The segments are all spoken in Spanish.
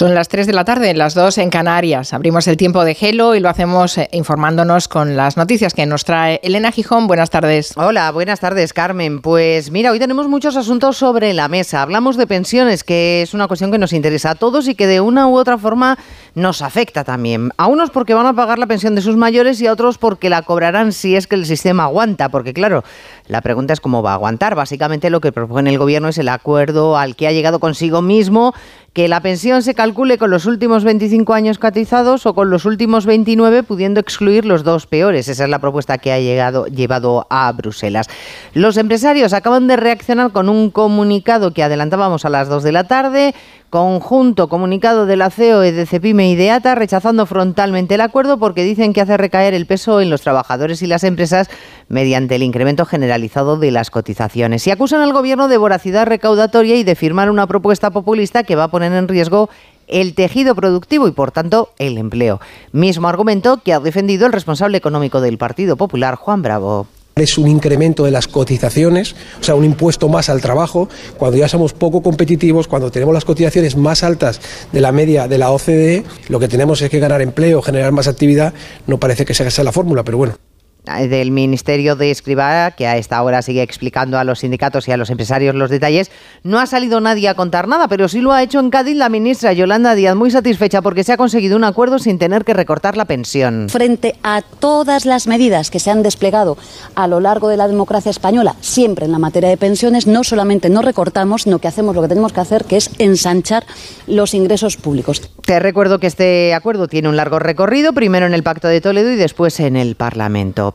Son las 3 de la tarde, las 2 en Canarias. Abrimos el tiempo de Gelo y lo hacemos eh, informándonos con las noticias que nos trae Elena Gijón. Buenas tardes. Hola, buenas tardes, Carmen. Pues mira, hoy tenemos muchos asuntos sobre la mesa. Hablamos de pensiones, que es una cuestión que nos interesa a todos y que de una u otra forma nos afecta también. A unos porque van a pagar la pensión de sus mayores y a otros porque la cobrarán si es que el sistema aguanta. Porque claro, la pregunta es cómo va a aguantar. Básicamente lo que propone el gobierno es el acuerdo al que ha llegado consigo mismo que la pensión se calcule con los últimos 25 años cotizados o con los últimos 29, pudiendo excluir los dos peores. Esa es la propuesta que ha llegado, llevado a Bruselas. Los empresarios acaban de reaccionar con un comunicado que adelantábamos a las 2 de la tarde Conjunto comunicado de la COE, de Cepime y de ATA rechazando frontalmente el acuerdo porque dicen que hace recaer el peso en los trabajadores y las empresas mediante el incremento generalizado de las cotizaciones. Y acusan al gobierno de voracidad recaudatoria y de firmar una propuesta populista que va a poner en riesgo el tejido productivo y, por tanto, el empleo. Mismo argumento que ha defendido el responsable económico del Partido Popular, Juan Bravo es un incremento de las cotizaciones, o sea, un impuesto más al trabajo, cuando ya somos poco competitivos, cuando tenemos las cotizaciones más altas de la media de la OCDE, lo que tenemos es que ganar empleo, generar más actividad, no parece que sea esa la fórmula, pero bueno del Ministerio de Escribá, que a esta hora sigue explicando a los sindicatos y a los empresarios los detalles, no ha salido nadie a contar nada, pero sí lo ha hecho en Cádiz la ministra Yolanda Díaz, muy satisfecha porque se ha conseguido un acuerdo sin tener que recortar la pensión. Frente a todas las medidas que se han desplegado a lo largo de la democracia española, siempre en la materia de pensiones, no solamente no recortamos, sino que hacemos lo que tenemos que hacer, que es ensanchar los ingresos públicos. Te recuerdo que este acuerdo tiene un largo recorrido, primero en el Pacto de Toledo y después en el Parlamento.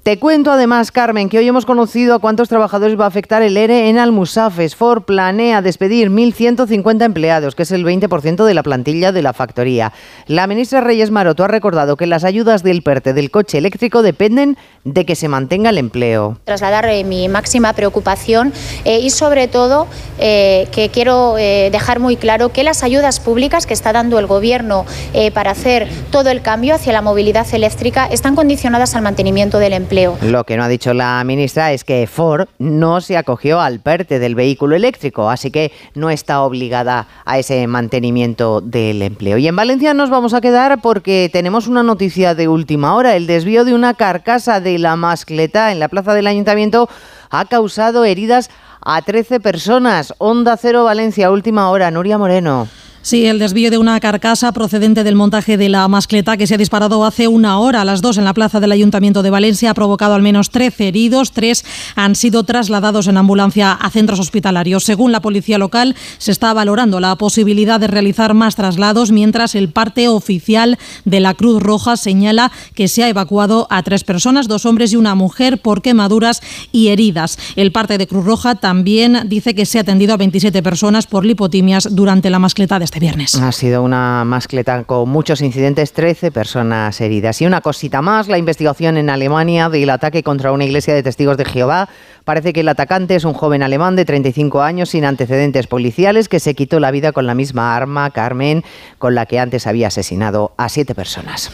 Te cuento además, Carmen, que hoy hemos conocido a cuántos trabajadores va a afectar el ERE en Almusafes. Ford planea despedir 1.150 empleados, que es el 20% de la plantilla de la factoría. La ministra Reyes Maroto ha recordado que las ayudas del PERTE del coche eléctrico dependen de que se mantenga el empleo. Trasladar eh, mi máxima preocupación eh, y sobre todo eh, que quiero dejar muy claro que las ayudas públicas que está dando el Gobierno para hacer todo el cambio hacia la movilidad eléctrica están condicionadas al mantenimiento del empleo lo que no ha dicho la ministra es que Ford no se acogió al PERTE del vehículo eléctrico, así que no está obligada a ese mantenimiento del empleo. Y en Valencia nos vamos a quedar porque tenemos una noticia de última hora. El desvío de una carcasa de la mascleta en la plaza del ayuntamiento ha causado heridas a 13 personas. Onda Cero Valencia, última hora. Nuria Moreno. Sí, el desvío de una carcasa procedente del montaje de la mascleta que se ha disparado hace una hora a las dos en la plaza del Ayuntamiento de Valencia ha provocado al menos 13 heridos. Tres han sido trasladados en ambulancia a centros hospitalarios. Según la policía local, se está valorando la posibilidad de realizar más traslados, mientras el parte oficial de la Cruz Roja señala que se ha evacuado a tres personas, dos hombres y una mujer, por quemaduras y heridas. El parte de Cruz Roja también dice que se ha atendido a 27 personas por lipotimias durante la mascleta de este viernes. Ha sido una mascleta con muchos incidentes, 13 personas heridas. Y una cosita más, la investigación en Alemania del ataque contra una iglesia de testigos de Jehová. Parece que el atacante es un joven alemán de 35 años sin antecedentes policiales que se quitó la vida con la misma arma, Carmen, con la que antes había asesinado a siete personas.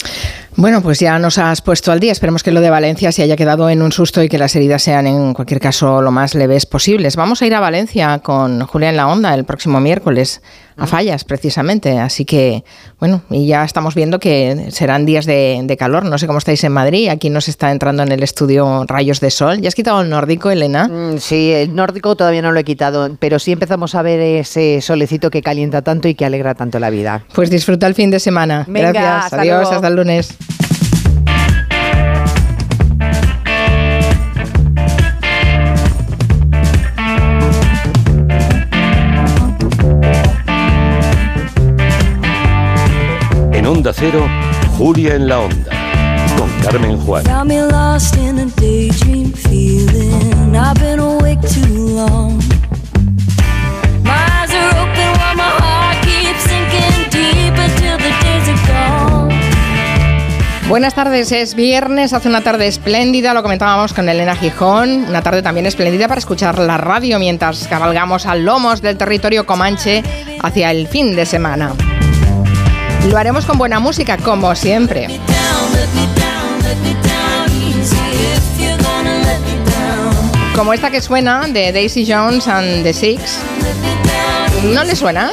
Bueno, pues ya nos has puesto al día. Esperemos que lo de Valencia se haya quedado en un susto y que las heridas sean en cualquier caso lo más leves posibles. Vamos a ir a Valencia con Julia en la Onda el próximo miércoles a fallas precisamente. Así que, bueno, y ya estamos viendo que serán días de, calor. No sé cómo estáis en Madrid. Aquí nos está entrando en el estudio rayos de sol. ¿Ya has quitado el nórdico, Elena? Mm, sí, el nórdico todavía no lo he quitado, pero sí empezamos a ver ese solecito que calienta tanto y que alegra tanto la vida. Pues disfruta el fin de semana. Gracias. Adiós. Hasta el lunes. Onda Cero, Julia en la Onda, con Carmen Juan. Buenas tardes, es viernes, hace una tarde espléndida, lo comentábamos con Elena Gijón, una tarde también espléndida para escuchar la radio mientras cabalgamos al lomos del territorio comanche hacia el fin de semana. Lo haremos con buena música, como siempre. Como esta que suena de Daisy Jones and the Six. ¿No le suena?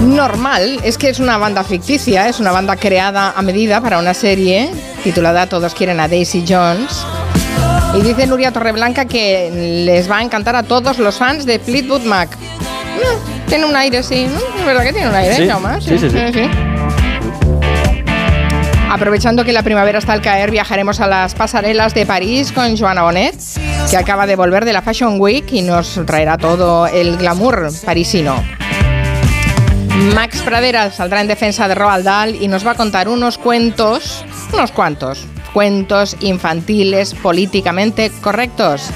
normal es que es una banda ficticia, es una banda creada a medida para una serie titulada Todos quieren a Daisy Jones. Y dice Nuria Torreblanca que les va a encantar a todos los fans de Fleetwood Mac. Tiene un aire, sí. ¿no? Es verdad que tiene un aire, Sí, sí, sí. Aprovechando que la primavera está al caer, viajaremos a las pasarelas de París con Joana Bonet, que acaba de volver de la Fashion Week y nos traerá todo el glamour parisino. Max Pradera saldrá en defensa de Roald Dahl y nos va a contar unos cuentos, unos cuantos, cuentos infantiles políticamente correctos.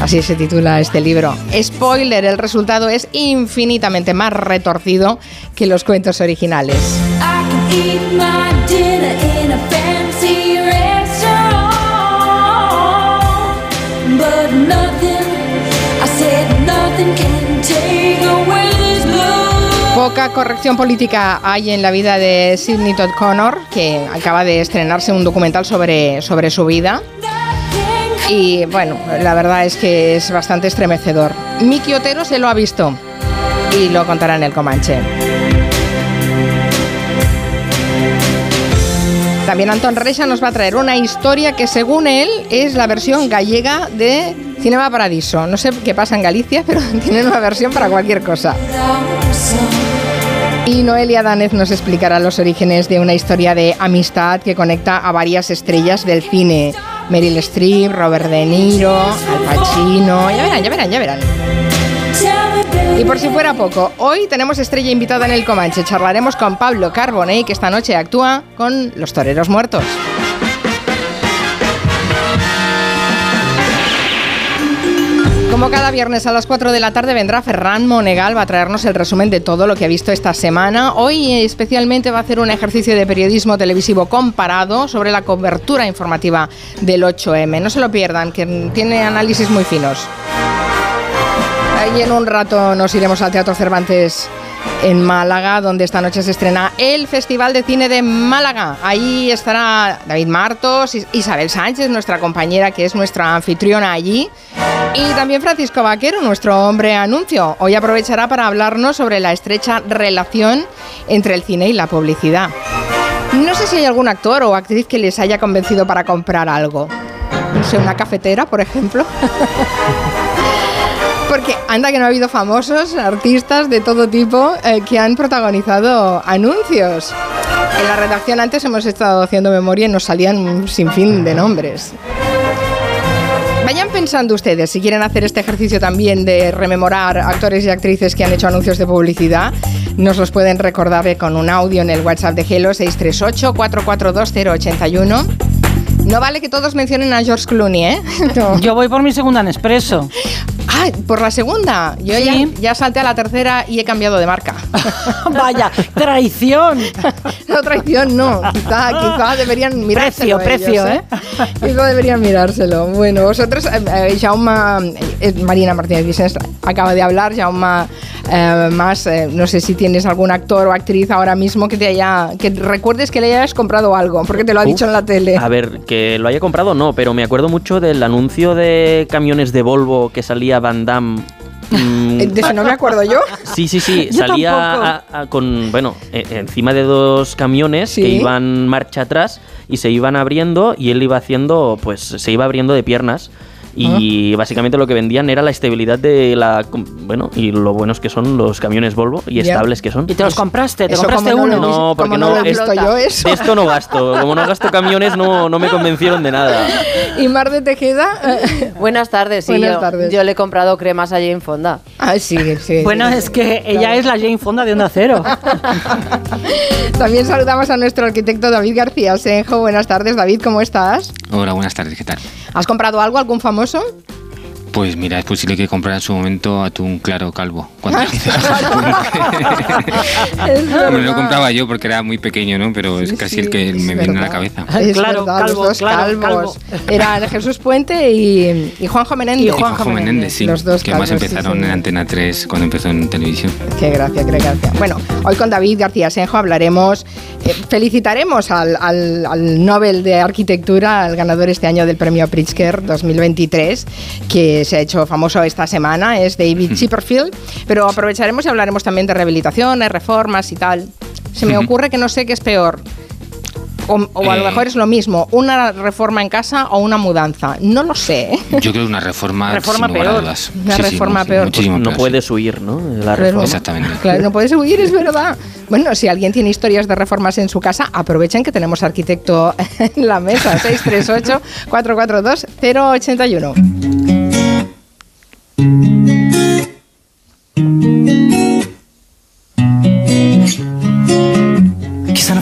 Así se titula este libro. Spoiler, el resultado es infinitamente más retorcido que los cuentos originales. Poca corrección política hay en la vida de Sidney Todd Connor, que acaba de estrenarse un documental sobre, sobre su vida. Y bueno, la verdad es que es bastante estremecedor. Miki Otero se lo ha visto y lo contará en el Comanche. También Antón Reixa nos va a traer una historia que según él es la versión gallega de Cinema Paradiso. No sé qué pasa en Galicia, pero tienen una versión para cualquier cosa. Y Noelia Danez nos explicará los orígenes de una historia de amistad que conecta a varias estrellas del cine. Meryl Streep, Robert De Niro, Al Pacino. Ya verán, ya verán, ya verán. Y por si fuera poco, hoy tenemos estrella invitada en el Comanche. Charlaremos con Pablo Carbonell, que esta noche actúa con Los Toreros Muertos. Como cada viernes a las 4 de la tarde vendrá Ferran Monegal, va a traernos el resumen de todo lo que ha visto esta semana. Hoy especialmente va a hacer un ejercicio de periodismo televisivo comparado sobre la cobertura informativa del 8M. No se lo pierdan, que tiene análisis muy finos. Y en un rato nos iremos al Teatro Cervantes en Málaga, donde esta noche se estrena el Festival de Cine de Málaga. Ahí estará David Martos, Is- Isabel Sánchez, nuestra compañera que es nuestra anfitriona allí, y también Francisco Vaquero, nuestro hombre anuncio. Hoy aprovechará para hablarnos sobre la estrecha relación entre el cine y la publicidad. No sé si hay algún actor o actriz que les haya convencido para comprar algo. No sé, una cafetera, por ejemplo. Porque anda que no ha habido famosos, artistas de todo tipo eh, que han protagonizado anuncios. En la redacción antes hemos estado haciendo memoria y nos salían un sinfín de nombres. Vayan pensando ustedes si quieren hacer este ejercicio también de rememorar actores y actrices que han hecho anuncios de publicidad. Nos los pueden recordar eh, con un audio en el WhatsApp de Gelo 638-442-081. No vale que todos mencionen a George Clooney, ¿eh? No. Yo voy por mi segunda Nespresso. Ah, por la segunda. Yo Sí. ya, ya salté a la tercera y he cambiado de marca. Vaya, traición. no, traición no. Quizá, quizá deberían mirárselo. Precio, precio, ellos, ¿eh? Quizá deberían mirárselo. Bueno, vosotros, eh, eh, Jaume, eh, Marina Martínez Vicens acaba de hablar, Jaume, eh, más, eh, no sé si tienes algún actor o actriz ahora mismo que te haya, que recuerdes que le hayas comprado algo, porque te lo ha Uf, dicho en la tele. A ver, que lo haya comprado no, pero me acuerdo mucho del anuncio de camiones de Volvo que salía Van Damme. mm, De eso no me acuerdo yo. Sí, sí, sí, salía tampoco. a- a- con, bueno, e- encima de dos camiones Sí. que iban marcha atrás y se iban abriendo y él iba haciendo, pues se iba abriendo de piernas. Y básicamente lo que vendían era la estabilidad de la... Bueno, y lo buenos que son los camiones Volvo y estables que son. ¿Y te los compraste? ¿Te compraste no uno? visto- No, porque no no, he visto es- yo eso. De esto no gasto. Como no gasto camiones, no, no me convencieron de nada. Y Mar de Tejeda. Buenas tardes, sí. Buenas yo, tardes. yo le he comprado cremas a Jane Fonda. Ah, sí, sí. Bueno, sí, es sí, que ella es la Jane Fonda de Onda Cero. También saludamos a nuestro arquitecto David García Senjo. Buenas tardes, David, ¿cómo estás? Hola, buenas tardes, ¿qué tal? ¿Has comprado algo, algún famoso? Pues mira, es posible que comprara en su momento atún claro calvo. Cuando Es Hombre, lo verdad. compraba yo porque era muy pequeño, ¿no? Pero es Sí, casi sí, el que es me viene a la verdad. cabeza. Es Claro, verdad, calvo, los dos claro, calvos. Eran Jesús Puente y, y Juanjo Menéndez. Y Juanjo Menéndez, sí. Los dos que más sí, empezaron en. Antena 3 cuando empezó en televisión. Qué gracia, qué gracia. Bueno, hoy con David García Senjo hablaremos, eh, felicitaremos al, al- al Nobel de Arquitectura, al ganador este año del premio Pritzker 2023, que se ha hecho famoso esta semana es David Chipperfield, pero aprovecharemos y hablaremos también de rehabilitaciones, reformas y tal. Se me ocurre que no sé qué es peor. O, o a lo Eh. mejor es lo mismo, una reforma en casa o una mudanza. No lo sé. ¿eh? Yo creo que una reforma, Reforma sin lugar a peor. dudas. Una reforma peor. Muchísimo no peor, sí. puedes huir, ¿no? La reforma. Exactamente. Claro, no puedes huir, es verdad. Bueno, si alguien tiene historias de reformas en su casa, aprovechen que tenemos arquitecto en la mesa. 638-442-081.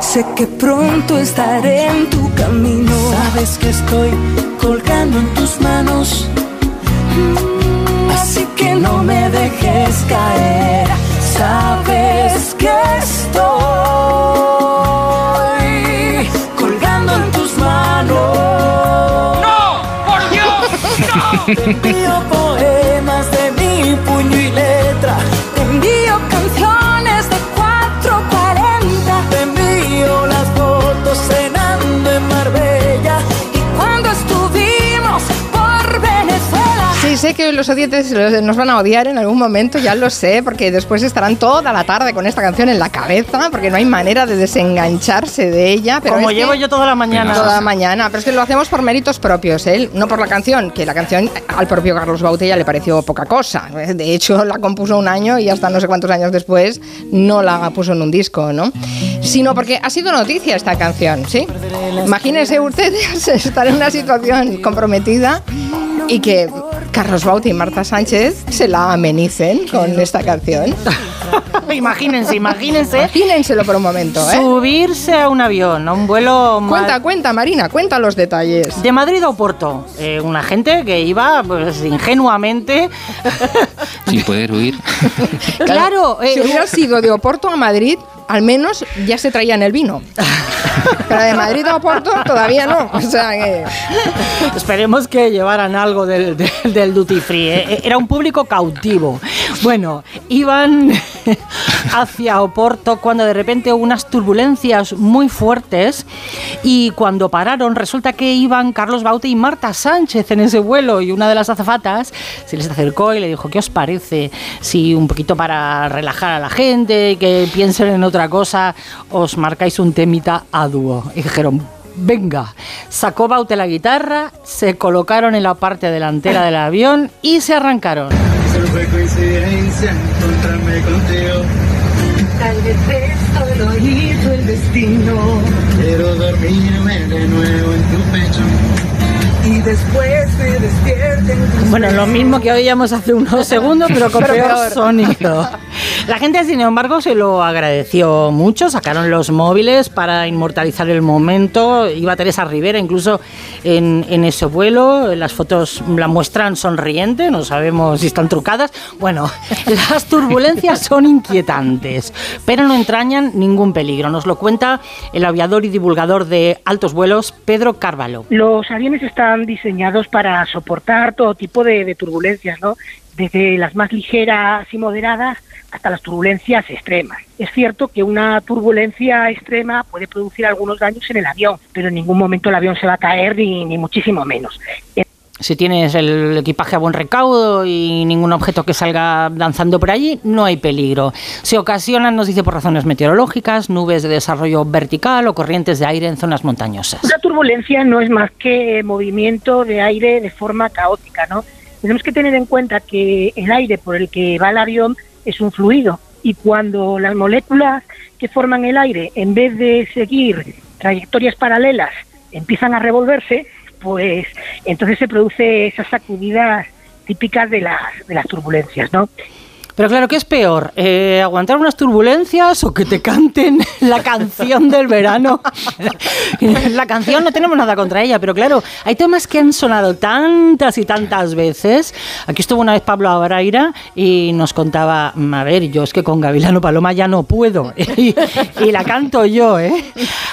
Sé que pronto estaré en tu camino. Sabes que estoy colgando en tus manos. Así que no me dejes caer. Sabes que estoy colgando en tus manos. ¡No! ¡Por Dios! Te sé que los oyentes nos van a odiar en algún momento, ya lo sé, porque después estarán toda la tarde con esta canción en la cabeza, porque no hay manera de desengancharse de ella. Pero Como llevo yo toda la mañana. Toda la mañana, pero es que lo hacemos por méritos propios, ¿eh? no por la canción, que la canción al propio Carlos Bautella le pareció poca cosa. De hecho, la compuso un año y hasta no sé cuántos años después no la puso en un disco, ¿no? Sino porque ha sido noticia esta canción, ¿sí? Imagínense ustedes estar en una situación comprometida y que Carlos Bautista y Marta Sánchez se la amenicen con esta canción. imagínense, imagínense. Imagínenselo por un momento, ¿eh? Subirse a un avión, a un vuelo. Cuenta, cuenta, Marina, cuenta los detalles. De Madrid a Oporto. Eh, una gente que iba pues, ingenuamente. Sin poder huir. claro, eh, si hubiera sido de Oporto a Madrid, al menos ya se traían el vino. Pero de Madrid a Oporto todavía no. Esperemos que llevaran algo del, del- duty free. ¿eh? Era un público cautivo. Bueno, iban hacia Oporto cuando de repente unas turbulencias muy fuertes y cuando pararon resulta que iban Carlos Baute y Marta Sánchez en ese vuelo y una de las azafatas se les acercó y le dijo, ¿qué os parece? Si un poquito para relajar a la gente, que piensen en otra cosa, os marcáis un temita a dúo. Y dijeron, Venga, sacó Baute la guitarra, se colocaron en la parte delantera del avión y se arrancaron. Solo fue coincidencia encontrarme contigo. Tal vez esto lo hizo el destino. Quiero dormirme de nuevo en tu pecho. Y después me despierte en tus Bueno, lo mismo que oíamos hace unos segundos, pero con Pero peor, peor. sonido. La gente, sin embargo, se lo agradeció mucho. Sacaron los móviles para inmortalizar el momento. Iba Teresa Rivera incluso en, en ese vuelo. Las fotos la muestran sonriente, no sabemos si están trucadas. Bueno, las turbulencias son inquietantes, pero no entrañan ningún peligro. Nos lo cuenta el aviador y divulgador de altos vuelos, Pedro Carvalho. Los aviones están diseñados para soportar todo tipo de, turbulencias, ¿no? Desde las más ligeras y moderadas hasta las turbulencias extremas. Es cierto que una turbulencia extrema puede producir algunos daños en el avión, pero en ningún momento el avión se va a caer ni muchísimo menos. Si tienes el equipaje a buen recaudo y ningún objeto que salga danzando por allí, no hay peligro. Se ocasionan, nos dice, por razones meteorológicas, nubes de desarrollo vertical o corrientes de aire en zonas montañosas. Una turbulencia no es más que movimiento de aire de forma caótica, ¿no? Tenemos que tener en cuenta que el aire por el que va el avión es un fluido y cuando las moléculas que forman el aire, en vez de seguir trayectorias paralelas, empiezan a revolverse, pues entonces se produce esas sacudidas típicas de las, de las turbulencias, ¿no? Pero claro, ¿qué es peor? Eh, ¿Aguantar unas turbulencias o que te canten la canción del verano? la canción no tenemos nada contra ella, pero claro, hay temas que han sonado tantas y tantas veces. Aquí estuvo una vez Pablo Abraira y nos contaba, "Mm, a ver, yo es que con Gavilano Paloma ya no puedo. y, y la canto yo, ¿eh?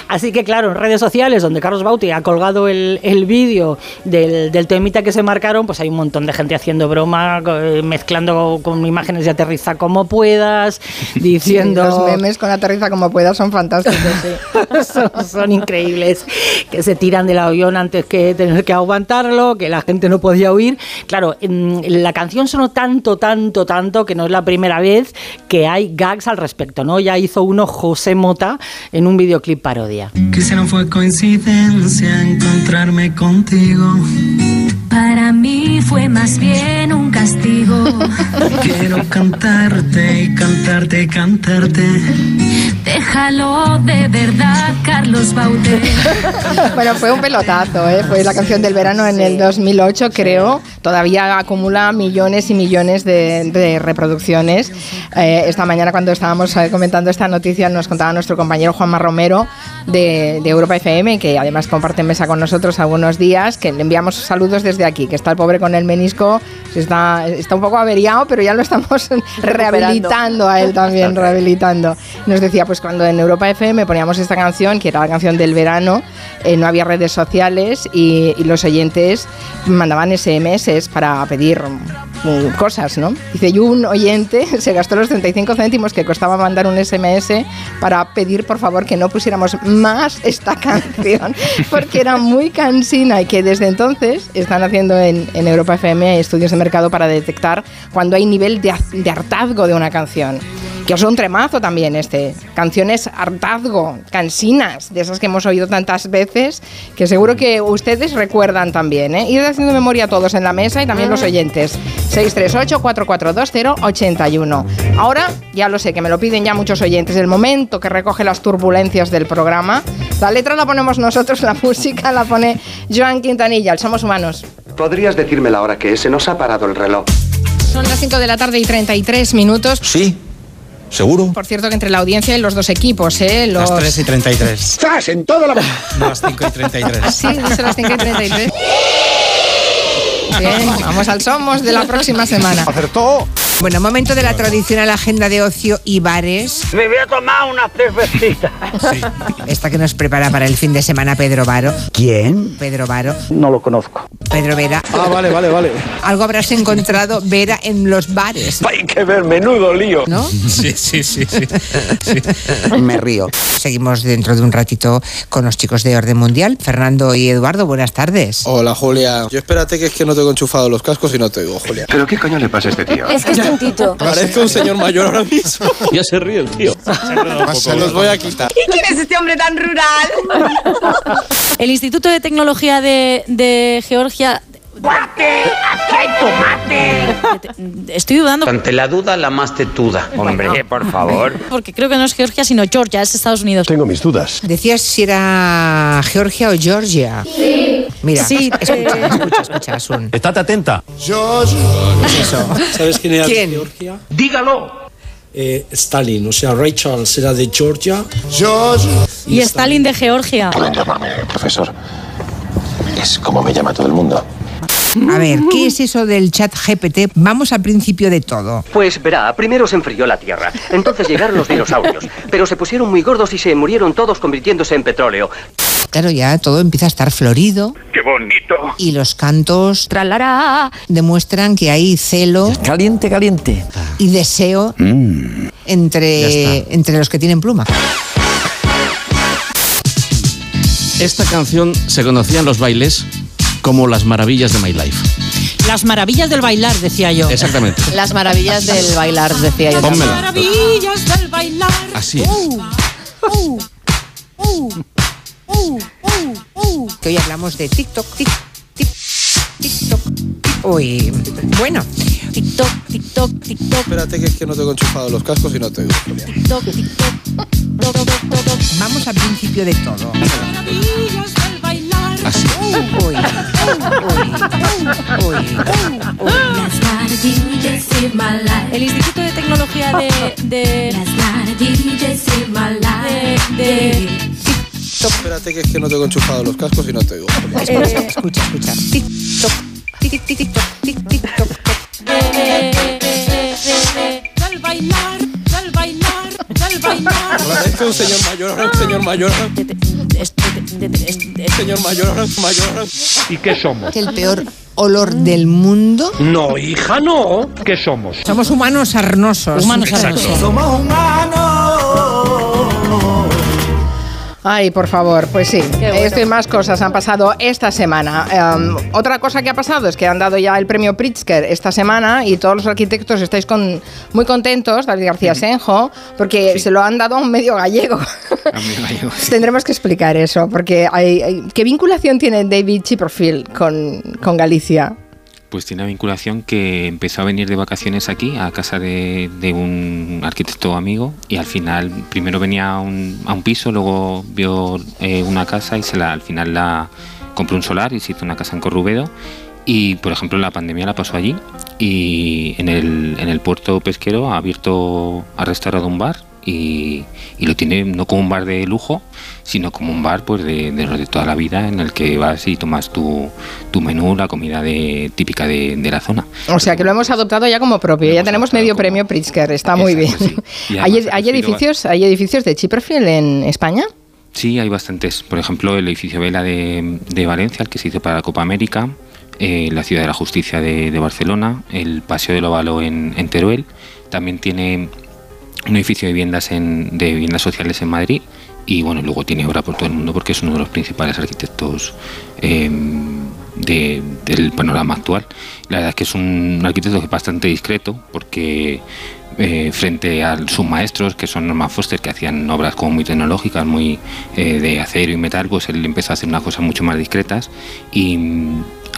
Así que claro, en redes sociales, donde Carlos Bauti ha colgado el, el vídeo del, del temita que se marcaron, pues hay un montón de gente haciendo broma, eh, mezclando con imágenes de aterriza como puedas, diciendo... Los memes con aterriza como pueda son fantásticos, sí. son, son increíbles, que se tiran del avión antes que tener que aguantarlo, que la gente no podía huir. Claro, la canción sonó tanto, tanto, tanto, que no es la primera vez que hay gags al respecto, ¿no? Ya hizo uno José Mota en un videoclip parodia. Que si no fue coincidencia encontrarme contigo. Para mí fue más bien un castigo. Quiero cantarte y cantarte y cantarte. Déjalo de verdad, Carlos Baute. Bueno, fue un pelotazo, ¿eh? fue la canción del verano en el 2008, creo. Todavía acumula millones y millones de, de reproducciones. Eh, esta mañana cuando estábamos eh, comentando esta noticia nos contaba nuestro compañero Juanma Romero de, de Europa FM, que además comparte mesa con nosotros algunos días, que le enviamos saludos desde aquí, que está el pobre con el menisco, se está, está un poco averiado, pero ya lo estamos rehabilitando a él también, rehabilitando. Nos decía, pues cuando en Europa FM poníamos esta canción, que era la canción del verano, eh, no había redes sociales y, y los oyentes mandaban SMS para pedir cosas, ¿no? Dice, y un oyente se gastó los 35 céntimos que costaba mandar un SMS para pedir, por favor, que no pusiéramos más esta canción, porque era muy cansina y que desde entonces están haciendo en, Europa FM estudios de mercado para detectar cuando hay nivel de hartazgo de una canción. Que es un tremazo también este. Canciones hartazgo, cansinas, de esas que hemos oído tantas veces, que seguro que ustedes recuerdan también. ¿eh? Ir haciendo memoria todos en la mesa y también los oyentes. 638-4420-81. Ahora, ya lo sé, que me lo piden ya muchos oyentes, el momento que recoge las turbulencias del programa. La letra la ponemos nosotros, la música la pone Joan Quintanilla, el Somos Humanos. ¿Podrías decirme la hora que es? Se nos ha parado el reloj. Son las 5 de la tarde y 33 minutos. Sí, seguro. Por cierto que entre la audiencia y los dos equipos, ¿eh? Los... Las 3 y 33. ¡Zas! En toda la... No, las 5 y 33. Ah, sí, dice las 5 y 33. Bien, vamos al Somos de la próxima semana. Acertó. Bueno, momento de la tradicional agenda de ocio y bares. Me voy a tomar una cervecita. Esta que nos prepara para el fin de semana Pedro Varo. ¿Quién? Pedro Varo. No lo conozco. Pedro Vera. Ah, vale, vale, vale. Algo habrás encontrado, Vera, en los bares. Hay que ver, menudo lío. ¿No? Sí, sí, sí, sí. Me río. Seguimos dentro de un ratito con los chicos de Orden Mundial. Fernando y Eduardo, buenas tardes. Hola, Julia. Yo espérate que es que no tengo enchufado los cascos y no te oigo, Julia. ¿Pero qué coño le pasa a este tío? Es que es tontito. Parezco un señor mayor ahora mismo. Ya se ríe el tío. Se los voy a quitar. ¿Y quién es este hombre tan rural? El Instituto de Tecnología de, de Georgia. ¡Guate! ¡Aquí hay tomate! Estoy dudando Ante la duda, la más tetuda. Hombre, por favor. porque creo que no es Georgia, sino Georgia, es Estados Unidos. Tengo mis dudas. Decías si era Georgia o Georgia. Sí. Mira, Sí, escucha, eh. escucha, escucha, Asun. Estate atenta. Eso. ¿Sabes quién era ¿Quién? Georgia? Dígalo. Eh, Stalin, o sea, Ray Charles era de Georgia. Y Stalin de Georgia. Pueden llamarme, profesor. Es como me llama todo el mundo. A ver, ¿qué es eso del chat GPT? Vamos al principio de todo. Pues verá, primero se enfrió la Tierra. Entonces llegaron los dinosaurios. Pero se pusieron muy gordos y se murieron todos convirtiéndose en petróleo. Claro, ya todo empieza a estar florido ¡Qué bonito! y los cantos Tralará. demuestran que hay celo Caliente, caliente. y deseo Mm. Entre, entre los que tienen pluma. Esta canción se conocía en los bailes como Las Maravillas de My Life. Las maravillas del bailar, decía yo. Exactamente. Las maravillas del bailar, decía yo. Pónmela. Maravillas del bailar. Así es. Que hoy hablamos de TikTok, tic, tic, TikTok. Uy, bueno, TikTok, TikTok, TikTok, Espérate que es que no tengo enchufado los cascos y no te oigo. TikTok, TikTok. Vamos al principio de todo. Maravillas Así es. El Instituto de Tecnología de... de, de, de- Espérate que es que no tengo enchufado los cascos y no te oigo. Eh, Escucha, escucha. Al bailar, al bailar, al bailar. Es que un señor mayor, ahora un señor mayor. Señor mayor, mayor. ¿Y qué somos? El peor olor del mundo. No, hija, no. ¿Qué somos? Somos humanos sarnosos. Humanos sarnosos. Somos Ay, por favor, pues sí. bueno. Esto y más cosas han pasado esta semana. Em, otra cosa que ha pasado es que han dado ya el premio Pritzker esta semana y todos los arquitectos estáis con, muy contentos, David García Senjo, porque se lo han dado a un medio gallego. Tendremos que explicar eso, porque hay, hay- ¿qué vinculación tiene David Chipperfield con, con Galicia? Pues tiene una vinculación que empezó a venir de vacaciones aquí, a casa de, un arquitecto amigo, y al final, primero venía a un, a un piso, luego vio eh, una casa y se la, al final la compró un solar y se hizo una casa en Corrubedo. Y, por ejemplo, la pandemia la pasó allí y en el, en el puerto pesquero ha abierto, ha restaurado un bar y, y lo tiene no como un bar de lujo, sino como un bar pues de, de, de toda la vida en el que vas y tomas tu, tu menú, la comida de, típica de, de la zona. O sea, que lo hemos adoptado ya como propio. Ya tenemos medio premio Pritzker, está muy bien. ¿Hay, además hay edificios, ¿Hay edificios de Chipperfield en España? Sí, hay bastantes. Por ejemplo, el edificio Vela de, de Valencia, el que se hizo para la Copa América, eh, la Ciudad de la Justicia de, de Barcelona, el Paseo del Óvalo en, en Teruel. También tiene un edificio de viviendas, sociales en Madrid y bueno, luego tiene obra por todo el mundo porque es uno de los principales arquitectos de- del panorama actual. La verdad es que es un arquitecto que es bastante discreto porque eh, frente a sus maestros, que son Norman Foster, que hacían obras como muy tecnológicas, muy eh, de acero y metal, pues él empezó a hacer unas cosas mucho más discretas y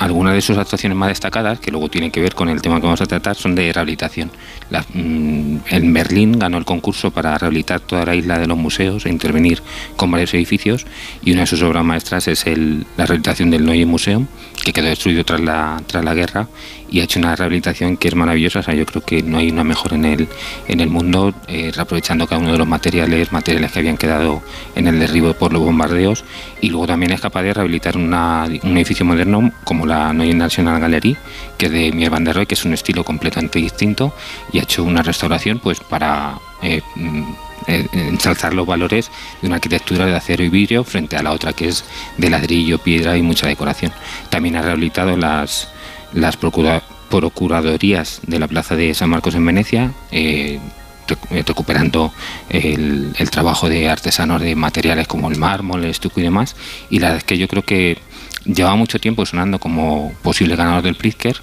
algunas de sus actuaciones más destacadas, que luego tienen que ver con el tema que vamos a tratar, son de rehabilitación. Mm, en Berlín ganó el concurso para rehabilitar toda la isla de los museos e intervenir con varios edificios y una de sus obras maestras es el- la rehabilitación del Neue Museum, que quedó destruido tras la guerra y ha hecho una rehabilitación que es maravillosa. O sea, yo creo que no hay una mejor en el, en el mundo, eh, reaprovechando cada uno de los materiales, materiales que habían quedado en el derribo por los bombardeos. Y luego también es capaz de rehabilitar una- un edificio moderno como la Neue National Gallery, que es de Mier van der Rohe, que es un estilo completamente distinto y ha hecho una restauración pues para eh, mm, eh, ensalzar los valores de una arquitectura de acero y vidrio frente a la otra que es de ladrillo, piedra y mucha decoración. También ha rehabilitado las, las procura- procuradorías de la Plaza de San Marcos en Venecia, eh, rec- recuperando el, el trabajo de artesanos de materiales como el mármol, el estuco y demás. Y la verdad es que yo creo que llevaba mucho tiempo sonando como posible ganador del Pritzker.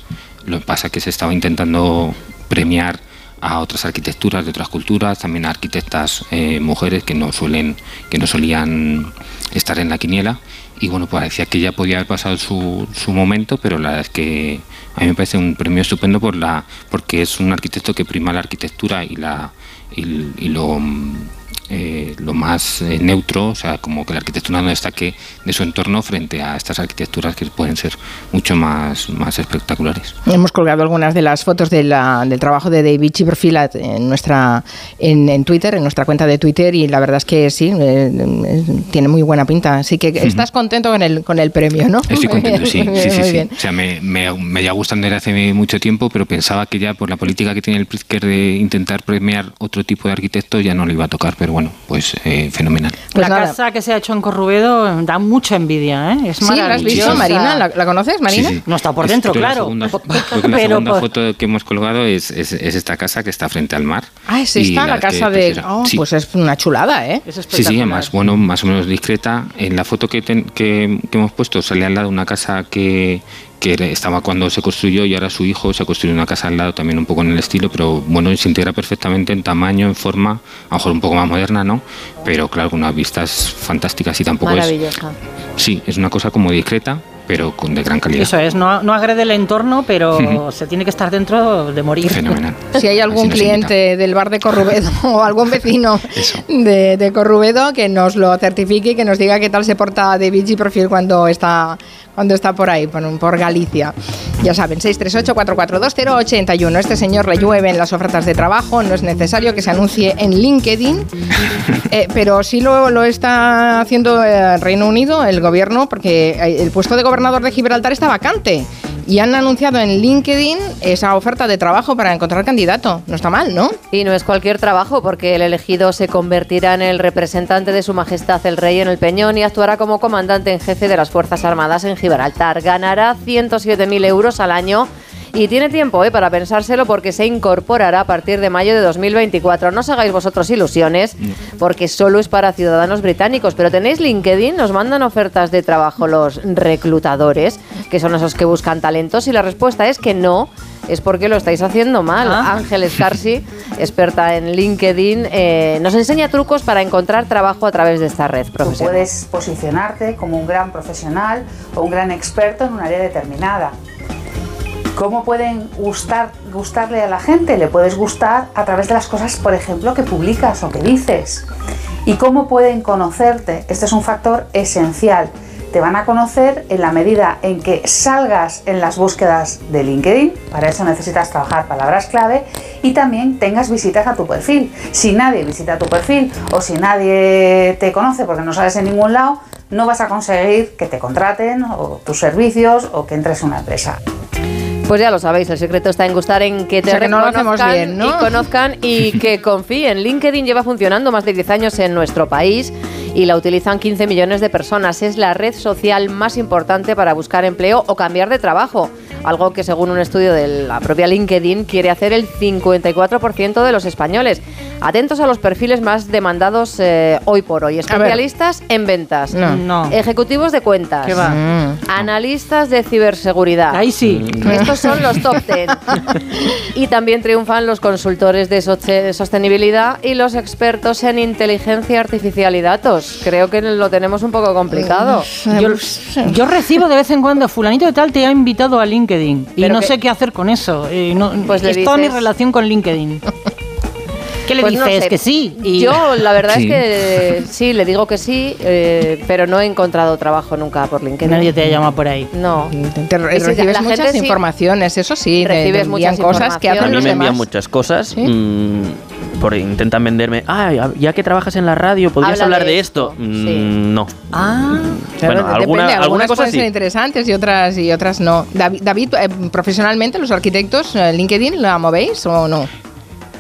Lo que pasa es que se estaba intentando premiar a otras arquitecturas de otras culturas, también a arquitectas eh, mujeres que no suelen, que no solían estar en la quiniela. Y bueno, parecía que ya podía haber pasado su, su momento, pero la verdad es que a mí me parece un premio estupendo por la, porque es un arquitecto que prima la arquitectura y la y, y lo eh, lo más eh, neutro, o sea, como que la arquitectura no destaque de su entorno frente a estas arquitecturas que pueden ser mucho más, más espectaculares. Hemos colgado algunas de las fotos de la- del trabajo de David Chipperfield en nuestra en, en Twitter, en nuestra cuenta de Twitter, y la verdad es que sí, eh, eh, tiene muy buena pinta. Así que estás contento con el, con el premio, ¿no? Estoy contento, sí, sí, sí. O sea, me, me, me ya gustan desde hace mucho tiempo, pero pensaba que ya por la política que tiene el Pritzker de intentar premiar otro tipo de arquitectos ya no le iba a tocar, pero bueno, pues eh, fenomenal. Pues la nada. casa que se ha hecho en Corrubedo da mucha envidia, ¿eh? Es Sí, ¿la has visto. Marina? ¿La, la conoces, Marina? Sí, sí. No está por Es- dentro, claro. La segunda, creo que la Pero segunda por- foto que hemos colgado es, es, es esta casa que está frente al mar. Ah, es esta, la, que casa de... Oh, Sí. Pues es una chulada, ¿eh? Sí, sí, además, bueno, más o menos discreta. En la foto que, ten- que, que hemos puesto sale al lado una casa que, que estaba cuando se construyó y ahora su hijo se ha construido una casa al lado también un poco en el estilo, pero bueno, se integra perfectamente en tamaño, en forma, a lo mejor un poco más moderna, ¿no? Pero claro, con unas vistas fantásticas y tampoco es... Maravillosa. Sí, es una cosa como discreta, pero con de gran calidad. Eso es, no, no agrede el entorno, pero se tiene que estar dentro de morir. Fenomenal. Si hay algún cliente del bar de Corrubedo o algún vecino de, de Corrubedo que nos lo certifique y que nos diga qué tal se porta David Chipperfield cuando está cuando está por ahí, por, por Galicia. Ya saben, 638-442-081. Este señor le llueven las ofertas de trabajo, no es necesario que se anuncie en LinkedIn, eh, pero sí lo, lo está haciendo el Reino Unido, el gobierno, porque eh, el puesto de gobernador de Gibraltar está vacante. Y han anunciado en LinkedIn esa oferta de trabajo para encontrar candidato. No está mal, ¿no? Y no es cualquier trabajo, porque el elegido se convertirá en el representante de Su Majestad el Rey en el Peñón y actuará como comandante en jefe de las Fuerzas Armadas en Gibraltar. Ganará 107.000 euros al año. Y tiene tiempo ¿eh? para pensárselo porque se incorporará a partir de mayo de 2024. No os hagáis vosotros ilusiones porque solo es para ciudadanos británicos. Pero tenéis LinkedIn, nos mandan ofertas de trabajo los reclutadores, que son esos que buscan talentos. Y la respuesta es que no, es porque lo estáis haciendo mal. Ángel Escarsi, experta en LinkedIn, eh, nos enseña trucos para encontrar trabajo a través de esta red Tú profesional. puedes posicionarte como un gran profesional o un gran experto en un área determinada. ¿Cómo pueden gustar, gustarle a la gente? Le puedes gustar a través de las cosas, por ejemplo, que publicas o que dices. ¿Y cómo pueden conocerte? Este es un factor esencial. Te van a conocer en la medida en que salgas en las búsquedas de LinkedIn, para eso necesitas trabajar palabras clave, y también tengas visitas a tu perfil. Si nadie visita tu perfil o si nadie te conoce porque no sales en ningún lado, no vas a conseguir que te contraten o tus servicios o que entres en una empresa. Pues ya lo sabéis, el secreto está en gustar en que te O sea, que no reconozcan bien, ¿no? y conozcan y que confíen. LinkedIn lleva funcionando más de 10 años en nuestro país y la utilizan 15 millones de personas. Es la red social más importante para buscar empleo o cambiar de trabajo, algo que según un estudio de la propia LinkedIn quiere hacer el 54% de los españoles. Atentos a los perfiles más demandados eh, hoy por hoy. Especialistas en ventas, No. No. ejecutivos de cuentas, ¿Qué va? Mm. analistas de ciberseguridad. Ahí sí. Estos son los top 10. y también triunfan los consultores de sostenibilidad y los expertos en inteligencia artificial y datos. Creo que lo tenemos un poco complicado. Yo, yo recibo de vez en cuando, fulanito de tal te ha invitado a LinkedIn y Pero no que- sé qué hacer con eso. eh, no, Pues es toda mi relación con LinkedIn. ¿Qué le Pues no dices? sé. Que sí. Y- Yo la verdad Sí. es que sí, le digo que sí, eh, pero no he encontrado trabajo nunca por LinkedIn. Nadie te llama por ahí. No. Te recibes la muchas informaciones, eso sí, Recibes envían muchas cosas que hacen A mí los me envían demás. muchas cosas. mm, por, intentan venderme. Ah, ya- que trabajas en la radio, ¿podrías Habla hablar de de esto? Mm, No. Ah, Bueno, depende, alguna- alguna algunas cosa pueden ser interesantes y otras y otras no. David, David, eh, profesionalmente los arquitectos, eh, LinkedIn, ¿la movéis o no?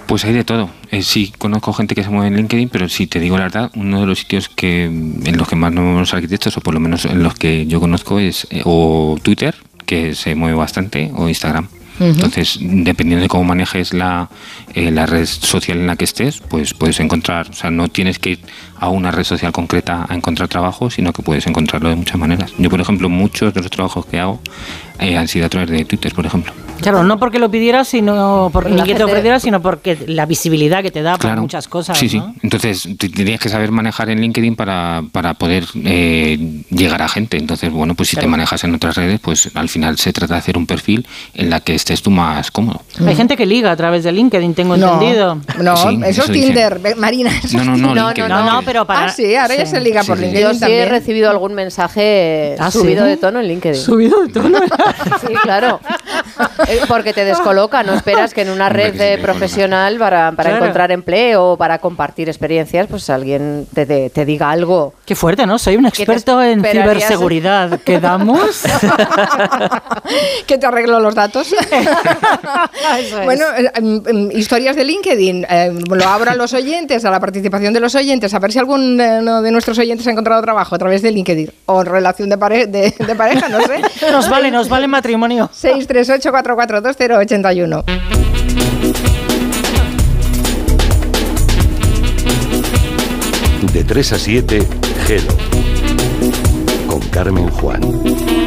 Pues hay de todo. Eh, sí, conozco gente que se mueve en LinkedIn, pero si te digo la verdad, uno de los sitios que en los que más nos movemos arquitectos, o por lo menos en los que yo conozco, es eh, o Twitter, que se mueve bastante, o Instagram. Entonces, dependiendo de cómo manejes la, eh, la red social en la que estés, pues puedes encontrar, o sea, no tienes que ir a una red social concreta a encontrar trabajo, sino que puedes encontrarlo de muchas maneras. Yo, por ejemplo, muchos de los trabajos que hago eh, han sido a través de Twitter, por ejemplo. Claro, no porque lo pidieras, sino porque, La ni que te ofrecieras, sino porque la visibilidad que te da para Claro. muchas cosas. Sí, sí. ¿no? Entonces, te- tendrías que saber manejar en LinkedIn para, para poder eh, llegar a gente. Entonces, bueno, pues si te Claro. manejas en otras redes, pues al final se trata de hacer un perfil en la que estés tú más cómodo. Hay gente que liga a través de LinkedIn, tengo No, entendido. No, Sí, eso es dicen. Tinder, ve- Marina. eso No, no, no. LinkedIn. No, no, pero para... Ah, sí, ahora ya se liga por Sí, sí. LinkedIn Yo sí he también. recibido algún mensaje ¿Ah, subido sí? de tono en LinkedIn. Subido de tono. Sí, claro. Eh, Porque te descoloca, no esperas que en una Hombre, red que sí, profesional para, para Claro. encontrar empleo o para compartir experiencias, pues alguien te, te- te diga algo. Qué fuerte, ¿no? Soy un te experto en esperarías? ciberseguridad. ¿Quedamos? que te arreglo los datos. bueno, eh, em, em, historias de LinkedIn. eh, lo abro a los oyentes, a la participación de los oyentes, a ver si algún eh, no, de nuestros oyentes ha encontrado trabajo a través de LinkedIn o relación de, pare- de, de pareja, no sé. nos vale, nos vale matrimonio. 638-442-081. De 3 a 7, Gelo. Con Carmen Juan.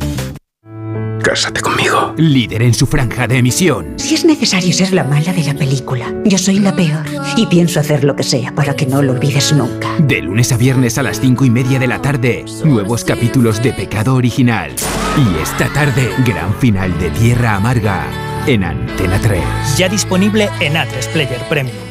Cásate conmigo. Líder en su franja de emisión. Si es necesario ser la mala de la película, yo soy la peor. Y pienso hacer lo que sea para que no lo olvides nunca. De lunes a viernes a las cinco y media de la tarde, nuevos capítulos de Pecado Original. Y esta tarde, gran final de Tierra Amarga en Antena 3. Ya disponible en A3 Player Premium.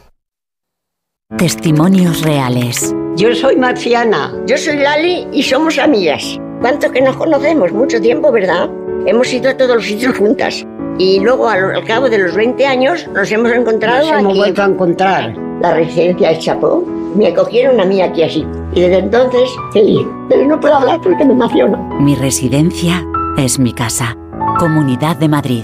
Testimonios reales. Yo soy Marciana. Yo soy Lali y somos amigas. ¿Cuánto que nos conocemos? Mucho tiempo, ¿verdad? Hemos ido a todos los sitios juntas. Y luego, al, al cabo de los 20 años, nos hemos encontrado Nos hemos aquí. vuelto a encontrar. La residencia de Chapó. Me acogieron a mí aquí así. Y desde entonces, feliz. Pero no puedo hablar porque me emociono. Mi residencia es mi casa. Comunidad de Madrid.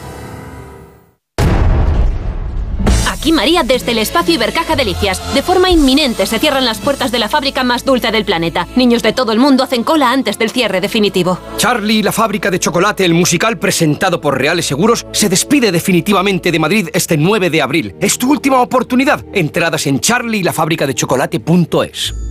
Aquí María desde el espacio Ibercaja Delicias. De forma inminente se cierran las puertas de la fábrica más dulce del planeta. Niños de todo el mundo hacen cola antes del cierre definitivo. Charlie y la fábrica de chocolate, el musical presentado por Reales Seguros, se despide definitivamente de Madrid este 9 de abril. Es tu última oportunidad. Entradas en charlielafabricadechocolate.es.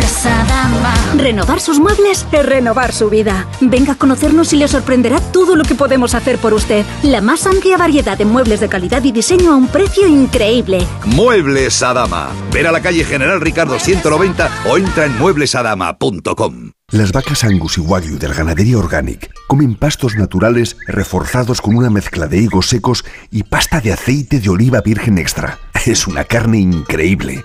Muebles Adama. Renovar sus muebles es renovar su vida. Venga a conocernos y le sorprenderá todo lo que podemos hacer por usted. La más amplia variedad de muebles de calidad y diseño a un precio increíble. Muebles Adama. Ver a la calle General Ricardo 190 o entra en mueblesadama.com. Las vacas Angus y Wagyu del Ganadería Organic comen pastos naturales reforzados con una mezcla de higos secos y pasta de aceite de oliva virgen extra. Es una carne increíble.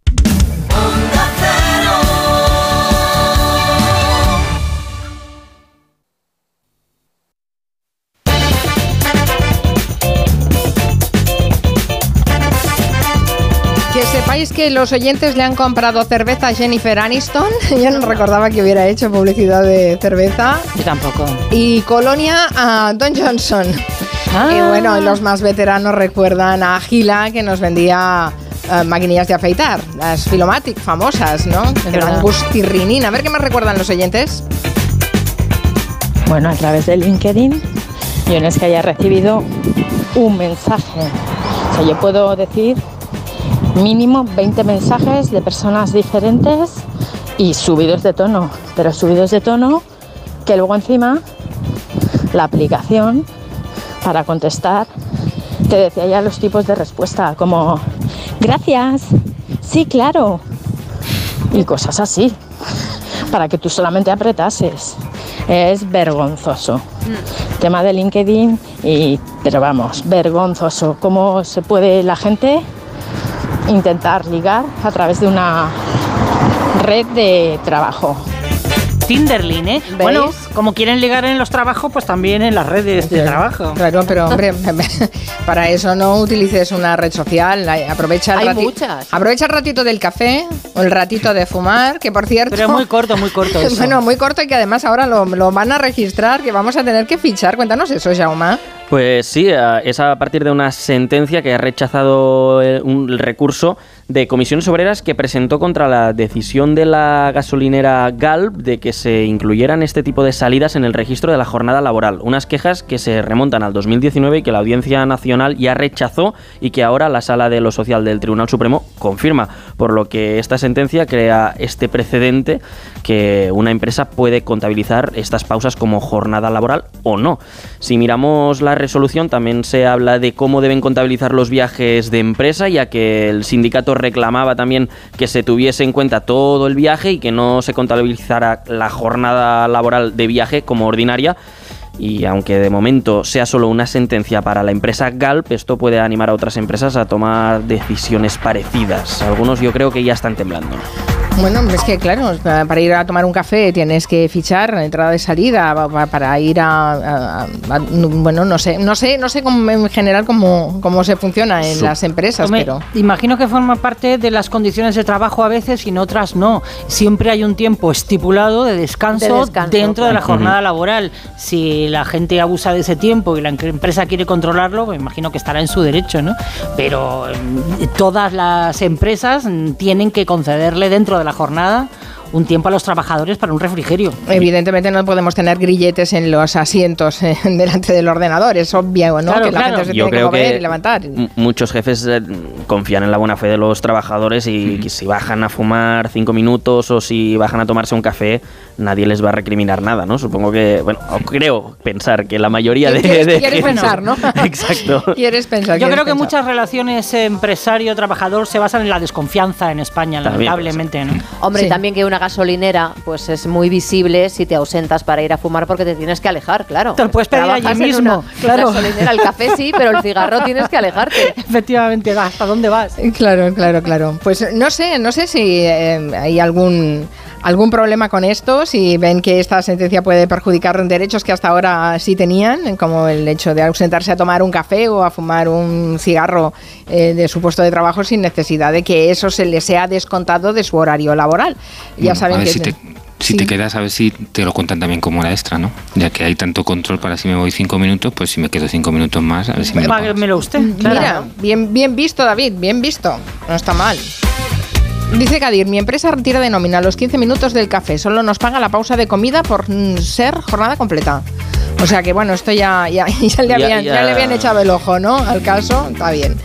Que sepáis que los oyentes le han comprado cerveza a Jennifer Aniston. Yo no recordaba que hubiera hecho publicidad de cerveza. Yo tampoco. Y colonia a Don Johnson. Ah. Y bueno, y los más veteranos recuerdan a Gila que nos vendía eh, maquinillas de afeitar, las Filomatic famosas, ¿no? Que dan gustirrinina. A ver qué más recuerdan los oyentes. Bueno, a través de LinkedIn, yo no es que haya recibido un mensaje. O sea, yo puedo decir mínimo 20 mensajes de personas diferentes y subidos de tono, pero subidos de tono que luego encima la aplicación para contestar te decía ya los tipos de respuesta, como gracias, sí, claro, y cosas así, para que tú solamente apretases. Es vergonzoso. Tema de LinkedIn, y, pero vamos, vergonzoso. ¿Cómo se puede la gente intentar ligar a través de una red de trabajo? Tinderlin, ¿eh? Bueno, como quieren ligar en los trabajos, pues también en las redes de trabajo. Claro, pero hombre, para eso no utilices una red social. Aprovecha el, Hay rati- muchas. aprovecha el ratito del café o el ratito de fumar, que por cierto. Pero es muy corto, muy corto eso. bueno, muy corto y que además ahora lo, lo van a registrar, que vamos a tener que fichar. Cuéntanos eso, Jauma. Pues sí, a- es a partir de una sentencia que ha rechazado eh, un el recurso de comisiones obreras que presentó contra la decisión de la gasolinera Galp de que se incluyeran este tipo de salidas en el registro de la jornada laboral. Unas quejas que se remontan al 2019 y que la Audiencia Nacional ya rechazó y que ahora la Sala de lo Social del Tribunal Supremo confirma. Por lo que esta sentencia crea este precedente que una empresa puede contabilizar estas pausas como jornada laboral o no. Si miramos la resolución, también se habla de cómo deben contabilizar los viajes de empresa, ya que el sindicato reclamaba también que se tuviese en cuenta todo el viaje y que no se contabilizara la jornada laboral de viaje como ordinaria. Y aunque de momento sea solo una sentencia para la empresa Galp, esto puede animar a otras empresas a tomar decisiones parecidas. Algunos yo creo que ya están temblando. Bueno, es que claro, pa- para ir a tomar un café tienes que fichar entrada y salida pa- pa- para ir a, a- a- bueno, no sé, no sé, no sé cómo, en general cómo, cómo se funciona en las empresas, Hombre, pero Imagino que forma parte de las condiciones de trabajo a veces y en otras no. Siempre hay un tiempo estipulado de descanso, De descanso, dentro de la jornada laboral. Si la gente abusa de ese tiempo y la em- empresa quiere controlarlo, me imagino que estará en su derecho, ¿no? Pero mm, todas las empresas tienen que concederle dentro de la jornada un tiempo a los trabajadores para un refrigerio. evidentemente no podemos tener grilletes en los asientos eh, delante del ordenador, es obvio, ¿no? Claro, que la claro. gente se Yo tiene que creo mover que y levantar. Muchos jefes eh, confían en la buena fe de los trabajadores y que si bajan a fumar cinco minutos o si bajan a tomarse un café, nadie les va a recriminar nada, ¿no? Supongo que, bueno, creo pensar que la mayoría de... ¿Quieres, de- quieres pensar, ¿no? Exacto. Quieres pensar. Yo quieres creo que pensar. muchas relaciones empresario-trabajador se basan en la desconfianza en España, También, lamentablemente, ¿no? Hombre, Sí. también que una gasolinera pues es muy visible si te ausentas para ir a fumar porque te tienes que alejar, claro. Te lo puedes pedir allí Trabajas mismo, una claro. gasolinera, el café sí, pero el cigarro tienes que alejarte. Efectivamente, ¿hasta dónde vas? Claro, claro, claro. Pues no sé, no sé si eh, hay algún algún problema con esto, si ven que esta sentencia puede perjudicar derechos que hasta ahora sí tenían, como el hecho de ausentarse a tomar un café o a fumar un cigarro eh, de su puesto de trabajo sin necesidad de que eso se les sea descontado de su horario laboral. Ya Bueno, saben a ver que si te, si sí. te quedas, a ver si te lo cuentan también como hora extra, ¿no? Ya que hay tanto control para si me voy cinco minutos, pues si me quedo cinco minutos más, a ver si me lo usted, Mira, claro. bien, bien visto, David, bien visto. No está mal. Dice Kadir, mi empresa retira de nómina los 15 minutos del café, solo nos paga la pausa de comida por ser jornada completa. O sea que bueno, esto ya, ya, ya le, habían, ya ya- le habían echado el ojo, ¿no? Al caso, está bien.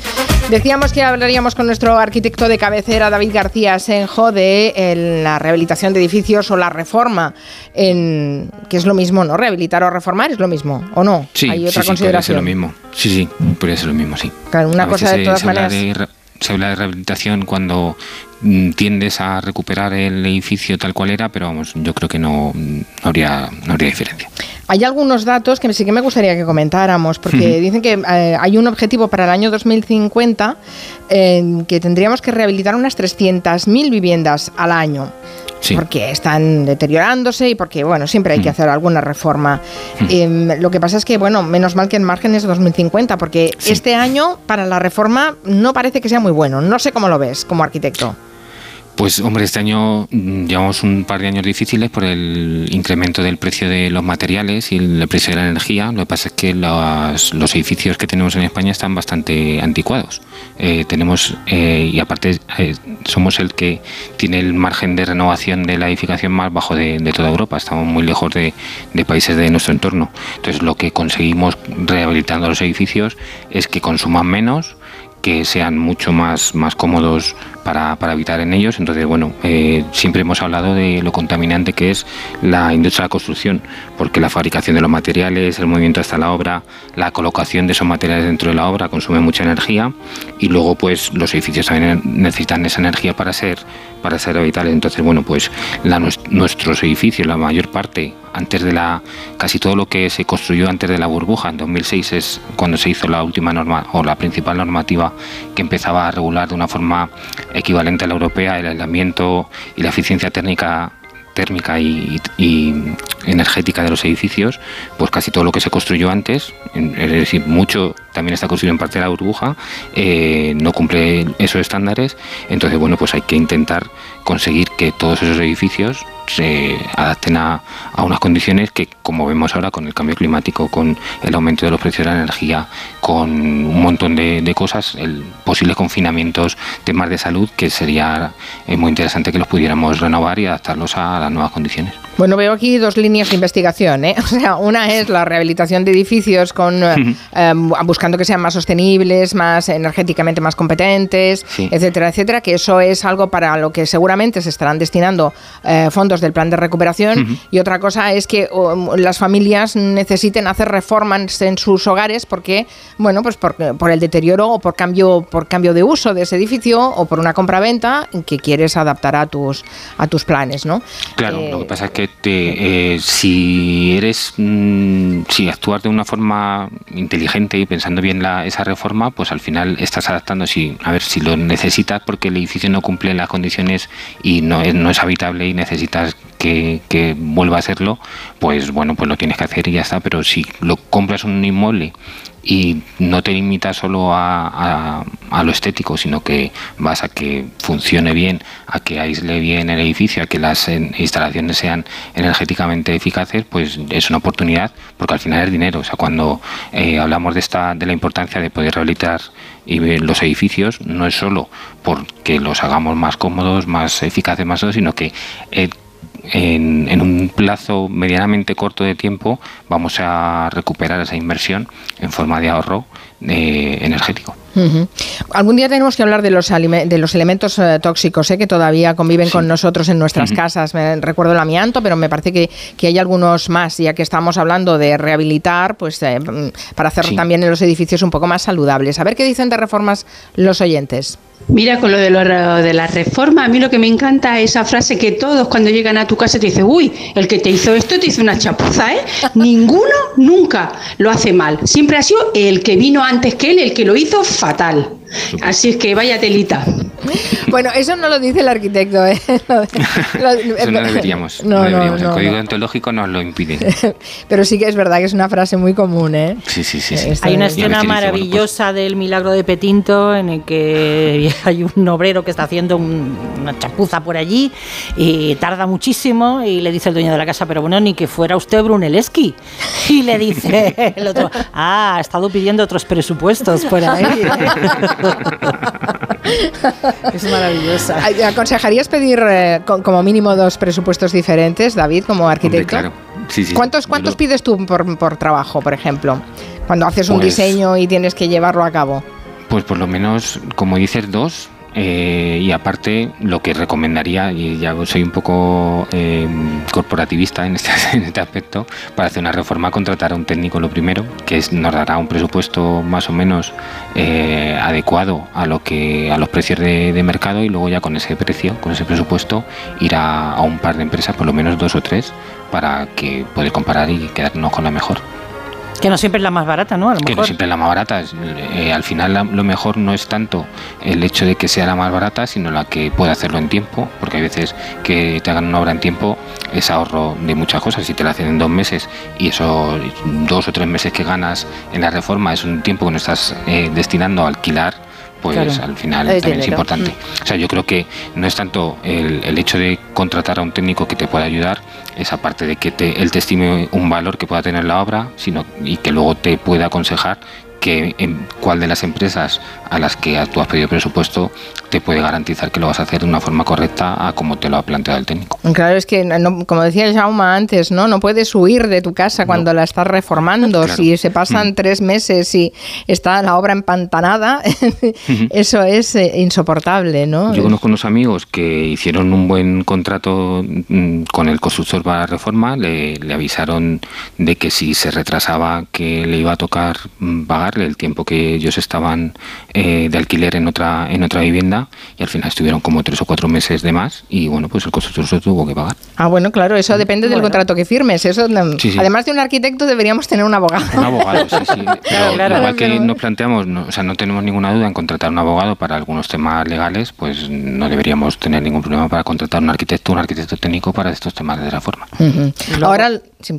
Decíamos que hablaríamos con nuestro arquitecto de cabecera, David García Senjo, de eh, la rehabilitación de edificios o la reforma, en, que es lo mismo, ¿no? Rehabilitar o reformar es lo mismo, ¿o no? Sí, Hay sí, otra sí, podría ser consideración. lo mismo. Sí, sí, podría ser lo mismo, sí. Claro, una A cosa de todas maneras. de se habla de rehabilitación cuando mm, tiendes a recuperar el edificio tal cual era, pero vamos, yo creo que no, no habría, no habría diferencia. Hay algunos datos que sí que me gustaría que comentáramos, porque dicen que eh, hay un objetivo para el año 2050 en que tendríamos que rehabilitar unas 300.000 viviendas al año. Sí. Porque están deteriorándose y porque, bueno, siempre hay que hacer alguna reforma. Em, lo que pasa es que, bueno, menos mal que en márgenes de 2050, porque este año para la reforma no parece que sea muy bueno. No sé cómo lo ves como arquitecto. Pues hombre, este año mm, llevamos un par de años difíciles por el incremento del precio de los materiales y el precio de la energía. Lo que pasa es que los, los edificios que tenemos en España están bastante anticuados. Eh, tenemos eh, y aparte eh, somos el que tiene el margen de renovación de la edificación más bajo de, de toda Europa. Estamos muy lejos de, de países de nuestro entorno. Entonces lo que conseguimos rehabilitando los edificios es que consuman menos que sean mucho más, más cómodos para, para habitar en ellos. Entonces, bueno, eh, siempre hemos hablado de lo contaminante que es la industria de la construcción, porque la fabricación de los materiales, el movimiento hasta la obra, la colocación de esos materiales dentro de la obra consume mucha energía y luego pues los edificios también necesitan esa energía para ser, para ser habitables. Entonces, bueno, pues nuestros edificios, la mayor parte, antes de la, casi todo lo que se construyó antes de la burbuja, en 2006 es cuando se hizo la última norma o la principal normativa que empezaba a regular de una forma equivalente a la europea el aislamiento y la eficiencia térmica térmica y, energética de los edificios, pues casi todo lo que se construyó antes, es decir, mucho también está construido en parte de la burbuja, eh, no cumple esos estándares, entonces bueno, pues hay que intentar conseguir que todos esos edificios se adapten a, unas condiciones que, como vemos ahora con el cambio climático, con el aumento de los precios de la energía, con un montón de, cosas, el posibles confinamientos, temas de salud, que sería eh, muy interesante que los pudiéramos renovar y adaptarlos a las nuevas condiciones. Bueno, veo aquí dos líneas de investigación. ¿eh? O sea, una es la rehabilitación de edificios con eh, em, buscando que sean más sostenibles, más energéticamente más competentes, etcétera, etcétera. Que eso es algo para lo que seguramente se estarán destinando eh, fondos del plan de recuperación. Y otra cosa es que las familias necesiten hacer reformas en sus hogares porque, bueno, pues por, por, el deterioro o por cambio por cambio de uso de ese edificio o por una compra-venta que quieres adaptar a tus a tus planes, ¿no? Claro, lo que pasa es que eh, si eres, mm, si actúas de una forma inteligente y pensando bien la, esa reforma, pues al final estás adaptando, si, a ver, si lo necesitas porque el edificio no cumple las condiciones y no es, no es habitable y necesitas que, que, vuelva a serlo, pues bueno, pues lo tienes que hacer y ya está. Pero si lo compras un inmueble y no te limitas solo a, lo estético, sino que vas a que funcione bien, a que aísle bien el edificio, a que las instalaciones sean energéticamente eficaces, pues es una oportunidad, porque al final es dinero. O sea, cuando eh, hablamos de esta, de la importancia de poder rehabilitar y los edificios, no es solo porque los hagamos más cómodos, más eficaces, más sino que eh, en, un plazo medianamente corto de tiempo vamos a recuperar esa inversión en forma de ahorro eh, energético. Algún día tenemos que hablar de los, de los elementos eh, tóxicos ¿eh? que todavía conviven con nosotros en nuestras casas. Me, recuerdo el amianto, pero me parece que, que, hay algunos más, ya que estamos hablando de rehabilitar, pues mm, para hacer también en los edificios un poco más saludables. A ver qué dicen de reformas los oyentes. Mira, con lo de, lo de la reforma, a mí lo que me encanta es esa frase que todos cuando llegan a tu casa te dicen, uy, el que te hizo esto te hizo una chapuza, ¿eh? Ninguno nunca lo hace mal. Siempre ha sido el que vino antes que él, el que lo hizo fatal. Así es que vaya telita. Bueno, eso no lo dice el arquitecto. ¿eh? eso no deberíamos. No, deberíamos. el código ontológico nos lo impide. Pero sí que es verdad que es una frase muy común. ¿eh? Sí, sí, sí. Hay una escena maravillosa del milagro de Petinto en el que hay un obrero que está haciendo una chapuza por allí y tarda muchísimo y le dice el dueño de la casa, pero bueno, ni que fuera usted Brunelleschi. Y le dice el otro, ah, ha estado pidiendo otros presupuestos por ahí. es maravillosa. ¿Aconsejarías pedir eh, como mínimo dos presupuestos diferentes, David, como arquitecto? claro. Sí, sí, ¿Cuántos, cuántos pides tú por, trabajo, por ejemplo? Cuando haces un pues diseño y tienes que llevarlo a cabo. Pues por lo menos, como dices, dos eh, y aparte, lo que recomendaría, y ya soy un poco eh, corporativista en este, en este, aspecto, para hacer una reforma contratar a un técnico lo primero, que nos dará un presupuesto más o menos eh, adecuado a lo que a los precios de, mercado y luego ya con ese precio, con ese presupuesto, ir a, a un par de empresas, por lo menos dos o tres, para que poder comparar y quedarnos con la mejor. Que no siempre es la más barata, ¿no? que no siempre es la más barata. Eh, al final lo mejor no es tanto el hecho de que sea la más barata, sino la que puede hacerlo en tiempo, porque hay veces que te hagan una obra en tiempo es ahorro de muchas cosas. Si te la hacen en dos meses y esos dos o tres meses que ganas en la reforma es un tiempo que no estás eh, destinando a alquilar pues al final también es importante. Mm. O sea, yo creo que no es tanto el, el, hecho de contratar a un técnico que te pueda ayudar, esa parte de que te, él te estime un valor que pueda tener la obra, sino y que luego te pueda aconsejar que en cuál de las empresas a las que tú has pedido presupuesto te puede garantizar que lo vas a hacer de una forma correcta a como te lo ha planteado el técnico. Claro, es que, como decía Jauma antes, ¿no? no puedes huir de tu casa cuando la estás reformando. Si se pasan mm. tres meses y está la obra empantanada, eso es eh, insoportable. ¿no? Yo conozco unos amigos que hicieron un buen contrato mm, con el constructor para la reforma, le, le avisaron de que si se retrasaba que le iba a tocar mm, pagarle el tiempo que ellos estaban eh, de alquiler en otra, en otra vivienda y al final estuvieron como tres o cuatro meses de más y bueno, pues el constructor se tuvo que pagar. Ah, bueno, claro, eso depende del contrato que firmes. Eso, Además de un arquitecto deberíamos tener un abogado. Un abogado, sí, sí. Pero igual que nos planteamos, no, o sea, no tenemos ninguna duda en contratar un abogado para algunos temas legales, pues no deberíamos tener ningún problema para contratar un arquitecto, un arquitecto técnico para estos temas de la forma. Ahora,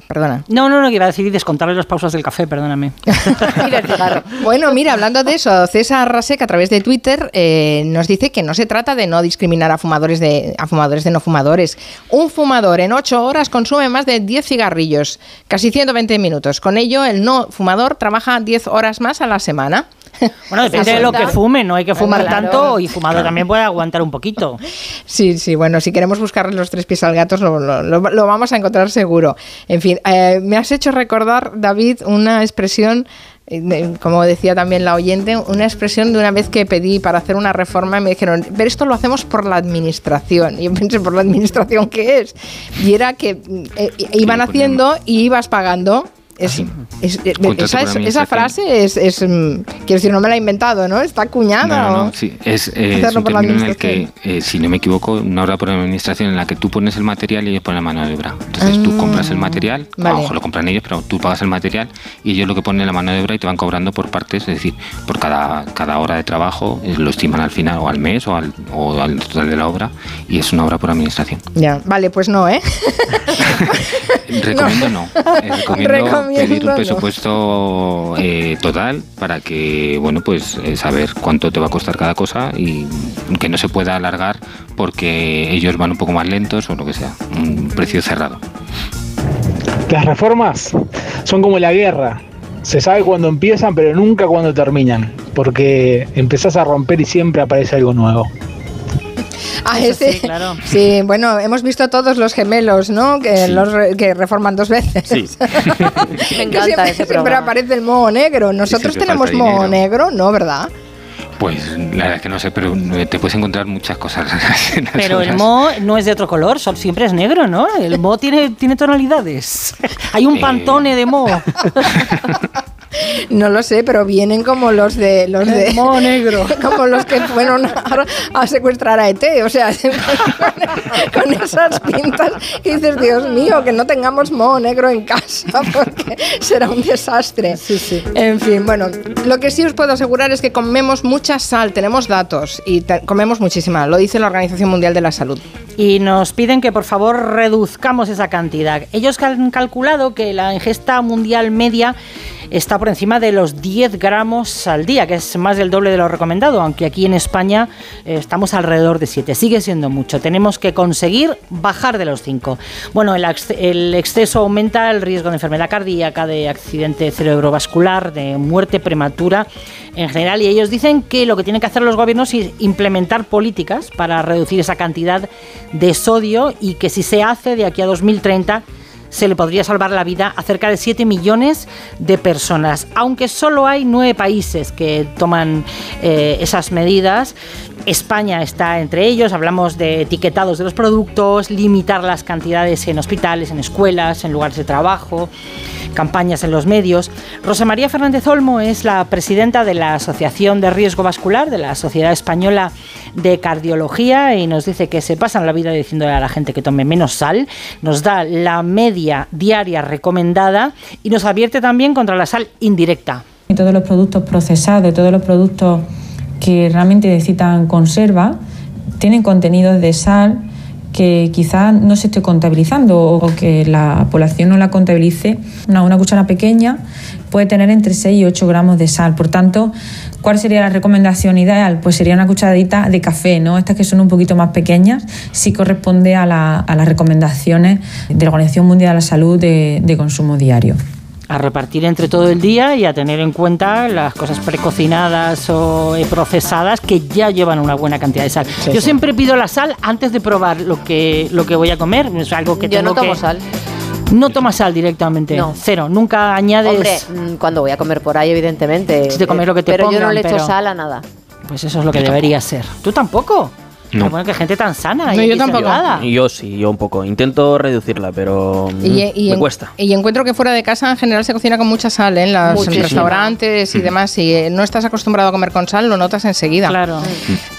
perdona. No, no, no, que iba a decir descontarle las pausas del café, perdóname. bueno, mira, hablando de eso, César Rasek a través de Twitter eh, nos dice que no se trata de no discriminar a fumadores de, a fumadores de no fumadores. Un fumador en 8 horas consume más de 10 cigarrillos, casi 120 minutos. Con ello, el no fumador trabaja 10 horas más a la semana. Bueno, depende de lo que fume, no hay que fumar tanto y fumado también puede aguantar un poquito. Sí, sí, bueno, si queremos buscarle los tres pies al gato lo, vamos a encontrar seguro. En fin, eh, me has hecho recordar, David, una expresión eh, como decía también la oyente, una expresión de una vez que pedí para hacer una reforma y me dijeron, pero esto lo hacemos por la administración. Y yo pensé, ¿por la administración qué es? Y era que eh, iban haciendo y ibas pagando es, eh, esa, frase es, es, mm, quiero decir, no me la he inventado, ¿no? Está acuñada. No, no, sí, es, eh, un término en el que, eh, si no me equivoco, una obra por administración en la que tú pones el material y ellos ponen la mano de obra. Entonces tú ah, compras el material, a lo mejor lo compran ellos, pero tú pagas el material y ellos lo que ponen la mano de obra y te van cobrando por partes, es decir, por cada, cada hora de trabajo, lo estiman al final o al mes o al, o al total de la obra y es una obra por administración. Ya, vale, pues no, ¿eh? recomiendo no. recomiendo pedir un presupuesto eh, total para que, bueno, pues eh, saber cuánto te va a costar cada cosa y que no se pueda alargar porque ellos van un poco más lentos o lo que sea. Un precio cerrado. Las reformas son como la guerra. Se sabe cuándo empiezan, pero nunca cuándo terminan. Porque empezás a romper y siempre aparece algo nuevo. Ah, sí, claro. Sí, bueno, hemos visto todos los gemelos, ¿no? Que, los que reforman dos veces. Sí. Me encanta siempre, ese siempre aparece el moho negro. Nosotros tenemos moho negro, ¿no? ¿Verdad? Pues la verdad es que no sé, pero te puedes encontrar muchas cosas. pero el mo no es de otro color, siempre es negro, ¿no? El mo tiene, tiene tonalidades. Hay un eh. pantone de mo. No lo sé, pero vienen como los de los de moho negro, como los que fueron a, secuestrar a ET, o sea, con, esas pintas y dices, Dios mío, que no tengamos moho negro en casa porque será un desastre. Sí, sí. En fin, bueno, lo que sí os puedo asegurar es que comemos mucha sal, tenemos datos y comemos muchísima, lo dice la Organización Mundial de la Salud. Y nos piden que por favor reduzcamos esa cantidad. Ellos han calculado que la ingesta mundial media está por encima de los 10 gramos al día, que es más del doble de lo recomendado, aunque aquí en España eh, estamos alrededor de 7. Sigue siendo mucho. Tenemos que conseguir bajar de los 5. Bueno, el, el exceso aumenta el riesgo de enfermedad cardíaca, de accidente cerebrovascular, de muerte prematura en general. Y ellos dicen que lo que tienen que hacer los gobiernos es implementar políticas para reducir esa cantidad de sodio y que si se hace de aquí a 2030 se le podría salvar la vida a cerca de 7 millones de personas. Aunque solo hay 9 países que toman eh, esas medidas, España está entre ellos. Hablamos de etiquetados de los productos, limitar las cantidades en hospitales, en escuelas, en lugares de trabajo campañas en los medios. Rosa María Fernández Olmo es la presidenta de la Asociación de Riesgo Vascular de la Sociedad Española de Cardiología y nos dice que se pasan la vida diciéndole a la gente que tome menos sal, nos da la media diaria recomendada y nos advierte también contra la sal indirecta. Y todos los productos procesados, todos los productos que realmente necesitan conserva, tienen contenidos de sal que quizás no se esté contabilizando o que la población no la contabilice. Una, cuchara pequeña puede tener entre 6 y 8 gramos de sal. Por tanto, ¿Cuál sería la recomendación ideal? Pues sería una cucharadita de café, ¿no? Estas que son un poquito más pequeñas, sí corresponde a, la- a las recomendaciones de la Organización Mundial de la Salud de consumo diario. A repartir entre todo el día y a tener en cuenta las cosas precocinadas o eh, procesadas que ya llevan una buena cantidad de sal. Yo sí. siempre pido la sal antes de probar lo que, lo que voy a comer. Es algo que Yo no tengo tomo que- sal. No tomas sal directamente. No. Cero. Nunca añades. Hombre, mm, cuando voy a comer por ahí, evidentemente. Si te comes lo que te Pero yo no le echo pero- sal a nada. Pues eso es lo que debería ser. ¿Tú tampoco? No. Pero bueno, que gente tan sana. No, y yo tampoco. Yo sí, yo un poco. Intento reducirla, pero mm, Y, y me en- cuesta. y encuentro que fuera de casa en general se cocina con mucha sal, ¿eh? en los restaurantes y demás. Si eh, no estás acostumbrado a comer con sal, lo notas enseguida. Claro.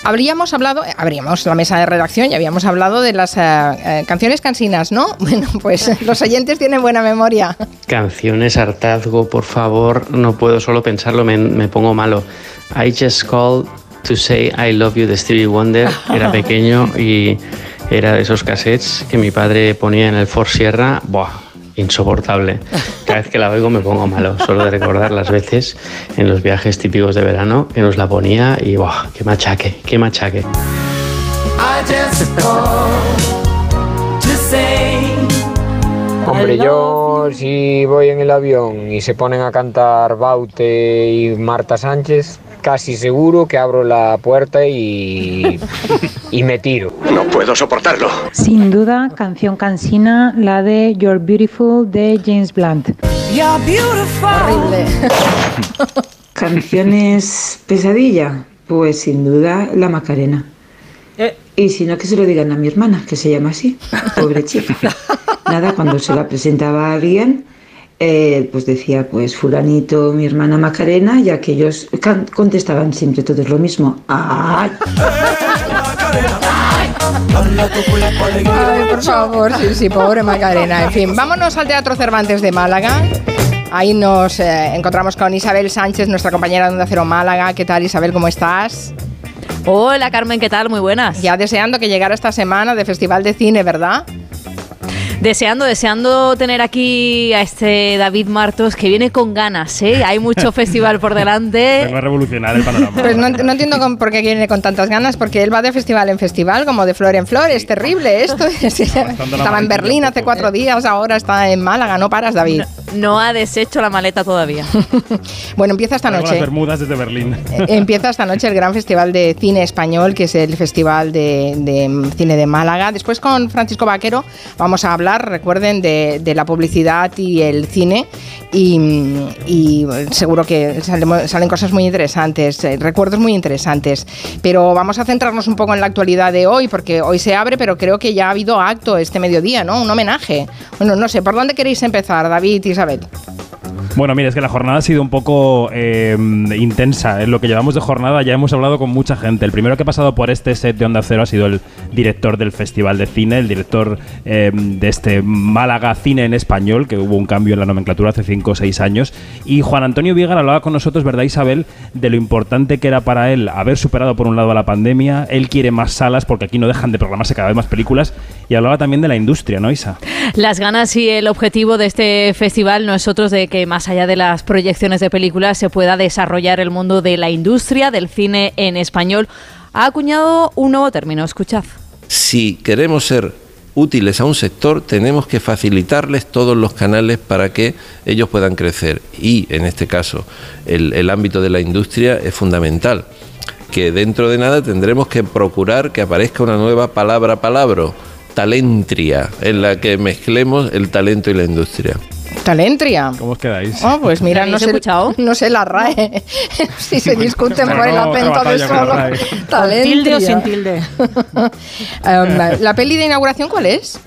Habríamos hablado, eh, habríamos la mesa de redacción y habíamos hablado de las eh, eh, canciones cansinas, ¿no? Bueno, pues los oyentes tienen buena memoria. Canciones, hartazgo, por favor, no puedo solo pensarlo, me, me pongo malo. I just called to say I love you de Stevie Wonder. Era pequeño y era de esos cassettes que mi padre ponía en el Ford Sierra. Buah, insoportable. Cada vez que la oigo me pongo malo, solo de recordar las veces en los viajes típicos de verano que nos la ponía y buah, qué machaque, qué machaque. Hombre, yo si voy en el avión y se ponen a cantar Baute y Marta Sánchez, casi seguro que abro la puerta y, y me tiro. No puedo soportarlo. Sin duda, canción cansina, la de You're Beautiful de James Blunt. You're beautiful. Horrible. Canciones pesadilla, pues sin duda la Macarena. Y si no, que se lo digan a mi hermana, que se llama así, pobre chica. Nada, cuando se la presentaba a alguien, eh, pues decía, pues fulanito, mi hermana Macarena, ya que ellos can- contestaban siempre todos lo mismo. ¡Ay! Ay, por favor, sí, sí, pobre Macarena. En fin, vámonos al Teatro Cervantes de Málaga. Ahí nos eh, encontramos con Isabel Sánchez, nuestra compañera de Onda Cero Málaga. ¿Qué tal, Isabel? ¿Cómo estás? Hola, Carmen, ¿qué tal? Muy buenas. Ya deseando que llegara esta semana de Festival de Cine, ¿verdad? Deseando, deseando tener aquí a este David Martos que viene con ganas, ¿eh? Hay mucho festival por delante. Vengo a revolucionar el panorama. Pues no, no entiendo con- por qué viene con tantas ganas, porque él va de festival en festival, como de flor en flor. Es terrible esto. Estaba en Berlín hace cuatro días, ahora está en Málaga. No paras, David. No ha deshecho la maleta todavía. Bueno, empieza esta Traigo las noche. Bermudas desde Berlín. Eh, Empieza esta noche el Gran Festival de Cine Español, que es el Festival de, de Cine de Málaga. Después con Francisco Vaquero vamos a hablar, recuerden, de, la publicidad y el cine. Y, seguro que salen, salen cosas muy interesantes, eh, recuerdos muy interesantes. Pero vamos a centrarnos un poco en la actualidad de hoy, porque hoy se abre, pero creo que ya ha habido acto este mediodía, ¿no? Un homenaje. Bueno, no sé, ¿por dónde queréis empezar, David y Isabel? Bueno, mira, es que la jornada ha sido un poco eh, intensa. En lo que llevamos de jornada ya hemos hablado con mucha gente. El primero que ha pasado por este set de Onda Cero ha sido el director del Festival de Cine, el director eh, de este Málaga Cine en Español, que hubo un cambio en la nomenclatura hace 5 o 6 años. Y Juan Antonio Vigar hablaba con nosotros, ¿verdad, Isabel?, de lo importante que era para él haber superado por un lado la pandemia. Él quiere más salas porque aquí no dejan de programarse cada vez más películas. Y hablaba también de la industria, ¿no, Isa? Las ganas y el objetivo de este festival no de que más allá de las proyecciones de películas se pueda desarrollar el mundo de la industria del cine en español. Ha acuñado un nuevo término, escuchad. Si queremos ser útiles a un sector, tenemos que facilitarles todos los canales para que ellos puedan crecer. Y en este caso, el, ámbito de la industria es fundamental. Que dentro de nada tendremos que procurar que aparezca una nueva palabra palabra, talentria, en la que mezclemos el talento y la industria. Talentria. ¿Cómo os quedáis? Oh, pues mira, ¿Habéis no sé, escuchado? no sé la RAE. si se discuten por el acento de solo. ¿Con tilde o Talentria. sin tilde? Um, ¿La peli de inauguración cuál es?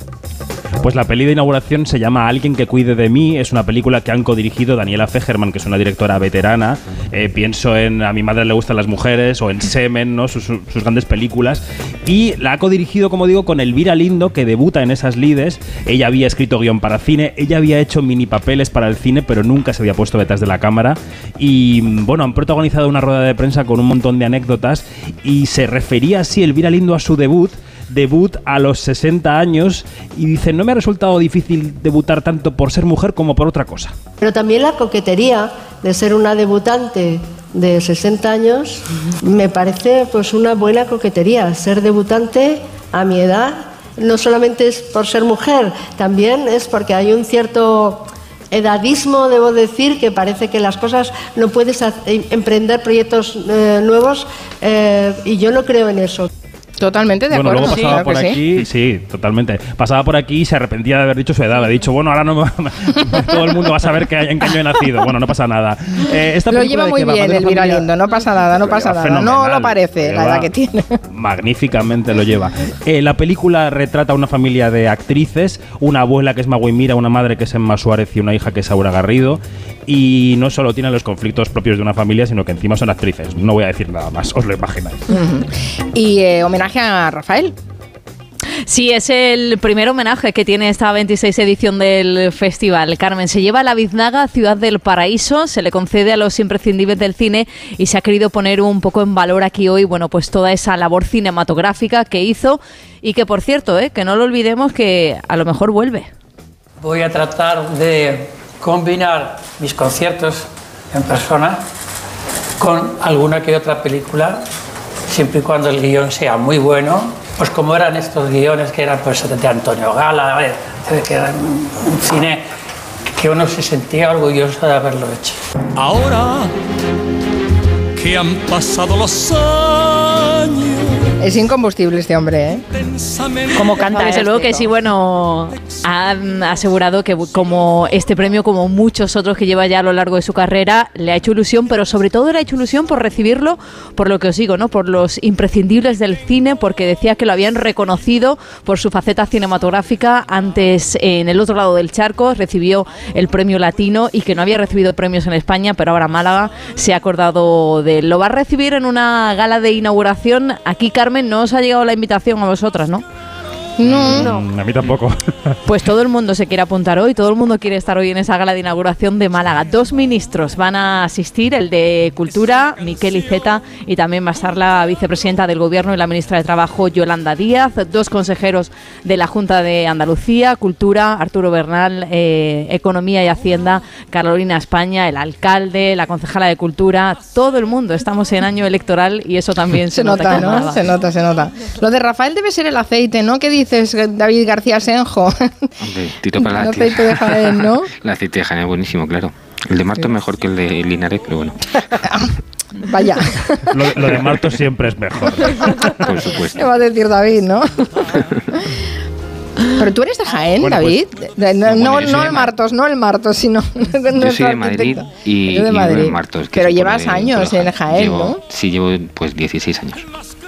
Pues la peli de inauguración se llama Alguien que cuide de mí. Es una película que han codirigido Daniela Fegerman, que es una directora veterana. Eh, pienso en A mi madre le gustan las mujeres o en Semen, ¿no? sus, sus grandes películas. Y la ha codirigido, como digo, con Elvira Lindo, que debuta en esas lides. Ella había escrito guion para cine, ella había hecho mini papeles para el cine, pero nunca se había puesto detrás de la cámara. Y bueno, han protagonizado una rueda de prensa con un montón de anécdotas. Y se refería así Elvira Lindo a su debut debut a los 60 años y dice, no me ha resultado difícil debutar tanto por ser mujer como por otra cosa. Pero también la coquetería de ser una debutante de 60 años, me parece pues una buena coquetería ser debutante a mi edad. No solamente es por ser mujer, también es porque hay un cierto edadismo, debo decir, que parece que las cosas no puedes hacer- emprender proyectos eh, nuevos eh, y yo no creo en eso. Totalmente de bueno, acuerdo. luego sí, pasaba claro por que sí. aquí, sí. totalmente. Pasaba por aquí y se arrepentía de haber dicho su edad. Ha dicho, bueno, ahora no me- todo el mundo va a saber que en qué año he nacido. Bueno, no pasa nada. Eh, esta Lo lleva muy bien ¿Va de una Elvira familia- Lindo, no pasa nada, no pasa nada. No lo parece la edad que tiene. Magníficamente lo lleva. Eh, la película retrata a una familia de actrices, una abuela que es Magui Mira, una madre que es Emma Suárez y una hija que es Aura Garrido. Y no solo tienen los conflictos propios de una familia, sino que encima son actrices. No voy a decir nada más, os lo imagináis. Y eh, homenaje a Rafael. Sí, es el primer homenaje que tiene esta 26 edición del festival. Carmen se lleva la Biznaga, Ciudad del Paraíso, se le concede a los imprescindibles del cine y se ha querido poner un poco en valor aquí hoy, bueno, pues toda esa labor cinematográfica que hizo y que por cierto, eh, que no lo olvidemos que a lo mejor vuelve. Voy a tratar de combinar mis conciertos en persona con alguna que otra película, siempre y cuando el guion sea muy bueno, pues como eran estos guiones que eran pues de Antonio Gala, que era un cine que uno se sentía orgulloso de haberlo hecho. Ahora que han pasado los años. Es incombustible este hombre, ¿eh? Como canta, desde luego que sí, bueno, han asegurado que como este premio, como muchos otros que lleva ya a lo largo de su carrera, le ha hecho ilusión, pero sobre todo le ha hecho ilusión por recibirlo, por lo que os digo, ¿no? Por los imprescindibles del cine, porque decía que lo habían reconocido por su faceta cinematográfica. Antes, en el otro lado del charco, recibió el premio latino y que no había recibido premios en España, pero ahora Málaga se ha acordado de él. Lo va a recibir en una gala de inauguración. Aquí, Carmen, no os ha llegado la invitación a vosotras, ¿no? No, Mm, A mí tampoco. Pues todo el mundo se quiere apuntar hoy, todo el mundo quiere estar hoy en esa gala de inauguración de Málaga. Dos ministros van a asistir, el de Cultura, Miquel Iceta, y también va a estar la vicepresidenta del Gobierno y la ministra de Trabajo, Yolanda Díaz, dos consejeros de la Junta de Andalucía, Cultura, Arturo Bernal, eh, Economía y Hacienda, Carolina España, el alcalde, la concejala de Cultura, todo el mundo. Estamos en año electoral y eso también se, Se nota, ¿no? Se nota, se nota. Lo de Rafael debe ser el aceite, ¿no? ¿Qué dices, David García Senjo? Hombre, tiro para El la aceite de Jaén, ¿no? El aceite de Jaén es buenísimo, claro. El de Marto es mejor que el de Linares, pero bueno, Vaya. Lo, lo de Marto siempre es mejor. por supuesto. ¿Qué va a decir David, no? Pero tú eres de Jaén, Bueno, David. pues- De- no, No, bueno, no, yo soy de el Ma- Martos, no el Martos, sino. Yo soy de Madrid y, Yo de y Madrid. vivo en Martos. que Pero llevas años en Jaén, Llevo- ¿no? Sí, llevo pues 16 años.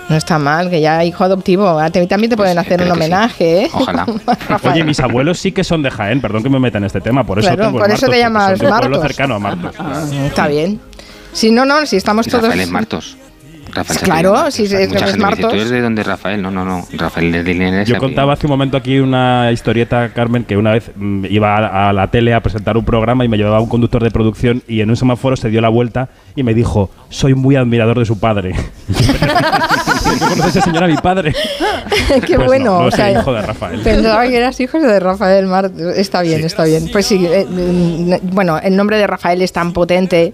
No está mal, que ya hijo adoptivo. A ti también te pueden hacer un sí. homenaje, ¿eh? Ojalá. Oye, mis abuelos sí que son de Jaén, perdón que me meta en este tema, por eso Claro, tengo el por eso Martos, te llamas Martos. cercano a Martos. Está bien. Si no, no, si estamos todos. Rafael es Martos. Rafael Claro, apellida Martos. si es- es Mucha gente me dice, Martos. ¿Tú eres de dónde Rafael? No, no, no. Rafael es de Linares. Yo contaba hace un momento aquí una historieta, Carmen, que una vez mm, iba a, a la tele a presentar un programa y me llevaba un conductor de producción y en un semáforo se dio la vuelta y me dijo, soy muy admirador de su padre. ¿No conoces a ese señor a mi padre? Qué Pues no, bueno. no o sea, soy hijo de Rafael. Pensaba que eras hijo de Rafael Martos. Está bien, está bien. Pues sí, eh, mm, bueno, el nombre de Rafael es tan potente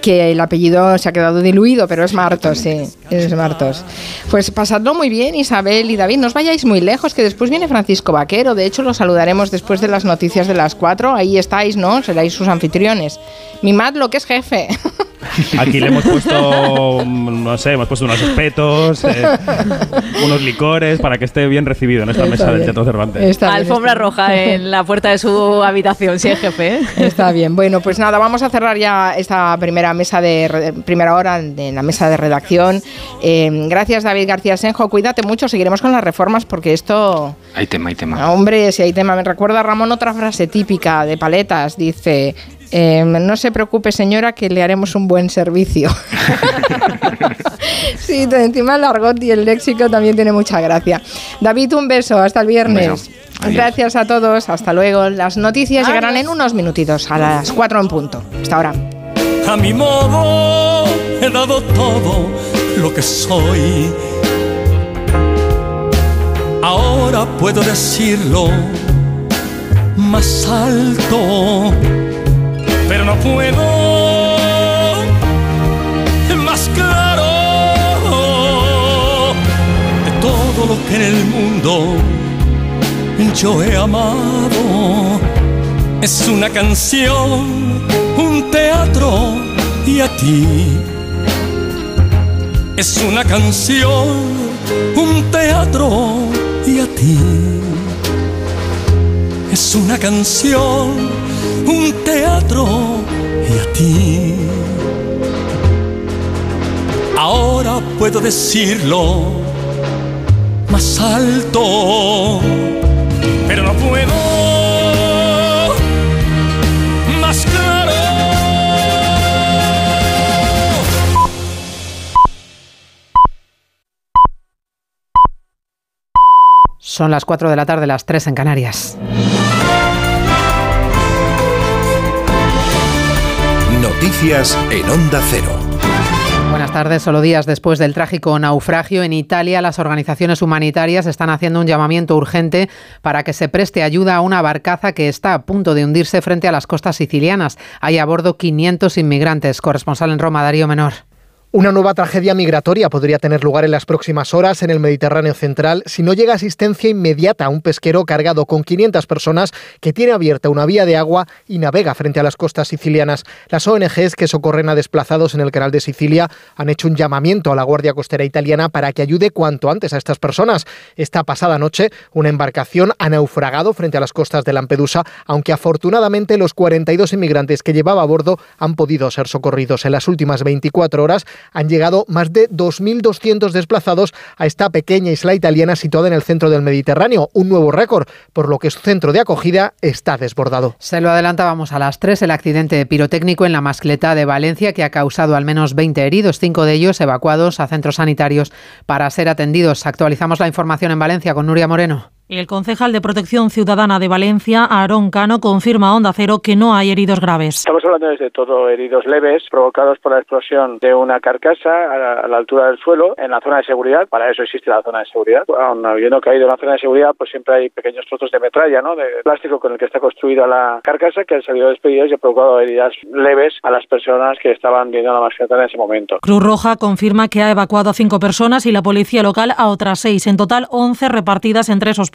que el apellido se ha quedado diluido, pero es Martos, sí, es Martos. Pues pasadlo muy bien, Isabel y David, no os vayáis muy lejos, que después viene Francisco Vaquero, de hecho lo saludaremos después de las noticias de las cuatro, ahí estáis, ¿no? Seréis sus anfitriones. Mimad lo que es jefe. Aquí le hemos puesto, mm, no sé, hemos puesto unos espetos, eh, unos licores para que esté bien recibido en esta Está mesa del. Teatro Cervantes. Está bien, Alfombra está roja en la puerta de su habitación, sí, jefe. ¿eh? Está bien. Bueno, pues nada, vamos a cerrar ya esta primera mesa de re- primera hora de la mesa de redacción. Eh, gracias, David García Senjo. Cuídate mucho. Seguiremos con las reformas porque esto, Hay tema, hay tema. ah, hombre, si hay tema. Me recuerda a Ramón otra frase típica de paletas. Dice. Eh, no se preocupe, señora, que le haremos un buen servicio. sí, encima el argot y el léxico también tiene mucha gracia. David, un beso. Hasta el viernes. Gracias a todos. Hasta luego. Las noticias llegarán en unos minutitos, a las 4 en punto. Hasta ahora. A mi modo he dado todo lo que soy. Ahora puedo decirlo más alto, pero no puedo más claro de todo lo que en el mundo yo he amado. Es una canción, un teatro y a ti. Es una canción, un teatro y a ti. Es una canción un teatro y a ti. Ahora puedo decirlo más alto, pero no puedo más claro. Son las 4 de la tarde, las 3 en Canarias. Noticias en Onda Cero. Buenas tardes. Solo días después del trágico naufragio en Italia, las organizaciones humanitarias están haciendo un llamamiento urgente para que se preste ayuda a una barcaza que está a punto de hundirse frente a las costas sicilianas. Hay a bordo 500 inmigrantes. Corresponsal en Roma, Darío Menor. Una nueva tragedia migratoria podría tener lugar en las próximas horas en el Mediterráneo central si no llega asistencia inmediata a un pesquero cargado con 500 personas que tiene abierta una vía de agua y navega frente a las costas sicilianas. Las ONGs que socorren a desplazados en el canal de Sicilia han hecho un llamamiento a la Guardia Costera italiana para que ayude cuanto antes a estas personas. Esta pasada noche, una embarcación ha naufragado frente a las costas de Lampedusa, aunque afortunadamente los 42 inmigrantes que llevaba a bordo han podido ser socorridos en las últimas 24 horas han llegado más de 2.200 desplazados a esta pequeña isla italiana situada en el centro del Mediterráneo, un nuevo récord, por lo que su centro de acogida está desbordado. Se lo adelantábamos a las 3, el accidente pirotécnico en la mascleta de Valencia que ha causado al menos 20 heridos, cinco de ellos evacuados a centros sanitarios para ser atendidos. Actualizamos la información en Valencia con Nuria Moreno. El concejal de Protección Ciudadana de Valencia, Aarón Cano, confirma a Onda Cero que no hay heridos graves. Estamos hablando desde todo heridos leves provocados por la explosión de una carcasa a la, altura del suelo en la zona de seguridad. Para eso existe la zona de seguridad. Aun habiendo caído en la zona de seguridad, pues siempre hay pequeños trozos de metralla, ¿no? De plástico con el que está construida la carcasa que han salido despedidos y ha provocado heridas leves a las personas que estaban viendo la mascleta en ese momento. Cruz Roja confirma que ha evacuado a cinco personas y la policía local a otras seis. En total, 11 repartidas en tres hospitales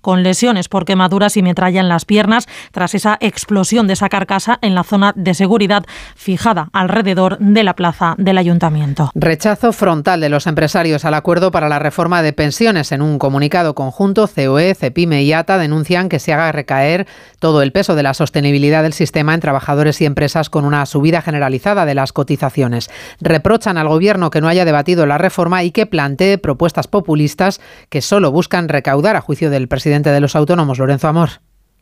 con lesiones por quemaduras y metralla en las piernas tras esa explosión de esa carcasa en la zona de seguridad fijada alrededor de la plaza del ayuntamiento. Rechazo frontal de los empresarios al acuerdo para la reforma de pensiones. En un comunicado conjunto, COE, CEPIME y ATA denuncian que se haga recaer todo el peso de la sostenibilidad del sistema en trabajadores y empresas con una subida generalizada de las cotizaciones. Reprochan al Gobierno que no haya debatido la reforma y que plantee propuestas populistas que solo buscan recaudar a juicio del presidente de los autónomos, Lorenzo Amor.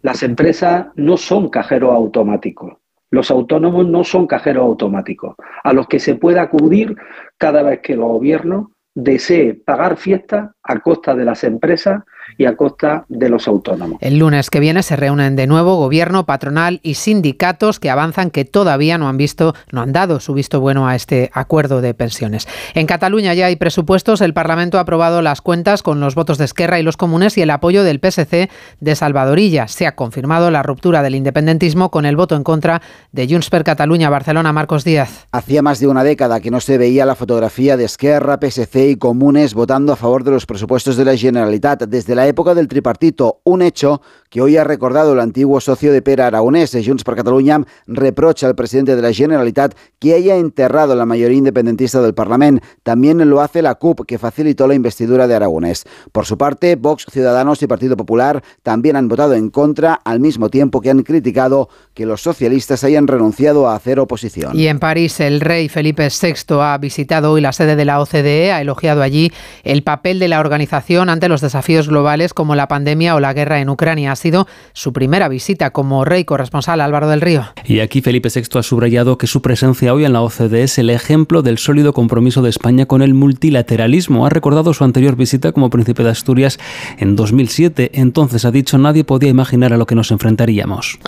Las empresas no son cajeros automáticos. Los autónomos no son cajeros automáticos, a los que se puede acudir cada vez que el gobierno desee pagar fiestas a costa de las empresas y a costa de los autónomos. El lunes que viene se reúnen de nuevo gobierno, patronal y sindicatos que avanzan que todavía no han visto, no han dado su visto bueno a este acuerdo de pensiones. En Cataluña ya hay presupuestos, el Parlamento ha aprobado las cuentas con los votos de Esquerra y los comunes y el apoyo del PSC de Salvadorilla. Se ha confirmado la ruptura del independentismo con el voto en contra de Junts per Cataluña Barcelona Marcos Díaz. Hacía más de una década que no se veía la fotografía de Esquerra, PSC y comunes votando a favor de los presupuestos de la Generalitat desde la época del tripartito, un hecho que hoy ha recordado el antiguo socio de Pere Aragonés de Junts per Catalunya, reprocha al presidente de la Generalitat que haya enterrado la mayoría independentista del Parlamento. También lo hace la CUP, que facilitó la investidura de Aragonés. Por su parte, Vox, Ciudadanos y Partido Popular también han votado en contra, al mismo tiempo que han criticado que los socialistas hayan renunciado a hacer oposición. Y en París, el rey Felipe VI ha visitado hoy la sede de la OCDE, ha elogiado allí el papel de la organización ante los desafíos globales como la pandemia o la guerra en Ucrania sido su primera visita como rey corresponsal Álvaro del Río. Y aquí Felipe VI ha subrayado que su presencia hoy en la OCDE es el ejemplo del sólido compromiso de España con el multilateralismo. Ha recordado su anterior visita como príncipe de Asturias en 2007. Entonces ha dicho nadie podía imaginar a lo que nos enfrentaríamos.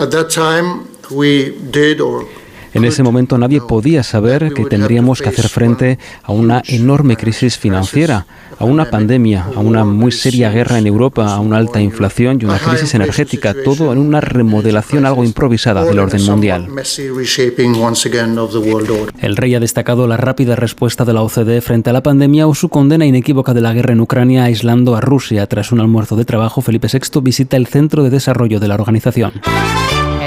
En ese momento nadie podía saber que tendríamos que hacer frente a una enorme crisis financiera, a una pandemia, a una muy seria guerra en Europa, a una alta inflación y una crisis energética, todo en una remodelación algo improvisada del orden mundial. El rey ha destacado la rápida respuesta de la OCDE frente a la pandemia o su condena inequívoca de la guerra en Ucrania aislando a Rusia. Tras un almuerzo de trabajo, Felipe VI visita el centro de desarrollo de la organización.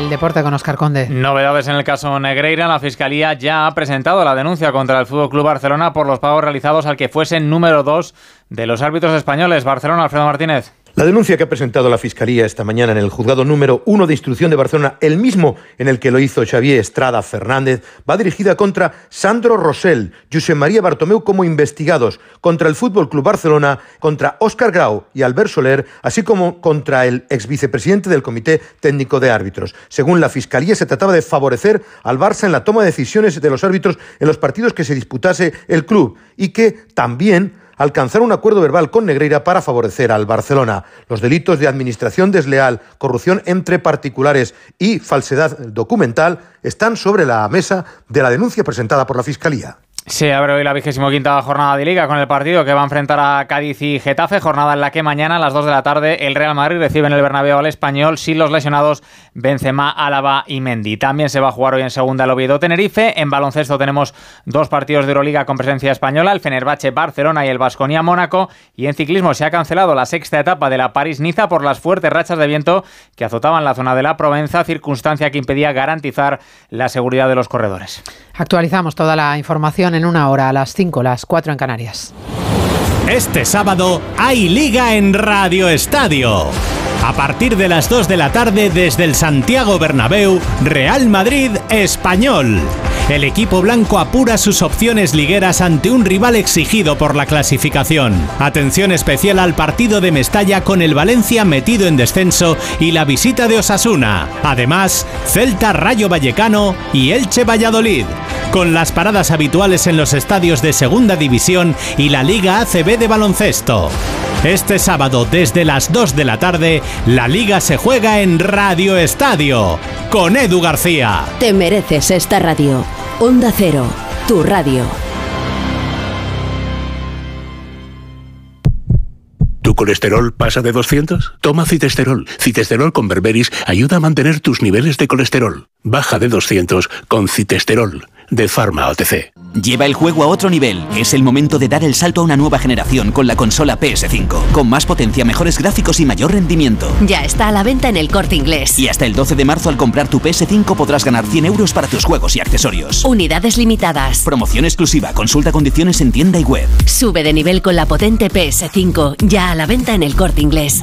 El deporte con Oscar Conde. Novedades en el caso Negreira. La Fiscalía ya ha presentado la denuncia contra el Fútbol Club Barcelona por los pagos realizados al que fuese número dos de los árbitros españoles. Barcelona, Alfredo Martínez. La denuncia que ha presentado la Fiscalía esta mañana en el juzgado número 1 de instrucción de Barcelona, el mismo en el que lo hizo Xavier Estrada Fernández, va dirigida contra Sandro Rosell, José María Bartomeu como investigados, contra el Fútbol Club Barcelona, contra Óscar Grau y Albert Soler, así como contra el ex vicepresidente del Comité Técnico de Árbitros. Según la Fiscalía, se trataba de favorecer al Barça en la toma de decisiones de los árbitros en los partidos que se disputase el club y que también alcanzar un acuerdo verbal con Negreira para favorecer al Barcelona. Los delitos de administración desleal, corrupción entre particulares y falsedad documental están sobre la mesa de la denuncia presentada por la Fiscalía. Se abre hoy la vigésimo quinta jornada de Liga con el partido que va a enfrentar a Cádiz y Getafe, jornada en la que mañana a las 2 de la tarde el Real Madrid recibe en el Bernabéu al Español sin los lesionados Benzema, Álava y Mendy. También se va a jugar hoy en segunda el Oviedo Tenerife. En baloncesto tenemos dos partidos de Euroliga con presencia española, el Fenerbahce Barcelona y el Vasconia Mónaco. Y en ciclismo se ha cancelado la sexta etapa de la París-Niza por las fuertes rachas de viento que azotaban la zona de la Provenza, circunstancia que impedía garantizar la seguridad de los corredores. Actualizamos toda la información en una hora, a las 5, las 4 en Canarias. Este sábado hay liga en Radio Estadio. A partir de las 2 de la tarde desde el Santiago Bernabéu, Real Madrid Español. El equipo blanco apura sus opciones ligueras ante un rival exigido por la clasificación. Atención especial al partido de Mestalla con el Valencia metido en descenso y la visita de Osasuna. Además, Celta Rayo Vallecano y Elche Valladolid. Con las paradas habituales en los estadios de Segunda División y la Liga ACB de baloncesto. Este sábado desde las 2 de la tarde, la liga se juega en Radio Estadio con Edu García. Te mereces esta radio. Onda Cero, tu radio. ¿Tu colesterol pasa de 200? Toma citesterol. Citesterol con berberis ayuda a mantener tus niveles de colesterol. Baja de 200 con citesterol de Pharma OTC. Lleva el juego a otro nivel. Es el momento de dar el salto a una nueva generación con la consola PS5. Con más potencia, mejores gráficos y mayor rendimiento. Ya está a la venta en el corte inglés. Y hasta el 12 de marzo al comprar tu PS5 podrás ganar 100 euros para tus juegos y accesorios. Unidades limitadas. Promoción exclusiva. Consulta condiciones en tienda y web. Sube de nivel con la potente PS5. Ya a la venta en el corte inglés.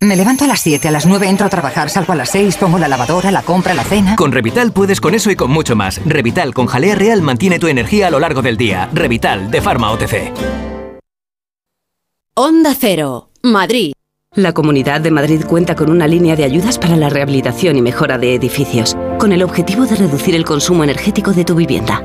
Me levanto a las 7, a las 9 entro a trabajar, salgo a las 6, pongo la lavadora, la compra, la cena. Con Revital puedes con eso y con mucho más. Revital con jalea real mantiene tu energía a lo largo del día. Revital de Pharma OTC. Onda Cero, Madrid. La Comunidad de Madrid cuenta con una línea de ayudas para la rehabilitación y mejora de edificios, con el objetivo de reducir el consumo energético de tu vivienda.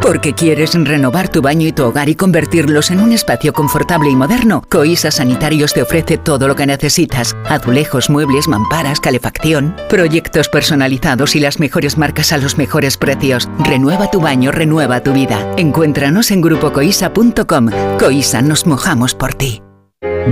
Porque quieres renovar tu baño y tu hogar y convertirlos en un espacio confortable y moderno, Coisa Sanitarios te ofrece todo lo que necesitas. Azulejos, muebles, mamparas, calefacción, proyectos personalizados y las mejores marcas a los mejores precios. Renueva tu baño, renueva tu vida. Encuéntranos en grupocoisa.com. Coisa, nos mojamos por ti.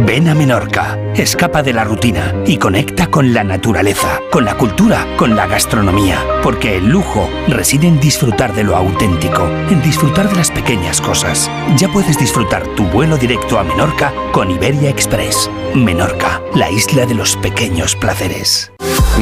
Ven a Menorca, escapa de la rutina y conecta con la naturaleza, con la cultura, con la gastronomía, porque el lujo reside en disfrutar de lo auténtico, en disfrutar de las pequeñas cosas. Ya puedes disfrutar tu vuelo directo a Menorca con Iberia Express. Menorca, la isla de los pequeños placeres.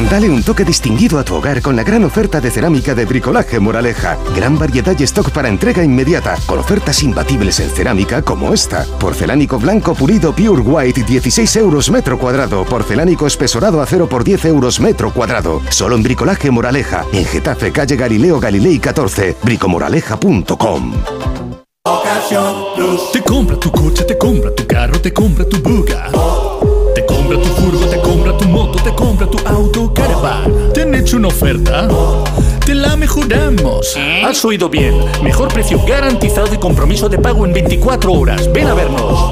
Dale un toque distinguido a tu hogar con la gran oferta de cerámica de Bricolaje Moraleja. Gran variedad y stock para entrega inmediata, con ofertas imbatibles en cerámica como esta. Porcelánico blanco pulido Pure White, 16 euros metro cuadrado. Porcelánico espesorado acero por 10 euros metro cuadrado. Solo en Bricolaje Moraleja, en Getafe, calle Galileo Galilei 14, bricomoraleja.com. Te compra tu coche, te compra tu carro, te compra tu buga. Te compra tu furgo, te compra tu moto, te compra tu auto, caravan. ¿Te han hecho una oferta? Te la mejoramos. Has oído bien. Mejor precio garantizado y compromiso de pago en 24 horas. Ven a vernos.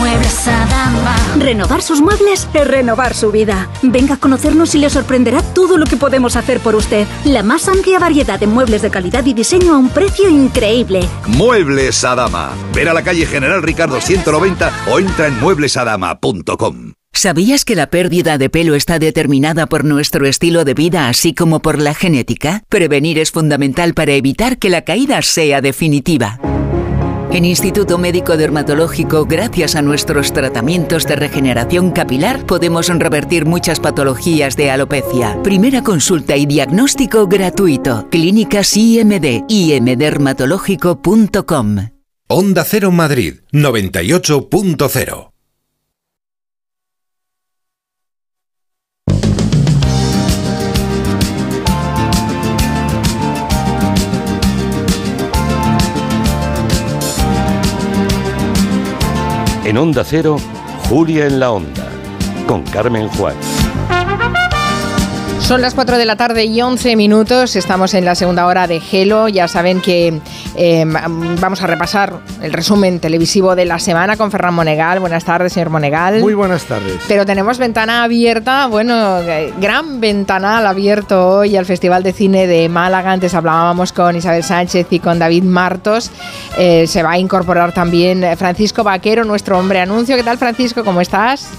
Muebles Adama. Renovar sus muebles es renovar su vida. Venga a conocernos y le sorprenderá todo lo que podemos hacer por usted. La más amplia variedad de muebles de calidad y diseño a un precio increíble. Muebles Adama. Ver a la calle General Ricardo 190 o entra en mueblesadama.com. ¿Sabías que la pérdida de pelo está determinada por nuestro estilo de vida así como por la genética? Prevenir es fundamental para evitar que la caída sea definitiva. En Instituto Médico Dermatológico, gracias a nuestros tratamientos de regeneración capilar, podemos revertir muchas patologías de alopecia. Primera consulta y diagnóstico gratuito. Clínicas IMD, imdermatológico.com. Onda Cero Madrid 98.0 En Onda Cero, Julia en la Onda, con Carmen Juan. Son las 4 de la tarde y 11 minutos. Estamos en la segunda hora de Gelo. Ya saben que eh, vamos a repasar el resumen televisivo de la semana con Ferran Monegal. Buenas tardes, señor Monegal. Muy buenas tardes. Pero tenemos ventana abierta, bueno, eh, gran ventanal abierto hoy al Festival de Cine de Málaga. Antes hablábamos con Isabel Sánchez y con David Martos. Eh, se va a incorporar también Francisco Vaquero, nuestro hombre anuncio. ¿Qué tal, Francisco? ¿Cómo estás?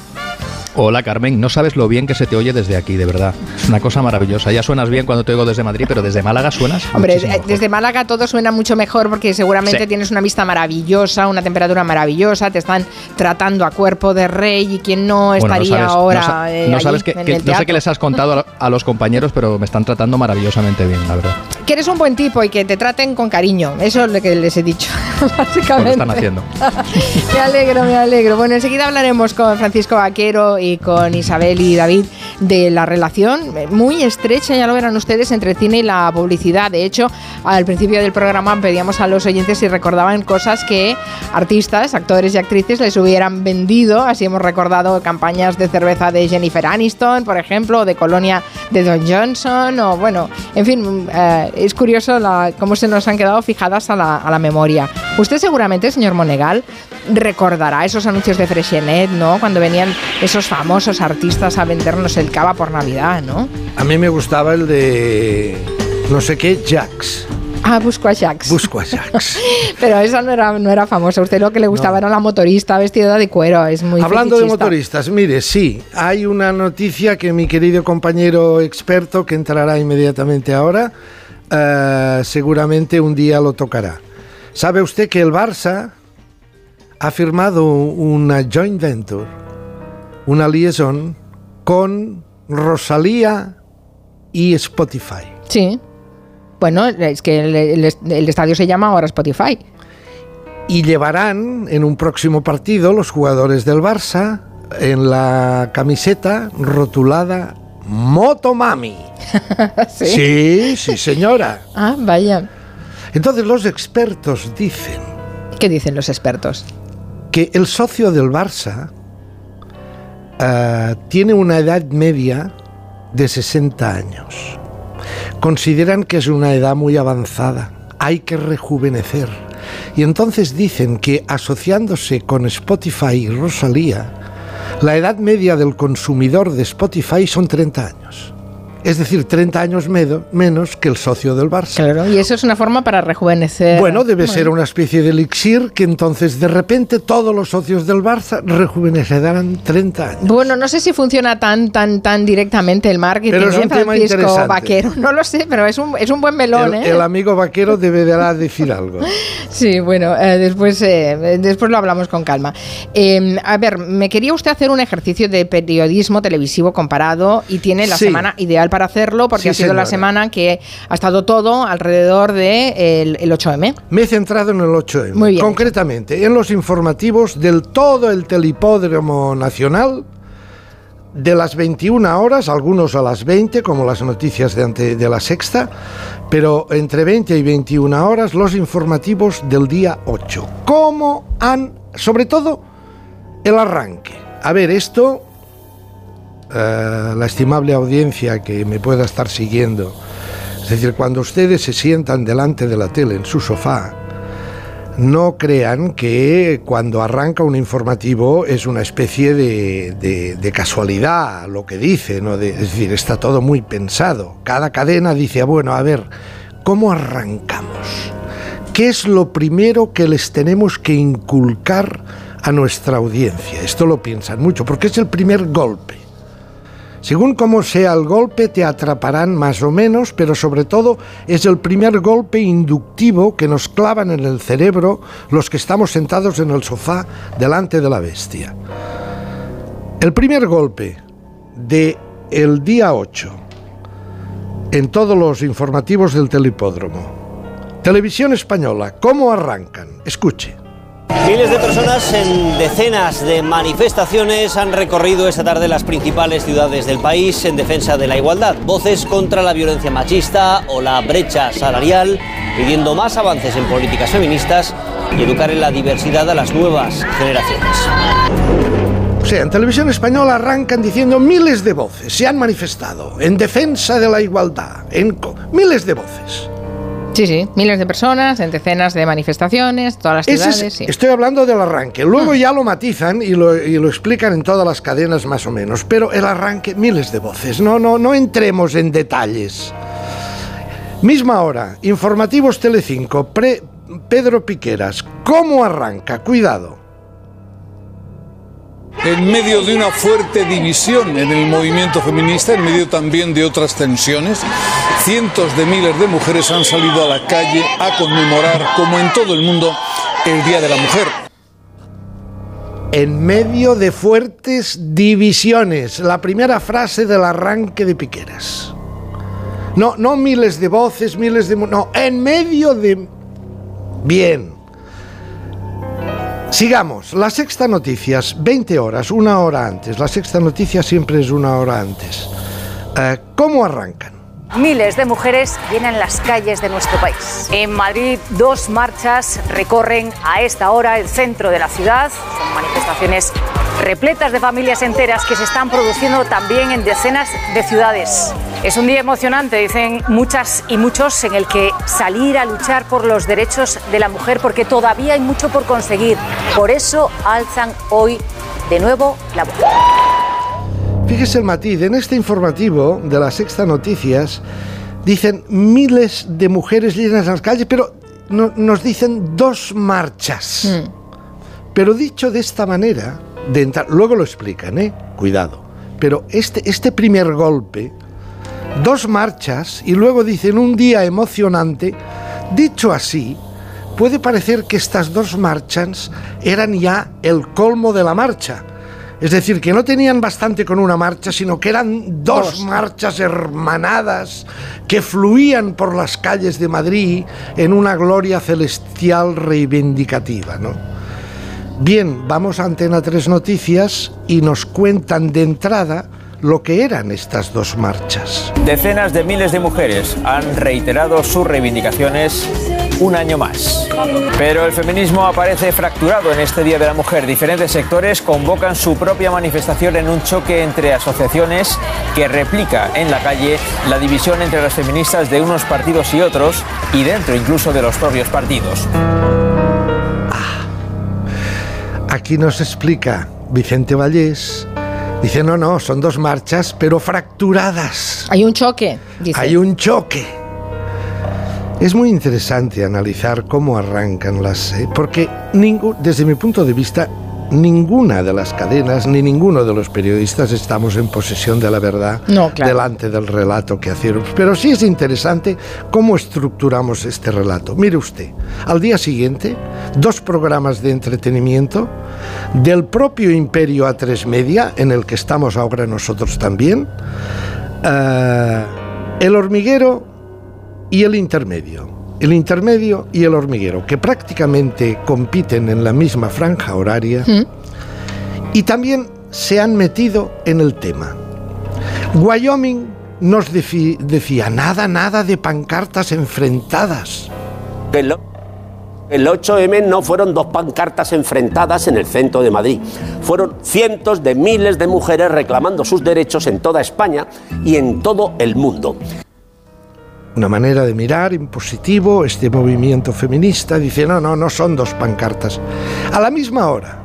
Hola Carmen, no sabes lo bien que se te oye desde aquí, de verdad. Es una cosa maravillosa. Ya suenas bien cuando te oigo desde Madrid, pero desde Málaga suenas. Hombre, eh, mejor. desde Málaga todo suena mucho mejor porque seguramente Sí. tienes una vista maravillosa, una temperatura maravillosa, te están tratando a cuerpo de rey y quien no Bueno, estaría sabes, ahora. no eh, no allí sabes que, en que- el no sé qué les has contado a los compañeros, pero me están tratando maravillosamente bien, la verdad. Que eres un buen tipo y que te traten con cariño. Eso es lo que les he dicho, básicamente. Lo están haciendo. me alegro, me alegro. Bueno, enseguida hablaremos con Francisco Vaquero y con Isabel y David de la relación eh, muy estrecha, ya lo verán ustedes, entre el cine y la publicidad. De hecho, al principio del programa pedíamos a los oyentes si recordaban cosas que artistas, actores y actrices les hubieran vendido. Así hemos recordado campañas de cerveza de Jennifer Aniston, por ejemplo, o de Colonia de Don Johnson, o bueno, en fin, eh, es curioso la- cómo se nos han quedado fijadas a la, a la memoria. Usted seguramente, señor Monegal, recordará esos anuncios de Freshenet, ¿no? Cuando venían esos famosos artistas a vendernos el cava por Navidad, ¿no? A mí me gustaba el de no sé qué, Jax. Ah, busco a Jax. Busco a Jax. Pero esa no era, no era famosa. Usted lo que le gustaba era la motorista vestida de cuero. Es muy Hablando de motoristas, mire, sí, hay una noticia que mi querido compañero experto, que entrará inmediatamente ahora, eh, seguramente un día lo tocará. ¿Sabe usted que el Barça ha firmado una joint venture, una liaison con Rosalía y Spotify? Sí. Bueno, es que el, el- el estadio se llama ahora Spotify. y llevarán en un próximo partido los jugadores del Barça en la camiseta rotulada Motomami. ¿Sí? Sí, sí, señora. Ah, vaya. Entonces los expertos dicen ¿Qué dicen los expertos? que el socio del Barça eh, tiene una edad media de 60 años. Consideran que es una edad muy avanzada. Hay que rejuvenecer. Y entonces dicen que asociándose con Spotify y Rosalía, la edad media del consumidor de Spotify son 30 años. Es decir, 30 años medo- menos que el socio del Barça. Claro, y eso es una forma para rejuvenecer. Bueno, debe ser una especie de elixir que entonces de repente todos los socios del Barça rejuvenecerán 30 años. Bueno, no sé si funciona tan tan tan directamente el marketing, Pero es un ¿eh, tema Francisco interesante. Vaquero. No lo sé, pero es un, es un buen melón, El, ¿eh? el amigo vaquero deberá decir algo. Sí, bueno, eh, después, después lo hablamos con calma. Eh, a ver, me quería usted hacer un ejercicio de periodismo televisivo comparado y tiene la Sí. semana ideal para hacerlo porque Sí, ha sido la señora. semana que ha estado todo alrededor del de el, el 8M. Me he centrado en el 8M. Muy bien. Concretamente, en los informativos del todo el telipódromo nacional de las 21 horas, algunos a las 20, como las noticias de, ante- de la sexta, pero entre 20 y 21 horas los informativos del día 8. ¿Cómo han, sobre todo, el arranque? A ver, esto, eh, la estimable audiencia que me pueda estar siguiendo, es decir, cuando ustedes se sientan delante de la tele en su sofá, no crean que cuando arranca un informativo es una especie de, casualidad lo que dice, ¿no? De- es decir, está todo muy pensado. Cada cadena dice, "Ah, bueno, a ver, ¿cómo arrancamos? ¿Qué es lo primero que les tenemos que inculcar a nuestra audiencia? Esto lo piensan mucho, porque es el primer golpe. Según cómo sea el golpe, te atraparán más o menos, pero sobre todo es el primer golpe inductivo que nos clavan en el cerebro los que estamos sentados en el sofá delante de la bestia. El primer golpe de el día 8 en todos los informativos del telipódromo. Televisión española, ¿cómo arrancan? Escuche. Miles de personas en decenas de manifestaciones han recorrido esta tarde las principales ciudades del país en defensa de la igualdad. Voces contra la violencia machista o la brecha salarial, pidiendo más avances en políticas feministas y educar en la diversidad a las nuevas generaciones. O sea, en televisión española arrancan diciendo miles de voces se han manifestado en defensa de la igualdad, en miles de voces. Sí, sí, miles de personas en decenas de manifestaciones, todas las Ese es- ciudades. sí. Estoy hablando del arranque. Luego ya lo matizan y lo, y lo explican en todas las cadenas más o menos. Pero el arranque, miles de voces. No, no, no entremos en detalles. Misma hora, informativos Telecinco, pre- Pedro Piqueras. ¿Cómo arranca? Cuidado. En medio de una fuerte división en el movimiento feminista, en medio también de otras tensiones, cientos de miles de mujeres han salido a la calle a conmemorar, como en todo el mundo, el Día de la Mujer. En medio de fuertes divisiones. La primera frase del arranque de Piqueras. No, no miles de voces, miles de... No, en medio de... Bien. Sigamos. La sexta noticias, 20 horas, una hora antes. La sexta noticia siempre es una hora antes. Eh, ¿Cómo arrancan? Miles de mujeres llenan las calles de nuestro país. En Madrid, dos marchas recorren a esta hora el centro de la ciudad. Son manifestaciones repletas de familias enteras que se están produciendo también en decenas de ciudades. Es un día emocionante, dicen muchas y muchos, en el que salir a luchar por los derechos de la mujer, porque todavía hay mucho por conseguir. Por eso alzan hoy de nuevo la voz. Fíjese el matiz, en este informativo de la Sexta Noticias dicen miles de mujeres llenas las calles, pero no- nos dicen dos marchas. Pero dicho de esta manera, de entrar, luego lo explican, ¿eh? Cuidado. Pero este, este primer golpe, dos marchas y luego dicen un día emocionante, dicho así, puede parecer que estas dos marchas eran ya el colmo de la marcha. Es decir, que no tenían bastante con una marcha, sino que eran dos, marchas hermanadas que fluían por las calles de Madrid en una gloria celestial reivindicativa, ¿no? Bien, vamos a Antena 3 Noticias y nos cuentan de entrada lo que eran estas dos marchas. Decenas de miles de mujeres han reiterado sus reivindicaciones un año más. Pero el feminismo aparece fracturado en este Día de la Mujer. Diferentes sectores convocan su propia manifestación en un choque entre asociaciones que replica en la calle la división entre las feministas de unos partidos y otros y dentro incluso de los propios partidos. Aquí nos explica Vicente Vallés Dice, no, no, son dos marchas, pero fracturadas. Hay un choque, dice. Hay un choque. Es muy interesante analizar cómo arrancan las... eh, porque desde mi punto de vista, ninguna de las cadenas ni ninguno de los periodistas estamos en posesión de la verdad No, claro. delante del relato que hacemos. Pero sí es interesante cómo estructuramos este relato. Mire usted, al día siguiente, dos programas de entretenimiento del propio Imperio A3 Media, en el que estamos ahora nosotros también, eh, El Hormiguero y El Intermedio. El intermedio y el hormiguero, que prácticamente compiten en la misma franja horaria y también se han metido en el tema. Wyoming nos decía nada, nada de pancartas enfrentadas. El, el 8M no fueron dos pancartas enfrentadas en el centro de Madrid. Fueron cientos de miles de mujeres reclamando sus derechos en toda España y en todo el mundo. Una manera de mirar en positivo este movimiento feminista. Dice, no, no, no son dos pancartas. A la misma hora,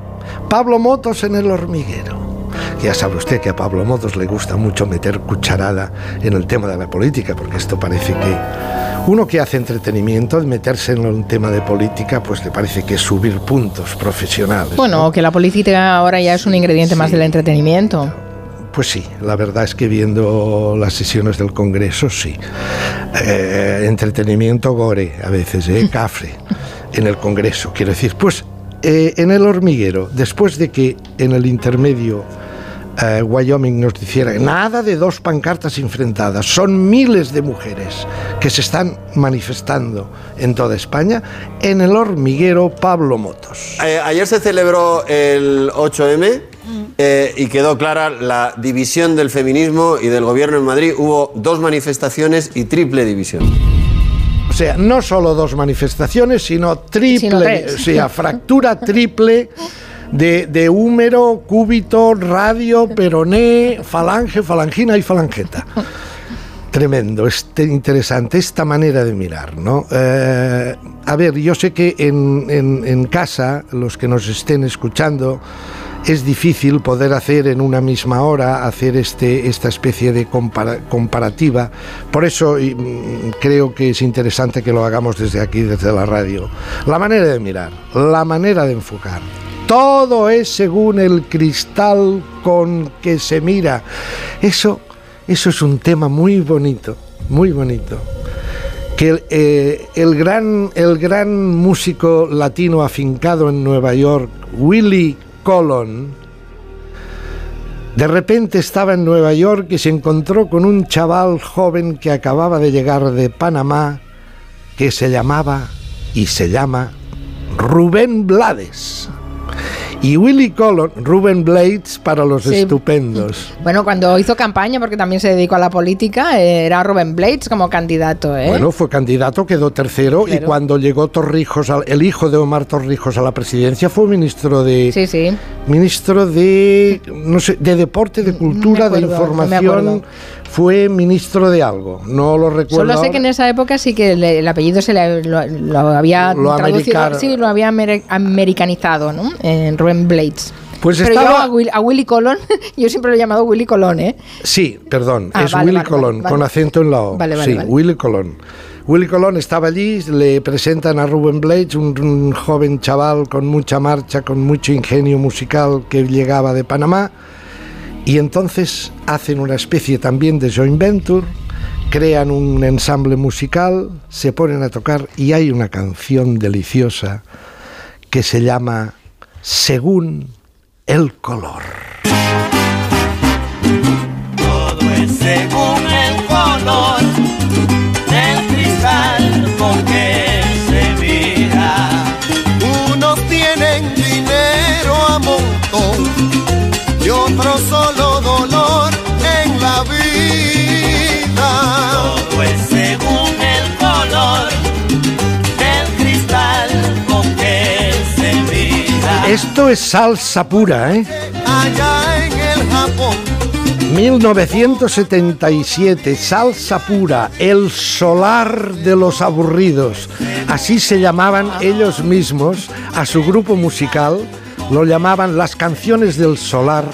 Pablo Motos en el hormiguero. Ya sabe usted que a Pablo Motos le gusta mucho meter cucharada en el tema de la política, porque esto parece que uno que hace entretenimiento, meterse en un tema de política, pues le parece que es subir puntos profesionales. Bueno, que la política ahora ya es un ingrediente más del entretenimiento. Pues sí, la verdad es que viendo las sesiones del Congreso, sí. Eh, entretenimiento gore, a veces, ¿eh? cafre, en el Congreso. Quiero decir, pues eh, en el hormiguero, después de que en el intermedio eh, Wyoming nos dijera nada de dos pancartas enfrentadas, son miles de mujeres que se están manifestando en toda España, en el hormiguero Pablo Motos. Eh, ayer se celebró el 8M eh, y quedó clara la división del feminismo y del gobierno en Madrid. Hubo dos manifestaciones y triple división. O sea, no solo dos manifestaciones, sino triple, Sino o sea, fractura triple de, de húmero, cúbito, radio, peroné, falange, falangina y falangeta. Tremendo, es te- interesante esta manera de mirar, ¿no? Eh, a ver, yo sé que en, en- en casa, los que nos estén escuchando, es difícil poder hacer en una misma hora, hacer este, esta especie de compara- comparativa. Por eso mm, creo que es interesante que lo hagamos desde aquí, desde la radio. La manera de mirar, la manera de enfocar. Todo es según el cristal con que se mira. Eso, eso es un tema muy bonito, muy bonito que eh, el gran, el gran músico latino afincado en Nueva York, Willie Colon, de repente estaba en Nueva York y se encontró con un chaval joven que acababa de llegar de Panamá, que se llamaba y se llama Rubén Blades. Y Willie Colon, Rubén Blades para los Sí. estupendos. Bueno, cuando hizo campaña, porque también se dedicó a la política, eh, era Rubén Blades como candidato, ¿eh? Bueno, fue candidato, quedó tercero y cuando llegó Torrijos, al- el hijo de Omar Torrijos a la presidencia fue ministro de Sí, sí. ministro de no sé, de deporte, de cultura, acuerdo, de información. Fue ministro de algo, no lo recuerdo. Solo sé que en esa época sí que le- el apellido se le, lo, lo había Lo traducido, americano. sí, lo había amer- americanizado, ¿no? En Rubén Blades. Pues Pero yo estaba- a, Will- a Willy Colón, yo siempre lo he llamado Willy Colón, ¿eh? Sí, perdón, Ah, es vale, Willy vale, Colón, vale, con acento en la O. Vale, vale, sí. Willy Colón. Willy Colón estaba allí, le presentan a Rubén Blades, un, un joven chaval con mucha marcha, con mucho ingenio musical que llegaba de Panamá, y entonces hacen una especie también de joint venture, crean un ensamble musical, se ponen a tocar y hay una canción deliciosa que se llama Según el color. Todo es según el color del cristal con que se mira. Unos tienen dinero a montón y otros solo dolor en la vida. Todo es según el color del cristal con que se mira. Esto es salsa pura, ¿eh? Allá en el Japón. 1977, Salsa Pura, el solar de los aburridos. Así se llamaban ellos mismos a su grupo musical, lo llamaban las canciones del solar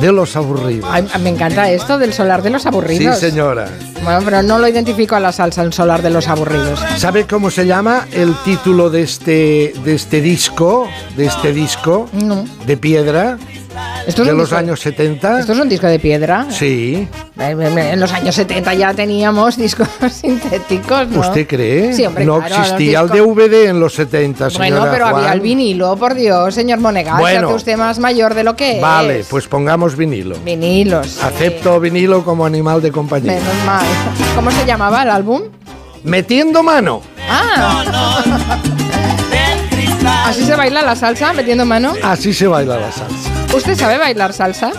de los aburridos. Ay, me encanta esto del solar de los Sí, aburridos. señora. Bueno, pero no lo identifico a la salsa, el solar de los aburridos. ¿Sabe cómo se llama el título de este, de este disco? De este disco No. de piedra Esto es de los disco- años 70. ¿Esto es un disco de piedra? Sí. Eh, En los años 70 ya teníamos discos sintéticos, ¿no? ¿Usted cree? Sí, hombre, no claro, existía el DVD en los 70, señora Bueno, pero había el vinilo, por Dios, señor Monegal. Bueno. usted más mayor de lo que Vale, es. pues pongamos vinilo. Vinilos. Acepto vinilo como animal de compañía. Menos mal. ¿Cómo se llamaba el álbum? Metiendo mano. Ah. ¿Así se baila la salsa, metiendo mano? Así se baila la salsa. ¿Usted sabe bailar salsa?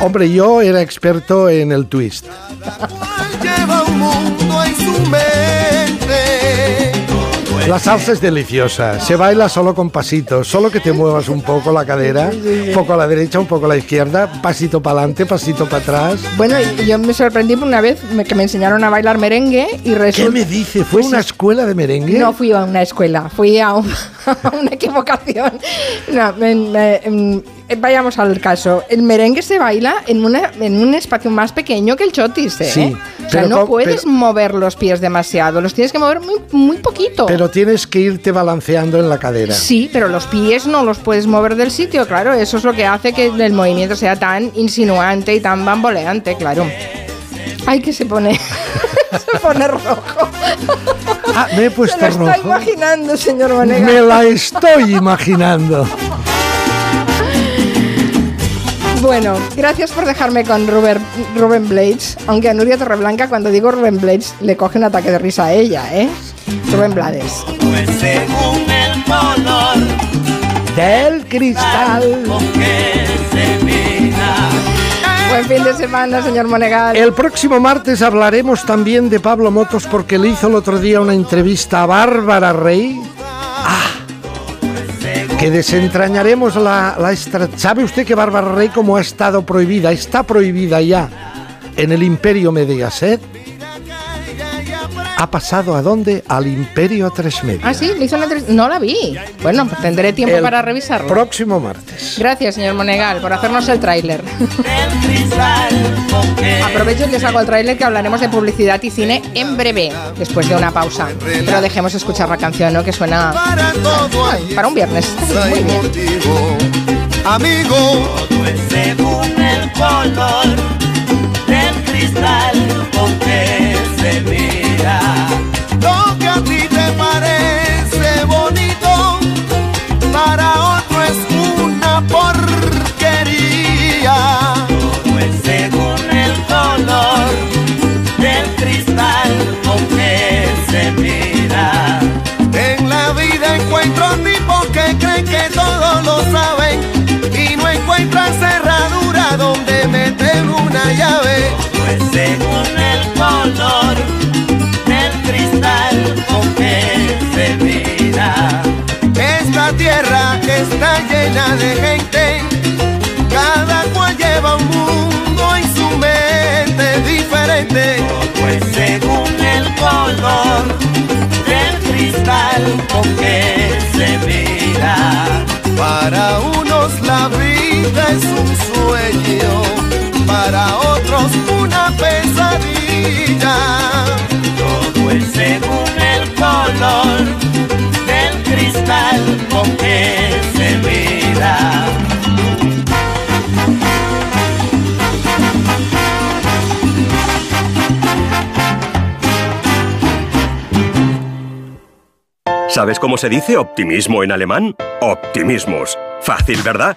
Hombre, yo era experto en el twist. Lleva un mundo en su mente. La salsa es deliciosa, se baila solo con pasitos, solo que te muevas un poco la cadera, un poco a la derecha, un poco a la izquierda, pasito para adelante, pasito para atrás. Bueno, yo me sorprendí por una vez que me enseñaron a bailar merengue y resulta... ¿Qué me dice? ¿Fue una escuela de merengue? No fui a una escuela, fui a, un- a una equivocación. No, me- me- em, vayamos al caso. El merengue se baila en, una, en un espacio más pequeño que el chotis, ¿eh? Sí, o sea, pero no puedes pero- mover los pies demasiado, los tienes que mover muy, muy poquito. Pero tienes que irte balanceando en la cadera. Sí, pero los pies no los puedes mover del sitio, claro. Eso es lo que hace que el movimiento sea tan insinuante y tan bamboleante, claro. Ay, que se pone. se pone rojo. Ah, me he puesto lo está rojo. imaginando, señor Monegal. Me la estoy imaginando. Bueno, gracias por dejarme con Rubén, Rubén Blades, aunque a Nuria Torreblanca cuando digo Rubén Blades le coge un ataque de risa a ella, ¿eh? Rubén Blades. Pues según el color Del cristal. con que se mira. Buen fin de semana, señor Monegal. El próximo martes hablaremos también de Pablo Motos porque le hizo el otro día una entrevista a Bárbara Rey. Ah, que desentrañaremos la, la ¿Sabe usted que Bárbara Rey, como ha estado prohibida, está prohibida ya en el Imperio Mediaset? ¿Ha pasado a dónde? Al Imperio Tres Media. Ah, sí, le hizo una entrevista. No la vi. Bueno, pues tendré tiempo El para revisarlo. Próximo martes. Gracias, señor Monegal, por hacernos el tráiler. Aprovecho y les hago el tráiler que hablaremos de publicidad y cine en breve, después de una pausa. Pero dejemos escuchar la canción, ¿no? Que suena Ay, para un viernes. Muy bien. Amigo, todo es según el color del cristal con que se Lo que a ti te parece bonito, para otro es una porquería. Todo es según el color del cristal con que se mira. En la vida encuentro tipos que creen que todo lo saben y no encuentran cerradura donde meten una llave. Pues según el color con que se mira. Esta tierra está llena de gente, cada cual lleva un mundo en su mente diferente. Pues según el color del cristal con que se mira. Para unos la vida es un sueño, para otros una pesadilla. Todo es del cristal con que se. ¿Sabes cómo se dice optimismo en alemán? Optimismus. Fácil, ¿verdad?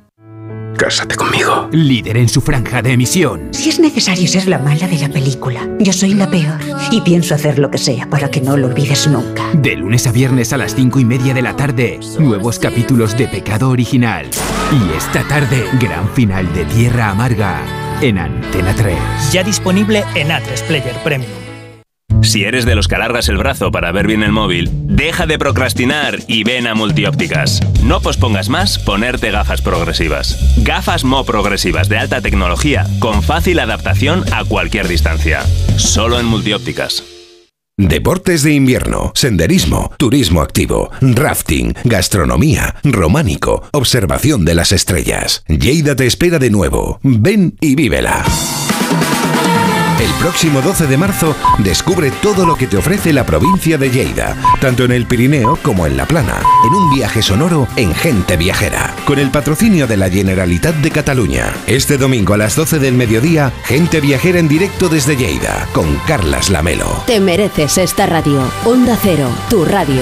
Cásate conmigo. Líder en su franja de emisión. Si es necesario ser la mala de la película, yo soy la peor. Y pienso hacer lo que sea para que no lo olvides nunca. De lunes a viernes a las cinco y media de la tarde, nuevos capítulos de Pecado Original. Y esta tarde, gran final de Tierra Amarga en Antena 3. Ya disponible en A3 Player Premium. Si eres de los que alargas el brazo para ver bien el móvil, deja de procrastinar y ven a Multiópticas. No pospongas más ponerte gafas progresivas. Gafas Mo progresivas de alta tecnología con fácil adaptación a cualquier distancia. Solo en Multiópticas. Deportes de invierno, senderismo, turismo activo, rafting, gastronomía, románico, observación de las estrellas. Lleida te espera de nuevo. Ven y vívela. El próximo 12 de marzo descubre todo lo que te ofrece la provincia de Lleida, tanto en el Pirineo como en la Plana, en un viaje sonoro en Gente Viajera, con el patrocinio de la Generalitat de Cataluña. Este domingo a las 12 del mediodía, Gente Viajera en directo desde Lleida, con Carlas Lamelo. Te mereces esta radio. Onda Cero, tu radio.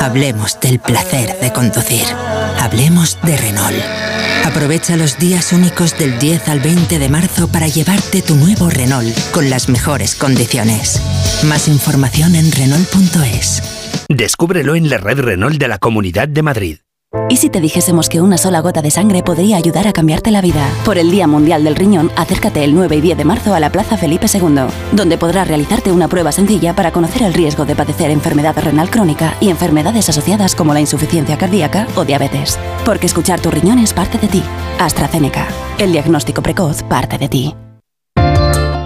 Hablemos del placer de conducir. Hablemos de Renault. Aprovecha los días únicos del 10 al 20 de marzo para llevarte tu nuevo Renault con las mejores condiciones. Más información en Renault.es. Descúbrelo en la red Renault de la Comunidad de Madrid. ¿Y si te dijésemos que una sola gota de sangre podría ayudar a cambiarte la vida? Por el Día Mundial del Riñón, acércate el 9 y 10 de marzo a la Plaza Felipe II, donde podrás realizarte una prueba sencilla para conocer el riesgo de padecer enfermedad renal crónica y enfermedades asociadas como la insuficiencia cardíaca o diabetes. Porque escuchar tu riñón es parte de ti. AstraZeneca. El diagnóstico precoz parte de ti.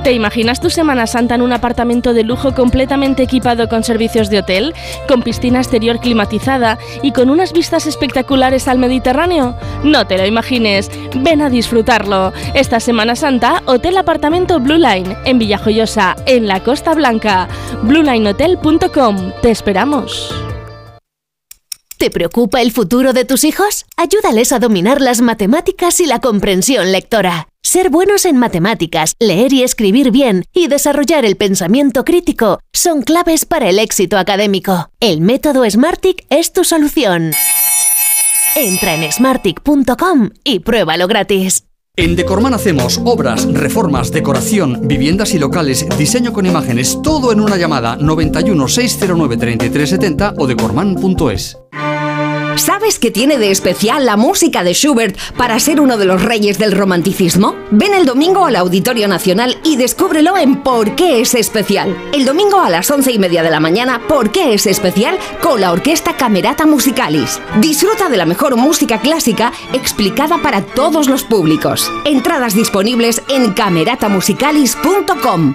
¿Te imaginas tu Semana Santa en un apartamento de lujo completamente equipado con servicios de hotel, con piscina exterior climatizada y con unas vistas espectaculares al Mediterráneo? No te lo imagines, ven a disfrutarlo. Esta Semana Santa, Hotel Apartamento Blue Line, en Villajoyosa, en la Costa Blanca. BlueLineHotel.com, te esperamos. ¿Te preocupa el futuro de tus hijos? Ayúdales a dominar las matemáticas y la comprensión lectora. Ser buenos en matemáticas, leer y escribir bien y desarrollar el pensamiento crítico son claves para el éxito académico. El método Smartick es tu solución. Entra en smartick.com y pruébalo gratis. En Decorman hacemos obras, reformas, decoración, viviendas y locales, diseño con imágenes, todo en una llamada 91 609 3370 o decorman.es. ¿Sabes qué tiene de especial la música de Schubert para ser uno de los reyes del romanticismo? Ven el domingo al Auditorio Nacional y descúbrelo en Por qué es especial. El domingo a las once y media de la mañana, ¿Por qué es especial? con la Orquesta Camerata Musicalis. Disfruta de la mejor música clásica explicada para todos los públicos. Entradas disponibles en cameratamusicalis.com.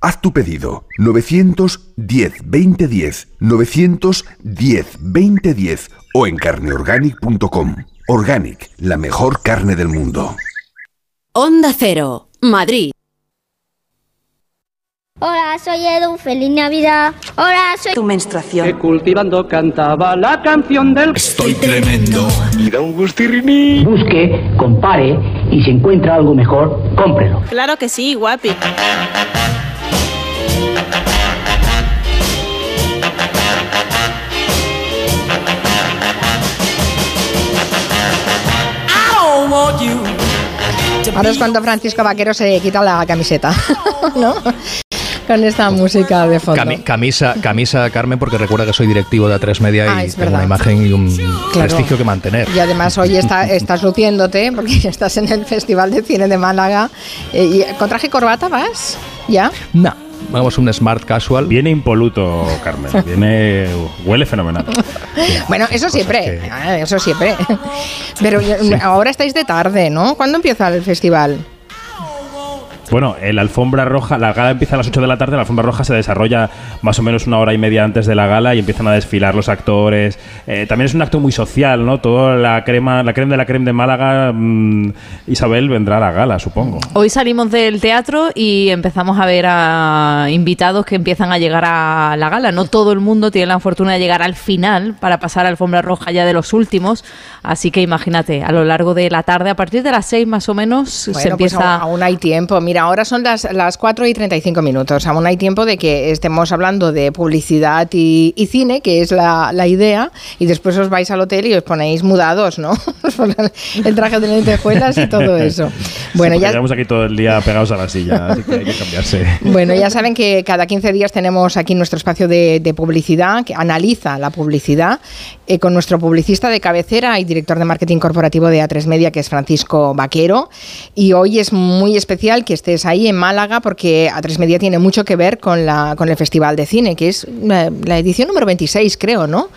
Haz tu pedido 910 2010 910 2010 o en carneorganic.com. Organic, la mejor carne del mundo. Onda Cero, Madrid. Hola, soy Edu, feliz Navidad. Hola, soy tu menstruación. Que cultivando cantaba la canción del Estoy tremendo. y da un. Busque, compare y si encuentra algo mejor, cómprelo. Claro que sí, guapi. Ahora es cuando Francisco Vaquero se quita la camiseta, ¿no? Con esta música de fondo. Cami- camisa, camisa, Carmen, porque recuerda que soy directivo de A3 Media Ah, y es tengo una imagen y un Claro. prestigio que mantener. Y además hoy está, estás luciéndote porque estás en el Festival de Cine de Málaga. Eh, y, ¿Con traje y corbata vas? ¿Ya? No, vamos un smart casual. Viene impoluto, Carmen. Viene. huele fenomenal. Bueno, eso siempre, ah, eso siempre. Pero eh, ahora estáis de tarde, ¿no? ¿Cuándo empieza el festival? Bueno, eh, la alfombra roja, la gala empieza a las 8 de la tarde, la alfombra roja se desarrolla más o menos una hora y media antes de la gala y empiezan a desfilar los actores. Eh, también es un acto muy social, ¿no? Toda la crema, la crema de la crema de Málaga, mm, Isabel vendrá a la gala, supongo. Hoy salimos del teatro y empezamos a ver a invitados que empiezan a llegar a la gala. No todo el mundo tiene la fortuna de llegar al final para pasar a alfombra roja ya de los últimos. Así que imagínate, a lo largo de la tarde, a partir de las seis más o menos, se Bueno, pues empieza... aún, aún hay tiempo. Mira, ahora son las, las 4 y 35 minutos. Aún hay tiempo de que estemos hablando de publicidad y, y cine, que es la, la idea, y después os vais al hotel y os ponéis mudados, ¿no? El traje de lentejuelas y todo eso. Bueno, Sí, ya, Llevamos aquí todo el día pegados a la silla, así que hay que cambiarse. Bueno, ya saben que cada 15 días tenemos aquí nuestro espacio de, de publicidad que analiza la publicidad eh, con nuestro publicista de cabecera y director de marketing corporativo de A3 Media, que es Francisco Vaquero. Y hoy es muy especial que estés ahí en Málaga porque A3 Media tiene mucho que ver con, la, con el Festival de Cine, que es eh, la edición número 26, creo, ¿no?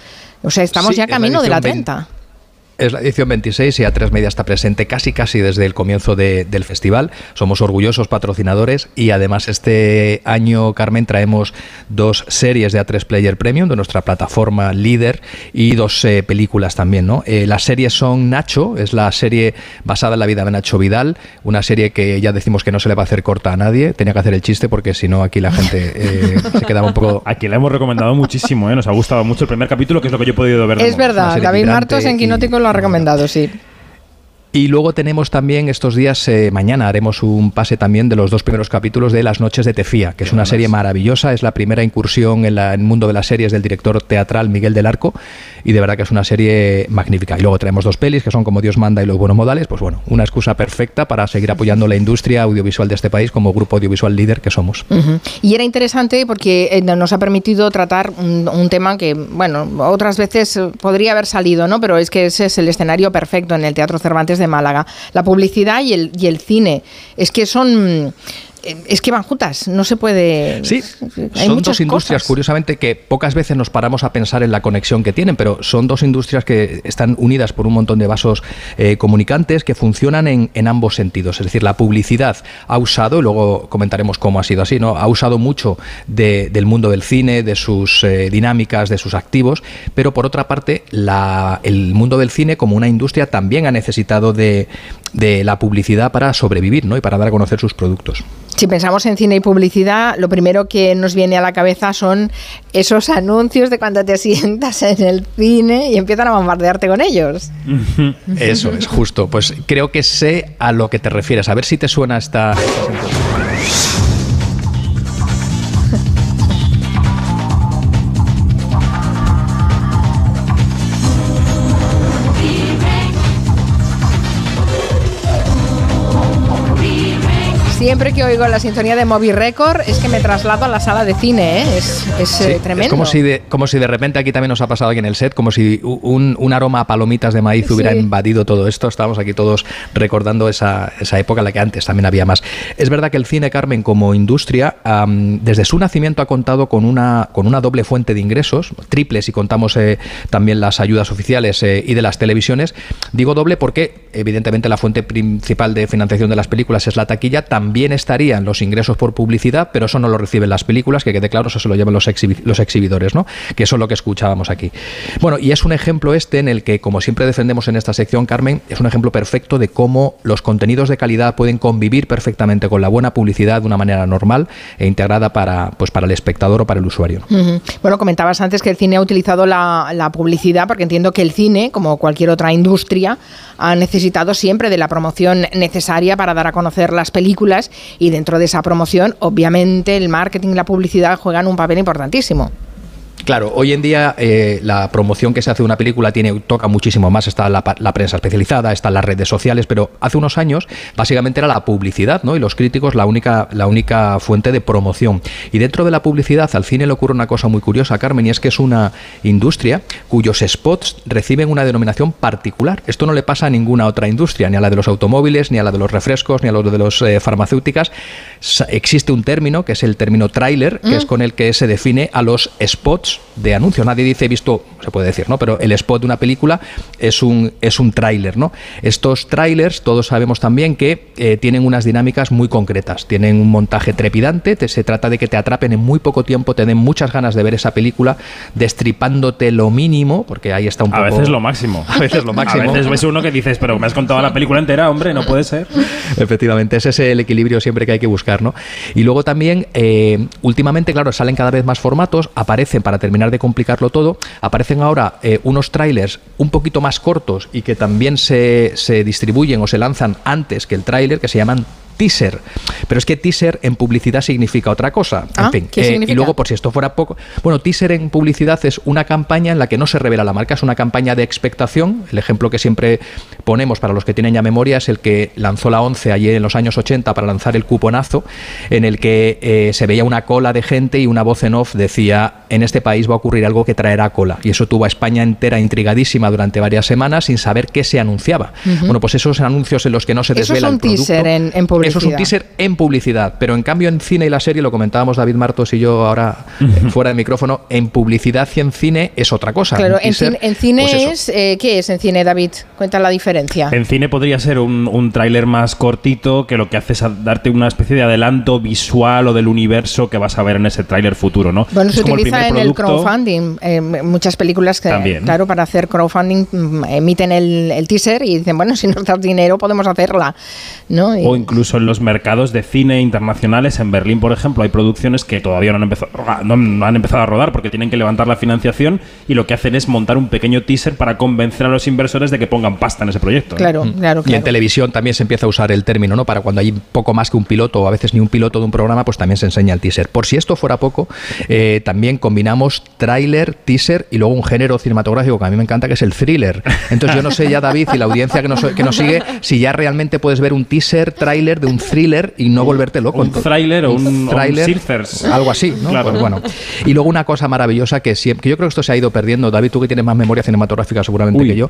O sea, estamos Sí, ya camino de la edición 30. Es la edición 26 y A3 Media está presente casi casi desde el comienzo de- del festival. Somos orgullosos patrocinadores y además este año, Carmen, traemos dos series de A3 Player Premium de nuestra plataforma líder y dos eh, películas también. ¿no? Eh, las series son Nacho, es la serie basada en la vida de Nacho Vidal, una serie que ya decimos que no se le va a hacer corta a nadie. Tenía que hacer el chiste porque si no aquí la gente eh, se quedaba un poco... Aquí la hemos recomendado muchísimo, ¿eh? nos ha gustado mucho el primer capítulo, que es lo que yo he podido ver. Es verdad, David Martos en y- Quinótico lo recomendado, sí. Y luego tenemos también estos días, eh, mañana haremos un pase también de los dos primeros capítulos de Las Noches de Tefía, que es una serie maravillosa, es la primera incursión en, la- en el mundo de las series del director teatral Miguel del Arco, y de verdad que es una serie magnífica. Y luego tenemos dos pelis que son como Dios manda y los buenos modales, pues bueno, una excusa perfecta para seguir apoyando la industria audiovisual de este país como grupo audiovisual líder que somos. Y era interesante porque eh, nos ha permitido tratar un, un tema que, bueno, otras veces eh, podría haber salido, ¿no? Pero es que ese es el escenario perfecto en el Teatro Cervantes de Málaga. La publicidad y el, y el cine. Es que son... Es que van juntas, no se puede... Sí, hay son dos industrias, cosas. curiosamente, que pocas veces nos paramos a pensar en la conexión que tienen, pero son dos industrias que están unidas por un montón de vasos eh, comunicantes que funcionan en, en ambos sentidos. Es decir, la publicidad ha usado, y luego comentaremos cómo ha sido así, ¿no? Ha usado mucho de- del mundo del cine, de sus eh, dinámicas, de sus activos, pero por otra parte, la- el mundo del cine como una industria también ha necesitado de, de la publicidad para sobrevivir, ¿no? Y para dar a conocer sus productos. Si pensamos en cine y publicidad, lo primero que nos viene a la cabeza son esos anuncios de cuando te sientas en el cine y empiezan a bombardearte con ellos. Eso es justo. Pues creo que sé a lo que te refieres. A ver si te suena esta. Siempre que oigo la sintonía de Moby Record es que me traslado a la sala de cine, ¿eh? es, es, Sí, eh, tremendo. Es como si, de, como si de repente aquí también nos ha pasado aquí en el set, como si un, un aroma a palomitas de maíz hubiera Sí. invadido todo esto. Estábamos aquí todos recordando esa, esa época en la que antes también había más. Es verdad que el cine, Carmen, como industria, desde su nacimiento ha contado con una, con una doble fuente de ingresos, triple si contamos eh, también las ayudas oficiales eh, y de las televisiones. Digo doble porque, evidentemente, la fuente principal de financiación de las películas es la taquilla. También estarían los ingresos por publicidad, pero eso no lo reciben las películas, que quede claro, eso se lo llevan los, exhibidores, ¿no? Que eso es lo que escuchábamos aquí. Bueno, y es un ejemplo este en el que, como siempre defendemos en esta sección, Carmen, es un ejemplo perfecto de cómo los contenidos de calidad pueden convivir perfectamente con la buena publicidad de una manera normal e integrada para, pues, para el espectador o para el usuario. Bueno, comentabas antes que el cine ha utilizado la, la publicidad, porque entiendo que el cine, como cualquier otra industria, ha necesitado siempre de la promoción necesaria para dar a conocer las películas y dentro de esa promoción, obviamente, el marketing y la publicidad juegan un papel importantísimo. Claro, hoy en día eh, la promoción que se hace de una película tiene, toca muchísimo más, está la, prensa especializada, están las redes sociales, pero hace unos años básicamente era la publicidad, ¿no? Y los críticos la única, la única fuente de promoción. Y dentro de la publicidad al cine le ocurre una cosa muy curiosa, Carmen, y es que es una industria cuyos spots reciben una denominación particular. Esto no le pasa a ninguna otra industria, ni a la de los automóviles, ni a la de los refrescos, ni a la de los eh, farmacéuticas. Existe un término, que es el término trailer, que es mm. con el que se define a los spots de anuncios. Nadie dice, he visto, se puede decir, ¿no? Pero el spot de una película es un, es un tráiler, ¿no? Estos trailers, todos sabemos también que eh, tienen unas dinámicas muy concretas. Tienen un montaje trepidante, se trata de que te atrapen en muy poco tiempo, te den muchas ganas de ver esa película, destripándote lo mínimo, porque ahí está un poco... A veces lo máximo. A veces lo máximo. A veces ves uno que dices, pero me has contado la película entera, hombre, no puede ser. Efectivamente, ese es el equilibrio siempre que hay que buscar, Y luego también, eh, últimamente, claro, salen cada vez más formatos, aparecen para terminar de complicarlo todo, aparecen ahora eh, unos trailers un poquito más cortos y que también se, se distribuyen o se lanzan antes que el tráiler, que se llaman teaser. Pero es que teaser en publicidad significa otra cosa. en ah, fin, eh, y luego, por si esto fuera poco. Bueno, teaser en publicidad es una campaña en la que no se revela la marca, es una campaña de expectación. El ejemplo que siempre ponemos para los que tienen ya memoria es el que lanzó la 11 allí en los años 80 para lanzar el cuponazo, en el que eh, se veía una cola de gente y una voz en off decía: En este país va a ocurrir algo que traerá cola. Y eso tuvo a España entera intrigadísima durante varias semanas sin saber qué se anunciaba. Bueno, pues esos anuncios en los que no se desvela eso es un el teaser en, en publicidad. Eso es un teaser en publicidad, pero en cambio en cine y la serie, lo comentábamos David Martos y yo ahora fuera de micrófono, en publicidad y en cine es otra cosa. Claro, en, cine pues es, eh, ¿qué es en cine, David? Cuenta la diferencia. En cine podría ser un, un tráiler más cortito que lo que hace es darte una especie de adelanto visual o del universo que vas a ver en ese tráiler futuro, ¿no? Bueno, se utiliza en el crowdfunding. Eh, muchas películas que, claro, para hacer crowdfunding mm, emiten el, el, teaser y dicen, bueno, si nos das dinero podemos hacerla, ¿no? O incluso en los mercados de cine internacionales, en Berlín, por ejemplo, hay producciones que todavía no han, empezado, no, han empezado a rodar porque tienen que levantar la financiación y lo que hacen es montar un pequeño teaser para convencer a los inversores de que pongan pasta en ese proyecto. Claro, mm. claro, Y en televisión también se empieza a usar el término, ¿no? Para cuando hay poco más que un piloto o a veces ni un piloto de un programa, pues también se enseña el teaser. Por si esto fuera poco, eh, también combinamos tráiler, teaser y luego un género cinematográfico que a mí me encanta, que es el thriller. Entonces yo no sé ya, David, y la audiencia que nos, que nos sigue, si ya realmente puedes ver un teaser, tráiler de un thriller y no volverte loco. Un tráiler o un, tráiler, algo así, ¿no? Pues bueno. Y luego una cosa maravillosa que siempre, que yo creo que esto se ha ido perdiendo, David, tú que tienes más memoria cinematográfica seguramente que yo,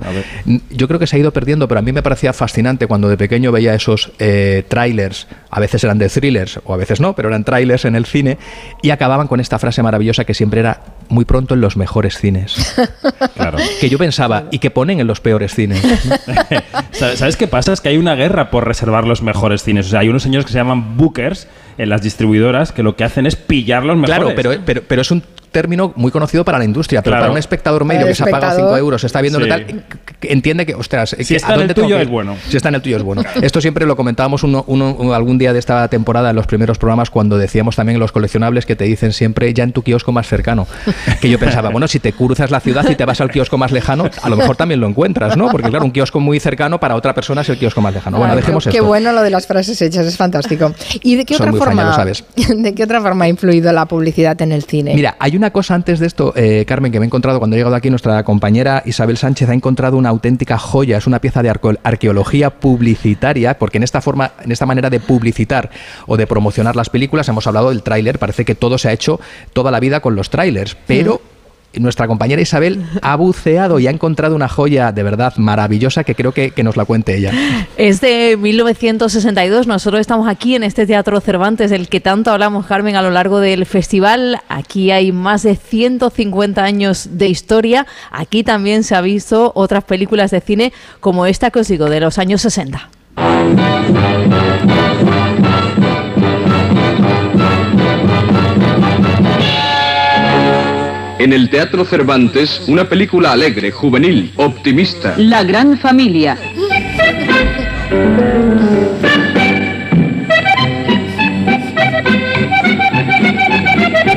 yo creo que se ha ido perdiendo, pero a mí me parecía fascinante cuando de pequeño veía esos eh, trailers, a veces eran de thrillers o a veces no, pero eran trailers en el cine y acababan con esta frase maravillosa que siempre era muy pronto en los mejores cines. claro. Que yo pensaba, y que ponen en los peores cines. ¿Sabes qué pasa? Es que hay una guerra por reservar los mejores cines. O sea, hay unos señores que se llaman bookers en las distribuidoras que lo que hacen es pillar los mejores. Claro, pero, pero, pero es un término muy conocido para la industria, pero para un espectador medio que se ha pagado 5 euros, está viendo tal, entiende que, ostras, si está en el tuyo es bueno. Si está en el tuyo es bueno. Esto siempre lo comentábamos uno, algún día de esta temporada en los primeros programas cuando decíamos también los coleccionables que te dicen siempre ya en tu kiosco más cercano. Que yo pensaba, bueno, si te cruzas la ciudad y te vas al kiosco más lejano, a lo mejor también lo encuentras, ¿no? Porque claro, un kiosco muy cercano para otra persona es el kiosco más lejano. Bueno, dejemos Qué bueno lo de las frases hechas, es fantástico. ¿Y de qué otra forma? sabes. ¿De qué otra forma ha influido la publicidad en el cine? Mira, hay una cosa antes de esto eh, Carmen, que me he encontrado cuando he llegado aquí, nuestra compañera Isabel Sánchez ha encontrado una auténtica joya, es una pieza de arqueología publicitaria, porque en esta forma, en esta manera de publicitar o de promocionar las películas, hemos hablado del tráiler, parece que todo se ha hecho toda la vida con los tráilers, pero nuestra compañera Isabel ha buceado y ha encontrado una joya de verdad maravillosa que creo que, nos la cuente ella. Es de 1962. Nosotros estamos aquí en este Teatro Cervantes, del que tanto hablamos, Carmen, a lo largo del festival. Aquí hay más de 150 años de historia. Aquí también se ha visto otras películas de cine como esta que os digo, de los años 60. En el Teatro Cervantes, una película alegre, juvenil, optimista. La gran familia.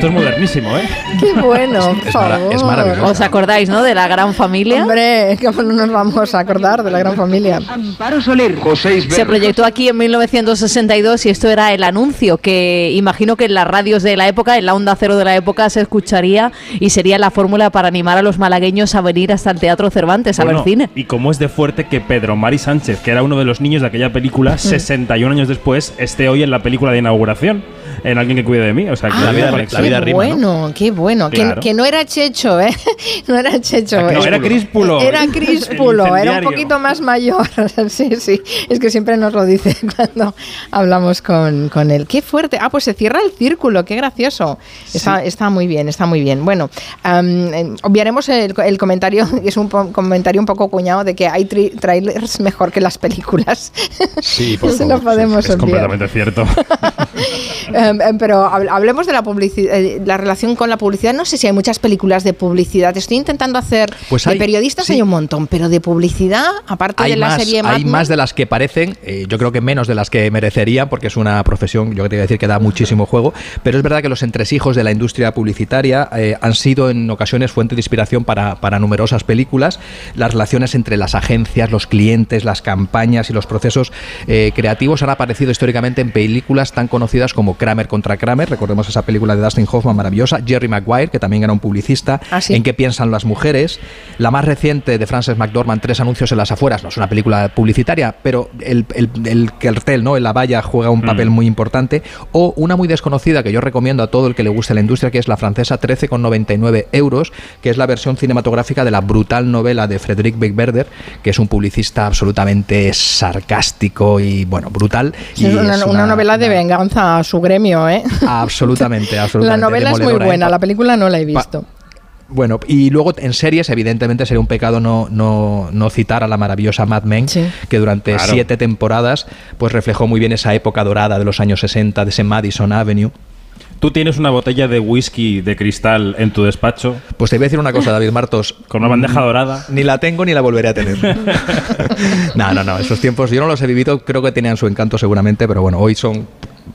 Esto es modernísimo, ¿eh? Qué bueno, por Es favor. es maravilloso. ¿Os acordáis, no? De la gran familia. Hombre, ¿cómo no nos vamos a acordar de la gran familia? Amparo Soler. José Isber- Se proyectó aquí en 1962 y esto era el anuncio que imagino que en las radios de la época, en la onda cero de la época, se escucharía y sería la fórmula para animar a los malagueños a venir hasta el Teatro Cervantes a Bueno, ver cine. Y cómo es de fuerte que Pedro Mari Sánchez, que era uno de los niños de aquella Mm. película, 61 años después, esté hoy en la película de inauguración, en Alguien que cuide de mí. O sea, que La vida- conexión. la vida qué rima, ¿no? bueno, qué bueno. Que- Claro. Que, no era Checho, ¿eh? No era Checho. No, eh. era Críspulo. Era Críspulo, era un poquito más mayor. sí, sí. Es que siempre nos lo dice cuando hablamos con, con él. Qué fuerte. Ah, pues se cierra el círculo, qué gracioso. Está, está muy bien, está muy bien. Bueno, eh, obviaremos el, el comentario, que es un comentario un poco cuñado, de que hay tri- trailers mejor que las películas. Sí, por Eso favor, lo podemos Es obviar. completamente cierto. Em, em, pero hab- hablemos de la publicidad, la relación con la publicidad. No sé si hay muchas películas de publicidad. Estoy intentando hacer. Pues de hay- periodistas sí. hay un montón, pero de publicidad, aparte hay de la más, serie Mad hay más de las que parecen, eh, yo creo que menos de las que merecerían, porque es una profesión, yo quería decir que da muchísimo juego, pero es verdad que los entresijos de la industria publicitaria eh, han sido en ocasiones fuente de inspiración para, para numerosas películas. Las relaciones entre las agencias, los clientes, las campañas y los procesos eh, creativos han aparecido históricamente en películas tan conocidas como Kramer contra Kramer, recordemos esa película de Dustin Hoffman maravillosa, Jerry Maguire, que también era un publicista, Ah, sí. en qué piensan las mujeres, la más reciente de Frances McDormand, Tres anuncios en las afueras, no es una película publicitaria, pero el, el, el cartel, ¿no? en la valla juega un papel muy importante, o una muy desconocida que yo recomiendo a todo el que le guste la industria, que es la francesa 13,99 euros, que es la versión cinematográfica de la brutal novela de Frédéric Beigbeder, que es un publicista absolutamente sarcástico y, bueno, brutal. Sí, y es una, es una novela de venganza a su gremio, ¿eh? Absolutamente, La absolutamente. novela es muy ¿eh? buena, la película no la he Pa- visto. Bueno, y luego en series, evidentemente, sería un pecado no, no, no citar a la maravillosa Mad Men, que durante Claro. siete temporadas pues reflejó muy bien esa época dorada de los años 60, de ese Madison Avenue. Tú tienes una botella de whisky de cristal en tu despacho. Pues te voy a decir una cosa, David Martos. Con una bandeja dorada. Ni la tengo ni la volveré a tener. no, no, no. Esos tiempos yo no los he vivido, creo que tenían su encanto seguramente, pero bueno, hoy son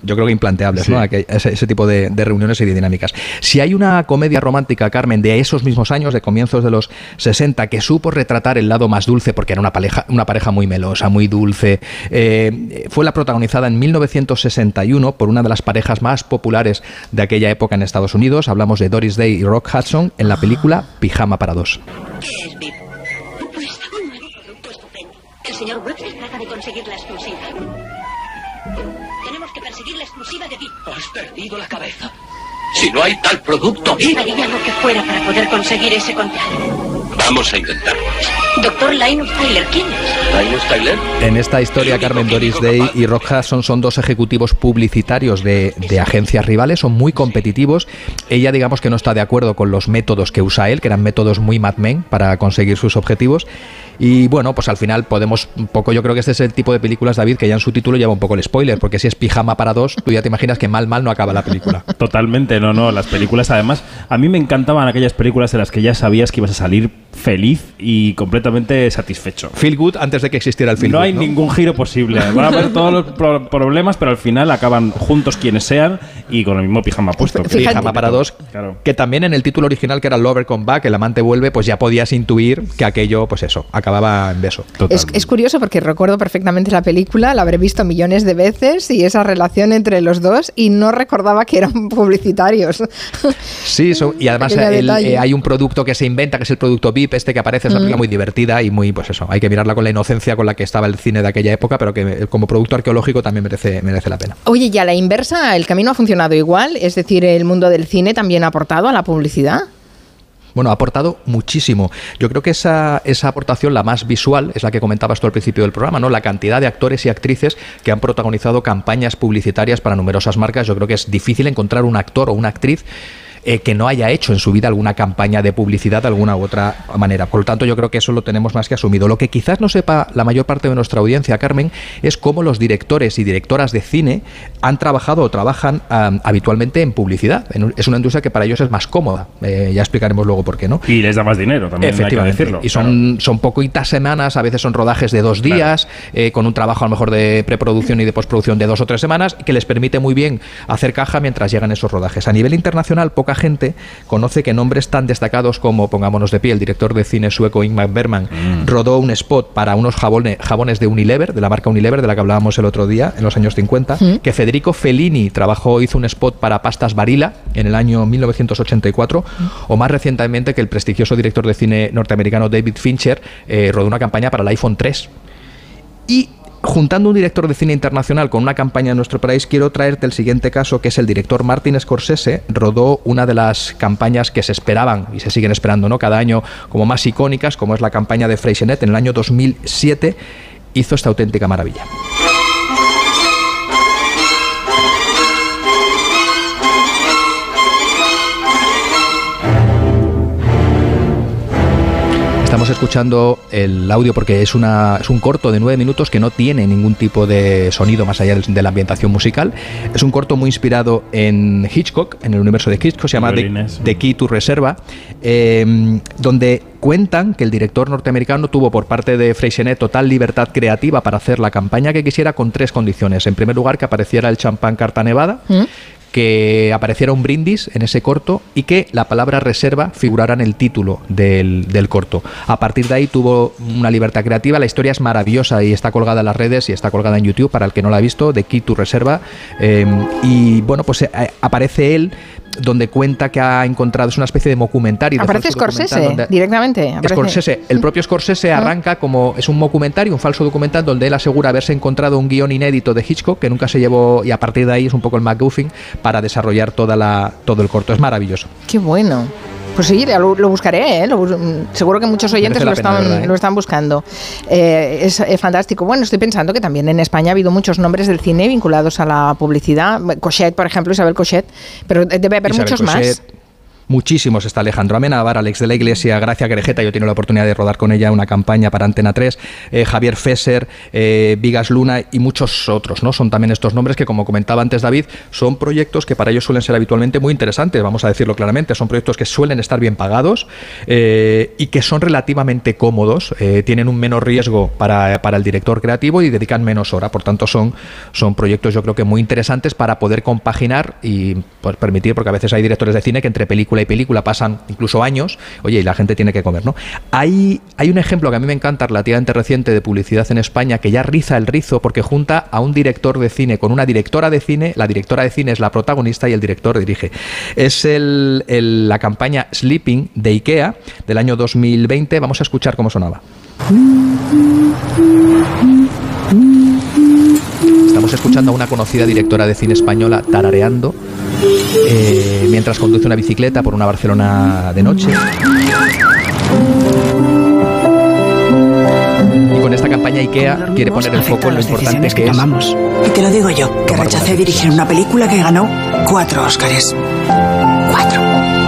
yo creo que implanteables, Sí. ¿no? Ese, ese tipo de, de reuniones y de dinámicas. Si hay una comedia romántica, Carmen, de esos mismos años, de comienzos de los 60, que supo retratar el lado más dulce, porque era una pareja, una pareja muy melosa, muy dulce, eh, fue la protagonizada en 1961 por una de las parejas más populares de aquella época en Estados Unidos. Hablamos de Doris Day y Rock Hudson en la película Pijama para dos. El señor Brooks trata de conseguir la exclusiva. Has perdido la cabeza. Si no hay tal producto, Haría lo que fuera para poder conseguir ese contrato. vamos a intentarlo. Doctor Linus Tyler, ¿quién es? Linus Tyler, En esta historia, Carmen Doris Day y Rock Hudson son dos ejecutivos publicitarios de, de agencias rivales, son muy competitivos. Ella, digamos que no está de acuerdo con los métodos que usa él, que eran métodos muy Mad Men para conseguir sus objetivos. Y bueno, pues al final podemos un poco, yo creo que este es el tipo de películas, David, que ya en su título lleva un poco el spoiler, porque si es pijama para dos, tú ya te imaginas que mal, mal no acaba la película. Totalmente, no, no. Las películas, además, a mí me encantaban aquellas películas en las que ya sabías que ibas a salir feliz y completamente satisfecho. Feel good antes de que existiera el feel no good, hay ningún giro posible. Van a haber todos los pro- problemas, pero al final acaban juntos quienes sean y con el mismo pijama puesto. Pijama para dos, Claro. que también en el título original que era Lover Come Back, el amante vuelve, pues ya podías intuir que aquello, pues eso, acababa en beso. Es, es curioso porque recuerdo perfectamente la película, la habré visto millones de veces y esa relación entre los dos y no recordaba que eran publicitarios. Sí, eso- y además Pequeño el- eh, hay un producto que se inventa, que es el producto VIP, este que aparece, es una película muy divertida y muy, pues eso, hay que mirarla con la inocencia con la que estaba el cine de aquella época, pero que como producto arqueológico también merece, merece la pena. Oye, y a la inversa, ¿el camino ha funcionado igual? Es decir, ¿el mundo del cine también ha aportado a la publicidad? Bueno, ha aportado muchísimo. Yo creo que esa, esa aportación, la más visual, es la que comentabas tú al principio del programa, ¿no? La cantidad de actores y actrices que han protagonizado campañas publicitarias para numerosas marcas. Yo creo que es difícil encontrar un actor o una actriz eh, que no haya hecho en su vida alguna campaña de publicidad de alguna u otra manera. Por lo tanto, yo creo que eso lo tenemos más que asumido. Lo que quizás no sepa la mayor parte de nuestra audiencia, Carmen, es cómo los directores y directoras de cine han trabajado o trabajan um, habitualmente en publicidad. En- es una industria que para ellos es más cómoda. Eh, ya explicaremos luego por qué, ¿no? Y les da más dinero también, hay que Efectivamente. decirlo. y son, son poquitas semanas, a veces son rodajes de dos días, eh, con un trabajo a lo mejor de preproducción y de postproducción de dos o tres semanas, que les permite muy bien hacer caja mientras llegan esos rodajes. A nivel internacional, poca gente conoce que nombres tan destacados como, pongámonos de pie, el director de cine sueco Ingmar Bergman rodó un spot para unos jabone- jabones de Unilever, de la marca Unilever, de la que hablábamos el otro día, en los años 50, que Federico Fellini trabajó, hizo un spot para pastas Barilla en el año 1984, o más recientemente que el prestigioso director de cine norteamericano David Fincher eh, rodó una campaña para el iPhone 3. Y juntando un director de cine internacional con una campaña en nuestro país, quiero traerte el siguiente caso, que es el director Martin Scorsese, rodó una de las campañas que se esperaban y se siguen esperando ¿no? cada año como más icónicas, como es la campaña de Freixenet en el año 2007, hizo esta auténtica maravilla. Estamos escuchando el audio porque es, una, es un corto de nueve minutos que no tiene ningún tipo de sonido más allá de, la ambientación musical. Es un corto muy inspirado en Hitchcock, en el universo de Hitchcock, se llama The, Key to Reserva, eh, donde cuentan que el director norteamericano tuvo por parte de Freixenet total libertad creativa para hacer la campaña que quisiera con tres condiciones. En primer lugar, que apareciera el champán Carta Nevada, que apareciera un brindis en ese corto y que la palabra reserva figurara en el título del, del corto. A partir de ahí tuvo una libertad creativa. La historia es maravillosa y está colgada en las redes y está colgada en YouTube para el que no la ha visto, de Key to Reserva. Eh, y bueno, pues eh, aparece él donde cuenta que ha encontrado, es una especie de documentario. Aparece Scorsese donde- directamente. aparece. Scorsese, el propio Scorsese arranca como es un documentario, un falso documental donde él asegura haberse encontrado un guion inédito de Hitchcock que nunca se llevó y a partir de ahí es un poco el MacGuffin para desarrollar toda la, todo el corto. Es maravilloso. Qué bueno. Pues sí, lo, lo buscaré, ¿eh? Lo mm, seguro que muchos oyentes lo pena, están, verdad, ¿eh? lo están buscando. Eh, es, fantástico. Bueno, estoy pensando que también en España ha habido muchos nombres del cine vinculados a la publicidad. Cochet, por ejemplo, Isabel Cochet, pero debe haber Isabel muchos Cochet, más. Muchísimos. Está Alejandro Amenábar, Alex de la Iglesia, Gracia Querejeta. Yo he tenido la oportunidad de rodar con ella una campaña para Antena 3. eh, Javier Fesser, eh, Vigas Luna y muchos otros. ¿no? Son también estos nombres que, como comentaba antes David, son proyectos que para ellos suelen ser habitualmente muy interesantes. Vamos a decirlo claramente. Son proyectos que suelen estar bien pagados eh, y que son relativamente cómodos. tienen un menor riesgo para, para el director creativo y dedican menos hora. Por tanto, son, son proyectos yo creo que muy interesantes para poder compaginar y pues, permitir, porque a veces hay directores de cine que entre película película pasan incluso años, oye, y la gente tiene que comer, ¿no? Hay, hay un ejemplo que a mí me encanta, relativamente reciente, de publicidad en España, que ya riza el rizo porque junta a un director de cine con una directora de cine, la directora de cine es la protagonista y el director dirige. Es el- la campaña Sleeping de IKEA del año 2020, vamos a escuchar cómo sonaba. Estamos escuchando a una conocida directora de cine española tarareando eh, mientras conduce una bicicleta por una Barcelona de noche. Y con esta campaña IKEA quiere poner el foco en lo importante que es tomamos. Y te lo digo yo, que rechacé dirigir una película que ganó cuatro Óscares. Cuatro.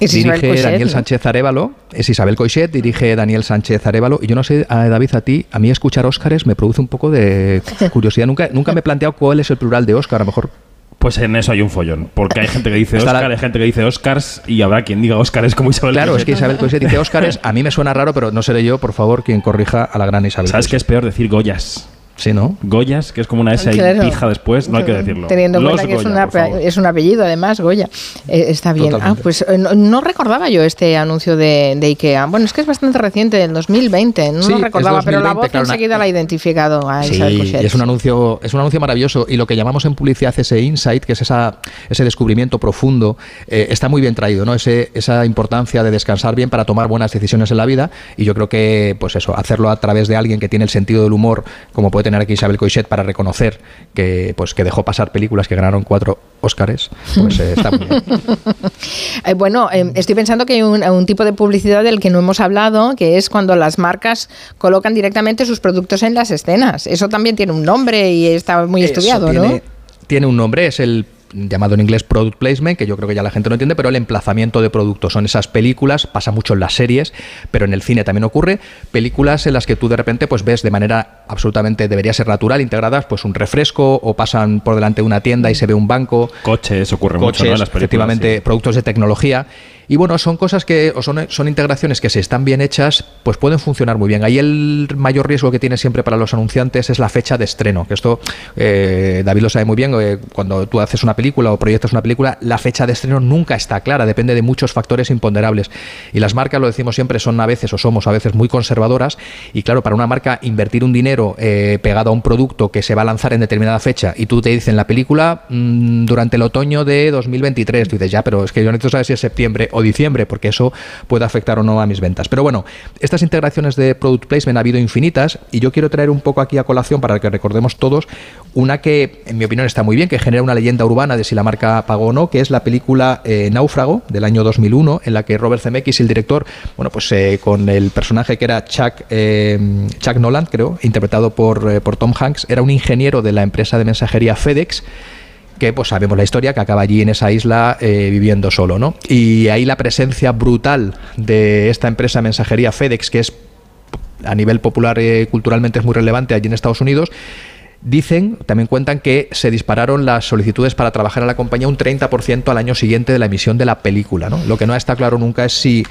Es Isabel dirige Coixet, Daniel ¿no? Sánchez Arevalo, es Isabel Coixet, dirige Daniel Sánchez Arevalo, y yo no sé, a David, a ti, a mí escuchar Óscares me produce un poco de curiosidad. Nunca, nunca me he planteado cuál es el plural de Óscar, a lo mejor. Pues en eso hay un follón. Porque hay gente que dice Está la- Oscar, hay gente que dice Oscars y habrá quien diga Óscares como Isabel Claro, es que Isabel Coixet dice Óscares, a mí me suena raro, pero no seré yo, por favor, quien corrija a la gran Isabel ¿Sabes qué es peor decir Goyas? Sí, ¿no? Goyas, que es como una S Claro. pija después, no hay que decirlo. Teniendo en cuenta que es, Goya, una favor. pe- es un apellido, además, Goya. Eh, está bien. Totalmente. Ah, pues eh, no, no recordaba yo este anuncio de, de IKEA. Bueno, es que es bastante reciente, del 2020. No Sí, lo es recordaba, pero la 2020, voz claro, una- enseguida la ha identificado a Sí, Isabel es un anuncio, es un anuncio maravilloso y lo que llamamos en publicidad ese insight, que es esa, ese descubrimiento profundo, eh, está muy bien traído, ¿no? Ese, esa importancia de descansar bien para tomar buenas decisiones en la vida y yo creo que, pues eso, hacerlo a través de alguien que tiene el sentido del humor, como puede tener aquí Isabel Coixet para reconocer que, pues, que dejó pasar películas que ganaron cuatro Óscares, pues eh, está muy bien. Eh, bueno, eh, estoy pensando que hay un, un tipo de publicidad del que no hemos hablado, que es cuando las marcas colocan directamente sus productos en las escenas. Eso también tiene un nombre y está muy Eso estudiado, ¿no? tiene, Tiene un nombre, es el llamado en inglés product placement, que yo creo que ya la gente no entiende, pero el emplazamiento de productos. Son esas películas, pasa mucho en las series, pero en el cine también ocurre, películas en las que tú de repente pues ves de manera absolutamente, debería ser natural, integradas, pues un refresco o pasan por delante de una tienda y se ve un banco. Coches, ocurre mucho, coches, ¿no? En las películas, efectivamente, productos de tecnología. Y bueno, son cosas que, o son, son integraciones que si están bien hechas, pues pueden funcionar muy bien. Ahí el mayor riesgo que tiene siempre para los anunciantes es la fecha de estreno, que esto eh, David lo sabe muy bien, eh, cuando tú haces una película o proyectas una película, la fecha de estreno nunca está clara, depende de muchos factores imponderables. Y las marcas, lo decimos siempre, son a veces o somos a veces muy conservadoras y claro, para una marca invertir un dinero eh, pegado a un producto que se va a lanzar en determinada fecha y tú te dicen la película mm, durante el otoño de 2023, tú dices ya, pero es que yo necesito saber si es septiembre o diciembre, porque eso puede afectar o no a mis ventas. Pero bueno, estas integraciones de product placement ha habido infinitas y yo quiero traer un poco aquí a colación para que recordemos todos una que, en mi opinión, está muy bien, que genera una leyenda urbana de si la marca pagó o no, que es la película eh, Náufrago del año 2001, en la que Robert Zemeckis, el director, bueno, pues eh, con el personaje que era Chuck, eh, Chuck Nolan, creo, interpretado por, por Tom Hanks, era un ingeniero de la empresa de mensajería FedEx que pues sabemos la historia, que acaba allí en esa isla eh, viviendo solo, ¿no? Y ahí la presencia brutal de esta empresa mensajería FedEx, que es a nivel popular eh, culturalmente es muy relevante allí en Estados Unidos, Dicen, también cuentan que se dispararon las solicitudes para trabajar en la compañía un 30% al año siguiente de la emisión de la película. ¿no? Lo que no está claro nunca es si,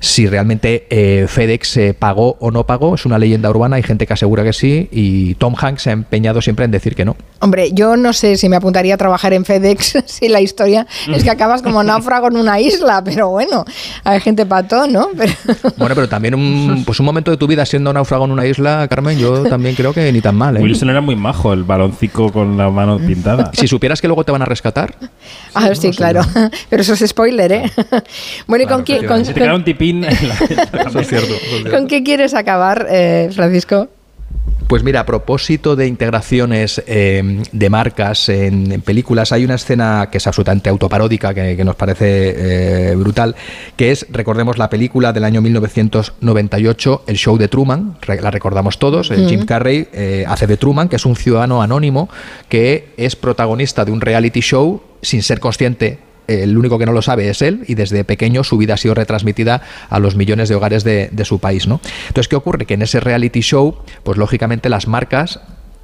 si realmente eh, FedEx eh, pagó o no pagó. Es una leyenda urbana, hay gente que asegura que sí y Tom Hanks se ha empeñado siempre en decir que no. Hombre, yo no sé si me apuntaría a trabajar en FedEx si la historia es que acabas como náufrago en una isla, pero bueno, hay gente pato, ¿no? Pero- Bueno, pero también un, pues un momento de tu vida siendo náufrago en una isla, Carmen, yo también creo que ni tan mal. ¿eh? Wilson era muy majo, el baloncico con la mano pintada. Si supieras que luego te van a rescatar, Ah, sí, claro. Pero eso es spoiler, ¿eh? Bueno, ¿y con, quién, con, Si te queda un tipín en la Eso es cierto. con- qué quieres acabar, eh, Francisco? Pues mira, a propósito de integraciones eh, de marcas en, en películas, hay una escena que es absolutamente autoparódica, que, que nos parece eh, brutal, que es, recordemos la película del año 1998, El Show de Truman, la recordamos todos, el. Jim Carrey eh, hace de Truman, que es un ciudadano anónimo que es protagonista de un reality show sin ser consciente el único que no lo sabe es él y desde pequeño su vida ha sido retransmitida a los millones de hogares de, de su país. ¿no? Entonces, ¿qué ocurre? Que en ese reality show, pues lógicamente las marcas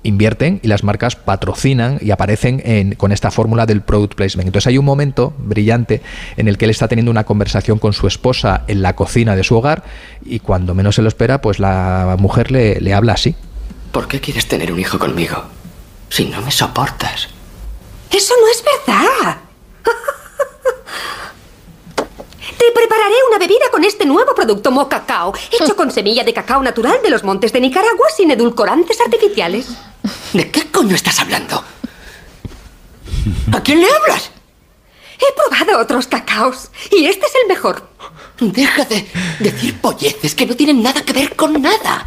invierten y las marcas patrocinan y aparecen en- con esta fórmula del product placement. Entonces hay un momento brillante en el que él está teniendo una conversación con su esposa en la cocina de su hogar y cuando menos se lo espera, pues la mujer le, le habla así. ¿Por qué quieres tener un hijo conmigo? Si no me soportas. Eso no es verdad. Te prepararé una bebida con este nuevo producto Mocacao, hecho con semilla de cacao natural de los montes de Nicaragua sin edulcorantes artificiales. ¿De qué coño estás hablando? ¿A quién le hablas? He probado otros cacaos y este es el mejor. Deja de decir polleces que no tienen nada que ver con nada.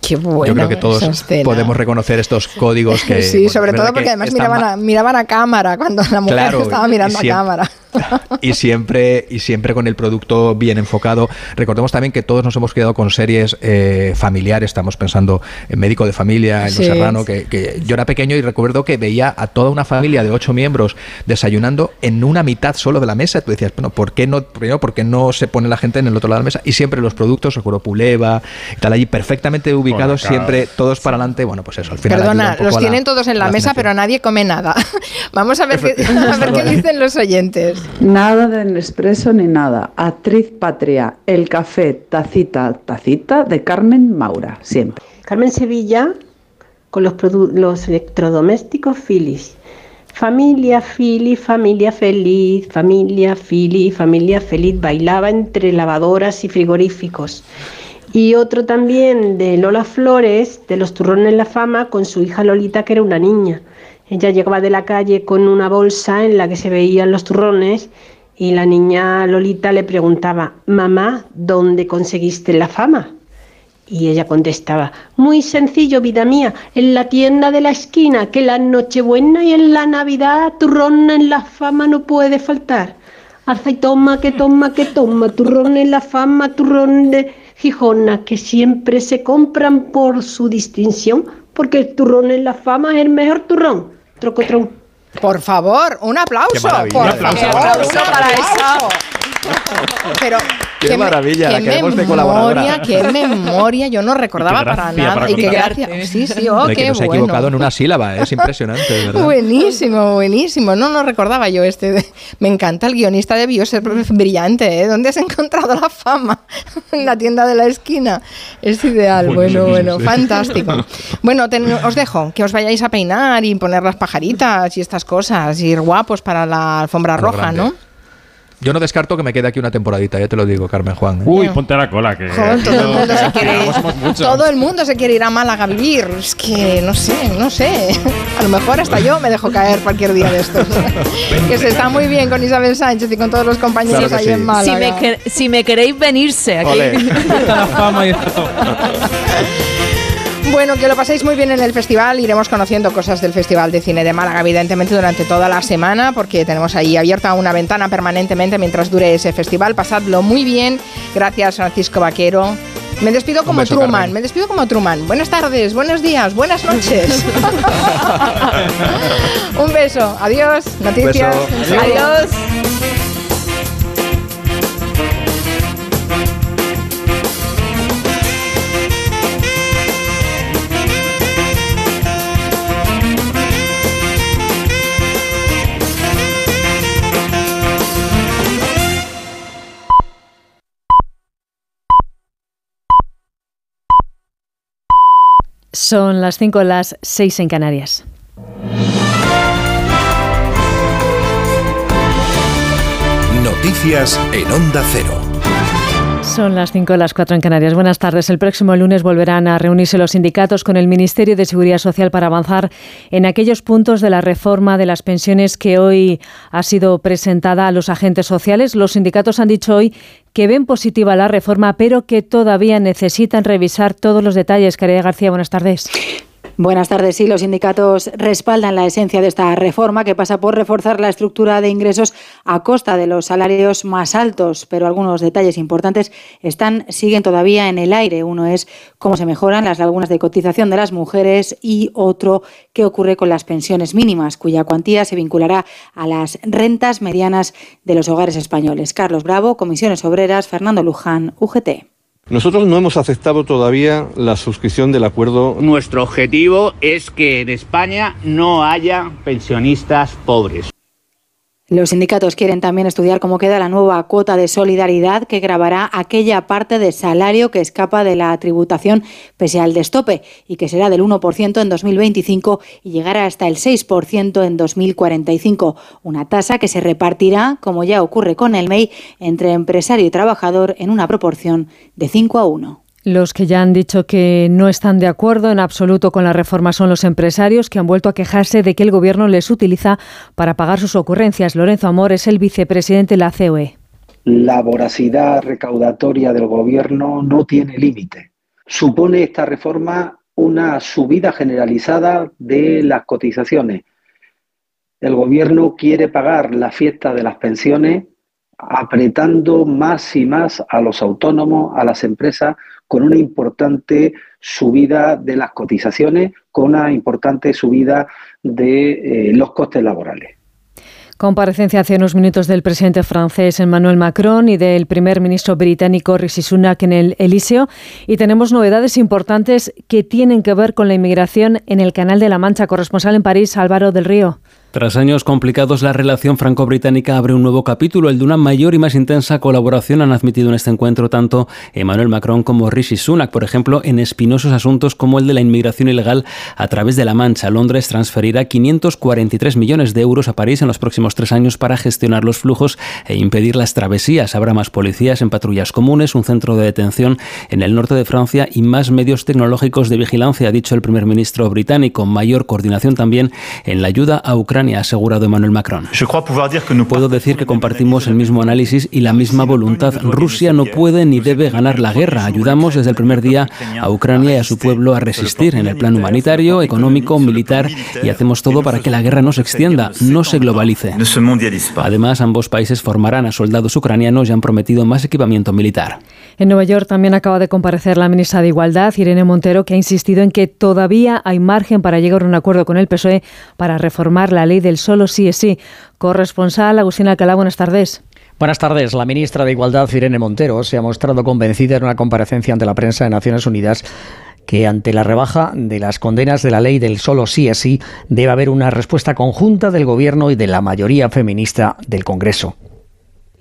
Qué bueno. Yo creo que todos podemos reconocer estos códigos que... sí, bueno, sobre todo porque que además miraban a, miraban a cámara cuando la mujer Claro, estaba mirando a cámara. y siempre y siempre con el producto bien enfocado. Recordemos también que todos nos hemos quedado con series eh, familiares. Estamos pensando en Médico de Familia, en Sí. Los Serrano, que, que yo era pequeño y recuerdo que veía a toda una familia de ocho miembros desayunando en una mitad solo de la mesa. Tú decías, bueno, ¿por qué no, primero, ¿por qué no se pone la gente en el otro lado de la mesa? Y siempre los productos, recuerdo Puleva, y tal allí perfectamente ubicados, siempre todos para adelante. Bueno, pues eso, al final. Perdona, los la- tienen todos en la mesa, pero nadie come nada. Vamos a ver, qué, a ver qué dicen los oyentes. Nada de Nespresso ni nada. Actriz Patria, el café, tacita, tacita de Carmen Maura, siempre. Carmen Sevilla con los, los electrodomésticos Philips. Familia Philly, familia feliz, familia Philly, familia feliz. Bailaba entre lavadoras y frigoríficos. Y otro también de Lola Flores, de los turrones La Fama, con su hija Lolita, que era una niña. Ella llegaba de la calle con una bolsa en la que se veían los turrones y la niña Lolita le preguntaba, mamá, ¿dónde conseguiste la fama? Y ella contestaba, muy sencillo, vida mía, en la tienda de la esquina, que la Nochebuena y en la Navidad turrón en la fama no puede faltar. Alza y toma, que toma, que toma, turrón en la fama, turrón de Gijona, que siempre se compran por su distinción, porque el turrón en la fama es el mejor turrón. Trocotrón. Por favor, un aplauso. Qué maravilla. Por Un aplauso, favor, un aplauso para aplauso. Pero Qué maravilla, la qué de memoria, colaboradora. qué memoria, yo no recordaba Qué para nada. para y qué gracia. Sí, sí, oh, De que qué no se ha bueno. equivocado en una sílaba, es impresionante, de verdad. Buenísimo, buenísimo. No, no recordaba yo este. de- Me encanta el guionista, debió ser brillante. ¿eh? ¿Dónde has encontrado la fama? en la tienda de la esquina. Es ideal. Bueno, bueno, sí. fantástico. Bueno, ten- os dejo que os vayáis a peinar y poner las pajaritas y estas cosas, y ir guapos para la alfombra lo roja, grande. ¿no? Yo no descarto que me quede aquí una temporadita, ya te lo digo, Carmen Juan. ¿eh? Uy, ponte a la cola, que. Joder, todo, el mundo se quiere, Llegamos, somos muchos. todo el mundo se quiere ir a Málaga a vivir. Es que no sé, no sé. A lo mejor hasta yo me dejo caer cualquier día de estos. que se está muy bien con Isabel Sánchez y con todos los compañeros Claro ahí sí. en Málaga. Si me, si me queréis venirse aquí. Está la fama y. Bueno, que lo paséis muy bien en el festival. Iremos conociendo cosas del Festival de Cine de Málaga, evidentemente, durante toda la semana, porque tenemos ahí abierta una ventana permanentemente mientras dure ese festival. Pasadlo muy bien. Gracias, Francisco Vaquero. Me despido como beso, Truman, Carmen. me despido como Truman. Buenas tardes, buenos días, buenas noches. Un beso, adiós, noticias. Beso. Adiós. Son las 5, las 6 en Canarias. Noticias en Onda Cero. Son las 5, las 4 en Canarias. Buenas tardes. El próximo lunes volverán a reunirse los sindicatos con el Ministerio de Seguridad Social para avanzar en aquellos puntos de la reforma de las pensiones que hoy ha sido presentada a los agentes sociales. Los sindicatos han dicho hoy que ven positiva la reforma, pero que todavía necesitan revisar todos los detalles. Caridad García, buenas tardes. Buenas tardes. Sí, los sindicatos respaldan la esencia de esta reforma que pasa por reforzar la estructura de ingresos a costa de los salarios más altos, pero algunos detalles importantes están siguen todavía en el aire. Uno es cómo se mejoran las lagunas de cotización de las mujeres y otro qué ocurre con las pensiones mínimas, cuya cuantía se vinculará a las rentas medianas de los hogares españoles. Carlos Bravo, Comisiones Obreras, Fernando Luján, UGT. Nosotros no hemos aceptado todavía la suscripción del acuerdo. Nuestro objetivo es que en España no haya pensionistas pobres. Los sindicatos quieren también estudiar cómo queda la nueva cuota de solidaridad que grabará aquella parte de salario que escapa de la tributación pese al destope y que será del 1% en 2025 y llegará hasta el 6% en 2045. Una tasa que se repartirá, como ya ocurre con el MEI, entre empresario y trabajador en una proporción de 5 a 1. Los que ya han dicho que no están de acuerdo en absoluto con la reforma son los empresarios que han vuelto a quejarse de que el gobierno les utiliza para pagar sus ocurrencias. Lorenzo Amor es el vicepresidente de la COE. La voracidad recaudatoria del gobierno no tiene límite. Supone esta reforma una subida generalizada de las cotizaciones. El gobierno quiere pagar la fiesta de las pensiones apretando más y más a los autónomos, a las empresas, con una importante subida de las cotizaciones, con una importante subida de eh, los costes laborales. Comparecencia hace unos minutos del presidente francés Emmanuel Macron y del primer ministro británico Rishi Sunak en el Elíseo. Y tenemos novedades importantes que tienen que ver con la inmigración en el Canal de la Mancha. Corresponsal en París, Álvaro del Río. Tras años complicados, la relación franco-británica abre un nuevo capítulo, el de una mayor y más intensa colaboración. Han admitido en este encuentro tanto Emmanuel Macron como Rishi Sunak, por ejemplo, en espinosos asuntos como el de la inmigración ilegal a través de la Mancha. Londres transferirá 543 millones de euros a París en los próximos tres años para gestionar los flujos e impedir las travesías. Habrá más policías en patrullas comunes, un centro de detención en el norte de Francia y más medios tecnológicos de vigilancia, ha dicho el primer ministro británico. Mayor coordinación también en la ayuda a Ucrania Ucrania, ha asegurado Emmanuel Macron. Puedo decir que compartimos el mismo análisis y la misma voluntad. Rusia no puede ni debe ganar la guerra. Ayudamos desde el primer día a Ucrania y a su pueblo a resistir en el plan humanitario, económico, militar y hacemos todo para que la guerra no se extienda, no se globalice. Además, ambos países formarán a soldados ucranianos y han prometido más equipamiento militar. En Nueva York también acaba de comparecer la ministra de Igualdad, Irene Montero, que ha insistido en que todavía hay margen para llegar a un acuerdo con el PSOE para reformar la ley del solo sí es sí. Corresponsal Agustín Alcalá, buenas tardes. Buenas tardes. La ministra de Igualdad, Irene Montero, se ha mostrado convencida en una comparecencia ante la prensa de Naciones Unidas que ante la rebaja de las condenas de la ley del solo sí es sí debe haber una respuesta conjunta del Gobierno y de la mayoría feminista del Congreso.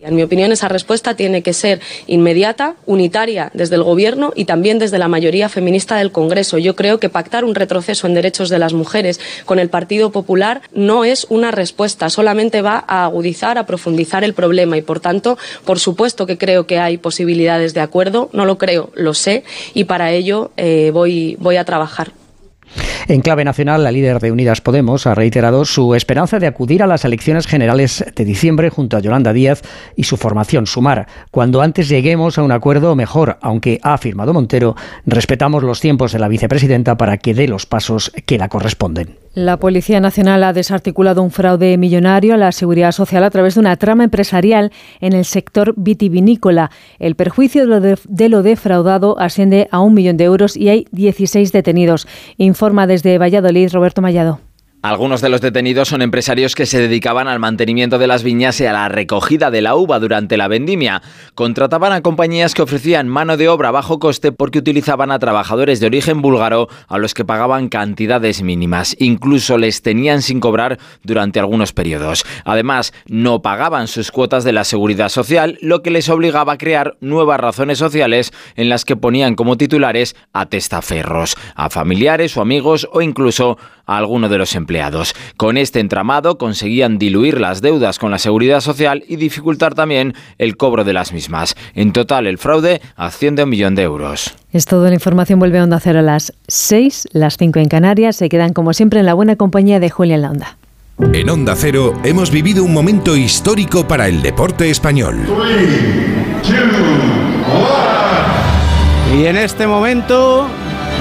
En mi opinión, esa respuesta tiene que ser inmediata, unitaria desde el Gobierno y también desde la mayoría feminista del Congreso. Yo creo que pactar un retroceso en derechos de las mujeres con el Partido Popular no es una respuesta, solamente va a agudizar, a profundizar el problema y, por tanto, por supuesto que creo que hay posibilidades de acuerdo, no lo creo, lo sé y para ello eh, voy, voy a trabajar. En clave nacional, la líder de Unidas Podemos ha reiterado su esperanza de acudir a las elecciones generales de diciembre junto a Yolanda Díaz y su formación Sumar. Cuando antes lleguemos a un acuerdo mejor, aunque ha afirmado Montero, respetamos los tiempos de la vicepresidenta para que dé los pasos que la corresponden. La Policía Nacional ha desarticulado un fraude millonario a la seguridad social a través de una trama empresarial en el sector vitivinícola. El perjuicio de lo defraudado asciende a un millón de euros y hay 16 detenidos. Informa desde Valladolid Roberto Mallado. Algunos de los detenidos son empresarios que se dedicaban al mantenimiento de las viñas y a la recogida de la uva durante la vendimia. Contrataban a compañías que ofrecían mano de obra a bajo coste porque utilizaban a trabajadores de origen búlgaro a los que pagaban cantidades mínimas. Incluso les tenían sin cobrar durante algunos periodos. Además, no pagaban sus cuotas de la seguridad social, lo que les obligaba a crear nuevas razones sociales en las que ponían como titulares a testaferros, a familiares o amigos o incluso a alguno de los empleados. Con este entramado conseguían diluir las deudas con la seguridad social y dificultar también el cobro de las mismas. En total, el fraude asciende a un millón de euros. Es todo. La información vuelve a Onda Cero a las 6, las 5 en Canarias. Se quedan, como siempre, en la buena compañía de Julián Onda. En Onda Cero hemos vivido un momento histórico para el deporte español. y en este momento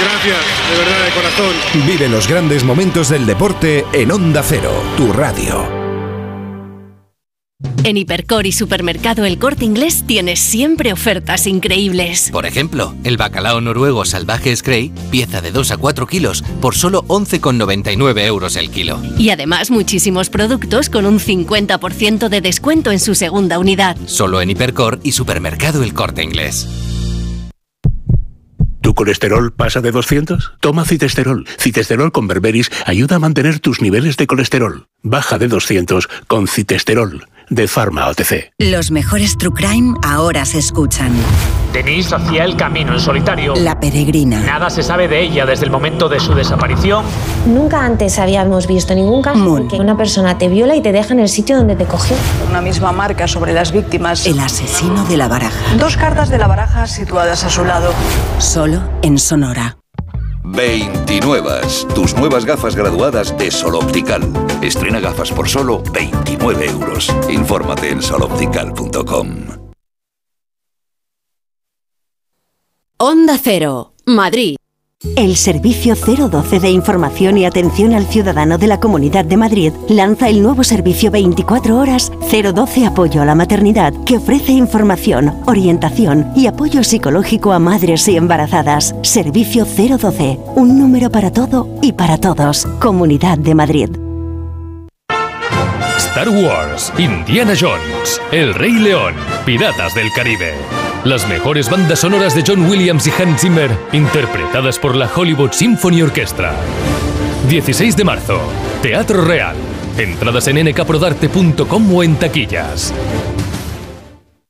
Gracias, de verdad, de corazón. Vive los grandes momentos del deporte en Onda Cero, tu radio. En Hipercor y Supermercado El Corte Inglés tienes siempre ofertas increíbles. Por ejemplo, el bacalao noruego salvaje Scray, pieza de 2 a 4 kilos, por solo 11,99 euros el kilo. Y además muchísimos productos con un 50% de descuento en su segunda unidad. Solo en Hipercor y Supermercado El Corte Inglés. ¿Tu colesterol pasa de 200? Toma citesterol. Citesterol con berberis ayuda a mantener tus niveles de colesterol. Baja de 200 con citesterol de Pharma OTC. Los mejores True Crime ahora se escuchan. Denise hacía el camino en solitario. La peregrina. Nada se sabe de ella desde el momento de su desaparición. Nunca antes habíamos visto ningún caso en que una persona te viola y te deja en el sitio donde te cogió. Una misma marca sobre las víctimas. El asesino de la baraja. Dos cartas de la baraja situadas a su lado. Solo en Sonora. 29. Tus nuevas gafas graduadas de Sol Optical. Estrena gafas por solo 29 euros. Infórmate en soloptical.com. Onda Cero, Madrid. El Servicio 012 de Información y Atención al Ciudadano de la Comunidad de Madrid lanza el nuevo servicio 24 horas 012 Apoyo a la Maternidad, que ofrece información, orientación y apoyo psicológico a madres y embarazadas. Servicio 012, un número para todo y para todos. Comunidad de Madrid. Star Wars, Indiana Jones, El Rey León, Piratas del Caribe. Las mejores bandas sonoras de John Williams y Hans Zimmer, interpretadas por la Hollywood Symphony Orchestra. 16 de marzo, Teatro Real. Entradas en nkprodarte.com o en taquillas.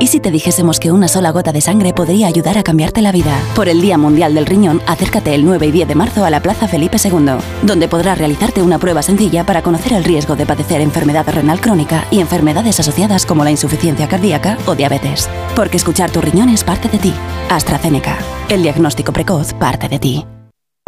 ¿Y si te dijésemos que una sola gota de sangre podría ayudar a cambiarte la vida? Por el Día Mundial del Riñón, acércate el 9 y 10 de marzo a la Plaza Felipe II, donde podrás realizarte una prueba sencilla para conocer el riesgo de padecer enfermedad renal crónica y enfermedades asociadas como la insuficiencia cardíaca o diabetes. Porque escuchar tu riñón es parte de ti. AstraZeneca. El diagnóstico precoz parte de ti.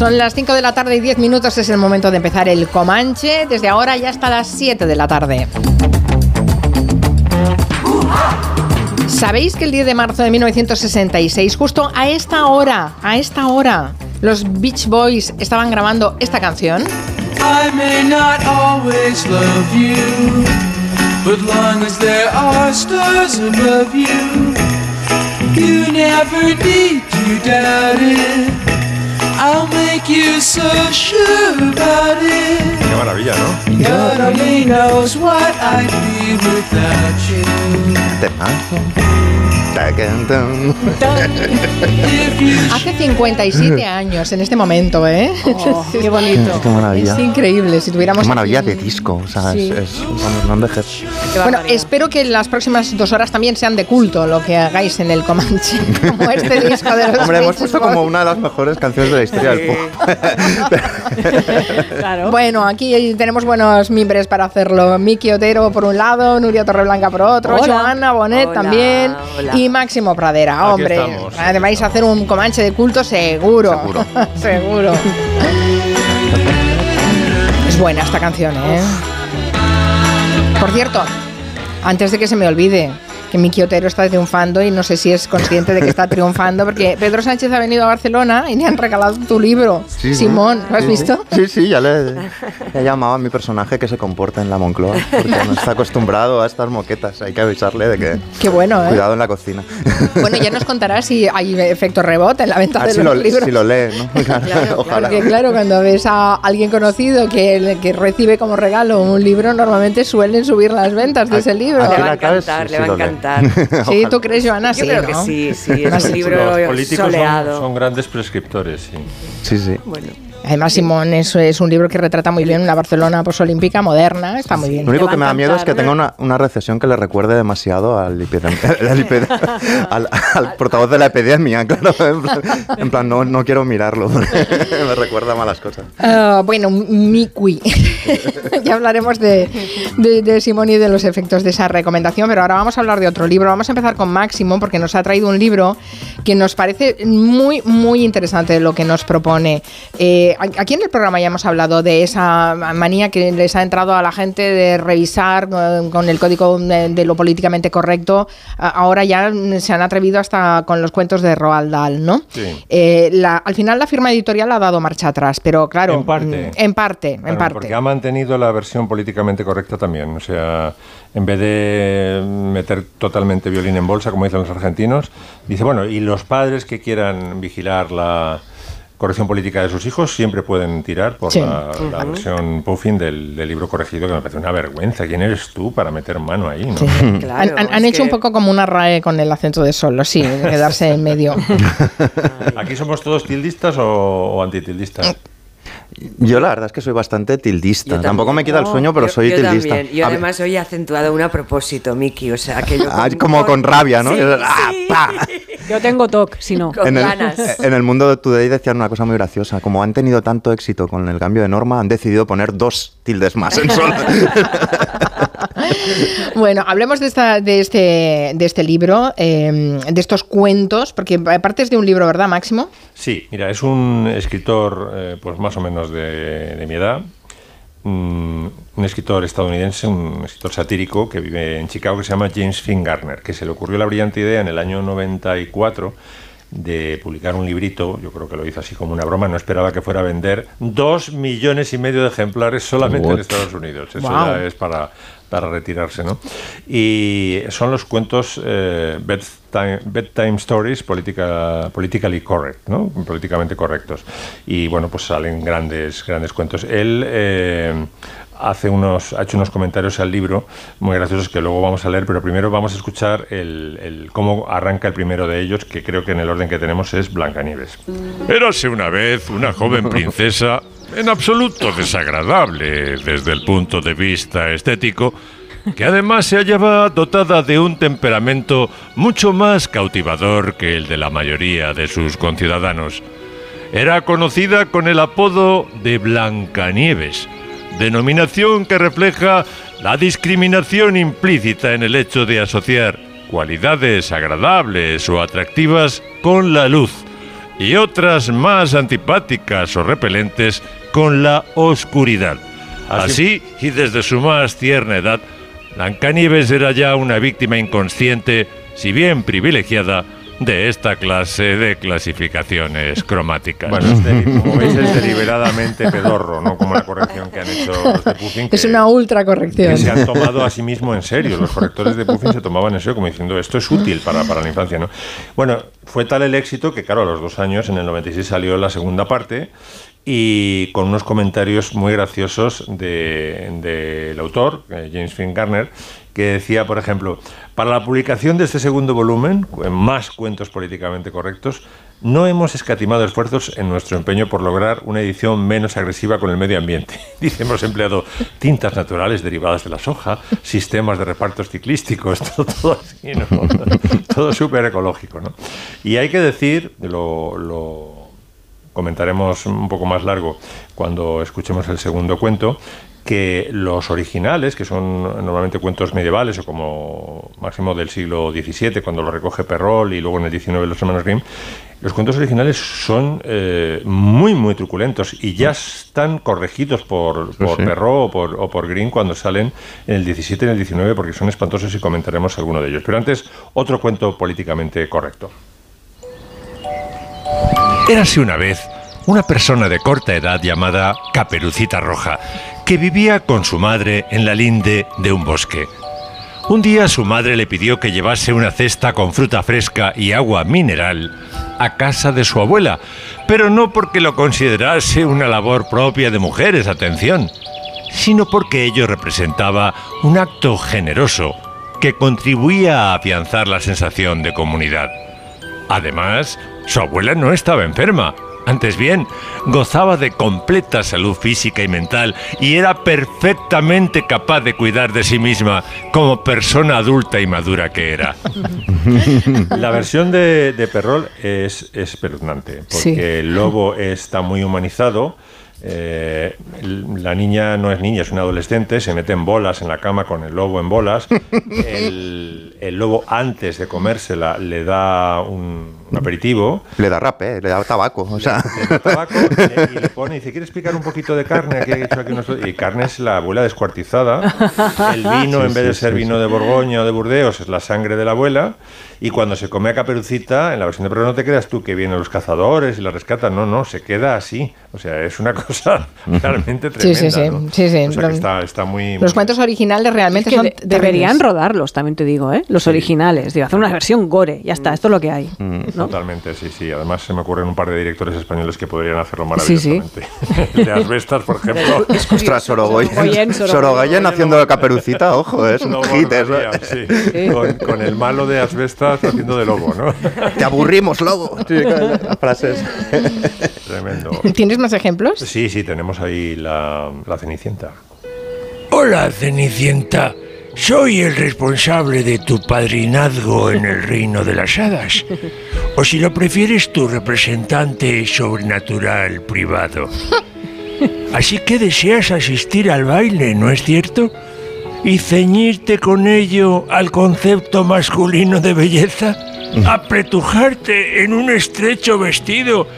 Son las 5 de la tarde y 10 minutos, es el momento de empezar el Comanche, desde ahora ya hasta las 7 de la tarde. ¿Sabéis que el 10 de marzo de 1966, justo a esta hora, a esta hora, los Beach Boys estaban grabando esta canción? I may not always love you, but long as there are stars above you, you never need to doubt it. I'll make you so sure about it. Qué maravilla, ¿no? God only knows what I'd be without you. Hace 57 años en este momento, ¿eh? Oh, qué bonito. Qué maravilla. Es increíble. Si tuviéramos Qué maravilla aquí- de disco. O sea, Sí. es, es- vamos, no envejece. Bueno, espero que las próximas dos horas también sean de culto lo que hagáis en el Comanche, como este disco de los Hombre, hemos puesto Boys. como una de las mejores canciones de la historia del pop. Bueno, aquí tenemos buenos mimbres para hacerlo. Miki Otero por un lado, Nuria Torreblanca por otro, Hola. Joana Bonet Hola, también hola. y Máximo Pradera. Aquí Hombre, estamos. vais a hacer un Comanche de culto seguro. Seguro. Seguro. es buena esta canción, ¿eh? Por cierto, antes de que se me olvide, que Miki Otero está triunfando y no sé si es consciente de que está triunfando, porque Pedro Sánchez ha venido a Barcelona y le han regalado tu libro. Sí. Simón, ¿lo has Sí, visto? Sí, sí, ya le he llamado a mi personaje que se comporta en la Moncloa, porque no está acostumbrado a estas moquetas. Hay que avisarle de que Qué bueno, ¿eh? cuidado en la cocina. Bueno, ya nos contará si hay efecto rebote en la venta A de si los lo, libros. si lo lee, ¿no? Claro, Ojalá. Porque claro, cuando ves a alguien conocido que, que recibe como regalo un libro, normalmente suelen subir las ventas de ese libro. Le va a encantar, le va a lee. Encantar. Sí, ¿tú crees, Joana? Yo sí, creo ¿no? que sí, sí, es un libro Los políticos son, soleado. son grandes prescriptores, sí. Sí, sí. Bueno. Además, Simón es, es un libro que retrata muy bien una Barcelona posolímpica moderna, está muy bien. Lo único que me da miedo es que tenga una, una recesión que le recuerde demasiado al, al al- al portavoz de la epidemia, claro. En plan, en plan, no, no quiero mirarlo, me recuerda malas cosas. Ah, bueno, Miqui. ya hablaremos de, de, de Simón y de los efectos de esa recomendación, pero ahora vamos a hablar de otro libro. Vamos a empezar con Máximo, porque nos ha traído un libro que nos parece muy, muy interesante lo que nos propone. Eh, aquí en el programa ya hemos hablado de esa manía que les ha entrado a la gente de revisar con el código de, de lo políticamente correcto. Ahora ya se han atrevido hasta con los cuentos de Roald Dahl, ¿no? Sí. Eh, la- al final la firma editorial ha dado marcha atrás, pero claro, En parte. mm, en parte, en parte. Porque ha mantenido la versión políticamente correcta también. O sea, en vez de meter totalmente violín en bolsa, como dicen los argentinos, dice, bueno, y los padres que quieran vigilar la corrección política de sus hijos siempre pueden tirar por Sí. la, versión puffin del, del libro corregido, que me parece una vergüenza. ¿Quién eres tú para meter mano ahí? no? han han- han hecho un poco como una RAE con el acento de solo, sí, de quedarse en medio. ¿Aquí somos todos tildistas o, o antitildistas? Yo la verdad es que soy bastante tildista. Tampoco me quita el sueño, pero Yo- soy yo tildista. También. Yo A ver, además hoy he acentuado una a propósito, Miki, o sea, que yo... ah, como con rabia, ¿no? Sí, Ah, sí. pa. Yo tengo TOC, si no. Con en, el, ganas. en el mundo de Today decían una cosa muy graciosa. Como han tenido tanto éxito con el cambio de norma, han decidido poner dos tildes más en solo. Bueno, hablemos de, esta, de, este, de este libro, eh, de estos cuentos, porque aparte es de un libro, ¿verdad, Máximo? Sí, mira, es un escritor eh, pues más o menos de, de mi edad, mm, un escritor estadounidense, un escritor satírico que vive en Chicago que se llama James Finn Garner, que se le ocurrió la brillante idea en el año 94 de publicar un librito, yo creo que lo hizo así como una broma, no esperaba que fuera a vender dos millones y medio de ejemplares solamente en? Estados Unidos. Eso Wow. ya es para, para retirarse, ¿no? Y son los cuentos eh, bedtime, bedtime stories política, politically correct, ¿no? Políticamente correctos. Y bueno, pues salen grandes, grandes cuentos. Él eh, hace unos, ha hecho unos comentarios al libro muy graciosos que luego vamos a leer, pero primero vamos a escuchar el, el- cómo arranca el primero de ellos, que creo que en el orden que tenemos es Blancanieves. Érase una vez una joven princesa en absoluto desagradable desde el punto de vista estético, que además se hallaba dotada de un temperamento mucho más cautivador que el de la mayoría de sus conciudadanos. Era conocida con el apodo de Blancanieves, denominación que refleja la discriminación implícita en el hecho de asociar cualidades agradables o atractivas con la luz y otras más antipáticas o repelentes con la oscuridad. Así, y desde su más tierna edad, Blancanieves era ya una víctima inconsciente, si bien privilegiada, de esta clase de clasificaciones cromáticas. Bueno, es deli- como veis es deliberadamente pedorro, no como la corrección que han hecho los de Puffin, que, Es una ultra corrección. que se han tomado a sí mismo en serio. Los correctores de Puffin se tomaban en serio como diciendo esto es útil para, para la infancia. ¿no? Bueno, fue tal el éxito que, claro, a los dos años, en el 96 salió la segunda parte y con unos comentarios muy graciosos del de, autor, eh, James Finn Garner, que decía, por ejemplo, para la publicación de este segundo volumen, en más cuentos políticamente correctos, no hemos escatimado esfuerzos en nuestro empeño por lograr una edición menos agresiva con el medio ambiente. Hemos empleado tintas naturales derivadas de la soja, sistemas de repartos ciclísticos, todo, todo así, todo súper ecológico. ¿no? Y hay que decir, lo comentaremos un poco más largo cuando escuchemos el segundo cuento, que los originales, que son normalmente cuentos medievales o como máximo del siglo XVII, cuando lo recoge Perrol y luego en el XIX los hermanos Grimm, los cuentos originales son eh, muy, muy truculentos y ya están corregidos por, por sí. Perrault o por, o por Grimm cuando salen en el 17 y en el 19 porque son espantosos y comentaremos alguno de ellos. Pero antes, otro cuento políticamente correcto. Érase una vez una persona de corta edad llamada Caperucita Roja, que vivía con su madre en la linde de un bosque. Un día su madre le pidió que llevase una cesta con fruta fresca y agua mineral a casa de su abuela, pero no porque lo considerase una labor propia de mujeres, atención, sino porque ello representaba un acto generoso que contribuía a afianzar la sensación de comunidad. Además, su abuela no estaba enferma Antes bien, gozaba de completa salud física y mental y era perfectamente capaz de cuidar de sí misma como persona adulta y madura que era. La versión de, de Perrol es es espeluznante, porque Sí. el lobo está muy humanizado. eh, la niña no es niña, es una adolescente, se mete en bolas en la cama con el lobo en bolas. El, el lobo, antes de comérsela, le da un, un aperitivo. Le da rape, le da tabaco. O sea. y le pone, dice, ¿quieres picar un poquito de carne? Aquí he hecho aquí unos- Y carne es la abuela descuartizada. El vino, Sí, en vez sí, de ser sí, vino sí. de Borgoña o de Burdeos, es la sangre de la abuela. Y cuando se come a Caperucita, en la versión de Pero no te creas tú que vienen los cazadores y la rescatan. No, no, se queda así. O sea, es una cosa realmente Sí, tremenda. sí, sí, ¿no? sí, sí. O sea, que Los- está, está muy... Los cuentos originales realmente Es que son de- deberían rodarlos, también te digo, ¿eh? Los originales. Digo, hacer una versión gore, ya está, esto es lo que hay. ¿No? Totalmente, sí, sí. Además se me ocurren un par de directores españoles que podrían hacerlo Sí, sí. maravillosamente. de Asbestas, por ejemplo. Ostras, Sorogoyen. Sorogoyen, haciendo de caperucita, ojo, es un hit. sí. Con, con el malo de Asbestas haciendo de lobo, ¿no? Te aburrimos, lobo. Sí, las frases. Tremendo. ¿Tienes más ejemplos? Sí, sí, tenemos ahí la, la Cenicienta. Hola, Cenicienta. Soy el responsable de tu padrinazgo en el reino de las hadas. O si lo prefieres, tu representante sobrenatural privado. Así que deseas asistir al baile, ¿no es cierto? Y ceñirte con ello al concepto masculino de belleza. Apretujarte en un estrecho vestido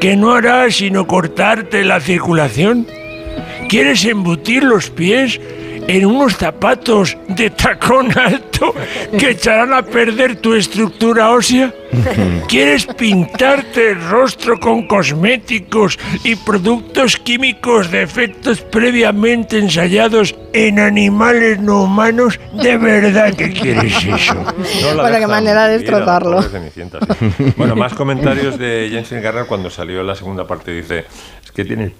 que no hará sino cortarte la circulación. ¿Quieres embutir los pies en unos zapatos de tacón alto que echarán a perder tu estructura ósea? ¿Quieres pintarte el rostro con cosméticos y productos químicos de efectos previamente ensayados en animales no humanos? ¿De verdad que quieres eso? No Bueno, qué manera de destrozarlo. pobre Cenicienta, sí. Bueno, más comentarios de Jensen Garner cuando salió la segunda parte. Dice, es que tiene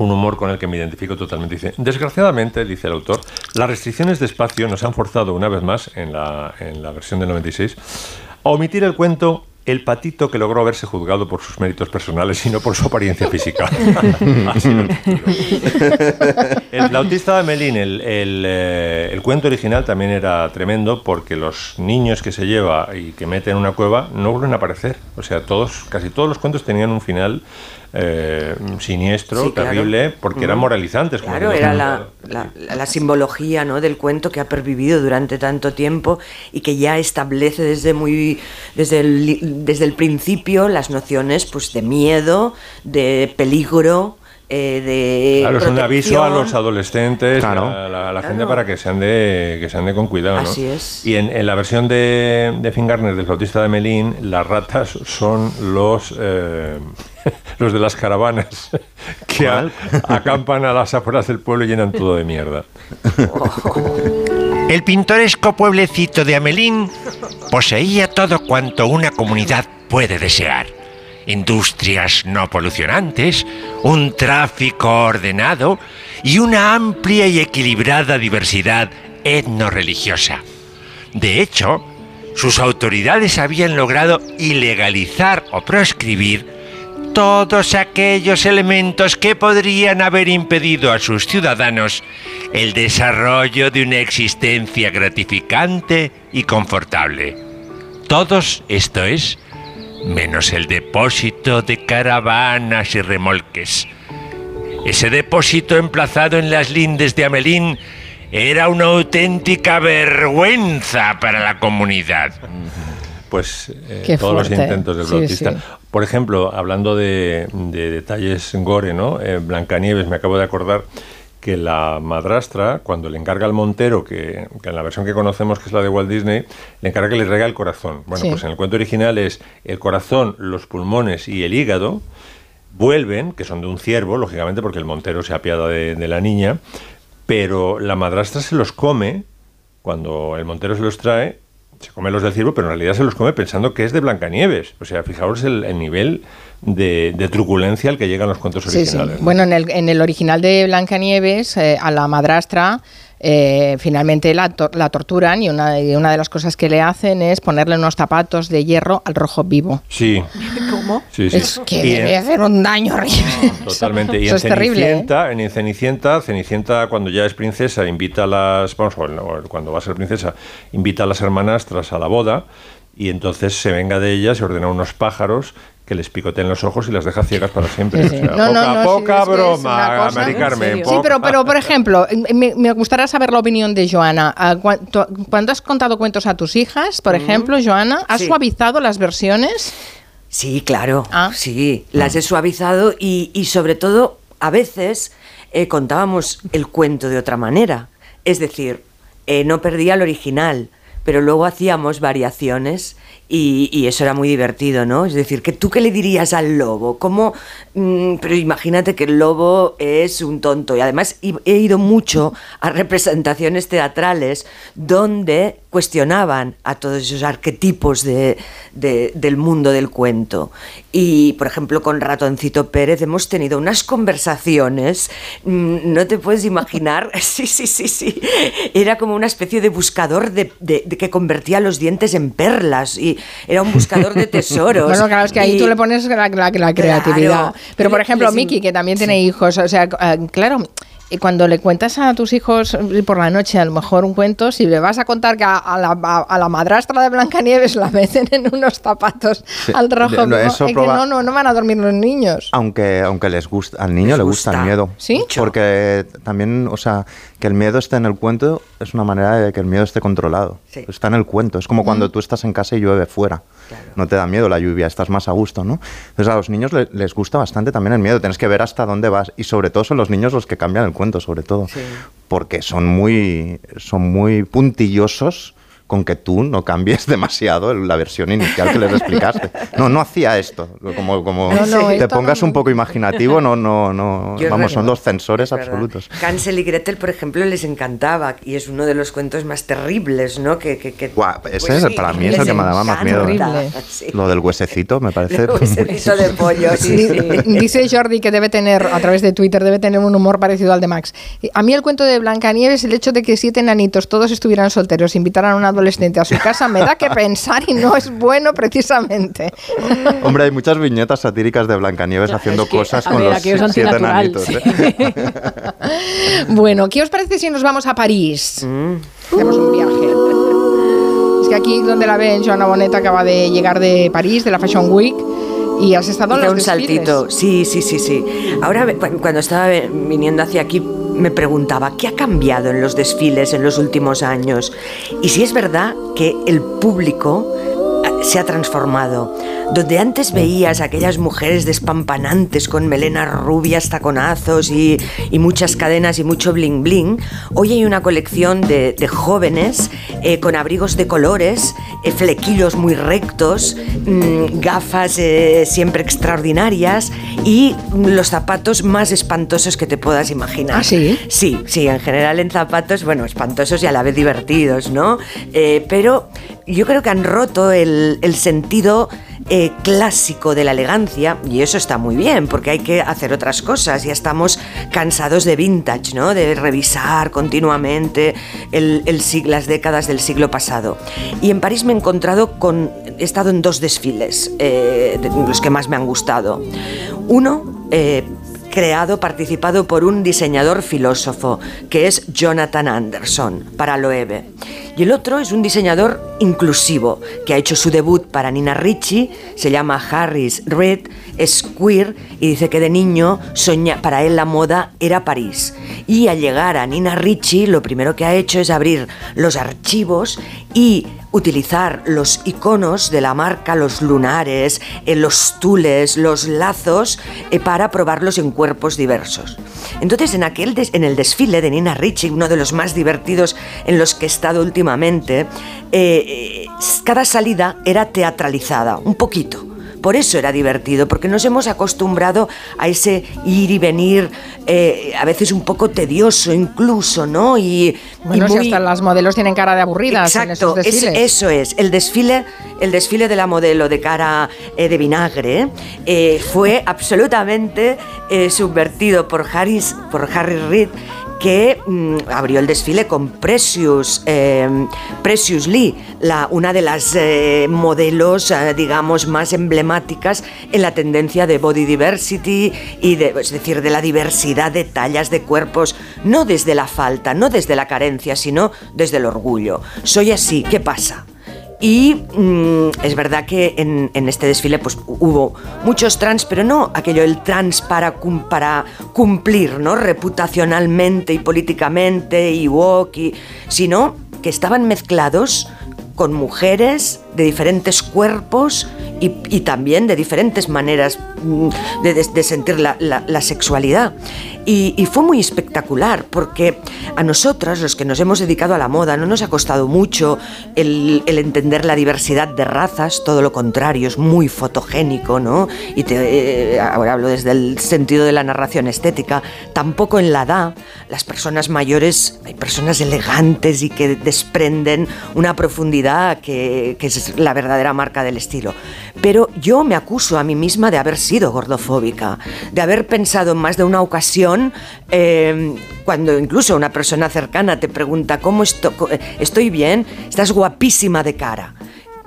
un humor con el que me identifico totalmente. Dice, desgraciadamente, dice el autor, las restricciones de espacio nos han forzado una vez más, en la, en la versión del 96, a omitir el cuento El patito que logró verse juzgado por sus méritos personales y no por su apariencia física. El flautista de Melín, el, el, eh, el cuento original también era tremendo porque los niños que se lleva y que mete en una cueva no vuelven a aparecer. O sea, todos, casi todos los cuentos tenían un final eh, siniestro, Sí, claro. terrible, porque eran moralizantes. como Claro, hemos era la, la- la simbología ¿no? del cuento que ha pervivido durante tanto tiempo y que ya establece desde muy desde el, li- desde el principio las nociones pues de miedo, de peligro, eh, de Claro, es un aviso a los adolescentes, a la, a la gente para que se ande, que se ande con cuidado. ¿no? Así es. Y en, en la versión de, de Finn Garner, del flautista de Melín, las ratas son los, eh, los de las caravanas que a- acampan a las afueras del pueblo y llenan todo de mierda. El pintoresco pueblecito de Amelín poseía todo cuanto una comunidad puede desear. Industrias no polucionantes, un tráfico ordenado y una amplia y equilibrada diversidad etnorreligiosa. De hecho, sus autoridades habían logrado ilegalizar o proscribir todos aquellos elementos que podrían haber impedido a sus ciudadanos el desarrollo de una existencia gratificante y confortable. Todos, esto es, menos el depósito de caravanas y remolques. Ese depósito emplazado en las lindes de Amelín era una auténtica vergüenza para la comunidad. Pues eh, todos los intentos del sí. Por ejemplo, hablando de, de detalles gore, ¿no? Eh, Blancanieves, me acabo de acordar que la madrastra, cuando le encarga al Montero, que, que en la versión que conocemos, que es la de Walt Disney, le encarga que le traiga el corazón. Bueno, Sí. pues en el cuento original es el corazón, los pulmones y el hígado vuelven, que son de un ciervo, lógicamente, porque el Montero se apiada de, de la niña, pero la madrastra se los come cuando el Montero se los trae, se come los del ciervo, pero en realidad se los come pensando que es de Blancanieves. O sea, fijaos el, el nivel de, de truculencia al que llegan los cuentos Sí, sí. originales. ¿no? Bueno, en el, en el original de Blancanieves, eh, a la madrastra eh, finalmente la, tor- la torturan y una, y una de las cosas que le hacen es ponerle unos zapatos de hierro al rojo vivo. Sí. ¿Cómo? Sí, sí. Es que Y en- debe hacer un daño horrible. Totalmente. Y Eso en es terrible. ¿eh? Cenicienta, en Cenicienta, Cenicienta cuando ya es princesa invita a las, vamos, cuando va a ser princesa, invita a las hermanastras a la boda y entonces se venga de ellas y ordena unos pájaros que les picoteen los ojos y las deja ciegas para siempre. Sí, sí. O sea, No, no, poca, no, poca es es broma, cosa- Mari Carmen. Sí, poca. pero, pero por ejemplo, me, me gustaría saber la opinión de Joana. Ah, Cuando has contado cuentos a tus hijas, por ejemplo, Joana, ¿has Sí. suavizado las versiones? Sí, claro. Ah. Sí, las he suavizado y, y sobre todo, a veces eh, contábamos el cuento de otra manera. Es decir, eh, no perdía el original, pero luego hacíamos variaciones y, eso era muy divertido, ¿no? Es decir, que tú qué le dirías al lobo? ¿Cómo? Mm, pero imagínate que el lobo es un tonto y además he ido mucho a representaciones teatrales donde cuestionaban a todos esos arquetipos de, de- del mundo del cuento. Y, por ejemplo, con Ratoncito Pérez hemos tenido unas conversaciones, mm, no te puedes imaginar, sí, sí, sí, sí, era como una especie de buscador de- de que convertía los dientes en perlas y era un buscador de tesoros. Bueno, claro, es que ahí Y- tú le pones la, la- la creatividad. Claro. Pero, por ejemplo, Miki, que también tiene hijos, o sea, ah, claro, y cuando le cuentas a tus hijos eh, por la noche a lo mejor un cuento, si le vas a contar que a, a la, a- a la madrastra de Blancanieves la meten en unos zapatos Sí, al rojo, no, es que no, no, no van a dormir los niños. Aunque, aunque les gusta, al niño Les le gusta, gusta. el miedo. ¿Sí? Porque también, o sea, que el miedo esté en el cuento es una manera de que el miedo esté controlado. Sí. Está en el cuento. Es como cuando Mm. tú estás en casa y llueve fuera. No te da miedo la lluvia, estás más a gusto, ¿no? Entonces a los niños le- les gusta bastante también el miedo. Tienes que ver hasta dónde vas. Y sobre todo son los niños los que cambian el cuento, sobre todo. Porque son muy, son muy puntillosos con que tú no cambies demasiado la versión inicial que les explicaste. No, no hacía esto. Como, como No, no, te esto pongas no- un poco imaginativo, no, no, no. Yo vamos, son los censores absolutos. Hansel y Gretel, por ejemplo, les encantaba y es uno de los cuentos más terribles, ¿no? Que, que, que- Guau, ese pues es, sí, para mí es el que me daba más miedo. Lo del huesecito me parece. Huesecito de pollo, sí, Di- sí. Dice Jordi que debe tener, a través de Twitter, debe tener un humor parecido al de Max. A mí el cuento de Blancanieves, el hecho de que siete nanitos todos estuvieran solteros, invitaran a un adolescente a su casa, me da que pensar y no es bueno precisamente. Hombre, hay muchas viñetas satíricas de Blancanieves haciendo cosas a con ver, los es siete sí. ¿eh? Bueno, ¿qué os parece si nos vamos a París? Mm. Hacemos un viaje. Es que aquí donde la ven, Joana Boneta acaba de llegar de París, de la Fashion Week, y has estado en los un desfiles. saltito, sí, sí, sí, sí. Ahora, cuando estaba viniendo hacia aquí, me preguntaba, ¿qué ha cambiado en los desfiles en los últimos años? Y si es verdad que el público se ha transformado. Donde antes veías a aquellas mujeres despampanantes con melenas rubias, taconazos y, y muchas cadenas y mucho bling bling, hoy hay una colección de, de jóvenes eh, con abrigos de colores, eh, flequillos muy rectos, mm, gafas eh, siempre extraordinarias y los zapatos más espantosos que te puedas imaginar. ¿Ah, sí? Sí, sí, en general en zapatos, bueno, espantosos y a la vez divertidos, ¿no? Eh, pero yo creo que han roto el, el sentido eh, clásico de la elegancia y eso está muy bien porque hay que hacer otras cosas. Ya estamos cansados de vintage, ¿no? De revisar continuamente el, el las décadas del siglo pasado. Y en París me he encontrado con... He estado en dos desfiles, eh, los que más me han gustado. Uno... eh, creado, participado por un diseñador filósofo, que es Jonathan Anderson, para Loewe. Y el otro es un diseñador inclusivo, que ha hecho su debut para Nina Ricci, se llama Harris Reed, es y dice que de niño soña, para él la moda era París. Y al llegar a Nina Ricci, lo primero que ha hecho es abrir los archivos y utilizar los iconos de la marca, los lunares, eh, los tules, los lazos, eh, para probarlos en cuerpos diversos. Entonces, en, aquel en el desfile de Nina Ricci, uno de los más divertidos en los que he estado últimamente, eh, cada salida era teatralizada, un poquito. Por eso era divertido, porque nos hemos acostumbrado a ese ir y venir, eh, a veces un poco tedioso incluso, ¿no? Y, Bueno, y si hasta las modelos tienen cara de aburridas en esos Exacto, es- eso es. El desfile, el desfile de la modelo de cara eh, de vinagre eh, fue absolutamente subvertido por Harris, por Harry Reid que mm, abrió el desfile con Precious, eh, Lee, una de las eh, modelos, eh, digamos, más emblemáticas en la tendencia de body diversity y de, es decir, de la diversidad de tallas de cuerpos, no desde la falta, no desde la carencia, sino desde el orgullo. Soy así, ¿qué pasa? Y mm, es verdad que en, este desfile pues, hubo muchos trans, pero no aquello el trans para, cum- para cumplir, ¿no? Reputacionalmente y políticamente y woke, sino que estaban mezclados con mujeres de diferentes cuerpos y, también de diferentes maneras mm, de, sentir la sexualidad. Y, y fue muy espectacular porque a nosotras, los que nos hemos dedicado a la moda, no nos ha costado mucho el, el entender la diversidad de razas, todo lo contrario, es muy fotogénico, ¿no? Y te, eh, ahora hablo desde el sentido de la narración estética, tampoco en la edad, las personas mayores, hay personas elegantes y que desprenden una profundidad que, que es la verdadera marca del estilo. Pero yo me acuso a mí misma de haber sido gordofóbica, de haber pensado en más de una ocasión, eh, cuando incluso una persona cercana te pregunta, ¿cómo esto- eh, estoy bien? Estás guapísima de cara.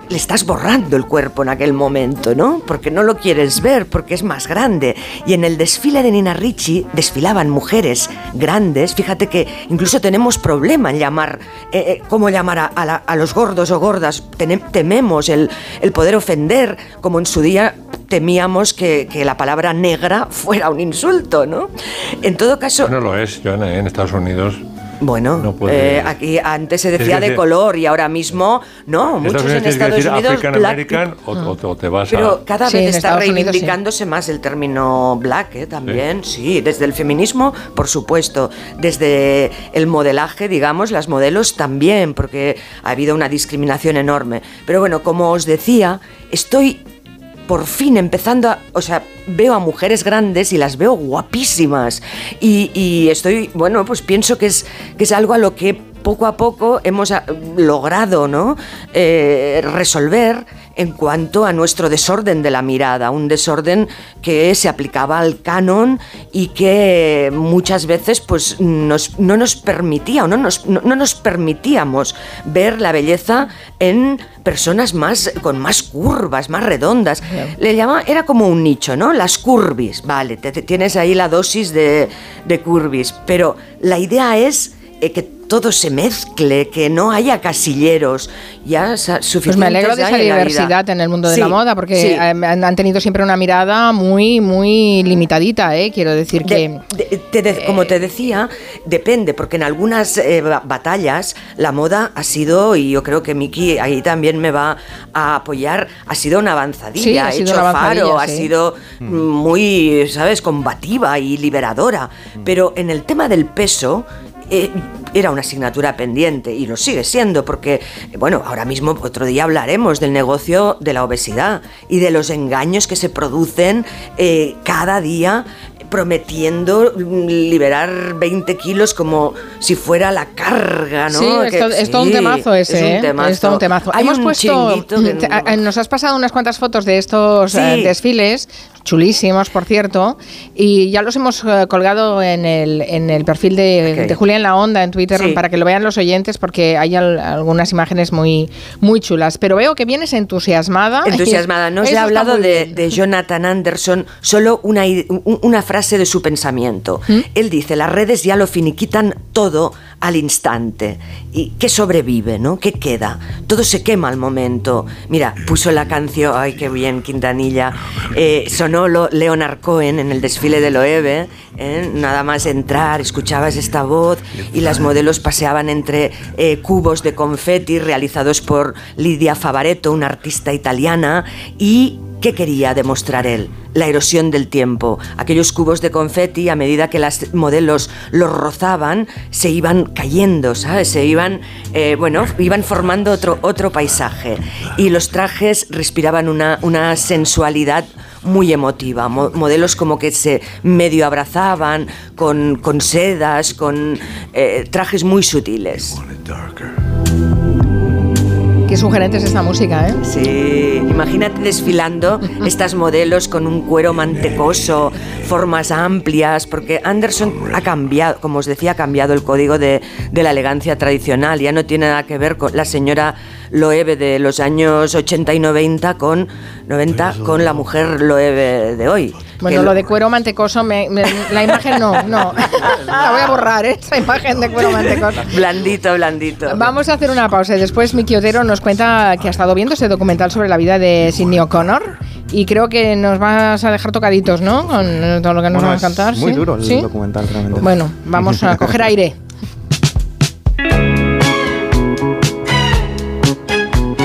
Le estás borrando el cuerpo en aquel momento, ¿no? Porque no lo quieres ver, porque es más grande. Y en el desfile de Nina Ricci desfilaban mujeres grandes. Fíjate que incluso tenemos problema en llamar, eh, eh, cómo llamar a, a la- a los gordos o gordas. Tememos el, el poder ofender, como en su día temíamos que, que la palabra negra fuera un insulto, ¿no? En todo caso, No lo es, Joana, ¿eh? en Estados Unidos. Bueno, No puede- eh, aquí antes se decía de color y ahora mismo no, En muchos Estados Unidos en Estados decir Unidos African black American o, o- o te vas pero a... cada Sí, vez está Estados Unidos, sí. reivindicándose más el término black, ¿eh? también, sí. desde el feminismo, por supuesto, desde el modelaje, digamos, las modelos también, porque ha habido una discriminación enorme. Pero bueno, como os decía, estoy por fin empezando a, o sea, veo a mujeres grandes y las veo guapísimas. Y, estoy, bueno, pues pienso que es, que es algo a lo que poco a poco hemos ah, logrado, ¿no? Eh, resolver en cuanto a nuestro desorden de la mirada, un desorden que se aplicaba al canon y que muchas veces pues nos- no nos permitía o no nos, no, no nos permitíamos ver la belleza en personas más con más curvas, más redondas. Le llamaba, era como un nicho, ¿no? Las curvis, vale, te- te- tienes ahí la dosis de, de curvis, pero la idea es eh, que todo se mezcle, que no haya casilleros, ya sa- Pues me alegro de esa diversidad en el mundo de Sí, la moda, porque sí. eh, han, han tenido siempre una mirada muy, muy limitadita, ¿eh? Quiero decir que... De- te de- como te decía, depende, porque en algunas eh, ba- batallas la moda ha sido, y yo creo que Miki ahí también me va a apoyar, ha sido una avanzadilla, Sí, ha ha sido hecho avanzadilla, faro, ha sido muy, ¿sabes?, combativa y liberadora. Pero en el tema del peso, eh, era una asignatura pendiente y lo sigue siendo porque, bueno, ahora mismo otro día hablaremos del negocio de la obesidad y de los engaños que se producen eh, cada día prometiendo liberar 20 kilos como si fuera la carga, ¿no? Sí, es, to- Que- es todo un temazo ese, es un ¿eh? temazo. Es todo un temazo. Hay Hemos un puesto, que nos has pasado unas cuantas fotos de estos Sí. eh, desfiles, chulísimos, por cierto, y ya los hemos eh, colgado en el, en el perfil de, Ok. de Julia en la Onda en Twitter Sí. para que lo vean los oyentes, porque hay al- algunas imágenes muy, muy chulas. Pero veo que vienes entusiasmada. Entusiasmada. No Eso está hablado de, de Jonathan Anderson, solo una, una frase de su pensamiento. ¿Mm? Él dice, las redes ya lo finiquitan todo al instante. ¿Y qué sobrevive, no? ¿Qué queda? Todo se quema al momento. Mira, puso la canción, ay, qué bien, Quintanilla. Eh, sonó lo- Leonard Cohen en el desfile de Loewe. ¿Eh? Nada más entrar, escuchabas esta voz y las modelos paseaban entre eh, cubos de confeti realizados por Lidia Favaretto, una artista italiana, y ¿qué quería demostrar él? La erosión del tiempo. Aquellos cubos de confeti, a medida que las modelos los rozaban, se iban cayendo, ¿sabes? Se iban, eh, bueno, iban formando otro, otro paisaje. Y los trajes respiraban una, una sensualidad muy emotiva. Mo- modelos como que se medio abrazaban, con, con sedas, con eh, trajes muy sutiles. Qué sugerente es esta música, ¿eh? Sí, imagínate desfilando estas modelos con un cuero mantecoso, formas amplias, porque Anderson ha cambiado, como os decía, ha cambiado el código de, de la elegancia tradicional. Ya no tiene nada que ver con la señora Loewe de los años 80 y 90 con, 90 con la mujer Loewe de hoy. Bueno, lo de cuero mantecoso, me- me- la imagen no, no. La voy a borrar, ¿eh? esa imagen de cuero mantecoso. Blandito, blandito. Vamos a hacer una pausa y después Miki Otero nos cuenta que ha estado viendo ese documental sobre la vida de Sidney O'Connor y creo que nos vas a dejar tocaditos, ¿no? Con todo lo que nos Bueno, vas a cantar. Muy ¿sí? duro el ¿Sí? documental, realmente. Bueno, vamos a coger aire.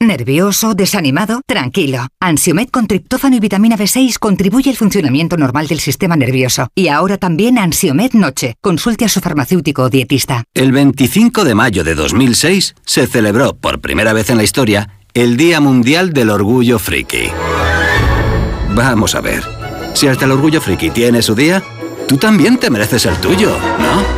¿Nervioso? ¿Desanimado? Tranquilo. Ansiomed con triptófano y vitamina B6 contribuye al funcionamiento normal del sistema nervioso. Y ahora también Ansiomed Noche. Consulte a su farmacéutico o dietista. El 25 de mayo de 2006 se celebró por primera vez en la historia el Día Mundial del Orgullo Friki. Vamos a ver, si hasta el Orgullo Friki tiene su día, tú también te mereces el tuyo, ¿no?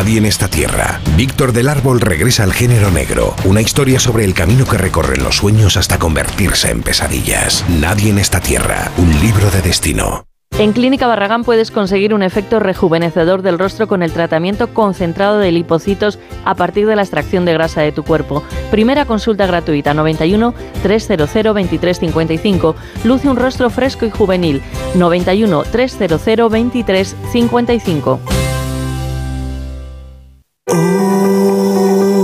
Nadie en esta tierra. Víctor del Árbol regresa al género negro. Una historia sobre el camino que recorren los sueños hasta convertirse en pesadillas. Nadie en esta tierra. Un libro de destino. En Clínica Barragán puedes conseguir un efecto rejuvenecedor del rostro con el tratamiento concentrado de lipocitos a partir de la extracción de grasa de tu cuerpo. Primera consulta gratuita 91 300 2355. Luce un rostro fresco y juvenil 91 300 2355.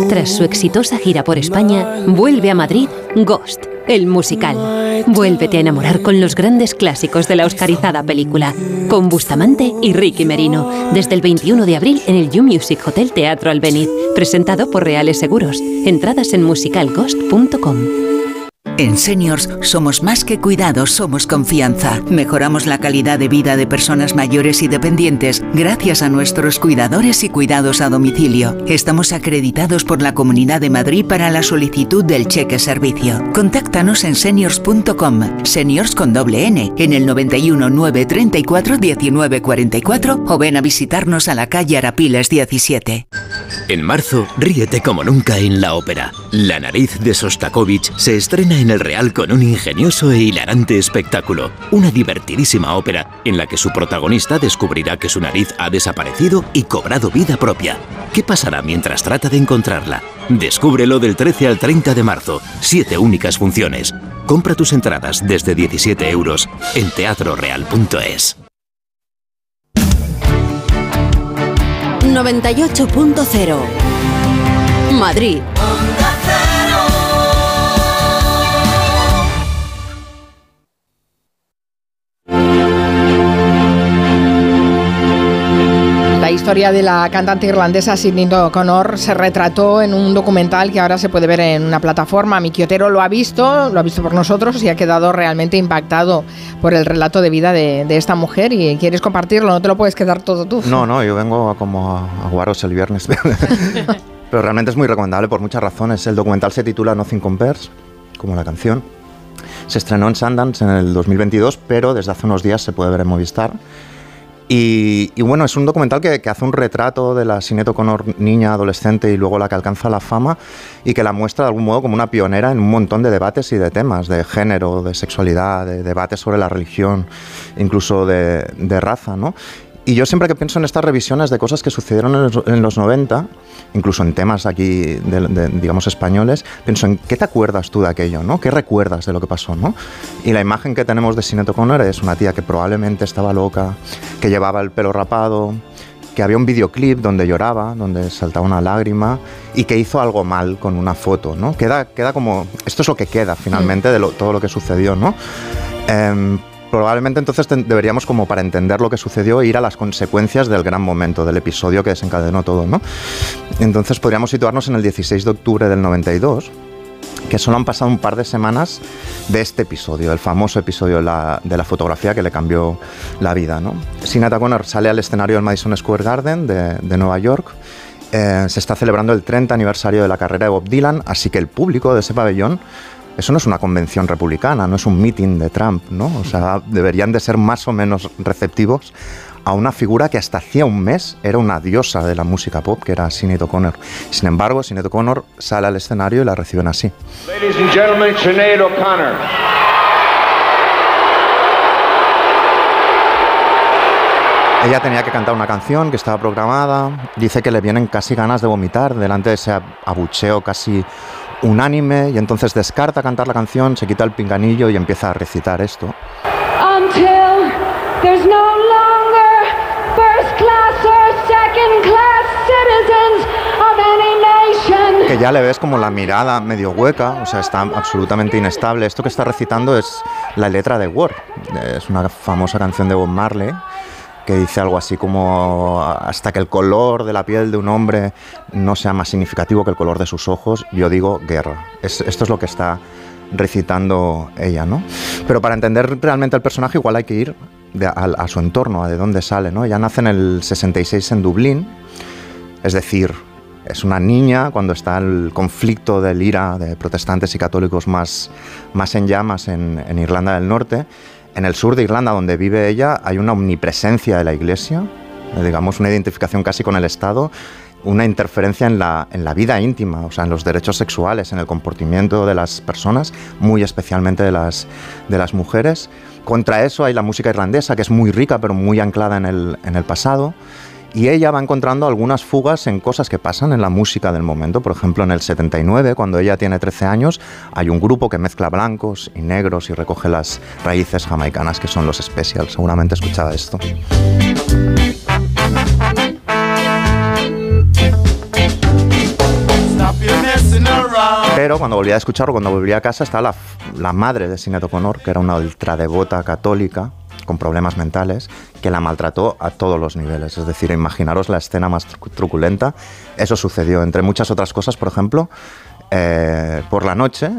Tras su exitosa gira por España, vuelve a Madrid Ghost, el musical. Vuélvete a enamorar con los grandes clásicos de la oscarizada película, con Bustamante y Ricky Merino, desde el 21 de abril en el You Music Hotel Teatro Albeniz, presentado por Reales Seguros. Entradas en musicalghost.com. En Seniors somos más que cuidados, somos confianza. Mejoramos la calidad de vida de personas mayores y dependientes gracias a nuestros cuidadores y cuidados a domicilio. Estamos acreditados por la Comunidad de Madrid para la solicitud del cheque servicio. Contáctanos en seniors.com, seniors con doble N, en el 91 934 1944 o ven a visitarnos a la calle Arapiles 17. En marzo, ríete como nunca en la ópera. La nariz de Sostakovich se estrena en el Real con un ingenioso e hilarante espectáculo. Una divertidísima ópera en la que su protagonista descubrirá que su nariz ha desaparecido y cobrado vida propia. ¿Qué pasará mientras trata de encontrarla? Descúbrelo del 13 al 30 de marzo. Siete únicas funciones. Compra tus entradas desde 17 euros en teatroreal.es. 98.0 Madrid. Historia de la cantante irlandesa Sidney O'Connor se retrató en un documental que ahora se puede ver en una plataforma. Mi Quiotero lo ha visto, lo ha visto por nosotros y ha quedado realmente impactado por el relato de vida de, de esta mujer y quieres compartirlo, no te lo puedes quedar todo tú. No, no, yo vengo a como a, a guaros el viernes. Pero realmente es muy recomendable por muchas razones. El documental se titula Nothing Compares, como la canción. Se estrenó en Sundance en el 2022, pero desde hace unos días se puede ver en Movistar. Y, bueno, es un documental que, hace un retrato de la Sinead O'Connor niña, adolescente y luego la que alcanza la fama y que la muestra de algún modo como una pionera en un montón de debates y de temas, de género, de sexualidad, de debates sobre la religión, incluso de raza, ¿no? Y yo siempre que pienso en estas revisiones de cosas que sucedieron en los, en los 90, incluso en temas aquí, de, de, digamos, españoles, pienso en qué te acuerdas tú de aquello, ¿no? ¿Qué recuerdas de lo que pasó, ¿no? Y la imagen que tenemos de Sinead O'Connor es una tía que probablemente estaba loca, que llevaba el pelo rapado, que había un videoclip donde lloraba, donde saltaba una lágrima y que hizo algo mal con una foto, ¿no? Queda, queda como... Esto es lo que queda finalmente de lo, todo lo que sucedió, ¿no? Em, probablemente entonces deberíamos, como para entender lo que sucedió, ir a las consecuencias del gran momento, del episodio que desencadenó todo, ¿no? Entonces podríamos situarnos en el 16 de octubre del 92, que solo han pasado un par de semanas de este episodio, el famoso episodio de la, fotografía que le cambió la vida, ¿no? Sinead O'Connor sale al escenario del Madison Square Garden de, de Nueva York. Eh, se está celebrando el 30 aniversario de la carrera de Bob Dylan, así que el público de ese pabellón eso no es una convención republicana, no es un meeting de Trump, ¿no? O sea, deberían de ser más o menos receptivos a una figura que hasta hacía un mes era una diosa de la música pop, que era Sinead O'Connor. Sin embargo, Sinead O'Connor sale al escenario y la reciben así. Ladies and gentlemen, Sinead O'Connor. Ella tenía que cantar una canción que estaba programada. Dice que le vienen casi ganas de vomitar delante de ese abucheo casi unánime y entonces descarta cantar la canción, se quita el pinganillo y empieza a recitar esto. Until there's no longer first class or second class citizens of any nation. Que ya le ves como la mirada medio hueca, o sea, está absolutamente inestable. Esto que está recitando es la letra de War, es una famosa canción de Bob Marley que dice algo así como hasta que el color de la piel de un hombre no sea más significativo que el color de sus ojos, yo digo guerra. Es- esto es lo que está recitando ella, ¿no? Pero para entender realmente el personaje igual hay que ir de- a, su entorno, a de dónde sale, ¿no? Ella nace en el 66 en Dublín, es decir, es una niña cuando está el conflicto del IRA de protestantes y católicos más, más en llamas en Irlanda del Norte. En el sur de Irlanda, donde vive ella, hay una omnipresencia de la Iglesia, eh, digamos, una identificación casi con el Estado, una interferencia en la, en la vida íntima, o sea, en los derechos sexuales, en el comportamiento de las personas, muy especialmente de las, de las mujeres. Contra eso hay la música irlandesa, que es muy rica, pero muy anclada en el, en el pasado. Y ella va encontrando algunas fugas en cosas que pasan en la música del momento. Por ejemplo, en el 79, cuando ella tiene 13 años, hay un grupo que mezcla blancos y negros y recoge las raíces jamaicanas que son los Specials. Seguramente escuchaba esto. Pero cuando volví a escucharlo, cuando volví a casa, estaba la, madre de Sinead O'Connor, que era una ultradevota católica con problemas mentales, que la maltrató a todos los niveles. Es decir, imaginaros la escena más tru- truculenta. Eso sucedió, entre muchas otras cosas, por ejemplo, eh, por la noche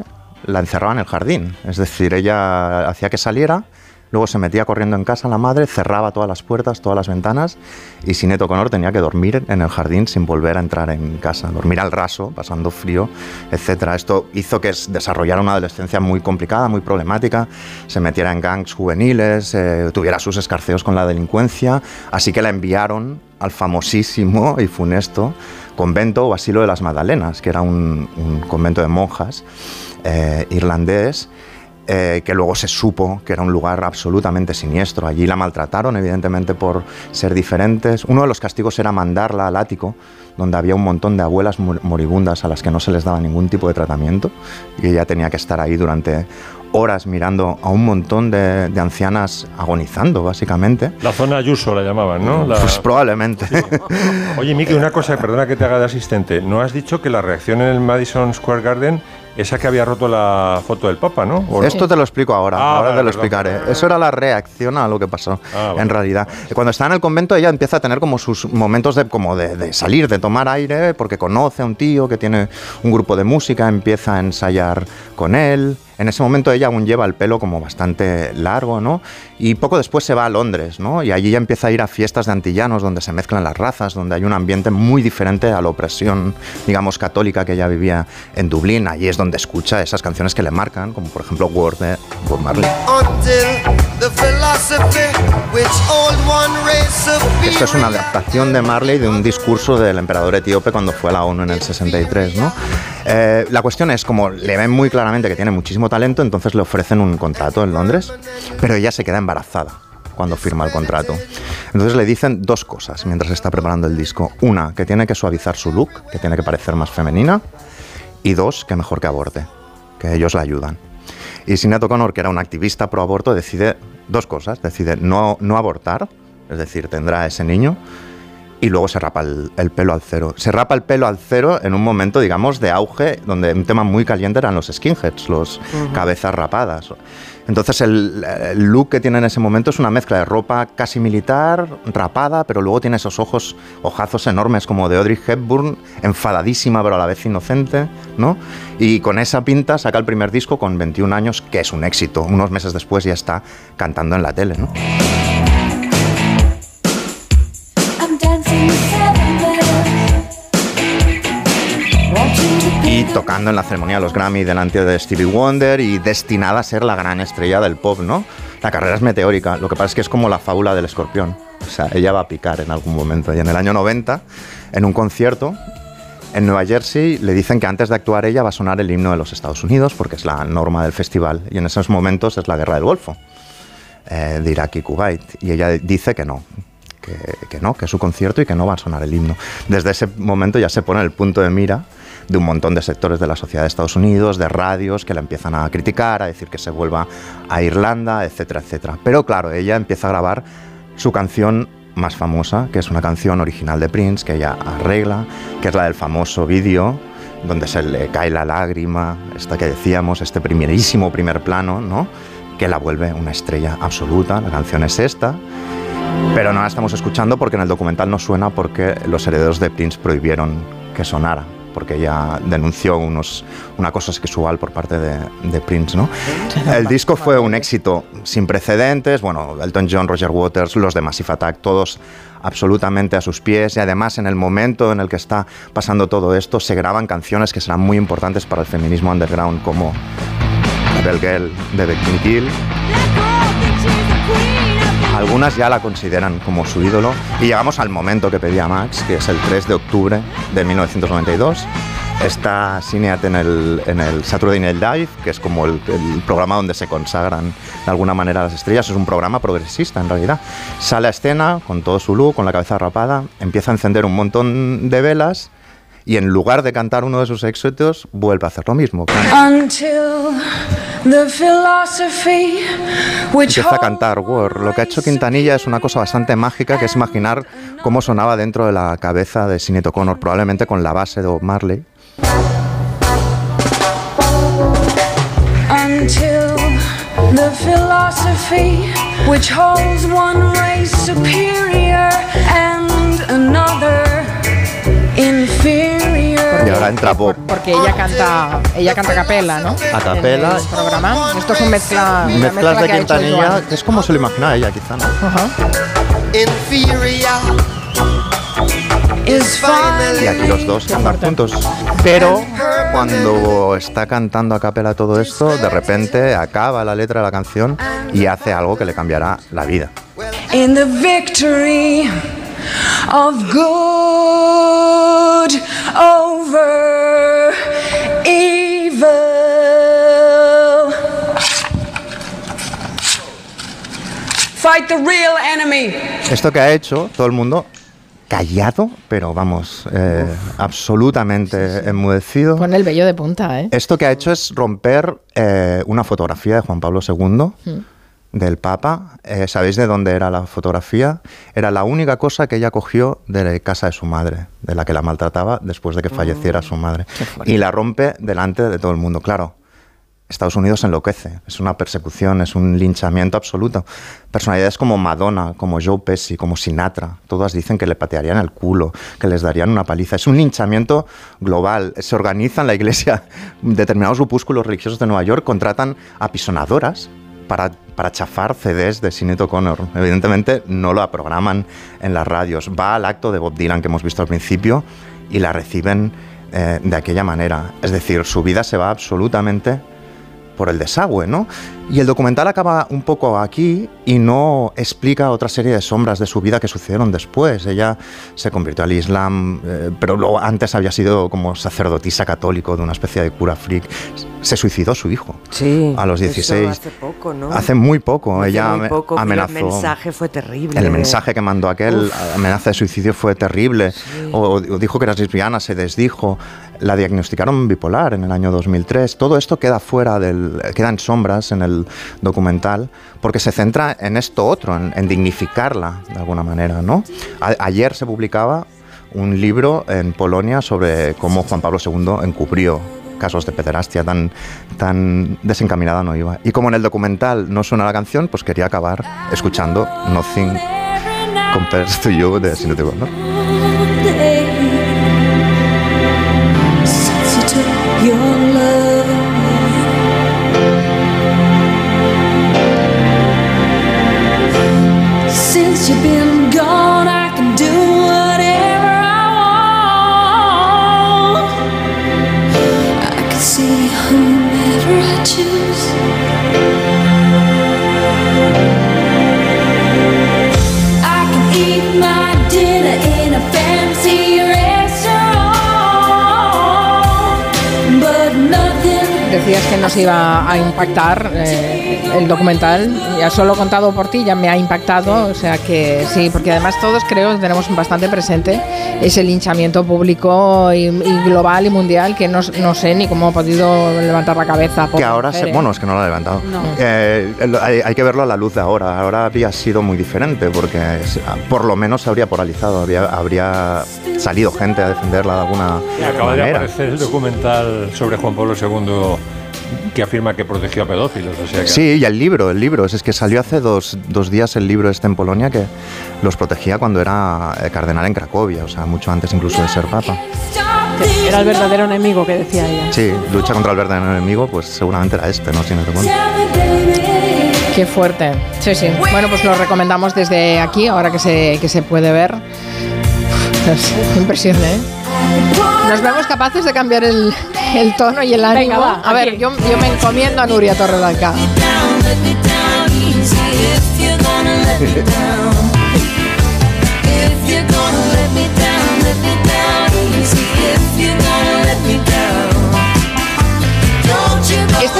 la encerraba en el jardín. Es decir, ella hacía que saliera, luego se metía corriendo en casa la madre, cerraba todas las puertas, todas las ventanas, y Sinead O'Connor tenía que dormir en el jardín sin volver a entrar en casa, dormir al raso, pasando frío, etcétera. Esto hizo que desarrollara una adolescencia muy complicada, muy problemática, se metiera en gangs juveniles, eh, tuviera sus escarceos con la delincuencia, así que la enviaron al famosísimo y funesto convento o asilo de las Magdalenas, que era un, un convento de monjas eh, irlandés, eh, que luego se supo que era un lugar absolutamente siniestro. Allí la maltrataron, evidentemente, por ser diferentes. Uno de los castigos era mandarla al ático, donde había un montón de abuelas mor- moribundas a las que no se les daba ningún tipo de tratamiento, y ella tenía que estar ahí durante horas mirando a un montón de, de ancianas agonizando, básicamente. La zona Ayuso la llamaban, ¿no? La- Pues probablemente. Oye, Miki, una cosa, perdona que te haga de asistente. ¿No has dicho que la reacción en el Madison Square Garden esa que había roto la foto del Papa, ¿no? ¿O no? Esto te lo explico ahora, Ah, ahora vale, te lo perdón. explicaré. Eso era la reacción a lo que pasó, Ah, vale. en realidad. Cuando está en el convento ella empieza a tener como sus momentos de, como de, de salir, de tomar aire, porque conoce a un tío que tiene un grupo de música, empieza a ensayar con él. En ese momento ella aún lleva el pelo como bastante largo, ¿no? Y poco después se va a Londres, ¿no? Y allí ya empieza a ir a fiestas de antillanos donde se mezclan las razas, donde hay un ambiente muy diferente a la opresión, digamos, católica que ella vivía en Dublín. Allí es donde escucha esas canciones que le marcan, como por ejemplo Word de Bob Marley. Esto es una adaptación de Marley de un discurso del emperador etíope cuando fue a la ONU en el 63, ¿no? Eh, la cuestión es, como le ven muy claramente que tiene muchísimo talento, entonces le ofrecen un contrato en Londres, pero ella se queda embarazada cuando firma el contrato. Entonces le dicen dos cosas mientras está preparando el disco. Una, que tiene que suavizar su look, que tiene que parecer más femenina, y dos, que mejor que aborte, que ellos la ayudan. Y Sinead O'Connor, que era una activista pro aborto, decide dos cosas. Decide no, no abortar, es decir, tendrá ese niño, y luego se rapa el, el pelo al cero. Se rapa el pelo al cero en un momento, digamos, de auge, donde un tema muy caliente eran los skinheads, los cabezas rapadas. Entonces el, el look que tiene en ese momento es una mezcla de ropa casi militar, rapada, pero luego tiene esos ojos, ojazos enormes como de Audrey Hepburn, enfadadísima pero a la vez inocente, ¿no? Y con esa pinta saca el primer disco con 21 años, que es un éxito. Unos meses después ya está cantando en la tele, ¿no? Y tocando en la ceremonia de los Grammy delante de Stevie Wonder y destinada a ser la gran estrella del pop, ¿no? La carrera es meteórica, lo que pasa es que es como la fábula del escorpión. O sea, ella va a picar en algún momento. Y en el año 90, en un concierto en Nueva Jersey, le dicen que antes de actuar ella va a sonar el himno de los Estados Unidos, porque es la norma del festival. Y en esos momentos es la guerra del Golfo, eh, de Irak y Kuwait. Y ella dice que no, que, que no, que es su concierto y que no va a sonar el himno. Desde ese momento ya se pone el punto de mira de un montón de sectores de la sociedad de Estados Unidos, de radios que la empiezan a criticar, a decir que se vuelva a Irlanda, etcétera, etcétera. Pero claro, ella empieza a grabar su canción más famosa, que es una canción original de Prince, que ella arregla, que es la del famoso vídeo, donde se le cae la lágrima, esta que decíamos, este primerísimo primer plano, ¿no? Que la vuelve una estrella absoluta. La canción es esta. Pero no la estamos escuchando porque en el documental no suena porque los herederos de Prince prohibieron que sonara, porque ella denunció unos, un acoso sexual por parte de, de Prince. ¿no? El disco fue un éxito sin precedentes, bueno, Elton John, Roger Waters, los de Massive Attack, todos absolutamente a sus pies y además en el momento en el que está pasando todo esto se graban canciones que serán muy importantes para el feminismo underground como Rebel Girl de The King Kill algunas ya la consideran como su ídolo. Y llegamos al momento que pedía Max, que es el 3 de octubre de 1992. Está Sinead en el, en el Saturday Night Live, que es como el, el programa donde se consagran de alguna manera las estrellas. Es un programa progresista en realidad. Sale a escena con todo su look, con la cabeza rapada, empieza a encender un montón de velas y en lugar de cantar uno de sus éxitos, vuelve a hacer lo mismo. Until the philosophy which Empieza a cantar War. Lo que ha hecho Quintanilla es una cosa bastante mágica, que es imaginar cómo sonaba dentro de la cabeza de Sinead O'Connor, probablemente con la base de Bob Marley. until the philosophy which holds one race superior and another inferior. Y ahora entra Bob Porque ella canta, ella canta a capela, ¿no? a capela. En el programa. Esto es un mezcla, Mezclas mezcla de que ha hecho Quintanilla, que es como se lo imaginaba ella, quizá, ¿no? inferior. Is Y aquí los dos cantan juntos. Pero cuando está cantando a capela todo esto, de repente acaba la letra de la canción y hace algo que le cambiará la vida. in the victory of good over evil. Fight the real enemy. Esto que ha hecho todo el mundo callado, pero vamos, eh, absolutamente enmudecido. Pone el vello de punta, ¿eh? Esto que ha hecho es romper eh, una fotografía de Juan Pablo II Mm. Del Papa. Eh, ¿Sabéis de dónde era la fotografía? Era la única cosa que ella cogió de la casa de su madre, de la que la maltrataba después de que falleciera su madre. Y la rompe delante de todo el mundo. Claro, Estados Unidos enloquece, es una persecución, es un linchamiento absoluto. Personalidades como Madonna, como Joe Pesci, como Sinatra, todas dicen que le patearían el culo, que les darían una paliza. Es un linchamiento global. Se organiza en la iglesia, determinados grupúsculos religiosos de Nueva York contratan apisonadoras para, chafar CDs de Sinead O'Connor. Evidentemente no lo programan en las radios. Va al acto de Bob Dylan que hemos visto al principio y la reciben eh, de aquella manera. Es decir, su vida se va absolutamente por el desagüe, ¿no? Y el documental acaba un poco aquí y no explica otra serie de sombras de su vida que sucedieron después. Ella se convirtió al Islam, eh, pero luego antes había sido como sacerdotisa católico de una especie de cura freak. Se suicidó su hijo Sí. a los eso 16. hace poco, ¿no? Hace muy poco. Hace Ella muy poco, amenazó. El mensaje fue terrible. El mensaje que mandó aquel, amenaza de suicidio, fue terrible. O, o dijo que era lesbiana, se desdijo. La diagnosticaron bipolar en el año 2003. Todo esto queda fuera del. queda en sombras en el documental, porque se centra en esto otro, en, en dignificarla de alguna manera, ¿no? A- ayer se publicaba un libro en Polonia sobre cómo Juan Pablo II encubrió casos de pederastia tan, tan desencaminada no iba. Y como en el documental no suena la canción, pues quería acabar escuchando Nothing Compares to You de Sinead O'Connor. you been Decías que nos iba a impactar eh, el documental, ya solo contado por ti ya me ha impactado, o sea que sí, porque además todos creo que tenemos bastante presente ese linchamiento público y, y global y mundial que no, no sé ni cómo ha podido levantar la cabeza. Que ahora, se, bueno, es que no lo ha levantado. No. Eh, hay, hay que verlo a la luz de ahora. Ahora habría sido muy diferente porque se- por lo menos se habría polarizado, habría, habría salido gente a defenderla de alguna Y acaba de manera. aparecer el documental sobre Juan Pablo II que afirma que protegió a pedófilos. O sea que Sí, y el libro, el libro. Es, es que salió hace dos, dos días el libro este en Polonia que los protegía cuando era eh, cardenal en Cracovia, o sea, mucho antes incluso de ser papa. Era el verdadero enemigo que decía ella. Sí, lucha contra el verdadero enemigo, pues seguramente era este, ¿no? Si no te cuento. Qué fuerte. Sí, sí. Bueno, pues lo recomendamos desde aquí, ahora que se, que se puede ver. Es impresionante, ¿eh? Nos vemos capaces de cambiar el, el tono y el ánimo. Venga, va, a ver, yo, yo me encomiendo a Nuria Torreblanca.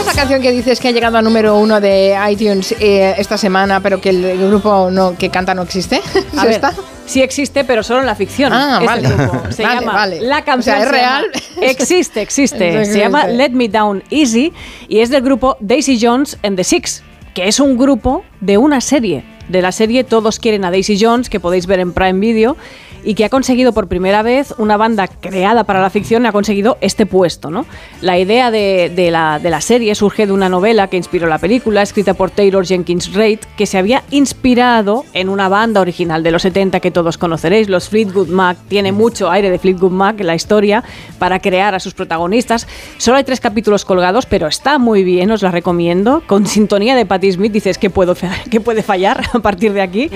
Esta es la canción que dices que ha llegado a número uno de iTunes eh, esta semana, pero que el grupo no, que canta no existe. A ¿Es ver, sí existe, pero solo en la ficción. Ah, vale. Se Vale, llama vale. La canción O sea, ¿es llama- real? Existe, existe. Se llama. Let Me Down Easy y es del grupo Daisy Jones and the Six, que es un grupo de una serie. De la serie Todos quieren a Daisy Jones, que podéis ver en Prime Video, y que ha conseguido por primera vez una banda creada para la ficción ha conseguido este puesto. ¿no? La idea de, de la, de la serie surge de una novela que inspiró la película, escrita por Taylor Jenkins Reid, que se había inspirado en una banda original de los 70 que todos conoceréis, los Fleetwood Mac. Tiene mucho aire de Fleetwood Mac en la historia para crear a sus protagonistas. Solo hay tres capítulos colgados, pero está muy bien, os la recomiendo. Con sintonía de Patti Smith dices que puedo que puede fallar a partir de aquí.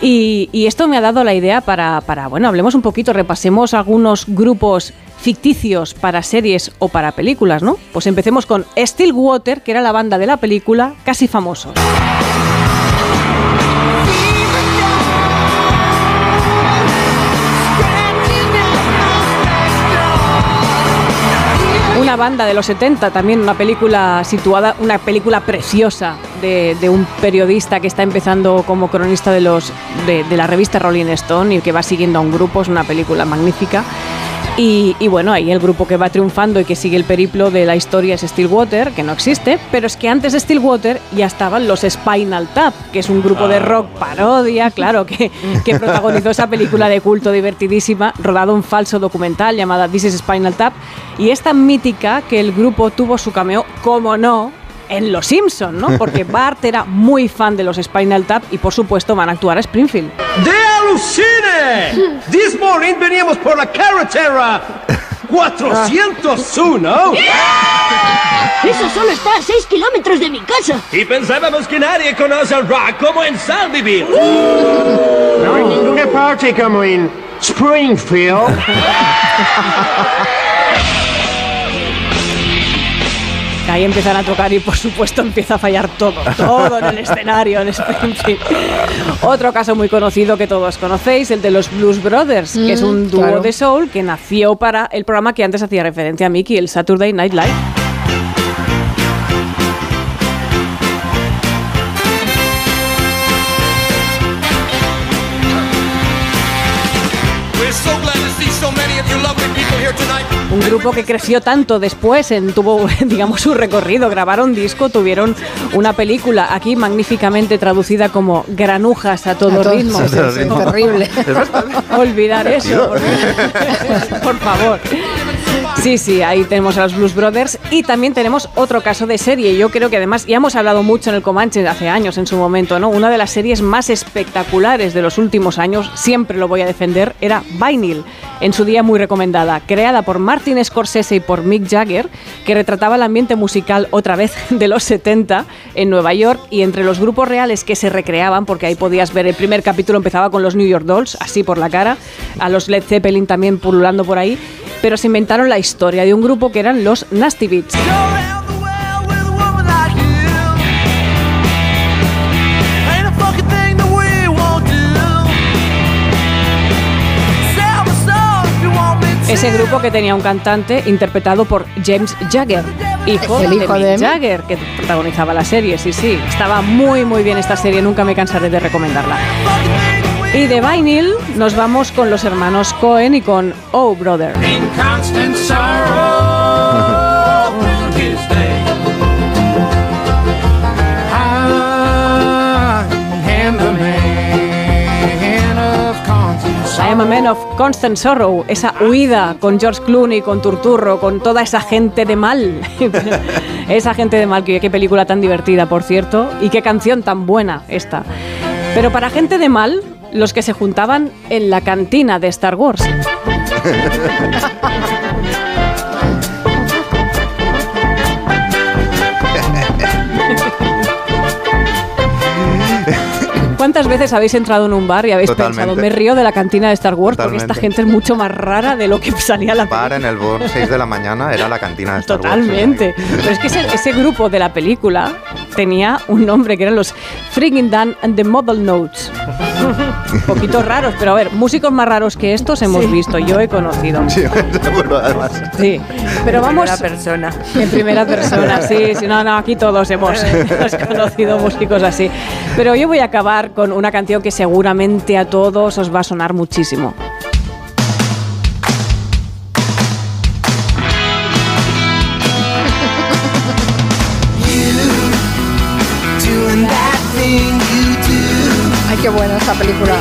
Y, y esto me ha dado la idea para, para, bueno, hablemos un poquito, repasemos algunos grupos ficticios para series o para películas, ¿no? Pues empecemos con Stillwater, que era la banda de la película Casi Famosos. Una banda de los 70, también una película situada, una película preciosa de, de un periodista que está empezando como cronista de, los, de, de la revista Rolling Stone y que va siguiendo a un grupo, es una película magnífica. Y, y bueno, ahí el grupo que va triunfando y que sigue el periplo de la historia es Stillwater, que no existe, pero es que antes de Stillwater ya estaban los Spinal Tap, que es un grupo de rock parodia, claro, que, que protagonizó esa película de culto divertidísima, rodado un falso documental llamada This is Spinal Tap, y es tan mítica que el grupo tuvo su cameo, como no, en Los Simpson, ¿no? Porque Bart era muy fan de los Spinal Tap y por supuesto van a actuar a Springfield. ¡De alucine! This morning veníamos por la carretera 401. Eso solo está a 6 kilómetros de mi casa. Y pensábamos que nadie conoce el rock como en Sandyville. No hay ninguna parte como en Springfield. Ahí empiezan a tocar y por supuesto empieza a fallar todo, todo en el escenario, en Springfield. Otro caso muy conocido que todos conocéis, el de los Blues Brothers, que es un Mm, dúo claro. de soul que nació para el programa que antes hacía referencia a Mickey, el Saturday Night Live. We're so glad to see so many of you lovely people here tonight. Un grupo que creció tanto después, en, tuvo, digamos, su recorrido, grabaron disco, tuvieron una película aquí magníficamente traducida como Granujas a todo A todo- ritmo. sí, sí, sí, ritmo. terrible. Olvidar eso, por, por favor. Sí, sí, ahí tenemos a los Blues Brothers y también tenemos otro caso de serie. Yo creo que además ya hemos hablado mucho en el Comanche hace años en su momento, ¿no? Una de las series más espectaculares de los últimos años, siempre lo voy a defender, era Vinyl, en su día muy recomendada, creada por Martin Scorsese y por Mick Jagger, que retrataba el ambiente musical otra vez de los 70 en Nueva York y entre los grupos reales que se recreaban, porque ahí podías ver el primer capítulo empezaba con los New York Dolls, así por la cara, a los Led Zeppelin también pululando por ahí, pero se inventaron la historia de un grupo que eran los Nasty Beats. Ese grupo que tenía un cantante interpretado por James Jagger, hijo, El hijo de, de- Mick Jagger, que protagonizaba la serie, sí, sí. Estaba muy, muy bien esta serie, nunca me cansaré de recomendarla. Y de Vinyl nos vamos con los hermanos Cohen y con Oh Brother. I am a man of constant sorrow, esa huida con George Clooney, con Turturro, con toda esa gente de mal. esa gente de mal, que qué película tan divertida, por cierto, y qué canción tan buena esta. Pero para gente de mal, los que se juntaban en la cantina de Star Wars. ¿Cuántas veces habéis entrado en un bar y habéis Totalmente. pensado, me río de la cantina de Star Wars porque esta Totalmente. gente es mucho más rara de lo que salía la Bar en el Born, 6 de la mañana, era la cantina de Star Wars. Totalmente. Pero es que ese, ese grupo de la película tenía un nombre que eran los Friggin' Dan and the Model Notes. Un poquito raros, pero a ver, músicos más raros que estos hemos visto, yo he conocido. Sí, seguro, además. Sí, pero vamos. Primera persona. En primera persona, sí, sí, no, no, aquí todos hemos, hemos conocido músicos así. Pero yo voy a acabar con una canción que seguramente a todos os va a sonar muchísimo. Qué buena esta película.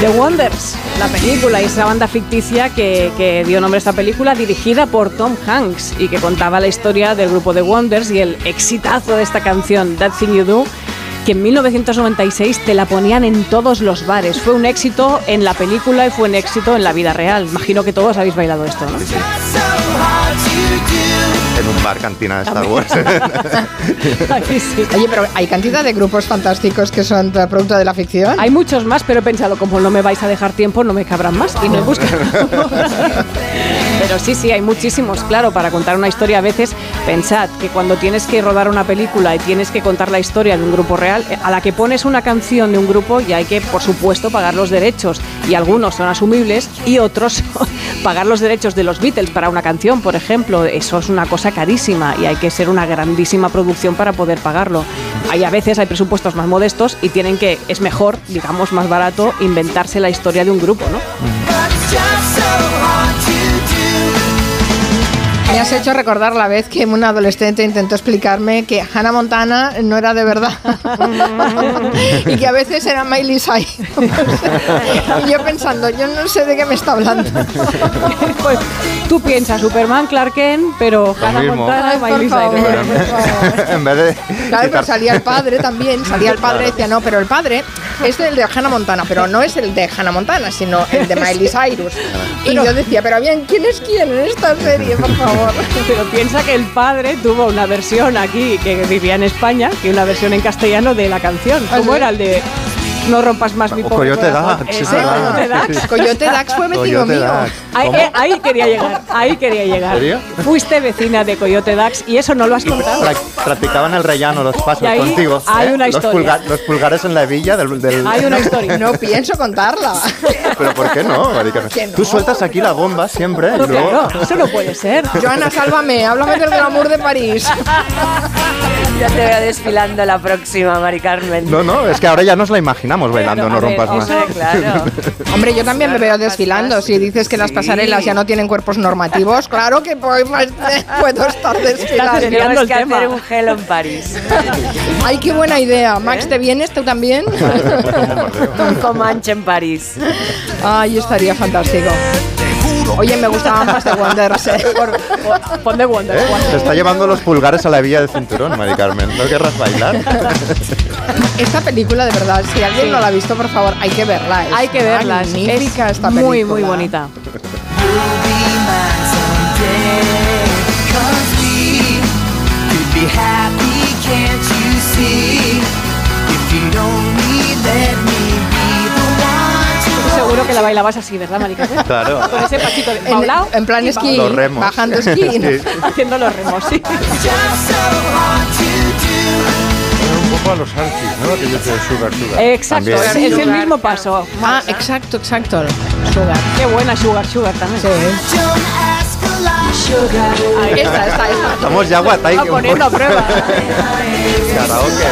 The Wonders, la película y esa banda ficticia que, que dio nombre a esta película, dirigida por Tom Hanks y que contaba la historia del grupo The Wonders y el exitazo de esta canción, That Thing You Do, que en 1996 te la ponían en todos los bares. Fue un éxito en la película y fue un éxito en la vida real. Imagino que todos habéis bailado esto, ¿no? En un bar cantina de Star Wars. Oye, pero hay cantidad de grupos fantásticos que son producto de la ficción. Hay muchos más, pero he pensado, como no me vais a dejar tiempo, no me cabrán más y no he buscado. Pero sí, sí, hay muchísimos, claro, para contar una historia. A veces pensad que cuando tienes que rodar una película y tienes que contar la historia de un grupo real, eh, a la que pones una canción de un grupo ya hay que, por supuesto, pagar los derechos. Y algunos son asumibles y otros pagar los derechos de los Beatles para una canción, por ejemplo, eso es una cosa carísima y hay que ser una grandísima producción para poder pagarlo. Hay a veces hay presupuestos más modestos y tienen que es mejor, digamos, más barato inventarse la historia de un grupo, ¿no? Me has hecho recordar la vez que un adolescente intentó explicarme que Hannah Montana no era de verdad y que a veces era Miley Cyrus. y yo pensando, yo no sé de qué me está hablando. Pues tú piensas Superman, Clark Kent, pero Hannah mismo. Montana, por Miley favor, Cyrus. en vez de. Claro, pero salía el padre también, salía el padre y decía, no, pero el padre es el de Hannah Montana, pero no es el de Hannah Montana, sino el de Miley Cyrus. Y yo decía, pero bien, ¿quién es quién en esta serie, por favor? Pero piensa que el padre tuvo una versión aquí que vivía en España y una versión en castellano de la canción. ¿Cómo sí? era el de No rompas más mi O pobre Coyote corazón? Dax, Ese, es verdad. Coyote Dax. Sí. Coyote Dax fue vecino Coyote mío. Dax. Ahí, eh, ahí quería llegar, ahí quería llegar. ¿En serio? Fuiste vecina de Coyote Dax y eso no lo has contado. Prac- Practicaban el rellano, los pasos ahí contigo. ¿eh? hay una los, historia. los pulgares en la hebilla del. del- Hay una historia. No pienso contarla. Pero ¿por qué no, qué no? Tú sueltas aquí la bomba siempre No, luego. claro, eso no puede ser. Joana, sálvame, háblame del glamour de París. Ya te veo desfilando la próxima, Mari Carmen. No, no, es que ahora ya nos la imaginamos bailando, no ver, rompas más. Claro. Hombre, yo también me veo desfilando. Si dices que las pasarelas ya no tienen cuerpos normativos, claro que puedo, puedo estar desfilando. Tenemos el que tema. hacer un gelo en París. Ay, qué buena idea. Max, ¿te vienes tú también? Un Comanche en París. Ay, estaría fantástico. Oye, me gustaban más de Wonders. ¿eh? Pon de Wonder. ¿Eh? Te está llevando los pulgares a la hebilla del cinturón, Mari Carmen. ¿No querrás bailar? Esta película, de verdad, si alguien no la ha visto, por favor, hay que verla. Es Hay que verla. Es Magnífica esta muy, película. muy bonita. Seguro que la bailabas así, ¿verdad, Marica? Claro. Con ese pasito de En, en plan esquí, Los remos. bajando esquí. Sí. haciendo los remos, sí. Un poco a los Archies, ¿no? Aquellos de Sugar Sugar. Exacto, También. es el mismo paso. Ah, exacto, exacto. Sugar. Qué buena Sugar Sugar también. Sí. Ahí Esta, esta, esta. Estamos ya guatay. Está poniendo a prueba. Karaoke.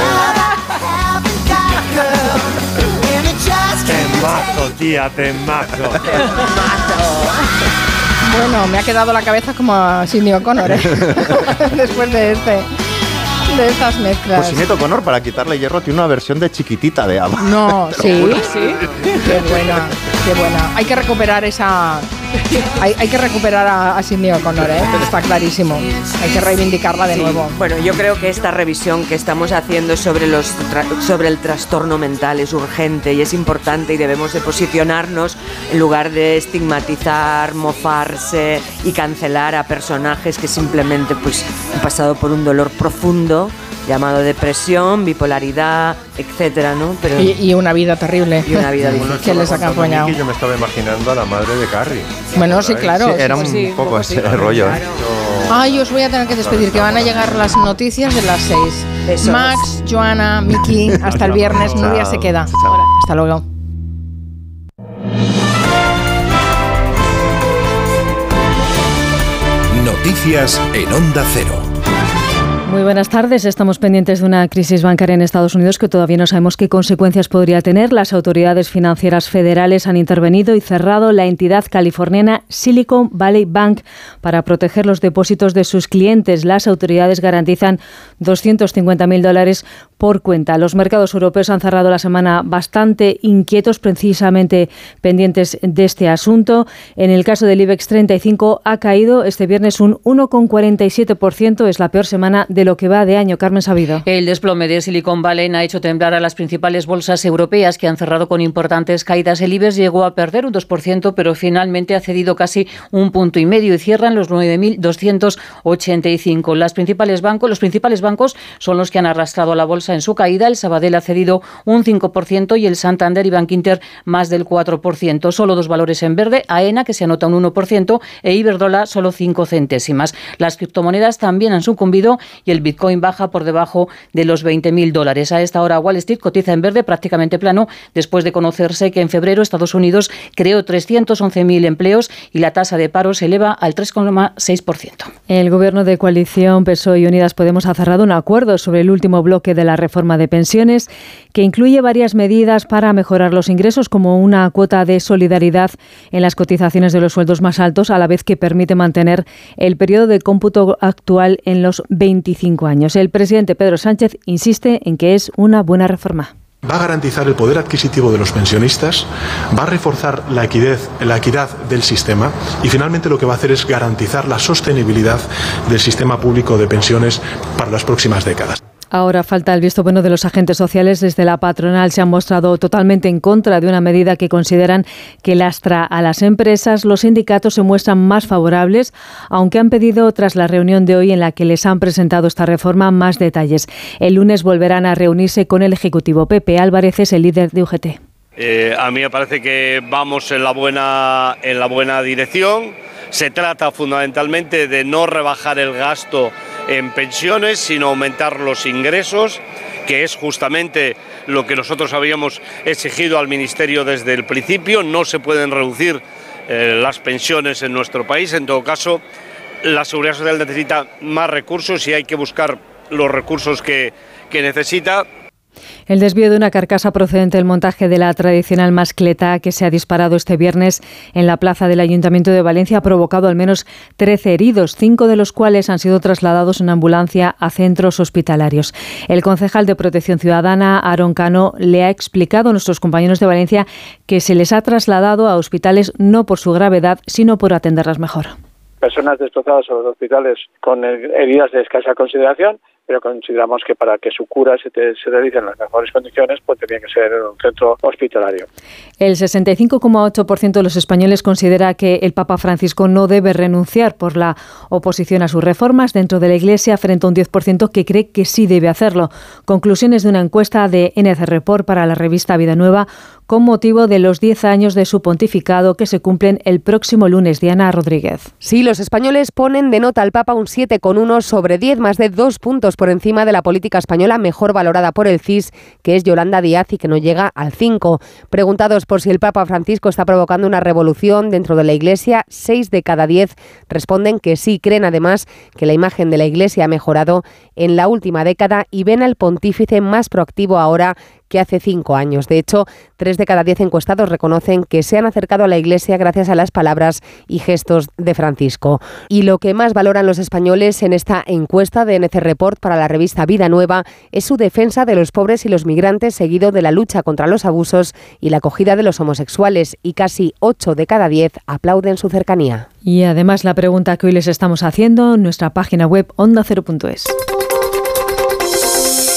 Tía, temazo. Bueno, me ha quedado la cabeza como a Sidney O'Connor, ¿eh? Después de este. De estas mezclas. Pues Sinead O'Connor, para quitarle hierro, tiene una versión de chiquitita de ABBA. No, sí, sí. Qué buena, qué buena. Hay que recuperar esa. Hay, hay que recuperar a, a Sidney O'Connor, ¿eh? Está clarísimo. Hay que reivindicarla de Sí. nuevo. Bueno, yo creo que esta revisión que estamos haciendo sobre, los sobre el trastorno mental es urgente y es importante y debemos de posicionarnos en lugar de estigmatizar, mofarse y cancelar a personajes que simplemente pues, han pasado por un dolor profundo llamado depresión, bipolaridad, etcétera, ¿no? Pero Y, y una vida terrible. Y una vida difícil. que les ha acompañado. Yo me estaba imaginando a la madre de Carrie. Bueno, sí, claro. Sí, era sí, un sí, un poco ese así. rollo. ¿eh? Ay, os voy a tener que despedir, que van a llegar las noticias de las seis. Besos. Max, Joana, Miki, hasta el viernes. Nuria se queda. Hasta luego. Noticias en Onda Cero. Muy buenas tardes. Estamos pendientes de una crisis bancaria en Estados Unidos que todavía no sabemos qué consecuencias podría tener. Las autoridades financieras federales han intervenido y cerrado la entidad californiana Silicon Valley Bank para proteger los depósitos de sus clientes. Las autoridades garantizan 250.000 dólares por cuenta. Los mercados europeos han cerrado la semana bastante inquietos, precisamente pendientes de este asunto. En el caso del IBEX 35 ha caído este viernes un 1,47%. Es la peor semana de lo que va de año. Carmen Sabido. El desplome de Silicon Valley ha hecho temblar a las principales bolsas europeas que han cerrado con importantes caídas. El IBEX llegó a perder un 2%, pero finalmente ha cedido casi un punto y medio y cierran los 9.285. Las principales bancos, los principales bancos son los que han arrastrado a la bolsa Bolsa en su caída. El Sabadell ha cedido un 5% y el Santander y Bankinter más del 4%. Solo dos valores en verde, AENA que se anota un 1% e Iberdrola solo 5 centésimas. Las criptomonedas también han sucumbido y el Bitcoin baja por debajo de los 20.000 dólares. A esta hora Wall Street cotiza en verde prácticamente plano después de conocerse que en febrero Estados Unidos creó 311.000 empleos y la tasa de paro se eleva al 3,6%. El gobierno de coalición PSOE y Unidas Podemos ha cerrado un acuerdo sobre el último bloque de la reforma de pensiones que incluye varias medidas para mejorar los ingresos como una cuota de solidaridad en las cotizaciones de los sueldos más altos a la vez que permite mantener el periodo de cómputo actual en los 25 años. El presidente Pedro Sánchez insiste en que es una buena reforma va a garantizar el poder adquisitivo de los pensionistas, va a reforzar la equidad, la equidad del sistema y finalmente lo que va a hacer es garantizar la sostenibilidad del sistema público de pensiones para las próximas décadas. Ahora falta el visto bueno de los agentes sociales. Desde la patronal se han mostrado totalmente en contra de una medida que consideran que lastra a las empresas. Los sindicatos se muestran más favorables, aunque han pedido tras la reunión de hoy en la que les han presentado esta reforma más detalles. El lunes volverán a reunirse con el Ejecutivo. Pepe Álvarez es el líder de UGT. Eh, a mí me parece que vamos en la buena, en la buena dirección. Se trata fundamentalmente de no rebajar el gasto en pensiones, sino aumentar los ingresos, que es justamente lo que nosotros habíamos exigido al Ministerio desde el principio. No se pueden reducir eh, las pensiones en nuestro país. En todo caso, la Seguridad Social necesita más recursos y hay que buscar los recursos que, que necesita el desvío de una carcasa procedente del montaje de la tradicional mascleta que se ha disparado este viernes en la plaza del Ayuntamiento de Valencia ha provocado al menos 13 heridos, cinco de los cuales han sido trasladados en ambulancia a centros hospitalarios. El concejal de Protección Ciudadana, Aaron Cano, le ha explicado a nuestros compañeros de Valencia que se les ha trasladado a hospitales no por su gravedad, sino por atenderlas mejor personas destrozadas a los hospitales con heridas de escasa consideración pero consideramos que para que su cura se, se realice en las mejores condiciones, pues tenía que ser en un centro hospitalario. El 65,8% de los españoles considera que el Papa Francisco no debe renunciar por la oposición a sus reformas dentro de la Iglesia, frente a un 10% que cree que sí debe hacerlo. Conclusiones de una encuesta de NC Report para la revista Vida Nueva con motivo de los 10 años de su pontificado que se cumplen el próximo lunes. Diana Rodríguez. Sí, los españoles ponen de nota al Papa un 7,1 sobre 10, más de dos puntos por encima de la política española mejor valorada por el CIS, que es Yolanda Díaz y que no llega al 5. Preguntados por si el Papa Francisco está provocando una revolución dentro de la Iglesia, 6 de cada 10 responden que sí. Creen además que la imagen de la Iglesia ha mejorado en la última década y ven al pontífice más proactivo ahora que hace cinco años. De hecho, tres de cada diez encuestados reconocen que se han acercado a la Iglesia gracias a las palabras y gestos de Francisco. Y lo que más valoran los españoles en esta encuesta de NC Report para la revista Vida Nueva es su defensa de los pobres y los migrantes, seguido de la lucha contra los abusos y la acogida de los homosexuales. Y casi ocho de cada diez aplauden su cercanía. Y además la pregunta que hoy les estamos haciendo en nuestra página web onda0.es.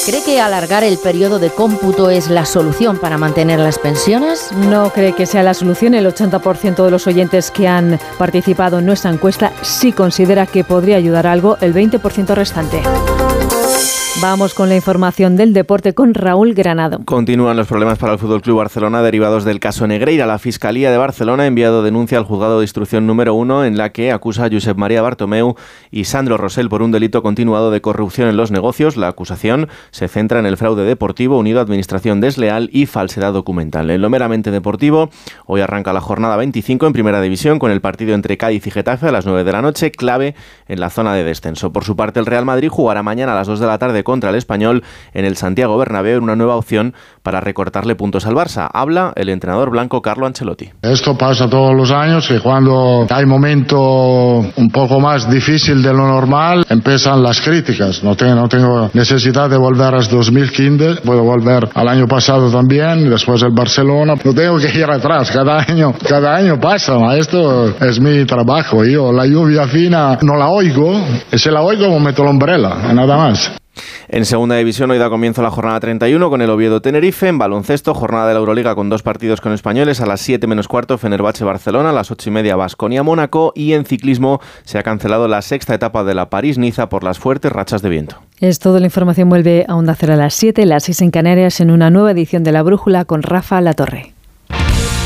¿Cree que alargar el periodo de cómputo es la solución para mantener las pensiones? No cree que sea la solución. El 80% de los oyentes que han participado en nuestra encuesta sí considera que podría ayudar algo, el 20% restante. Vamos con la información del deporte con Raúl Granado. Continúan los problemas para el Fútbol Club Barcelona derivados del caso Negreira. La Fiscalía de Barcelona ha enviado denuncia al juzgado de instrucción número uno en la que acusa a Josep María Bartomeu y Sandro Rosell por un delito continuado de corrupción en los negocios. La acusación se centra en el fraude deportivo unido a administración desleal y falsedad documental. En lo meramente deportivo, hoy arranca la jornada 25 en Primera División con el partido entre Cádiz y Getafe a las 9 de la noche, clave en la zona de descenso. Por su parte, el Real Madrid jugará mañana a las 2 de la tarde contra el español en el Santiago Bernabéu en una nueva opción para recortarle puntos al Barça. Habla el entrenador blanco Carlo Ancelotti. Esto pasa todos los años que cuando hay momento un poco más difícil de lo normal empiezan las críticas. No tengo, no tengo necesidad de volver a 2015, puedo volver al año pasado también, después el Barcelona. No tengo que ir atrás, cada año, cada año pasa, esto es mi trabajo. Yo la lluvia fina no la oigo, y si la oigo meto la umbrella, nada más. En segunda división hoy da comienzo la jornada 31 con el Oviedo Tenerife. En baloncesto, jornada de la Euroliga con dos partidos con españoles. A las 7 menos cuarto, Fenerbahce Barcelona. A las 8 y media, Basconia Mónaco. Y en ciclismo se ha cancelado la sexta etapa de la París-Niza por las fuertes rachas de viento. Es todo, la información vuelve a Onda Cero a las 7, las 6 en Canarias, en una nueva edición de La Brújula con Rafa Latorre.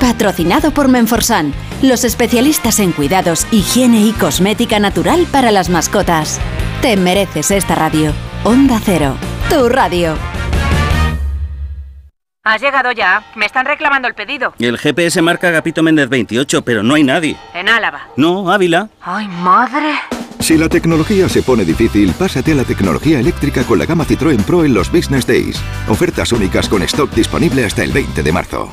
Patrocinado por Menforsan, los especialistas en cuidados, higiene y cosmética natural para las mascotas. Te mereces esta radio. Onda Cero, tu radio. Has llegado ya. Me están reclamando el pedido. El GPS marca Agapito Méndez 28, pero no hay nadie. En Álava. No, Ávila. ¡Ay, madre! Si la tecnología se pone difícil, pásate a la tecnología eléctrica con la gama Citroën Pro en los Business Days. Ofertas únicas con stock disponible hasta el 20 de marzo.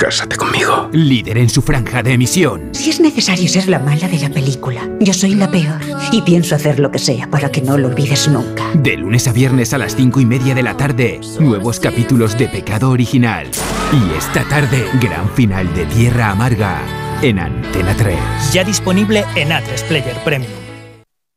Cásate conmigo. Líder en su franja de emisión. Si es necesario ser la mala de la película, yo soy la peor. Y pienso hacer lo que sea para que no lo olvides nunca. De lunes a viernes a las cinco y media de la tarde, nuevos capítulos de Pecado Original. Y esta tarde, gran final de Tierra Amarga en Antena 3. Ya disponible en A3 Player Premium.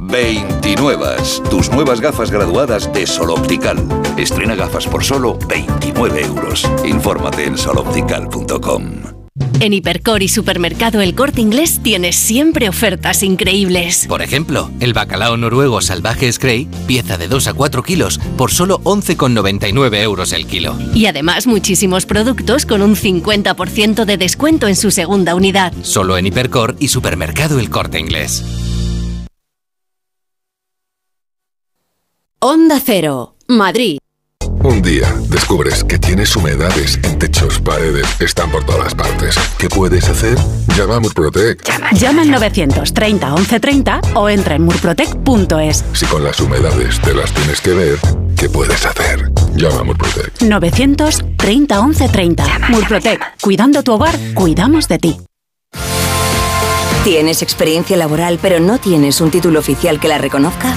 29. Tus nuevas gafas graduadas de Sol Optical. Estrena gafas por solo 29 euros. Infórmate en soloptical.com. En Hipercor y Supermercado El Corte Inglés tienes siempre ofertas increíbles. Por ejemplo, el bacalao noruego salvaje Scray, pieza de 2 a 4 kilos, por solo 11,99 euros el kilo. Y además muchísimos productos con un 50% de descuento en su segunda unidad. Solo en Hipercor y Supermercado El Corte Inglés. Onda Cero, Madrid. Un día descubres que tienes humedades en techos, paredes, están por todas partes. ¿Qué puedes hacer? Llama a Murprotec. Llama al 930 1130 o entra en murprotec.es. Si con las humedades te las tienes que ver, ¿qué puedes hacer? Llama a Murprotec. 930 1130. Murprotec. Cuidando tu hogar, cuidamos de ti. ¿Tienes experiencia laboral pero no tienes un título oficial que la reconozca?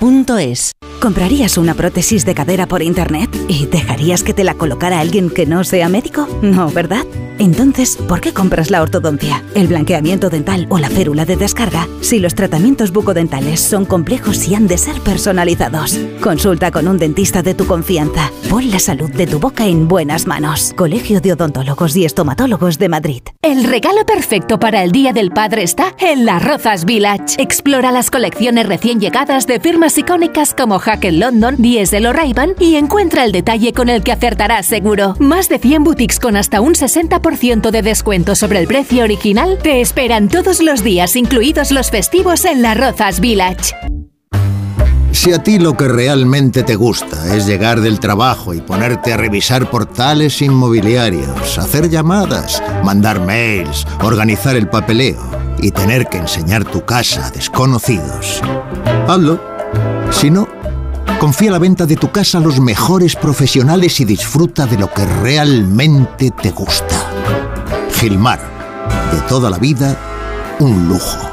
duchamanía.es. ¿Comprarías una prótesis de cadera por internet y dejarías que te la colocara alguien que no sea médico? No, ¿verdad? Entonces, ¿por qué compras la ortodoncia, el blanqueamiento dental o la férula de descarga si los tratamientos bucodentales son complejos y han de ser personalizados? Consulta con un dentista de tu confianza. Pon la salud de tu boca en buenas manos. Colegio de Odontólogos y Estomatólogos de Madrid. El regalo perfecto para el Día del Padre está en Las Rozas Village. Explora las colecciones recién llegadas de firmas icónicas como Hackett London, Diesel o ray y encuentra el detalle con el que acertarás seguro. Más de 100 boutiques con hasta un 60% de descuento sobre el precio original te esperan todos los días, incluidos los festivos en Las Rozas Village. Si a ti lo que realmente te gusta es llegar del trabajo y ponerte a revisar portales inmobiliarios, hacer llamadas, mandar mails, organizar el papeleo y tener que enseñar tu casa a desconocidos, hazlo. Si no, confía la venta de tu casa a los mejores profesionales y disfruta de lo que realmente te gusta. Gilmar, de toda la vida, un lujo.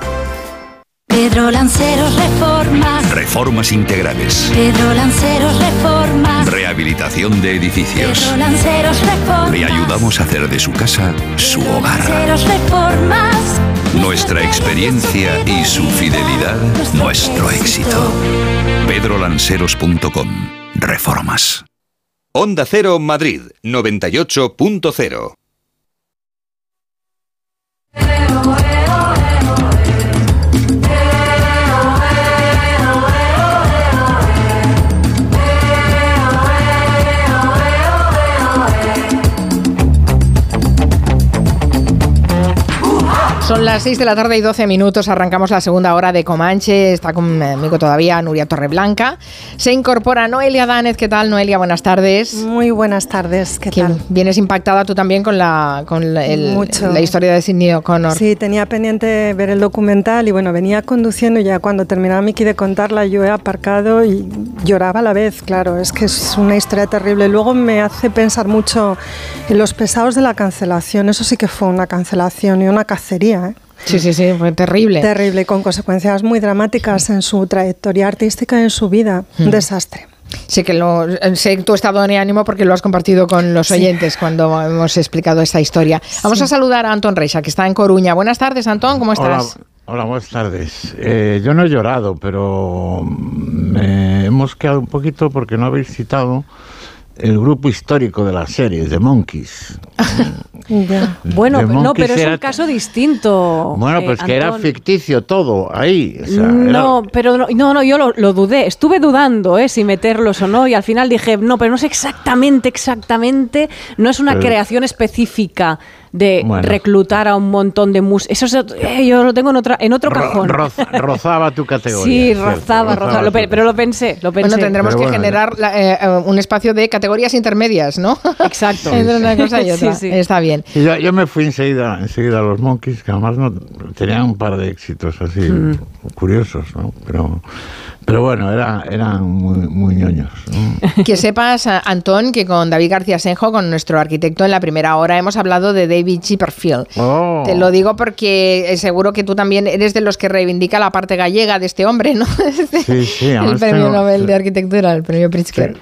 Pedro Lanceros Reformas. Reformas integrales. Pedro Lanceros Reformas. Rehabilitación de edificios. Pedro Lanceros Reformas. Le ayudamos a hacer de su casa su hogar. Lanceros Reformas. Nuestra experiencia y su fidelidad, nuestro éxito. pedrolanceros.com. Reformas. Onda Cero Madrid 98.0 Son las 6 de la tarde y 12 minutos. Arrancamos la segunda hora de Comanche. Está conmigo todavía Nuria Torreblanca. Se incorpora Noelia Danez. ¿Qué tal, Noelia? Buenas tardes. Muy buenas tardes. ¿Qué tal? Vienes impactada tú también con la, con la historia de Sidney O'Connor. Sí, tenía pendiente ver el documental y bueno, venía conduciendo y ya cuando terminaba Miki de contarla yo he aparcado y lloraba a la vez. Claro, es que es una historia terrible. Luego me hace pensar mucho en los pesados de la cancelación. Eso sí que fue una cancelación y una cacería ¿eh? Sí, sí, sí, fue terrible. Terrible, con consecuencias muy dramáticas en su trayectoria artística y en su vida. Un desastre. Sé que lo, sé tu estado de ánimo porque lo has compartido con los oyentes cuando hemos explicado esta historia. Vamos a saludar a Antón Reixa, que está en Coruña. Buenas tardes, Antón, ¿cómo estás? Hola, buenas tardes. Eh, yo no he llorado, pero me hemos quedado un poquito porque no habéis citado el grupo histórico de la serie, The Monkeys. Bueno, no, pero es un caso distinto. Bueno, pues que era ficticio todo ahí. no, pero no, no, yo lo, dudé. Estuve dudando ¿eh? si meterlos o no y al final dije, no, pero no es exactamente, exactamente, no es una creación específica de reclutar a un montón de músicos. Eso eh, yo lo tengo en, otra, en otro cajón. rozaba tu categoría. Sí, rozaba, rozaba. pero lo pensé, lo pensé. Bueno, tendremos que generar eh, eh, un espacio de categorías intermedias, ¿no? Exacto. Entre una cosa y otra. Está bien. yo, me fui enseguida, enseguida a los Monkeys, que además no, tenían un par de éxitos así mm. curiosos, ¿no? Pero pero bueno, era, eran muy, muy ñoños. Que sepas, Antón, que con David García Senjo, con nuestro arquitecto en la primera hora, hemos hablado de David Chipperfield. Oh. Te lo digo porque seguro que tú también eres de los que reivindica la parte gallega de este hombre, ¿no? Sí, sí. el premio Nobel de Arquitectura, el premio Pritzker.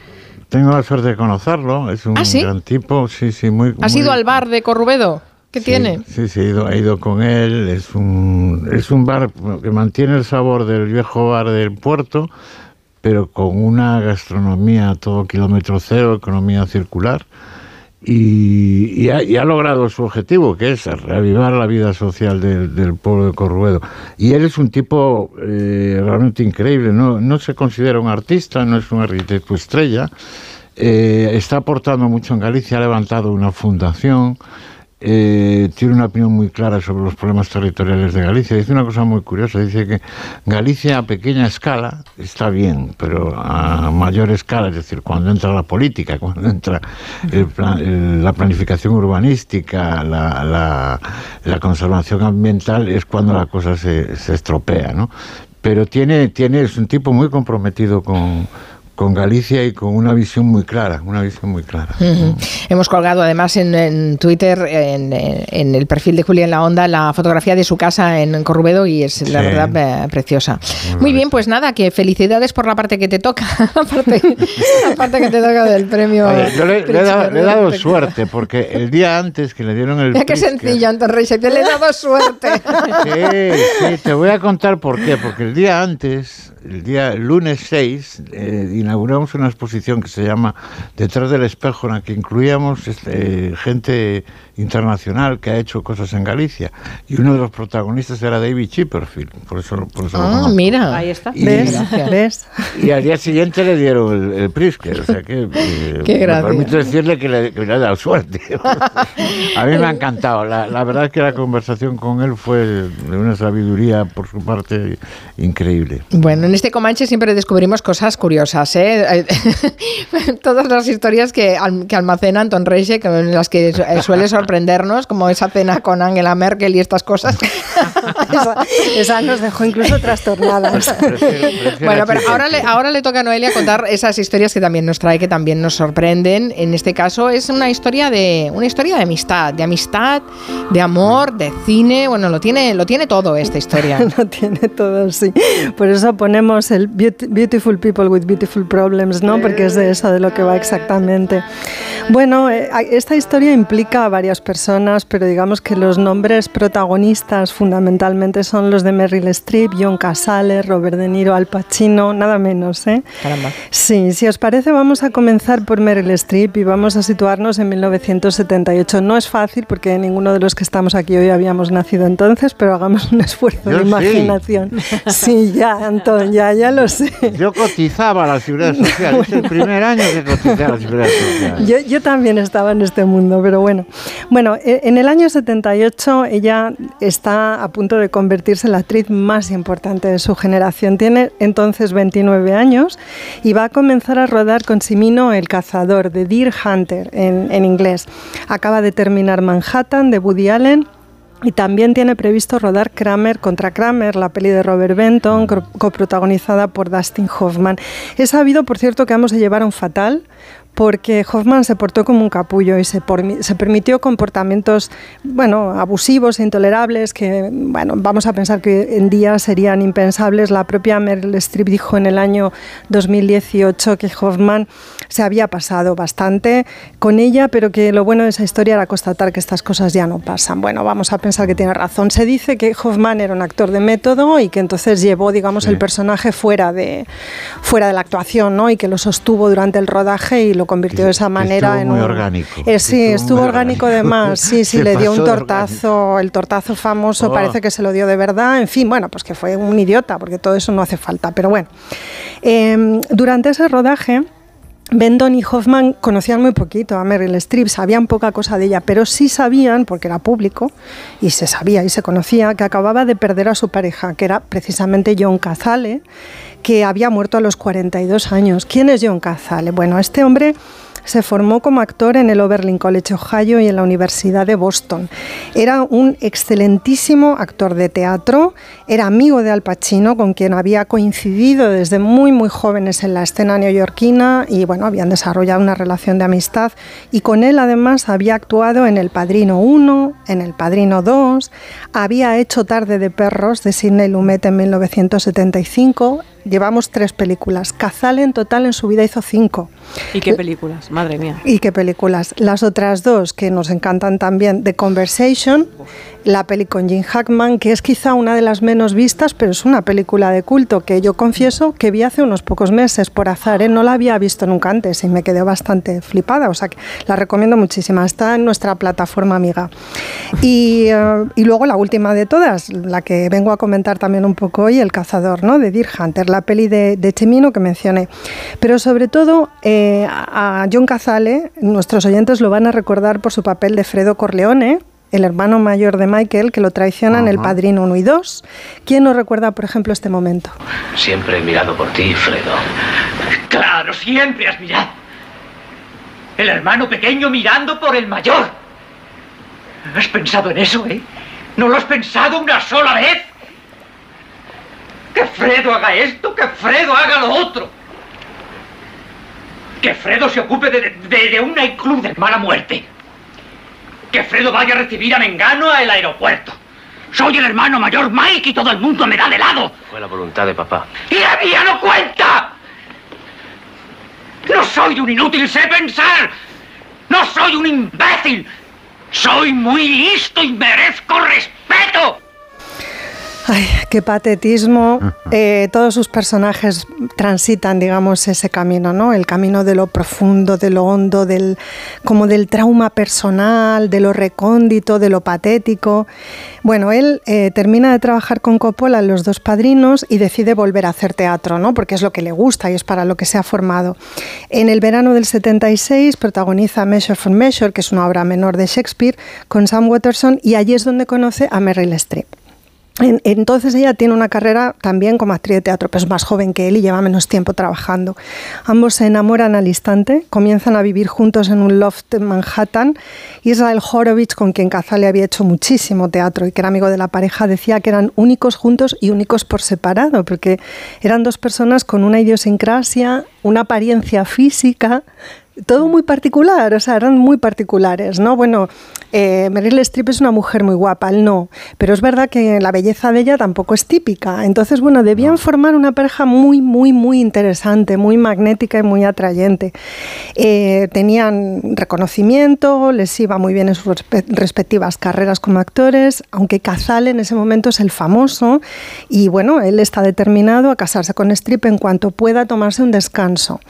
tengo la suerte de conocerlo, es un ¿Ah, gran tipo, sí, sí, muy... ¿Has ido al bar de Corrubedo? ¿Qué tiene? Sí, sí, he ido, he ido, con él. Es un, es un bar que mantiene el sabor del viejo bar del puerto, pero con una gastronomía a todo kilómetro cero, economía circular. Y, ha, logrado su objetivo, que es reavivar la vida social del, pueblo de Corruedo. Y él es un tipo eh, realmente increíble, no, no se considera un artista, no es un arquitecto estrella, eh, está aportando mucho en Galicia, ha levantado una fundación, eh, tiene una opinión muy clara sobre los problemas territoriales de Galicia. Dice una cosa muy curiosa, dice que Galicia a pequeña escala está bien, pero a mayor escala, es decir, cuando entra la política, cuando entra la planificación urbanística, la, conservación ambiental, es cuando la cosa se, se estropea, ¿no? Pero tiene, tiene, es un tipo muy comprometido con con Galicia y con una visión muy clara, una visión muy clara. Hemos colgado además en, Twitter, en, el perfil de Julia en la Onda, la fotografía de su casa en Corrubedo y es la verdad preciosa. Muy, bien, pues nada, que felicidades por la parte que te toca, la parte, que te toca del premio. yo le, he dado, suerte porque el día antes que le dieron el... Mira qué sencillo, Anton Reyes, te le he dado suerte. sí, sí, te voy a contar por qué, porque el día antes el día lunes 6 eh, inauguramos una exposición que se llama Detrás del espejo, en la que incluíamos este, gente internacional que ha hecho cosas en Galicia. Y uno de los protagonistas era David Chipperfield. Por eso, por eso ah, mira. Ahí está. Y, ¿Ves? Y al día siguiente le dieron el, el Pritzker. O sea que eh, Qué me permito decirle que le, que le, ha dado suerte. a mí me ha encantado. La, la, verdad es que la conversación con él fue de una sabiduría por su parte increíble. Bueno, en este Comanche siempre descubrimos cosas curiosas. ¿eh? Todas las historias que, que almacena Anton Reiche, en las que suele sorprender sorprendernos, como esa cena con Angela Merkel y estas cosas. esa, nos dejó incluso trastornadas. bueno, pero ahora le, ahora le toca a Noelia contar esas historias que también nos trae, que también nos sorprenden. En este caso es una historia de una historia de amistad, de amistad, de amor, de cine. Bueno, lo tiene, lo tiene todo esta historia. lo tiene todo, sí. Por eso ponemos el Beautiful People with Beautiful Problems, ¿no? Porque es de eso de lo que va exactamente. Bueno, eh, esta historia implica varias personas, pero digamos que los nombres protagonistas fundamentalmente son los de Meryl Streep, John Casale, Robert De Niro, Al Pacino, nada menos. ¿eh? Caramba. Sí, si os parece vamos a comenzar por Meryl Streep y vamos a situarnos en 1978. No es fácil porque ninguno de los que estamos aquí hoy habíamos nacido entonces, pero hagamos un esfuerzo de imaginación. Sí. ya, Antón, ya, ya lo sé. Yo cotizaba a la Seguridad Social, es el primer año que cotizaba a la Seguridad Social. Yo, yo también estaba en este mundo, pero bueno. Bueno, e, en el año 78 ella está a punto de convertirse en la actriz más importante de su generación. Tiene entonces 29 años y va a comenzar a rodar con Simino El Cazador, de Deer Hunter en, inglés. Acaba de terminar Manhattan, de Woody Allen, y también tiene previsto rodar Kramer contra Kramer, la peli de Robert Benton, coprotagonizada por Dustin Hoffman. He sabido, por cierto, que ambos se llevaron fatal porque Hoffman se portó como un capullo y se, se, permitió comportamientos bueno, abusivos e intolerables que bueno, vamos a pensar que en día serían impensables. La propia Meryl Streep dijo en el año 2018 que Hoffman se había pasado bastante con ella, pero que lo bueno de esa historia era constatar que estas cosas ya no pasan. Bueno, vamos a pensar que tiene razón. Se dice que Hoffman era un actor de método y que entonces llevó, digamos, el personaje fuera de, fuera de la actuación, ¿no? Y que lo sostuvo durante el rodaje y lo convirtió de esa manera en muy orgánico. Eh, sí, estuvo, orgánico de más. Sí, sí, le dio un tortazo, el tortazo famoso, oh. parece que se lo dio de verdad. En fin, bueno, pues que fue un idiota, porque todo eso no hace falta. Pero bueno, em, durante ese rodaje. Bendon y Hoffman conocían muy poquito a Meryl Streep, sabían poca cosa de ella, pero sí sabían, porque era público, y se sabía y se conocía, que acababa de perder a su pareja, que era precisamente John Cazale, que había muerto a los 42 años. ¿Quién es John Cazale? Bueno, este hombre se formó como actor en el Oberlin College Ohio y en la Universidad de Boston. Era un excelentísimo actor de teatro, era amigo de Al Pacino, con quien había coincidido desde muy muy jóvenes en la escena neoyorquina y bueno, habían desarrollado una relación de amistad y con él además había actuado en El Padrino 1, en El Padrino 2, había hecho Tarde de Perros de Sidney Lumet en 1975, llevamos tres películas. Cazale en total en su vida hizo cinco. ¿Y qué películas? Madre mía. ¿Y qué películas? Las otras dos que nos encantan también, The Conversation, la peli con Jim Hackman, que es quizá una de las menos vistas, pero es una película de culto que yo confieso que vi hace unos pocos meses por azar. ¿eh? No la había visto nunca antes y me quedé bastante flipada. O sea que la recomiendo muchísimo. Está en nuestra plataforma amiga. Y, eh, y luego la última de todas, la que vengo a comentar también un poco hoy, El cazador, ¿no? de Deer Hunter la peli de, Chemino que mencioné. Pero sobre todo eh, a John Cazale, nuestros oyentes lo van a recordar por su papel de Fredo Corleone, el hermano mayor de Michael, que lo traiciona en El Padrino 1 y 2. ¿Quién nos recuerda, por ejemplo, este momento? Siempre he mirado por ti, Fredo. Claro, siempre has mirado. El hermano pequeño mirando por el mayor. ¿Has pensado en eso, eh? ¿No lo has pensado una sola vez? Que Fredo haga esto, que Fredo haga lo otro. Que Fredo se ocupe de, de, de una club de mala muerte. Que Fredo vaya a recibir a Mengano al aeropuerto. Soy el hermano mayor Mike y todo el mundo me da de lado. Fue la voluntad de papá. ¡Y la mía no cuenta! No soy un inútil, sé pensar. No soy un imbécil. Soy muy listo y merezco respeto. Ay, qué patetismo. Eh, todos sus personajes transitan, digamos, ese camino, ¿no? El camino de lo profundo, de lo hondo, del, como del trauma personal, de lo recóndito, de lo patético. Bueno, él eh, termina de trabajar con Coppola, los dos padrinos, y decide volver a hacer teatro, ¿no? Porque es lo que le gusta y es para lo que se ha formado. En el verano del 76 protagoniza Measure for Measure, que es una obra menor de Shakespeare, con Sam Watterson, y allí es donde conoce a Meryl Streep. Entonces ella tiene una carrera también como actriz de teatro, pero es más joven que él y lleva menos tiempo trabajando. Ambos se enamoran al instante, comienzan a vivir juntos en un loft en Manhattan. Israel Horovitz, con quien Cazale había hecho muchísimo teatro y que era amigo de la pareja, decía que eran únicos juntos y únicos por separado, porque eran dos personas con una idiosincrasia, una apariencia física, todo muy particular, o sea, eran muy particulares, ¿no? Bueno, eh, Meryl Streep es una mujer muy guapa, él no, pero es verdad que la belleza de ella tampoco es típica. Entonces, bueno, debían formar una pareja muy, muy, muy interesante, muy magnética y muy atrayente. Eh, tenían reconocimiento, les iba muy bien en sus respectivas carreras como actores, aunque Cazale en ese momento es el famoso y bueno, él está determinado a casarse con Streep en cuanto pueda tomarse un descanso.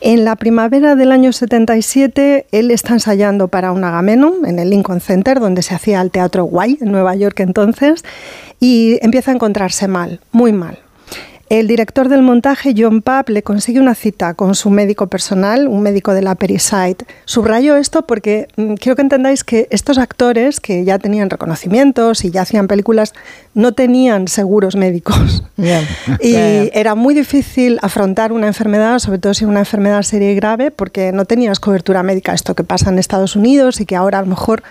En la primavera del año 77, él está ensayando para un Agamenón en el Lincoln Center, donde se hacía el teatro guay en Nueva York entonces, y empieza a encontrarse mal, muy mal. El director del montaje, John Papp, le consigue una cita con su médico personal, un médico de la Periside. Subrayo esto porque mm, quiero que entendáis que estos actores, que ya tenían reconocimientos y ya hacían películas, no tenían seguros médicos. y era muy difícil afrontar una enfermedad, sobre todo si una enfermedad seria y grave, porque no tenías cobertura médica. Esto que pasa en Estados Unidos y que ahora a lo mejor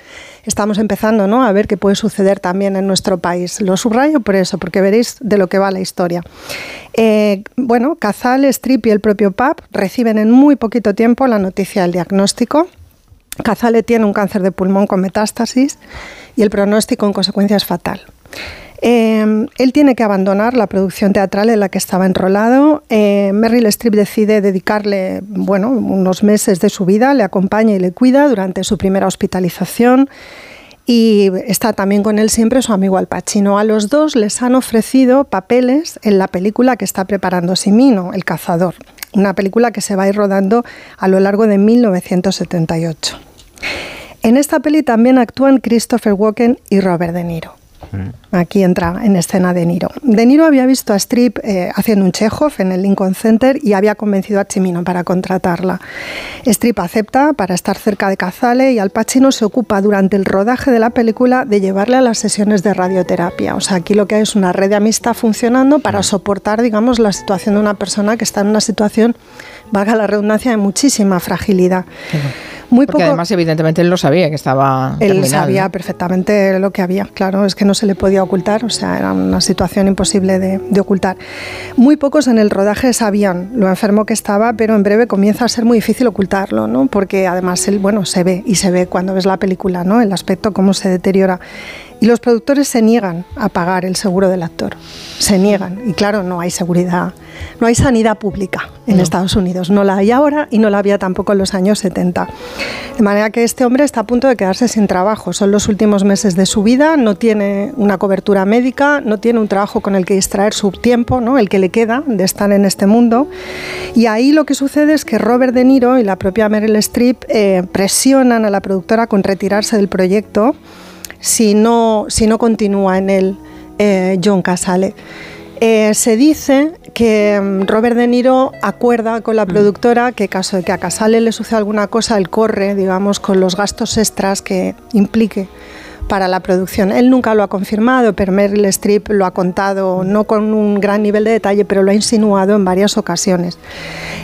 estamos empezando ¿no? a ver qué puede suceder también en nuestro país. Lo subrayo por eso, porque veréis de lo que va la historia. Eh, bueno, Cazal, Strip y el propio PAP reciben en muy poquito tiempo la noticia del diagnóstico. Cazale tiene un cáncer de pulmón con metástasis y el pronóstico en consecuencia es fatal. Eh, él tiene que abandonar la producción teatral en la que estaba enrolado. Eh, Meryl Streep decide dedicarle bueno, unos meses de su vida, le acompaña y le cuida durante su primera hospitalización. Y está también con él siempre su amigo Al Pacino. A los dos les han ofrecido papeles en la película que está preparando Simino, El Cazador, una película que se va a ir rodando a lo largo de 1978. En esta peli también actúan Christopher Walken y Robert De Niro. Aquí entra en escena De Niro. De Niro había visto a Strip eh, haciendo un Chekhov en el Lincoln Center y había convencido a Chimino para contratarla. Strip acepta para estar cerca de Cazale y Al Pacino se ocupa durante el rodaje de la película de llevarle a las sesiones de radioterapia. O sea, aquí lo que hay es una red de amistad funcionando para soportar, digamos, la situación de una persona que está en una situación, valga la redundancia, de muchísima fragilidad. Muy Porque además, evidentemente, él lo sabía que estaba. Él sabía perfectamente lo que había, claro, es que no se le podía ocultar, o sea, era una situación imposible de, de, ocultar. Muy pocos en el rodaje sabían lo enfermo que estaba, pero en breve comienza a ser muy difícil ocultarlo, ¿no? Porque además él, bueno, se ve y se ve cuando ves la película, ¿no? El aspecto, cómo se deteriora. Y los productores se niegan a pagar el seguro del actor. Se niegan. Y claro, no hay seguridad, no hay sanidad pública en no. Estados Unidos. No la hay ahora y no la había tampoco en los años 70. De manera que este hombre está a punto de quedarse sin trabajo. Son los últimos meses de su vida, no tiene una cobertura médica, no tiene un trabajo con el que distraer su tiempo, ¿no? el que le queda de estar en este mundo. Y ahí lo que sucede es que Robert De Niro y la propia Meryl Streep eh, presionan a la productora con retirarse del proyecto si no, si no continúa en él eh, John Casale. Eh, se dice que mm, Robert De Niro acuerda con la productora que caso de que a Casale le suceda alguna cosa, él corre, digamos, con los gastos extras que implique para la producción. Él nunca lo ha confirmado, pero Meryl Streep lo ha contado, no con un gran nivel de detalle, pero lo ha insinuado en varias ocasiones.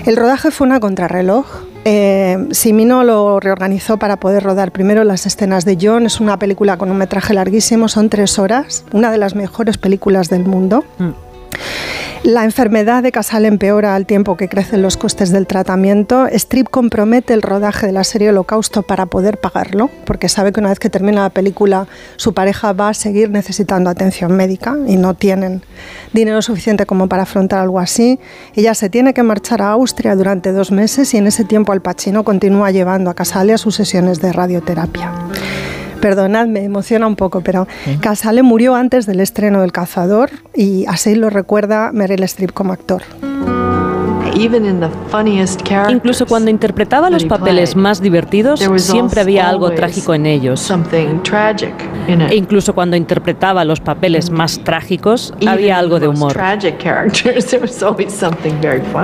El rodaje fue una contrarreloj. Eh, Simino lo reorganizó para poder rodar primero las escenas de John. Es una película con un metraje larguísimo, son tres horas, una de las mejores películas del mundo. Mm. La enfermedad de Casal empeora al tiempo que crecen los costes del tratamiento. Strip compromete el rodaje de la serie Holocausto para poder pagarlo, porque sabe que una vez que termina la película su pareja va a seguir necesitando atención médica y no tienen dinero suficiente como para afrontar algo así. Ella se tiene que marchar a Austria durante dos meses y en ese tiempo Al Pacino continúa llevando a Casale a sus sesiones de radioterapia. Perdonad, me emociona un poco, pero Casale murió antes del estreno del Cazador y así lo recuerda Meryl Streep como actor. Incluso cuando interpretaba los papeles más divertidos, siempre había algo trágico en ellos. E incluso cuando interpretaba los papeles más trágicos, había algo de humor.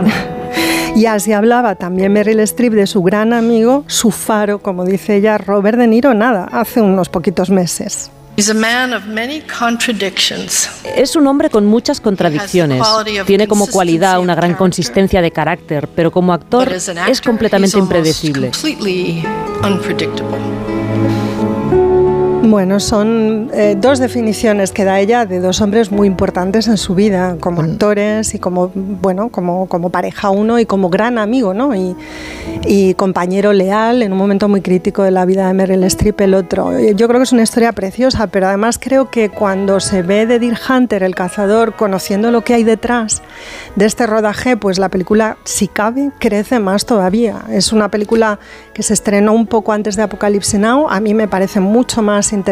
Y así hablaba también Meryl Streep de su gran amigo, su faro, como dice ella, Robert De Niro, nada, hace unos poquitos meses. Es un hombre con muchas contradicciones. Tiene como cualidad una gran consistencia de carácter, pero como actor es completamente impredecible. Bueno, son eh, dos definiciones que da ella de dos hombres muy importantes en su vida, como actores y como, bueno, como, como pareja uno y como gran amigo, ¿no? Y, y, compañero leal en un momento muy crítico de la vida de Meryl Streep el otro. Yo creo que es una historia preciosa, pero además creo que cuando se ve de Deer Hunter, el cazador, conociendo lo que hay detrás de este rodaje, pues la película, si cabe, crece más todavía. Es una película que se estrenó un poco antes de Apocalypse Now, a mí me parece mucho más interesante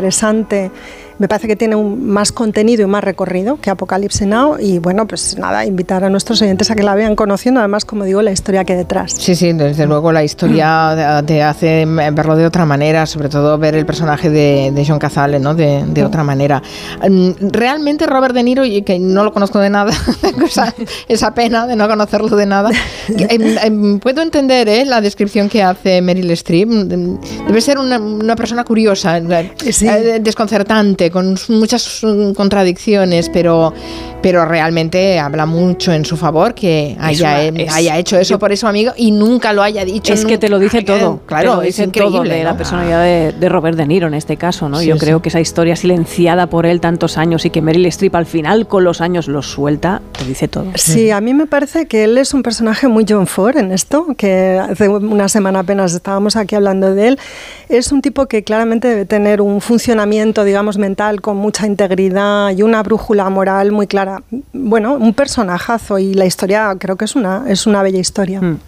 me parece que tiene un, más contenido y más recorrido que Apocalipsis Now y bueno, pues nada, invitar a nuestros oyentes a que la vean conociendo además, como digo, la historia que hay detrás. Sí, sí, desde luego la historia te hace verlo de otra manera, sobre todo ver el personaje de, de John Cazale, ¿no? De, de, otra manera. Mm, realmente Robert De Niro, que no lo conozco de nada, esa pena de no conocerlo de nada, em, em, puedo entender ¿eh? la descripción que hace Meryl Streep, debe ser una, una persona curiosa, eh, desconcertante, con muchas mm, contradicciones, pero, pero realmente habla mucho en su favor que haya, haya hecho eso por eso, amigo, y nunca lo haya dicho. Es que te lo dice todo, claro, es increíble de la personalidad de, Robert De Niro en este caso, ¿no? Yo creo que esa historia silenciada por él tantos años y que Meryl Streep al final con los años lo suelta, te dice todo. Sí, a mí me parece que él es un personaje muy John Ford en esto, que hace una semana apenas estábamos aquí hablando de él. Es un tipo que claramente debe tener un funcionamiento, digamos, mental con mucha integridad y una brújula moral muy clara. Bueno, un personajazo y la historia creo que es una, es una bella historia. Hmm.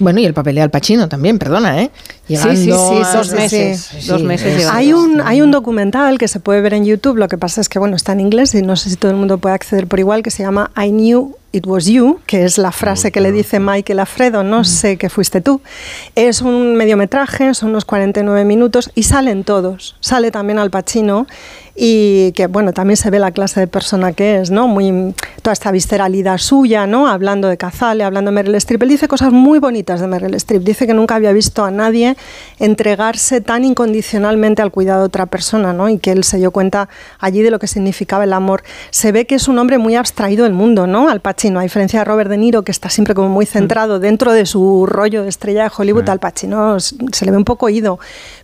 Bueno, y el papel de Al Pacino también, perdona, ¿eh? sí, sí, sí, dos meses. dos meses hay, un, hay un documental que se puede ver en YouTube, lo que pasa es que, bueno, está en inglés y no sé si todo el mundo puede acceder por igual, que se llama I Knew It Was You, que es la frase que le dice Michael Alfredo, no sé que fuiste tú. Es un mediometraje, son unos 49 minutos y salen todos. Sale también Al Pacino y que bueno, también se ve la clase de persona que es, ¿no? Muy toda esta visceralidad suya, ¿no? Hablando de Cazale, hablando de Meryl Streep. Él dice cosas muy bonitas de Meryl Streep. Dice que nunca había visto a nadie entregarse tan incondicionalmente al cuidado de otra persona, ¿no? Y que él se dio cuenta allí de lo que significaba el amor. Se ve que es un hombre muy abstraído del mundo, ¿no? Al Pacino, a diferencia de Robert De Niro, que está siempre como muy centrado mm. dentro de su rollo de estrella de Hollywood, al Pacino se le ve un poco oído.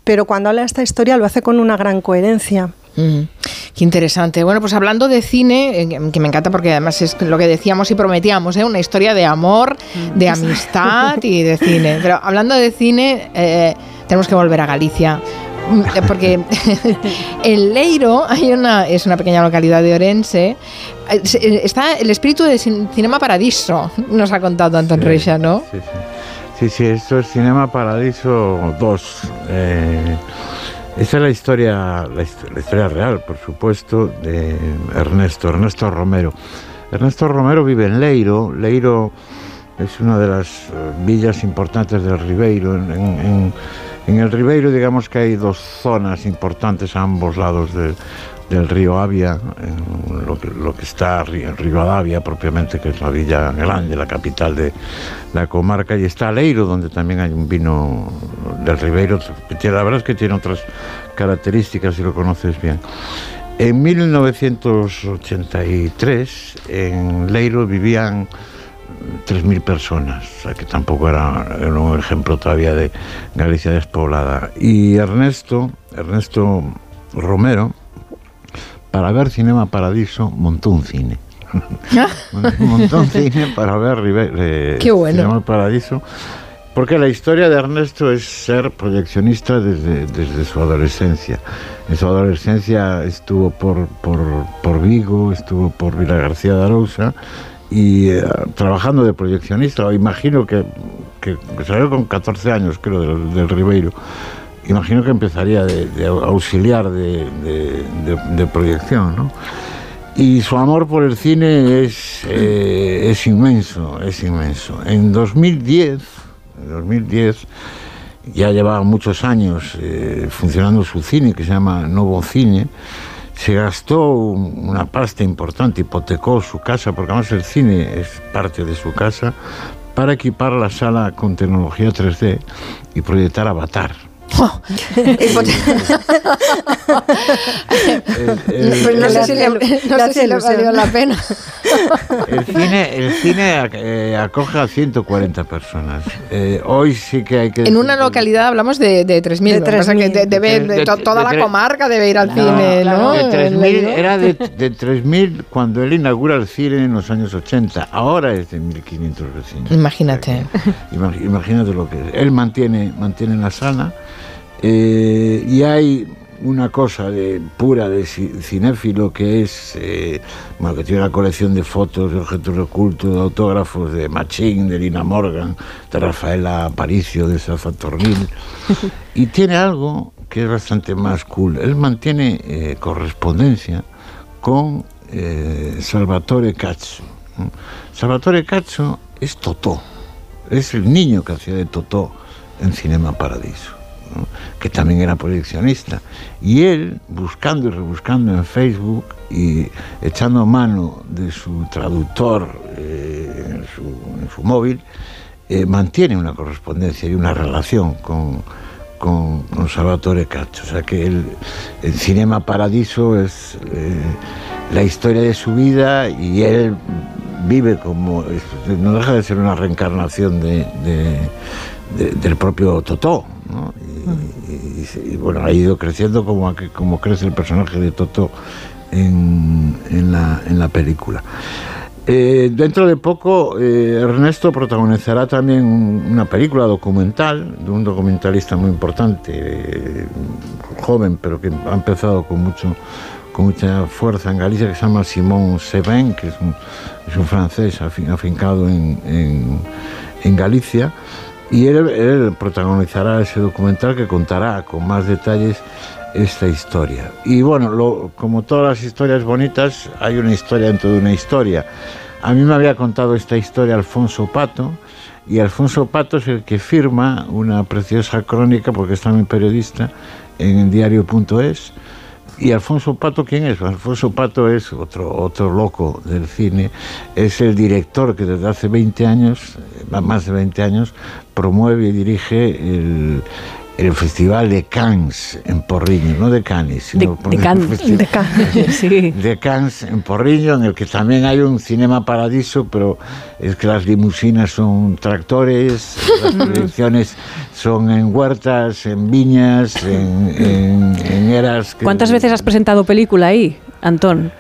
Pero cuando habla de esta historia lo hace con una gran coherencia. Qué interesante. Bueno, pues hablando de cine, eh, que me encanta porque además es lo que decíamos y prometíamos, ¿eh? una historia de amor, de amistad y de cine. Pero hablando de cine, eh, tenemos que volver a Galicia. Mm, porque en Leiro hay una, es una pequeña localidad de Orense, está el espíritu de Cinema Paradiso, nos ha contado Anton sí, ¿no? Sí, sí. Sí, sí, esto es Cinema Paradiso 2. Esa es la historia, la, historia real, por supuesto, de Ernesto, Ernesto Romero. Ernesto Romero vive en Leiro. Leiro es una de las eh, villas importantes del Ribeiro. En, el Ribeiro, digamos que hay dos zonas importantes a ambos lados de, del río Avia, lo que, lo que está en Rivadavia propiamente, que es la villa grande, la capital de la comarca, y está Leiro, donde también hay un vino del Ribeiro, que la verdad es que tiene otras características si lo conoces bien. En 1983 en Leiro vivían 3.000 personas, o sea que tampoco era, era, un ejemplo todavía de Galicia despoblada. Y Ernesto, Ernesto Romero, para ver Cinema Paradiso montó un cine. un montón de cine para ver eh, Qué bueno. Cinema Paradiso. Porque la historia de Ernesto es ser proyeccionista desde, desde su adolescencia. En su adolescencia estuvo por, por, por Vigo, estuvo por Vila García de Arousa y eh, trabajando de proyeccionista. Imagino que, que salió con 14 años, creo, del, del Ribeiro. Imagino que empezaría de, auxiliar de, de, proyección, ¿no? Y su amor por el cine es, eh, es inmenso, es inmenso. En 2010, en 2010 ya llevaba muchos años eh, funcionando su cine, que se llama Novo Cine, se gastó una pasta importante, hipotecó su casa, porque además el cine es parte de su casa, para equipar la sala con tecnología 3D y proyectar Avatar. no sé si le, valió la pena. El cine, el cine eh, acoge a 140 personas. Eh, hoy sí que hay que... En una localidad hablamos de, de 3.000. De, de, toda la comarca debe ir al cine, ¿no? era de, 3.000 cuando él inaugura el cine en los años 80. Ahora es de 1.500 vecinos. Imagínate. imagínate lo que es. Él mantiene, mantiene la sala eh, y hay una cosa de, pura de cinéfilo que es, eh, bueno, que tiene una colección de fotos, de objetos ocultos, de autógrafos de Machín, de Lina Morgan, de Rafaela Aparicio, de Tornil y tiene algo que es bastante más cool. Él mantiene eh, correspondencia con Salvatore Cazzo. Salvatore Cazzo es Totó, es el niño que hacía de Totó en Cinema Paradiso que también era proyeccionista. Y él, buscando y rebuscando en Facebook y echando mano de su traductor eh, en, su, móvil, eh, mantiene una correspondencia y una relación con, con, Salvatore Caccio. O sea que el, Cinema Paradiso es eh, la historia de su vida y él vive como, no deja de ser una reencarnación de, del propio Totó. Y, bueno, ha ido creciendo como, como crece el personaje de Toto en, en, la, en la película. Eh, dentro de poco, eh, Ernesto protagonizará también una película documental de un documentalista muy importante, eh, joven, pero que ha empezado con mucho con mucha fuerza en Galicia, que se llama Simón Seven, que es un, es un francés afincado en, en, en Galicia y él, protagonizará ese documental que contará con más detalles esta historia. Y bueno, como todas las historias bonitas, hay una historia dentro de una historia. A mí me había contado esta historia Alfonso Pato, y Alfonso Pato es el que firma una preciosa crónica, porque es también periodista, en diario.es, ¿Y Alfonso Pato quién es? Alfonso Pato es otro, otro loco del cine, es el director que desde hace 20 años, eh, más de 20 años, promueve y dirige el, el Festival de Cannes en Porriño, no de Cannes, sino de, de, Cannes, de, Cannes, sí. de Cannes en Porriño, en el que también hay un cinema paradiso, pero es que las limusinas son tractores, las proyecciones son en huertas, en viñas, en, en, eras. ¿Cuántas veces has presentado película ahí, Antón?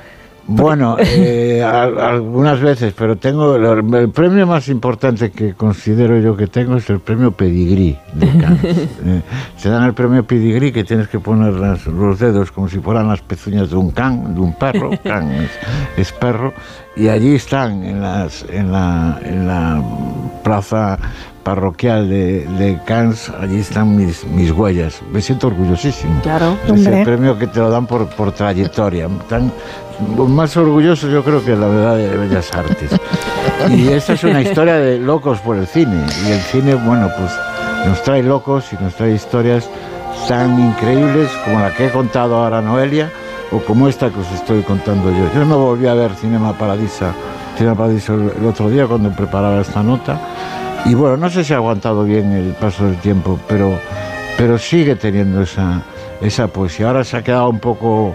Bueno, eh, algunas veces, pero tengo el, premio más importante que considero yo que tengo es el premio Pedigrí de eh, se dan el premio Pedigrí que tienes que poner los dedos como si fueran las pezuñas de un can, de un perro, can es, perro, y allí están en, las, en, la, en la plaza parroquial de, de Cannes, allí están mis, mis huellas. Me siento orgullosísimo. Claro, es el premio que te lo dan por, por trayectoria. Tan, más orgulloso yo creo que la verdad de Bellas Artes. Y esta es una historia de locos por el cine. Y el cine, bueno, pues nos trae locos y nos trae historias tan increíbles como la que he contado ahora Noelia o como esta que os estoy contando yo. Yo no volví a ver Cinema Paradisa, Cinema Paradiso el otro día cuando preparaba esta nota y bueno, no sé si ha aguantado bien el paso del tiempo, pero, pero sigue teniendo esa, esa poesía. Ahora se ha quedado un poco,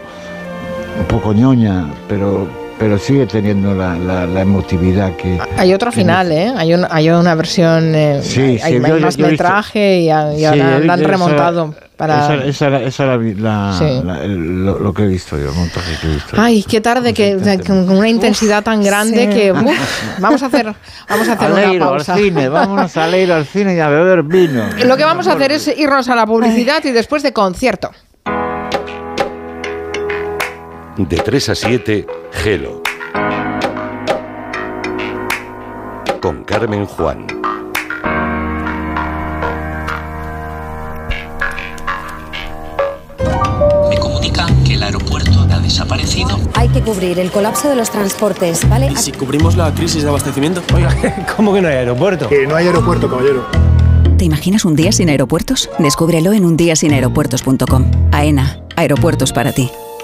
un poco ñoña, pero, pero sigue teniendo la, la, emotividad que... Hay otro final, ¿eh? Hay, un, hay una versión, eh, sí, hay, más metraje y, ahora la han remontado. Para... Esa, era lo, que he visto yo, el montaje que he visto. Ay, qué tarde, que, con una intensidad tan grande que vamos a hacer, vamos a hacer una pausa. Al cine, vámonos a leer al cine y a beber vino. Lo que vamos a hacer es irnos a la publicidad y después de concierto. De 3 a 7, Gelo. Con Carmen Juan. Me comunican que el aeropuerto ha desaparecido. Hay que cubrir el colapso de los transportes, ¿vale? ¿Y si cubrimos la crisis de abastecimientos? Oiga, ¿cómo que no hay aeropuerto? Que no hay aeropuerto, caballero. ¿Te imaginas un día sin aeropuertos? Descúbrelo en undiasinaeropuertos.com. AENA, aeropuertos para ti.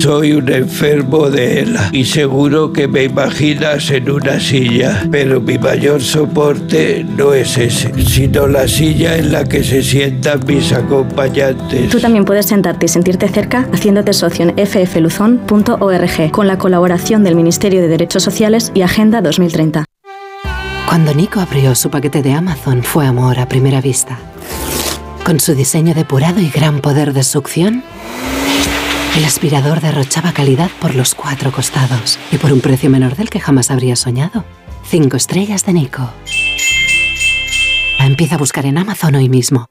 Soy un enfermo de ELA y seguro que me imaginas en una silla, pero mi mayor soporte no es ese, sino la silla en la que se sientan mis acompañantes. Tú también puedes sentarte y sentirte cerca haciéndote socio en ffluzon.org con la colaboración del Ministerio de Derechos Sociales y Agenda 2030. Cuando Nico abrió su paquete de Amazon fue amor a primera vista. Con su diseño depurado y gran poder de succión, el aspirador derrochaba calidad por los cuatro costados y por un precio menor del que jamás habría soñado. Cinco estrellas de Nico. Empieza a buscar en Amazon hoy mismo.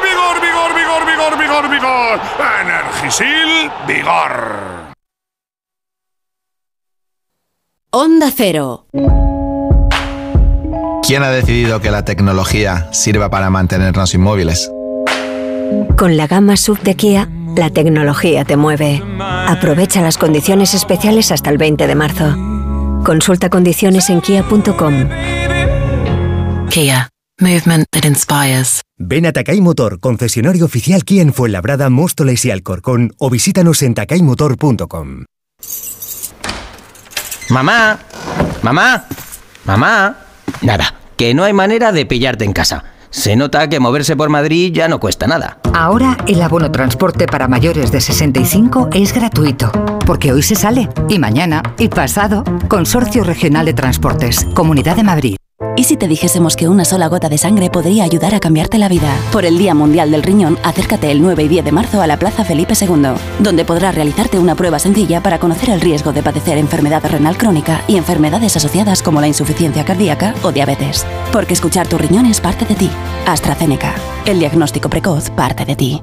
Vigor, vigor, vigor, vigor, vigor, vigor. Energisil, vigor. Onda Cero. ¿Quién ha decidido que la tecnología sirva para mantenernos inmóviles? Con la gama sub de Kia, la tecnología te mueve. Aprovecha las condiciones especiales hasta el 20 de marzo. Consulta condiciones en kia.com. Kia. Movement that inspires. Ven a Takai Motor, concesionario oficial Kia en Fuenlabrada, Móstoles y Alcorcón o visítanos en takaimotor.com. Mamá, mamá, mamá. Nada, que no hay manera de pillarte en casa. Se nota que moverse por Madrid ya no cuesta nada. Ahora el abono transporte para mayores de 65 es gratuito, porque hoy se sale, y mañana, y pasado. Consorcio Regional de Transportes, Comunidad de Madrid. ¿Y si te dijésemos que una sola gota de sangre podría ayudar a cambiarte la vida? Por el Día Mundial del Riñón, acércate el 9 y 10 de marzo a la Plaza Felipe II, donde podrás realizarte una prueba sencilla para conocer el riesgo de padecer enfermedad renal crónica y enfermedades asociadas como la insuficiencia cardíaca o diabetes. Porque escuchar tu riñón es parte de ti. AstraZeneca. El diagnóstico precoz parte de ti.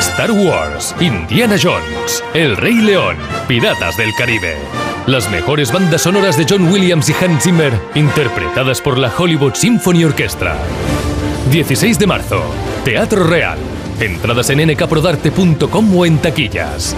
Star Wars, Indiana Jones, El Rey León, Piratas del Caribe. Las mejores bandas sonoras de John Williams y Hans Zimmer, interpretadas por la Hollywood Symphony Orchestra. 16 de marzo, Teatro Real. Entradas en nkprodarte.com o en taquillas.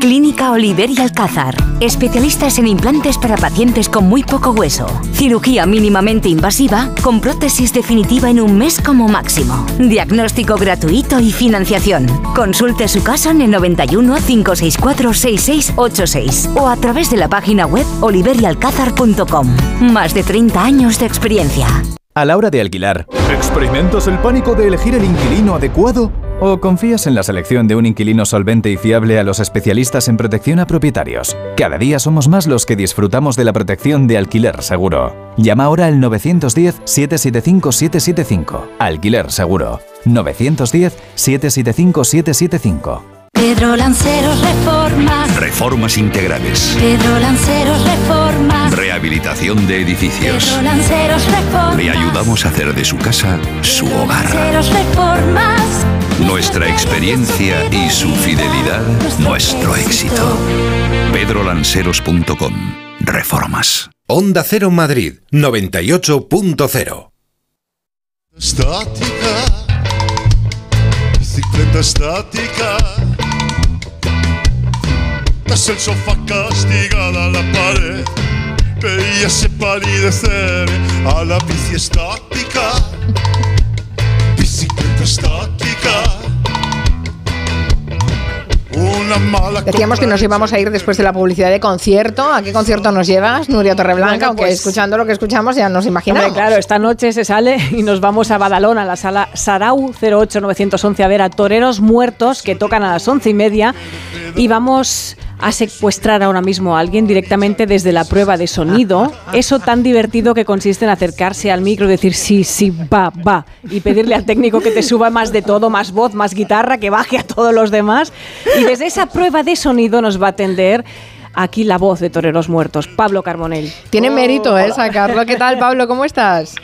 Clínica Oliver y Alcázar. Especialistas en implantes para pacientes con muy poco hueso. Cirugía mínimamente invasiva con prótesis definitiva en un mes como máximo. Diagnóstico gratuito y financiación. Consulte su caso en el 91 564 6686 o a través de la página web oliverialcázar.com. Más de 30 años de experiencia. A la hora de alquilar, ¿experimentas el pánico de elegir el inquilino adecuado? ¿O confías en la selección de un inquilino solvente y fiable a los especialistas en protección a propietarios? Cada día somos más los que disfrutamos de la protección de alquiler seguro. Llama ahora al 910-775-775. Alquiler seguro. 910-775-775. Pedro Lanceros Reformas. Reformas integrales. Pedro Lanceros Reformas. Rehabilitación de edificios. Pedro Lanceros Reformas. Le ayudamos a hacer de su casa su hogar. Lanceros Reformas. Nuestra experiencia y su fidelidad, nuestro éxito. pedrolanceros.com. Reformas. Onda Cero Madrid 98.0. Estática, bicicleta estática. Tras el sofá castigada a la pared, veíase palidecer a la bici estática. Bicicleta estática. Una mala Decíamos que nos íbamos a ir después de la publicidad de concierto. ¿A qué concierto nos llevas, Nuria Torreblanca? Bueno, Aunque pues- escuchando lo que escuchamos ya nos imaginamos. Hombre, claro, esta noche se sale y nos vamos a Badalona, a la sala Sarau 08911 a ver a Toreros Muertos que tocan a las once y media y vamos a secuestrar ahora mismo a alguien directamente desde la prueba de sonido. Eso tan divertido que consiste en acercarse al micro y decir sí, sí, va, va. Y pedirle al técnico que te suba más de todo, más voz, más guitarra, que baje a todos los demás. Y desde esa prueba de sonido nos va a atender aquí la voz de Toreros Muertos, Pablo Carbonell. Tiene mérito, ¿eh? Sacarlo. ¿Qué tal, Pablo? ¿Cómo estás?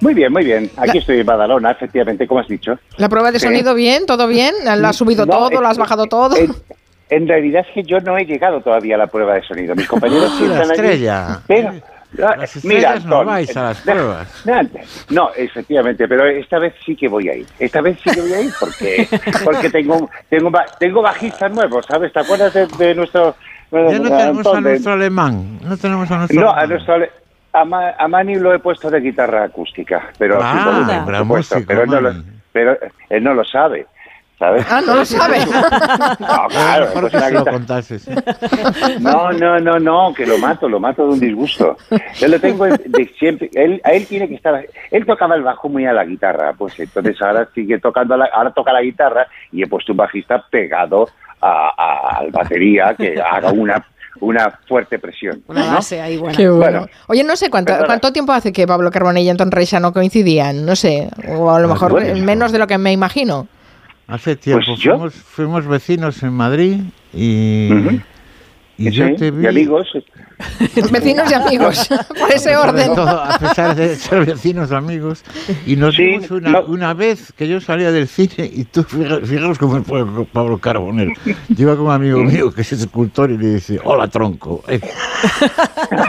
Muy bien, muy bien. Aquí estoy en Badalona, efectivamente, como has dicho. ¿La prueba de Sí. sonido bien? ¿Todo bien? ¿La has subido No, todo? ¿La has es- bajado todo? En, en realidad es que yo no he llegado todavía a la prueba de sonido. Mis compañeros sí la están allí, estrella. Pero, Las mira, estrellas no vais a las eh, pruebas. No, efectivamente, pero esta vez sí que voy a ir. Esta vez sí que voy a ir porque porque tengo tengo tengo bajistas nuevos, ¿sabes? ¿Te acuerdas de, de nuestro Ya no tenemos a nuestro alemán. No tenemos a nuestro No, a alemán. nuestro ale- a, Ma- a Mani lo he puesto de guitarra acústica, pero Ah, supuesto, músico, pero, él no lo, pero él no lo sabe, ¿sabes? Ah, no lo sabe. No, claro, Mejor pues que una se lo guitarra- contases. No, no, no, no, que lo mato, lo mato de un disgusto. Yo lo tengo de siempre. Él, a él tiene que estar. Él tocaba el bajo muy a la guitarra, pues entonces ahora sigue tocando, la, ahora toca la guitarra y he puesto un bajista pegado a, a- al batería que haga una una fuerte presión. Una base ahí buena. Qué bueno. Bueno. Oye, no sé cuánto, Perdona. cuánto tiempo hace que Pablo Carbonell y Anton Reixa no coincidían, no sé, o a lo Pues mejor bueno. menos de lo que me imagino. Hace tiempo Pues yo- fuimos, fuimos vecinos en Madrid y, y Sí, yo te vi. y amigos. Vecinos y amigos, por ese orden. todo, a pesar de ser vecinos amigos y nos Sí, vimos una, no. una vez que yo salía del cine y tú fija- fijaros cómo fue con Pablo Carbonell yo iba con un amigo mío que es escultor y le dice hola tronco Eh,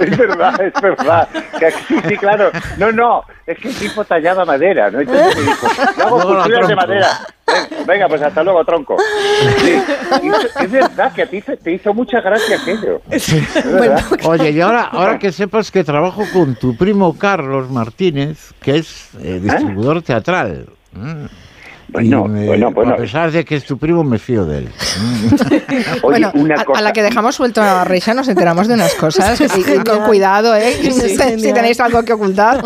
es verdad, es verdad. Que sí, sí, claro. No, no, es que el tipo tallaba madera, ¿no? Entonces me dijo, yo hago la culturas de madera. Ven, Venga, pues hasta luego, tronco. Sí. Es verdad que a ti te- hizo mucha gracia aquello. Oye, y ahora, ahora que sepas que trabajo con tu primo Carlos Martínez, que es eh, distribuidor teatral. Mm. Bueno, Y me- bueno, bueno. A pesar de que es tu primo, me fío de él. Oye, Bueno, una a, cosa. a la que dejamos suelto a Reixa nos enteramos de unas cosas y, y con cuidado, ¿eh? Sí, si, tenéis algo que ocultar.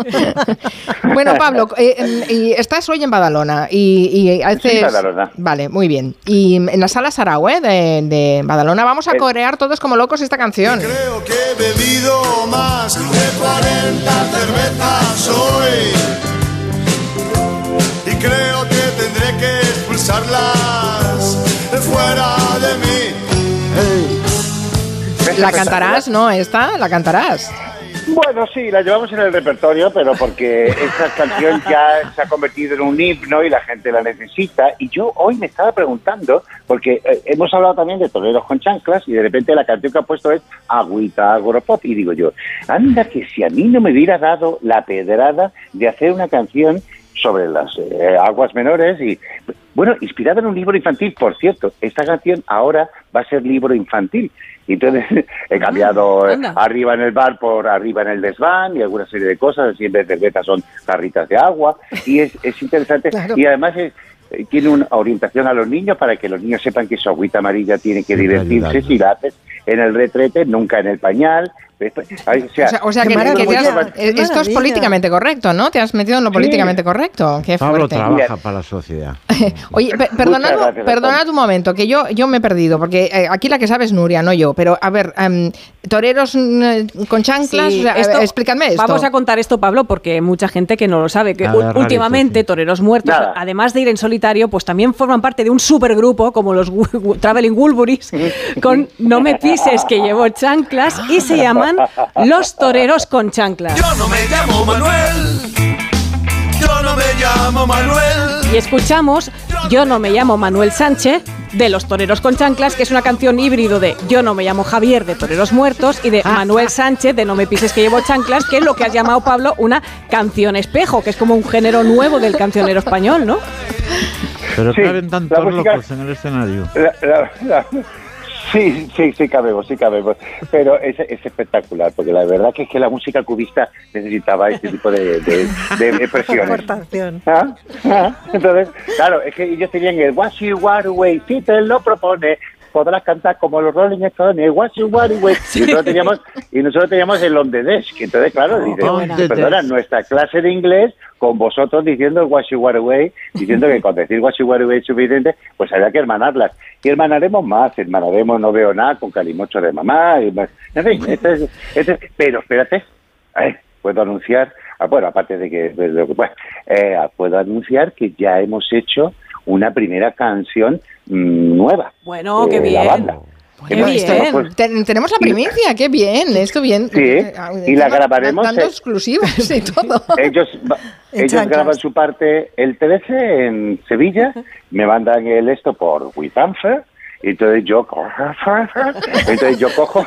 bueno, Pablo, eh, em, y estás hoy en Badalona y, y haces... Sí, Badalona. Vale, muy bien. Y en la sala Sarau, ¿eh? de, de Badalona vamos a Eh. corear todos como locos esta canción. Creo que he bebido más de 40 cervezas hoy. Fuera de mí. ¿La cantarás? No, esta, la cantarás. Bueno, sí, la llevamos en el repertorio, pero porque esa canción ya se ha convertido en un himno y la gente la necesita. Y yo hoy me estaba preguntando, porque eh, hemos hablado también de toreros con chanclas y de repente la canción que ha puesto es Agüita Agropop. Y digo yo, anda que si a mí no me hubiera dado la pedrada de hacer una canción sobre las eh, aguas menores y bueno, inspirada en un libro infantil, por cierto, esta canción ahora va a ser libro infantil. Y entonces he cambiado eh, arriba en el bar por arriba en el desván y alguna serie de cosas, así en vez de cervezas son jarritas de agua. Y es, es interesante. Y además es- eh, tiene una orientación a los niños para que los niños sepan que su agüita amarilla tiene que divertirse si la haces en el retrete, nunca en el pañal. Después- ay, O sea, O sea, o sea que, qué que te has- maravilla. esto es políticamente correcto, ¿no? Te has metido en lo Sí. políticamente correcto. Qué Pablo fuerte. trabaja para la sociedad. Oye, pe- perdonad, perdonad un momento, que yo, yo me he perdido, porque eh, aquí la que sabe es Nuria, no yo. Pero, a ver, em, toreros mm, con chanclas, Sí, o sea, esto- explícame esto. Vamos a contar esto, Pablo, porque hay mucha gente que no lo sabe. Que ver, rarito, últimamente, toreros muertos, Nada. además de ir en solitario, pues también forman parte de un supergrupo como los Traveling Wilburys, con No me pises que llevo chanclas, y se Los Toreros con Chanclas. Yo no me llamo Manuel. Yo no me llamo Manuel. Y escuchamos Yo no me llamo Manuel Sánchez de Los Toreros con Chanclas, que es una canción híbrido de Yo no me llamo Javier de Toreros Muertos y de Manuel Sánchez de No me pises que llevo chanclas, que es lo que has llamado, Pablo, una canción espejo, que es como un género nuevo del cancionero español, ¿no? Pero Sí, caben tantos música- locos en el escenario. La- la- la- sí, sí, sí cabemos, sí cabemos. Pero es, es espectacular, porque la verdad que es que la música cubista necesitaba este tipo de, de, de expresiones. ¿Ah? ¿Ah? Entonces, claro, es que ellos tenían el Want Away, si te lo propone, podrás cantar como los Rolling Stones, Away. Y nosotros teníamos, y nosotros teníamos el On The Desk. Entonces, claro, dice, On the perdona, nuestra clase de inglés con vosotros diciendo el Want Away, diciendo que con decir Want Away es suficiente, pues había que hermanarlas. Y hermanaremos más, hermanaremos No Veo Nada con Calimocho de Mamá. Y más. En fin, este es- este es- pero espérate, puedo anunciar, ah, bueno, aparte de que- bueno, eh, puedo anunciar que ya hemos hecho una primera canción mm, nueva. Bueno, de qué la bien. banda. Qué pues, Ten- tenemos la primicia, qué bien, esto bien. Sí, Eh, y la encima grabaremos, Dando eh. exclusivas y todo. ellos En ellos graban su parte el 13 en Sevilla, me mandan el esto por WeTransfer, y entonces yo entonces yo cojo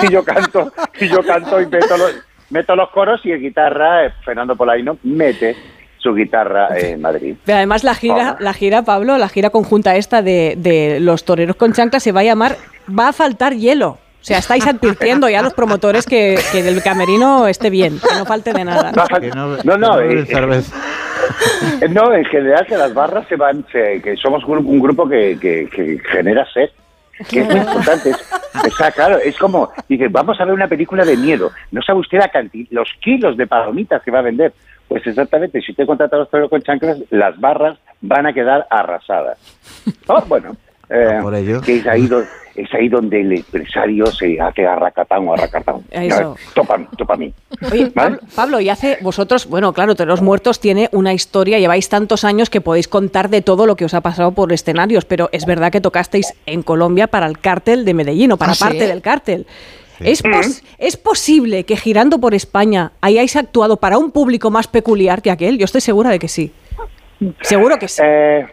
y yo canto y yo canto y meto los, meto los coros y el guitarra eh, Fernando Polaino mete su guitarra en Madrid. Pero además la gira, la gira, Pablo, la gira conjunta esta de, de Los Toreros con Chanclas se va a llamar Va a faltar hielo. O sea, estáis advirtiendo ya a los promotores que, que del camerino esté bien, que no falte de nada. ¿no? No, No, eh. Eh, No, en general que las barras se van, se- que somos un, un grupo que, que- que genera sed. Que es muy importante. Es, está claro, es como, dice, vamos a ver una película de miedo. No sabe usted la canti- los kilos de palomitas que va a vender. Pues exactamente, si usted contrata a los toreros con chanclas, las barras van a quedar arrasadas. Oh, bueno, eh, por ello. que es ahí, do- es ahí donde el empresario se hace arracatán o arracatán. Eso. Topa, topa a mí. Oye, Pablo, Pablo, y hace vosotros, bueno, claro, Toreros Muertos tiene una historia, lleváis tantos años que podéis contar de todo lo que os ha pasado por escenarios, pero es verdad que tocasteis en Colombia para el cártel de Medellín o para ¿Ah, sí? parte del cártel. ¿Es, pos- ¿Es posible que girando por España hayáis actuado para un público más peculiar que aquel? Yo estoy segura de que sí. Seguro que sí. Eh,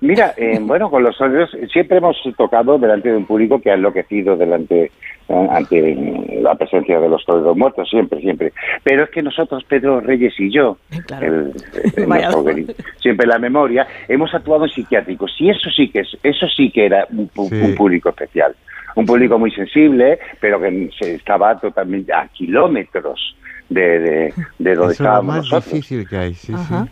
mira, eh, bueno, con los sonidos siempre hemos tocado delante de un público que ha enloquecido delante eh, ante mm, la presencia de los toreros muertos, siempre, siempre. Pero es que nosotros, Pedro Reyes y yo, el- el- siempre la memoria, hemos actuado en psiquiátricos y eso sí que es, eso sí que era un público especial, un público muy sensible, pero que se estaba totalmente a kilómetros de, de, de donde Eso es lo estábamos más nosotros. difícil que hay, sí, Ajá.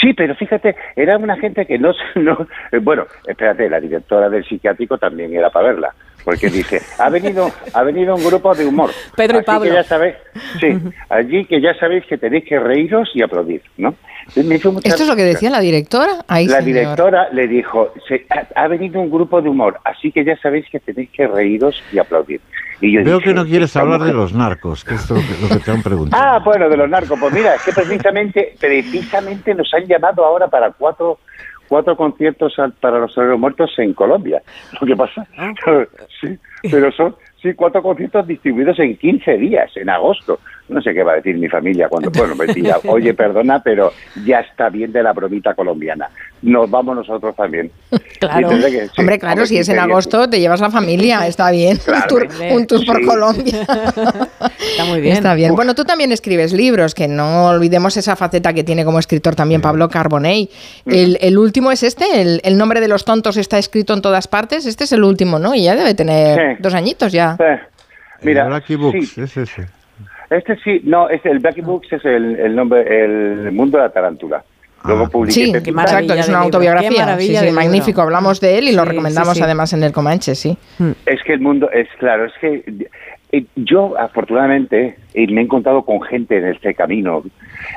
Sí, pero fíjate, era una gente que no, no eh, bueno, espérate, la directora del psiquiátrico también era para verla, porque dice, ha venido, ha venido un grupo de humor. Pedro y Pablo. Que ya sabéis, sí, allí que ya sabéis que tenéis que reíros y aplaudir, ¿no? Entonces me hizo mucha- ¿Esto es lo que decía la directora? Ay, la señor. directora le dijo, "Se- ha, ha venido un grupo de humor, así que ya sabéis que tenéis que reíros y aplaudir. Y yo Veo dije, que no quieres "Esta hablar de los narcos, que es lo que, lo que te han preguntado. Ah, bueno, de los narcos. Pues mira, es que precisamente, precisamente nos han llamado ahora para cuatro, cuatro conciertos al- para los muertos en Colombia. Lo que pasa, sí, pero son, Sí, cuatro conciertos distribuidos en 15 días, en agosto. No sé qué va a decir mi familia cuando, bueno, me diga, oye, perdona, pero ya está bien de la bromita colombiana. Nos vamos nosotros también. Claro. Que- sí, Hombre, claro, hombre, si es en 15 días. agosto, te llevas la familia, está bien. Claro. un tour, un tour por Sí. Colombia. Está muy bien. Está bien. Bueno, tú también escribes libros, que no olvidemos esa faceta que tiene como escritor también Pablo Carbonell. El, el último es este, el, el nombre de los tontos está escrito en todas partes. Este es el último, ¿no? Y ya debe tener Sí. dos añitos ya. Mira, Books, es ese. Este sí, no, es el Blacky Books es el, el nombre, el mundo de la tarántula. Luego publiqué Sí, este tipo. exacto, es una autobiografía. Sí, sí, magnífico. Hablamos de él y lo recomendamos sí, sí. además en el Comanche, sí. Es que el mundo, es claro, es que yo afortunadamente eh, me he encontrado con gente en este camino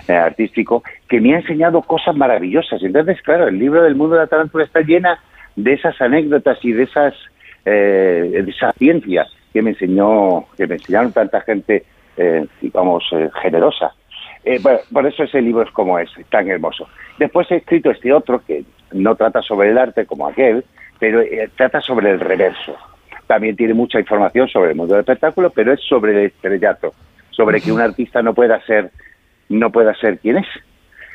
eh, artístico que me ha enseñado cosas maravillosas. Entonces, claro, el libro del mundo de la tarántula está llena de esas anécdotas y de esas eh, de esa ciencia que me enseñó, que me enseñaron tanta gente, eh, digamos, eh, generosa. Eh, bueno, por eso ese libro es como es, tan hermoso. Después he escrito este otro que no trata sobre el arte como aquel, pero eh, trata sobre el reverso. También tiene mucha información sobre el mundo del espectáculo, pero es sobre el estrellato, sobre que un artista no pueda ser, no pueda ser quien es.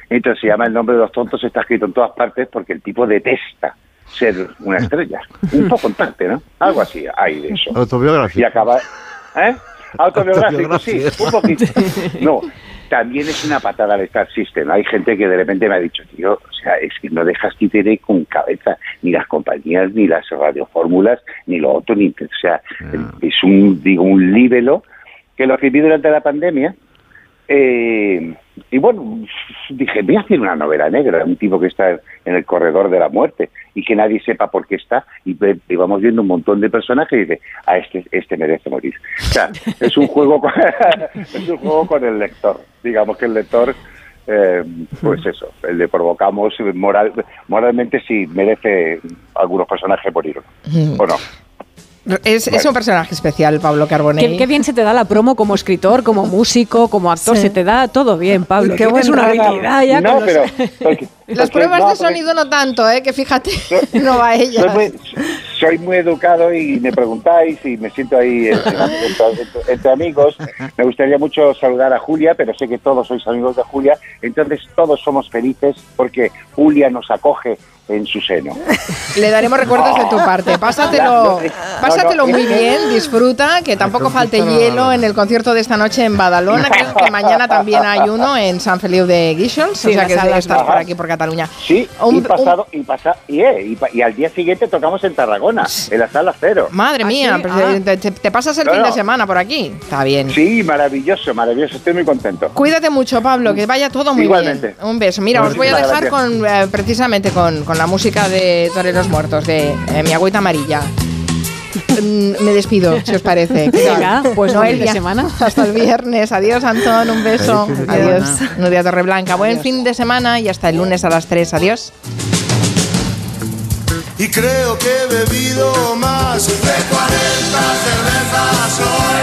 Entonces se llama El nombre de los tontos, está escrito en todas partes porque el tipo detesta ser una estrella. Un poco en parte, ¿no? Algo así hay de eso. Autobiografía. Y acaba... ¿Eh? Autobiográfico, sí, un poquito. No, también es una patada al Star System. Hay gente que de repente me ha dicho, tío, o sea, es que no dejas títere con cabeza ni las compañías, ni las radiofórmulas, ni lo otro, ni... O sea, es un, digo, un líbelo que lo escribí durante la pandemia. eh, y bueno, dije, voy a hacer una novela negra, un tipo que está en el corredor de la muerte y que nadie sepa por qué está. Y, y vamos viendo un montón de personajes y dice, a este, este merece morir. O sea, es un juego con, es un juego con el lector. Digamos que el lector, eh, pues eso, le provocamos moral, moralmente si merece algunos personajes morir o no. Es, es un personaje especial, Pablo Carbonell. Qué, qué bien se te da la promo como escritor, como músico, como actor, Sí. se te da todo bien, Pablo. Qué Tienes buen una habilidad ya No, los- pero... porque- Las pruebas no, de sonido no tanto, ¿eh? que fíjate, no va a ellas. Soy muy, soy muy educado y me preguntáis y me siento ahí entre, entre- entre amigos. Me gustaría mucho saludar a Julia, pero sé que todos sois amigos de Julia. Entonces todos somos felices porque Julia nos acoge en su seno. Le daremos recuerdos de tu parte. Pásatelo, No, no, pásatelo no, muy bien, disfruta, que tampoco falte hielo en el concierto de esta noche en Badalona. Creo que mañana también hay uno en San Feliu de Guíxols, Sí, o sea que estás por bajas. aquí por Cataluña. Sí, Un- y pasado, y, pasa, y, eh, y, pa- y al día siguiente tocamos en Tarragona, en la sala cero. Madre mía, sí? Ah. te, te- te pasas el No, fin de semana por aquí. Está bien. Sí, maravilloso, maravilloso, estoy muy contento. Cuídate mucho, Pablo, que vaya todo muy Igualmente. bien. Un beso. Mira, os voy a dejar con eh, precisamente con, con la música de Toreros Muertos, de eh, Mi Agüita Amarilla. Mm, Me despido, si os parece. ¿Qué tal? Venga, pues fin de Noelia, semana. Hasta el viernes. Adiós, Antón. Un beso. Feliz Adiós. Nuria Torreblanca. Buen fin de semana y hasta el lunes a las 3. Adiós. Y creo que he bebido más de 40 cervezas hoy.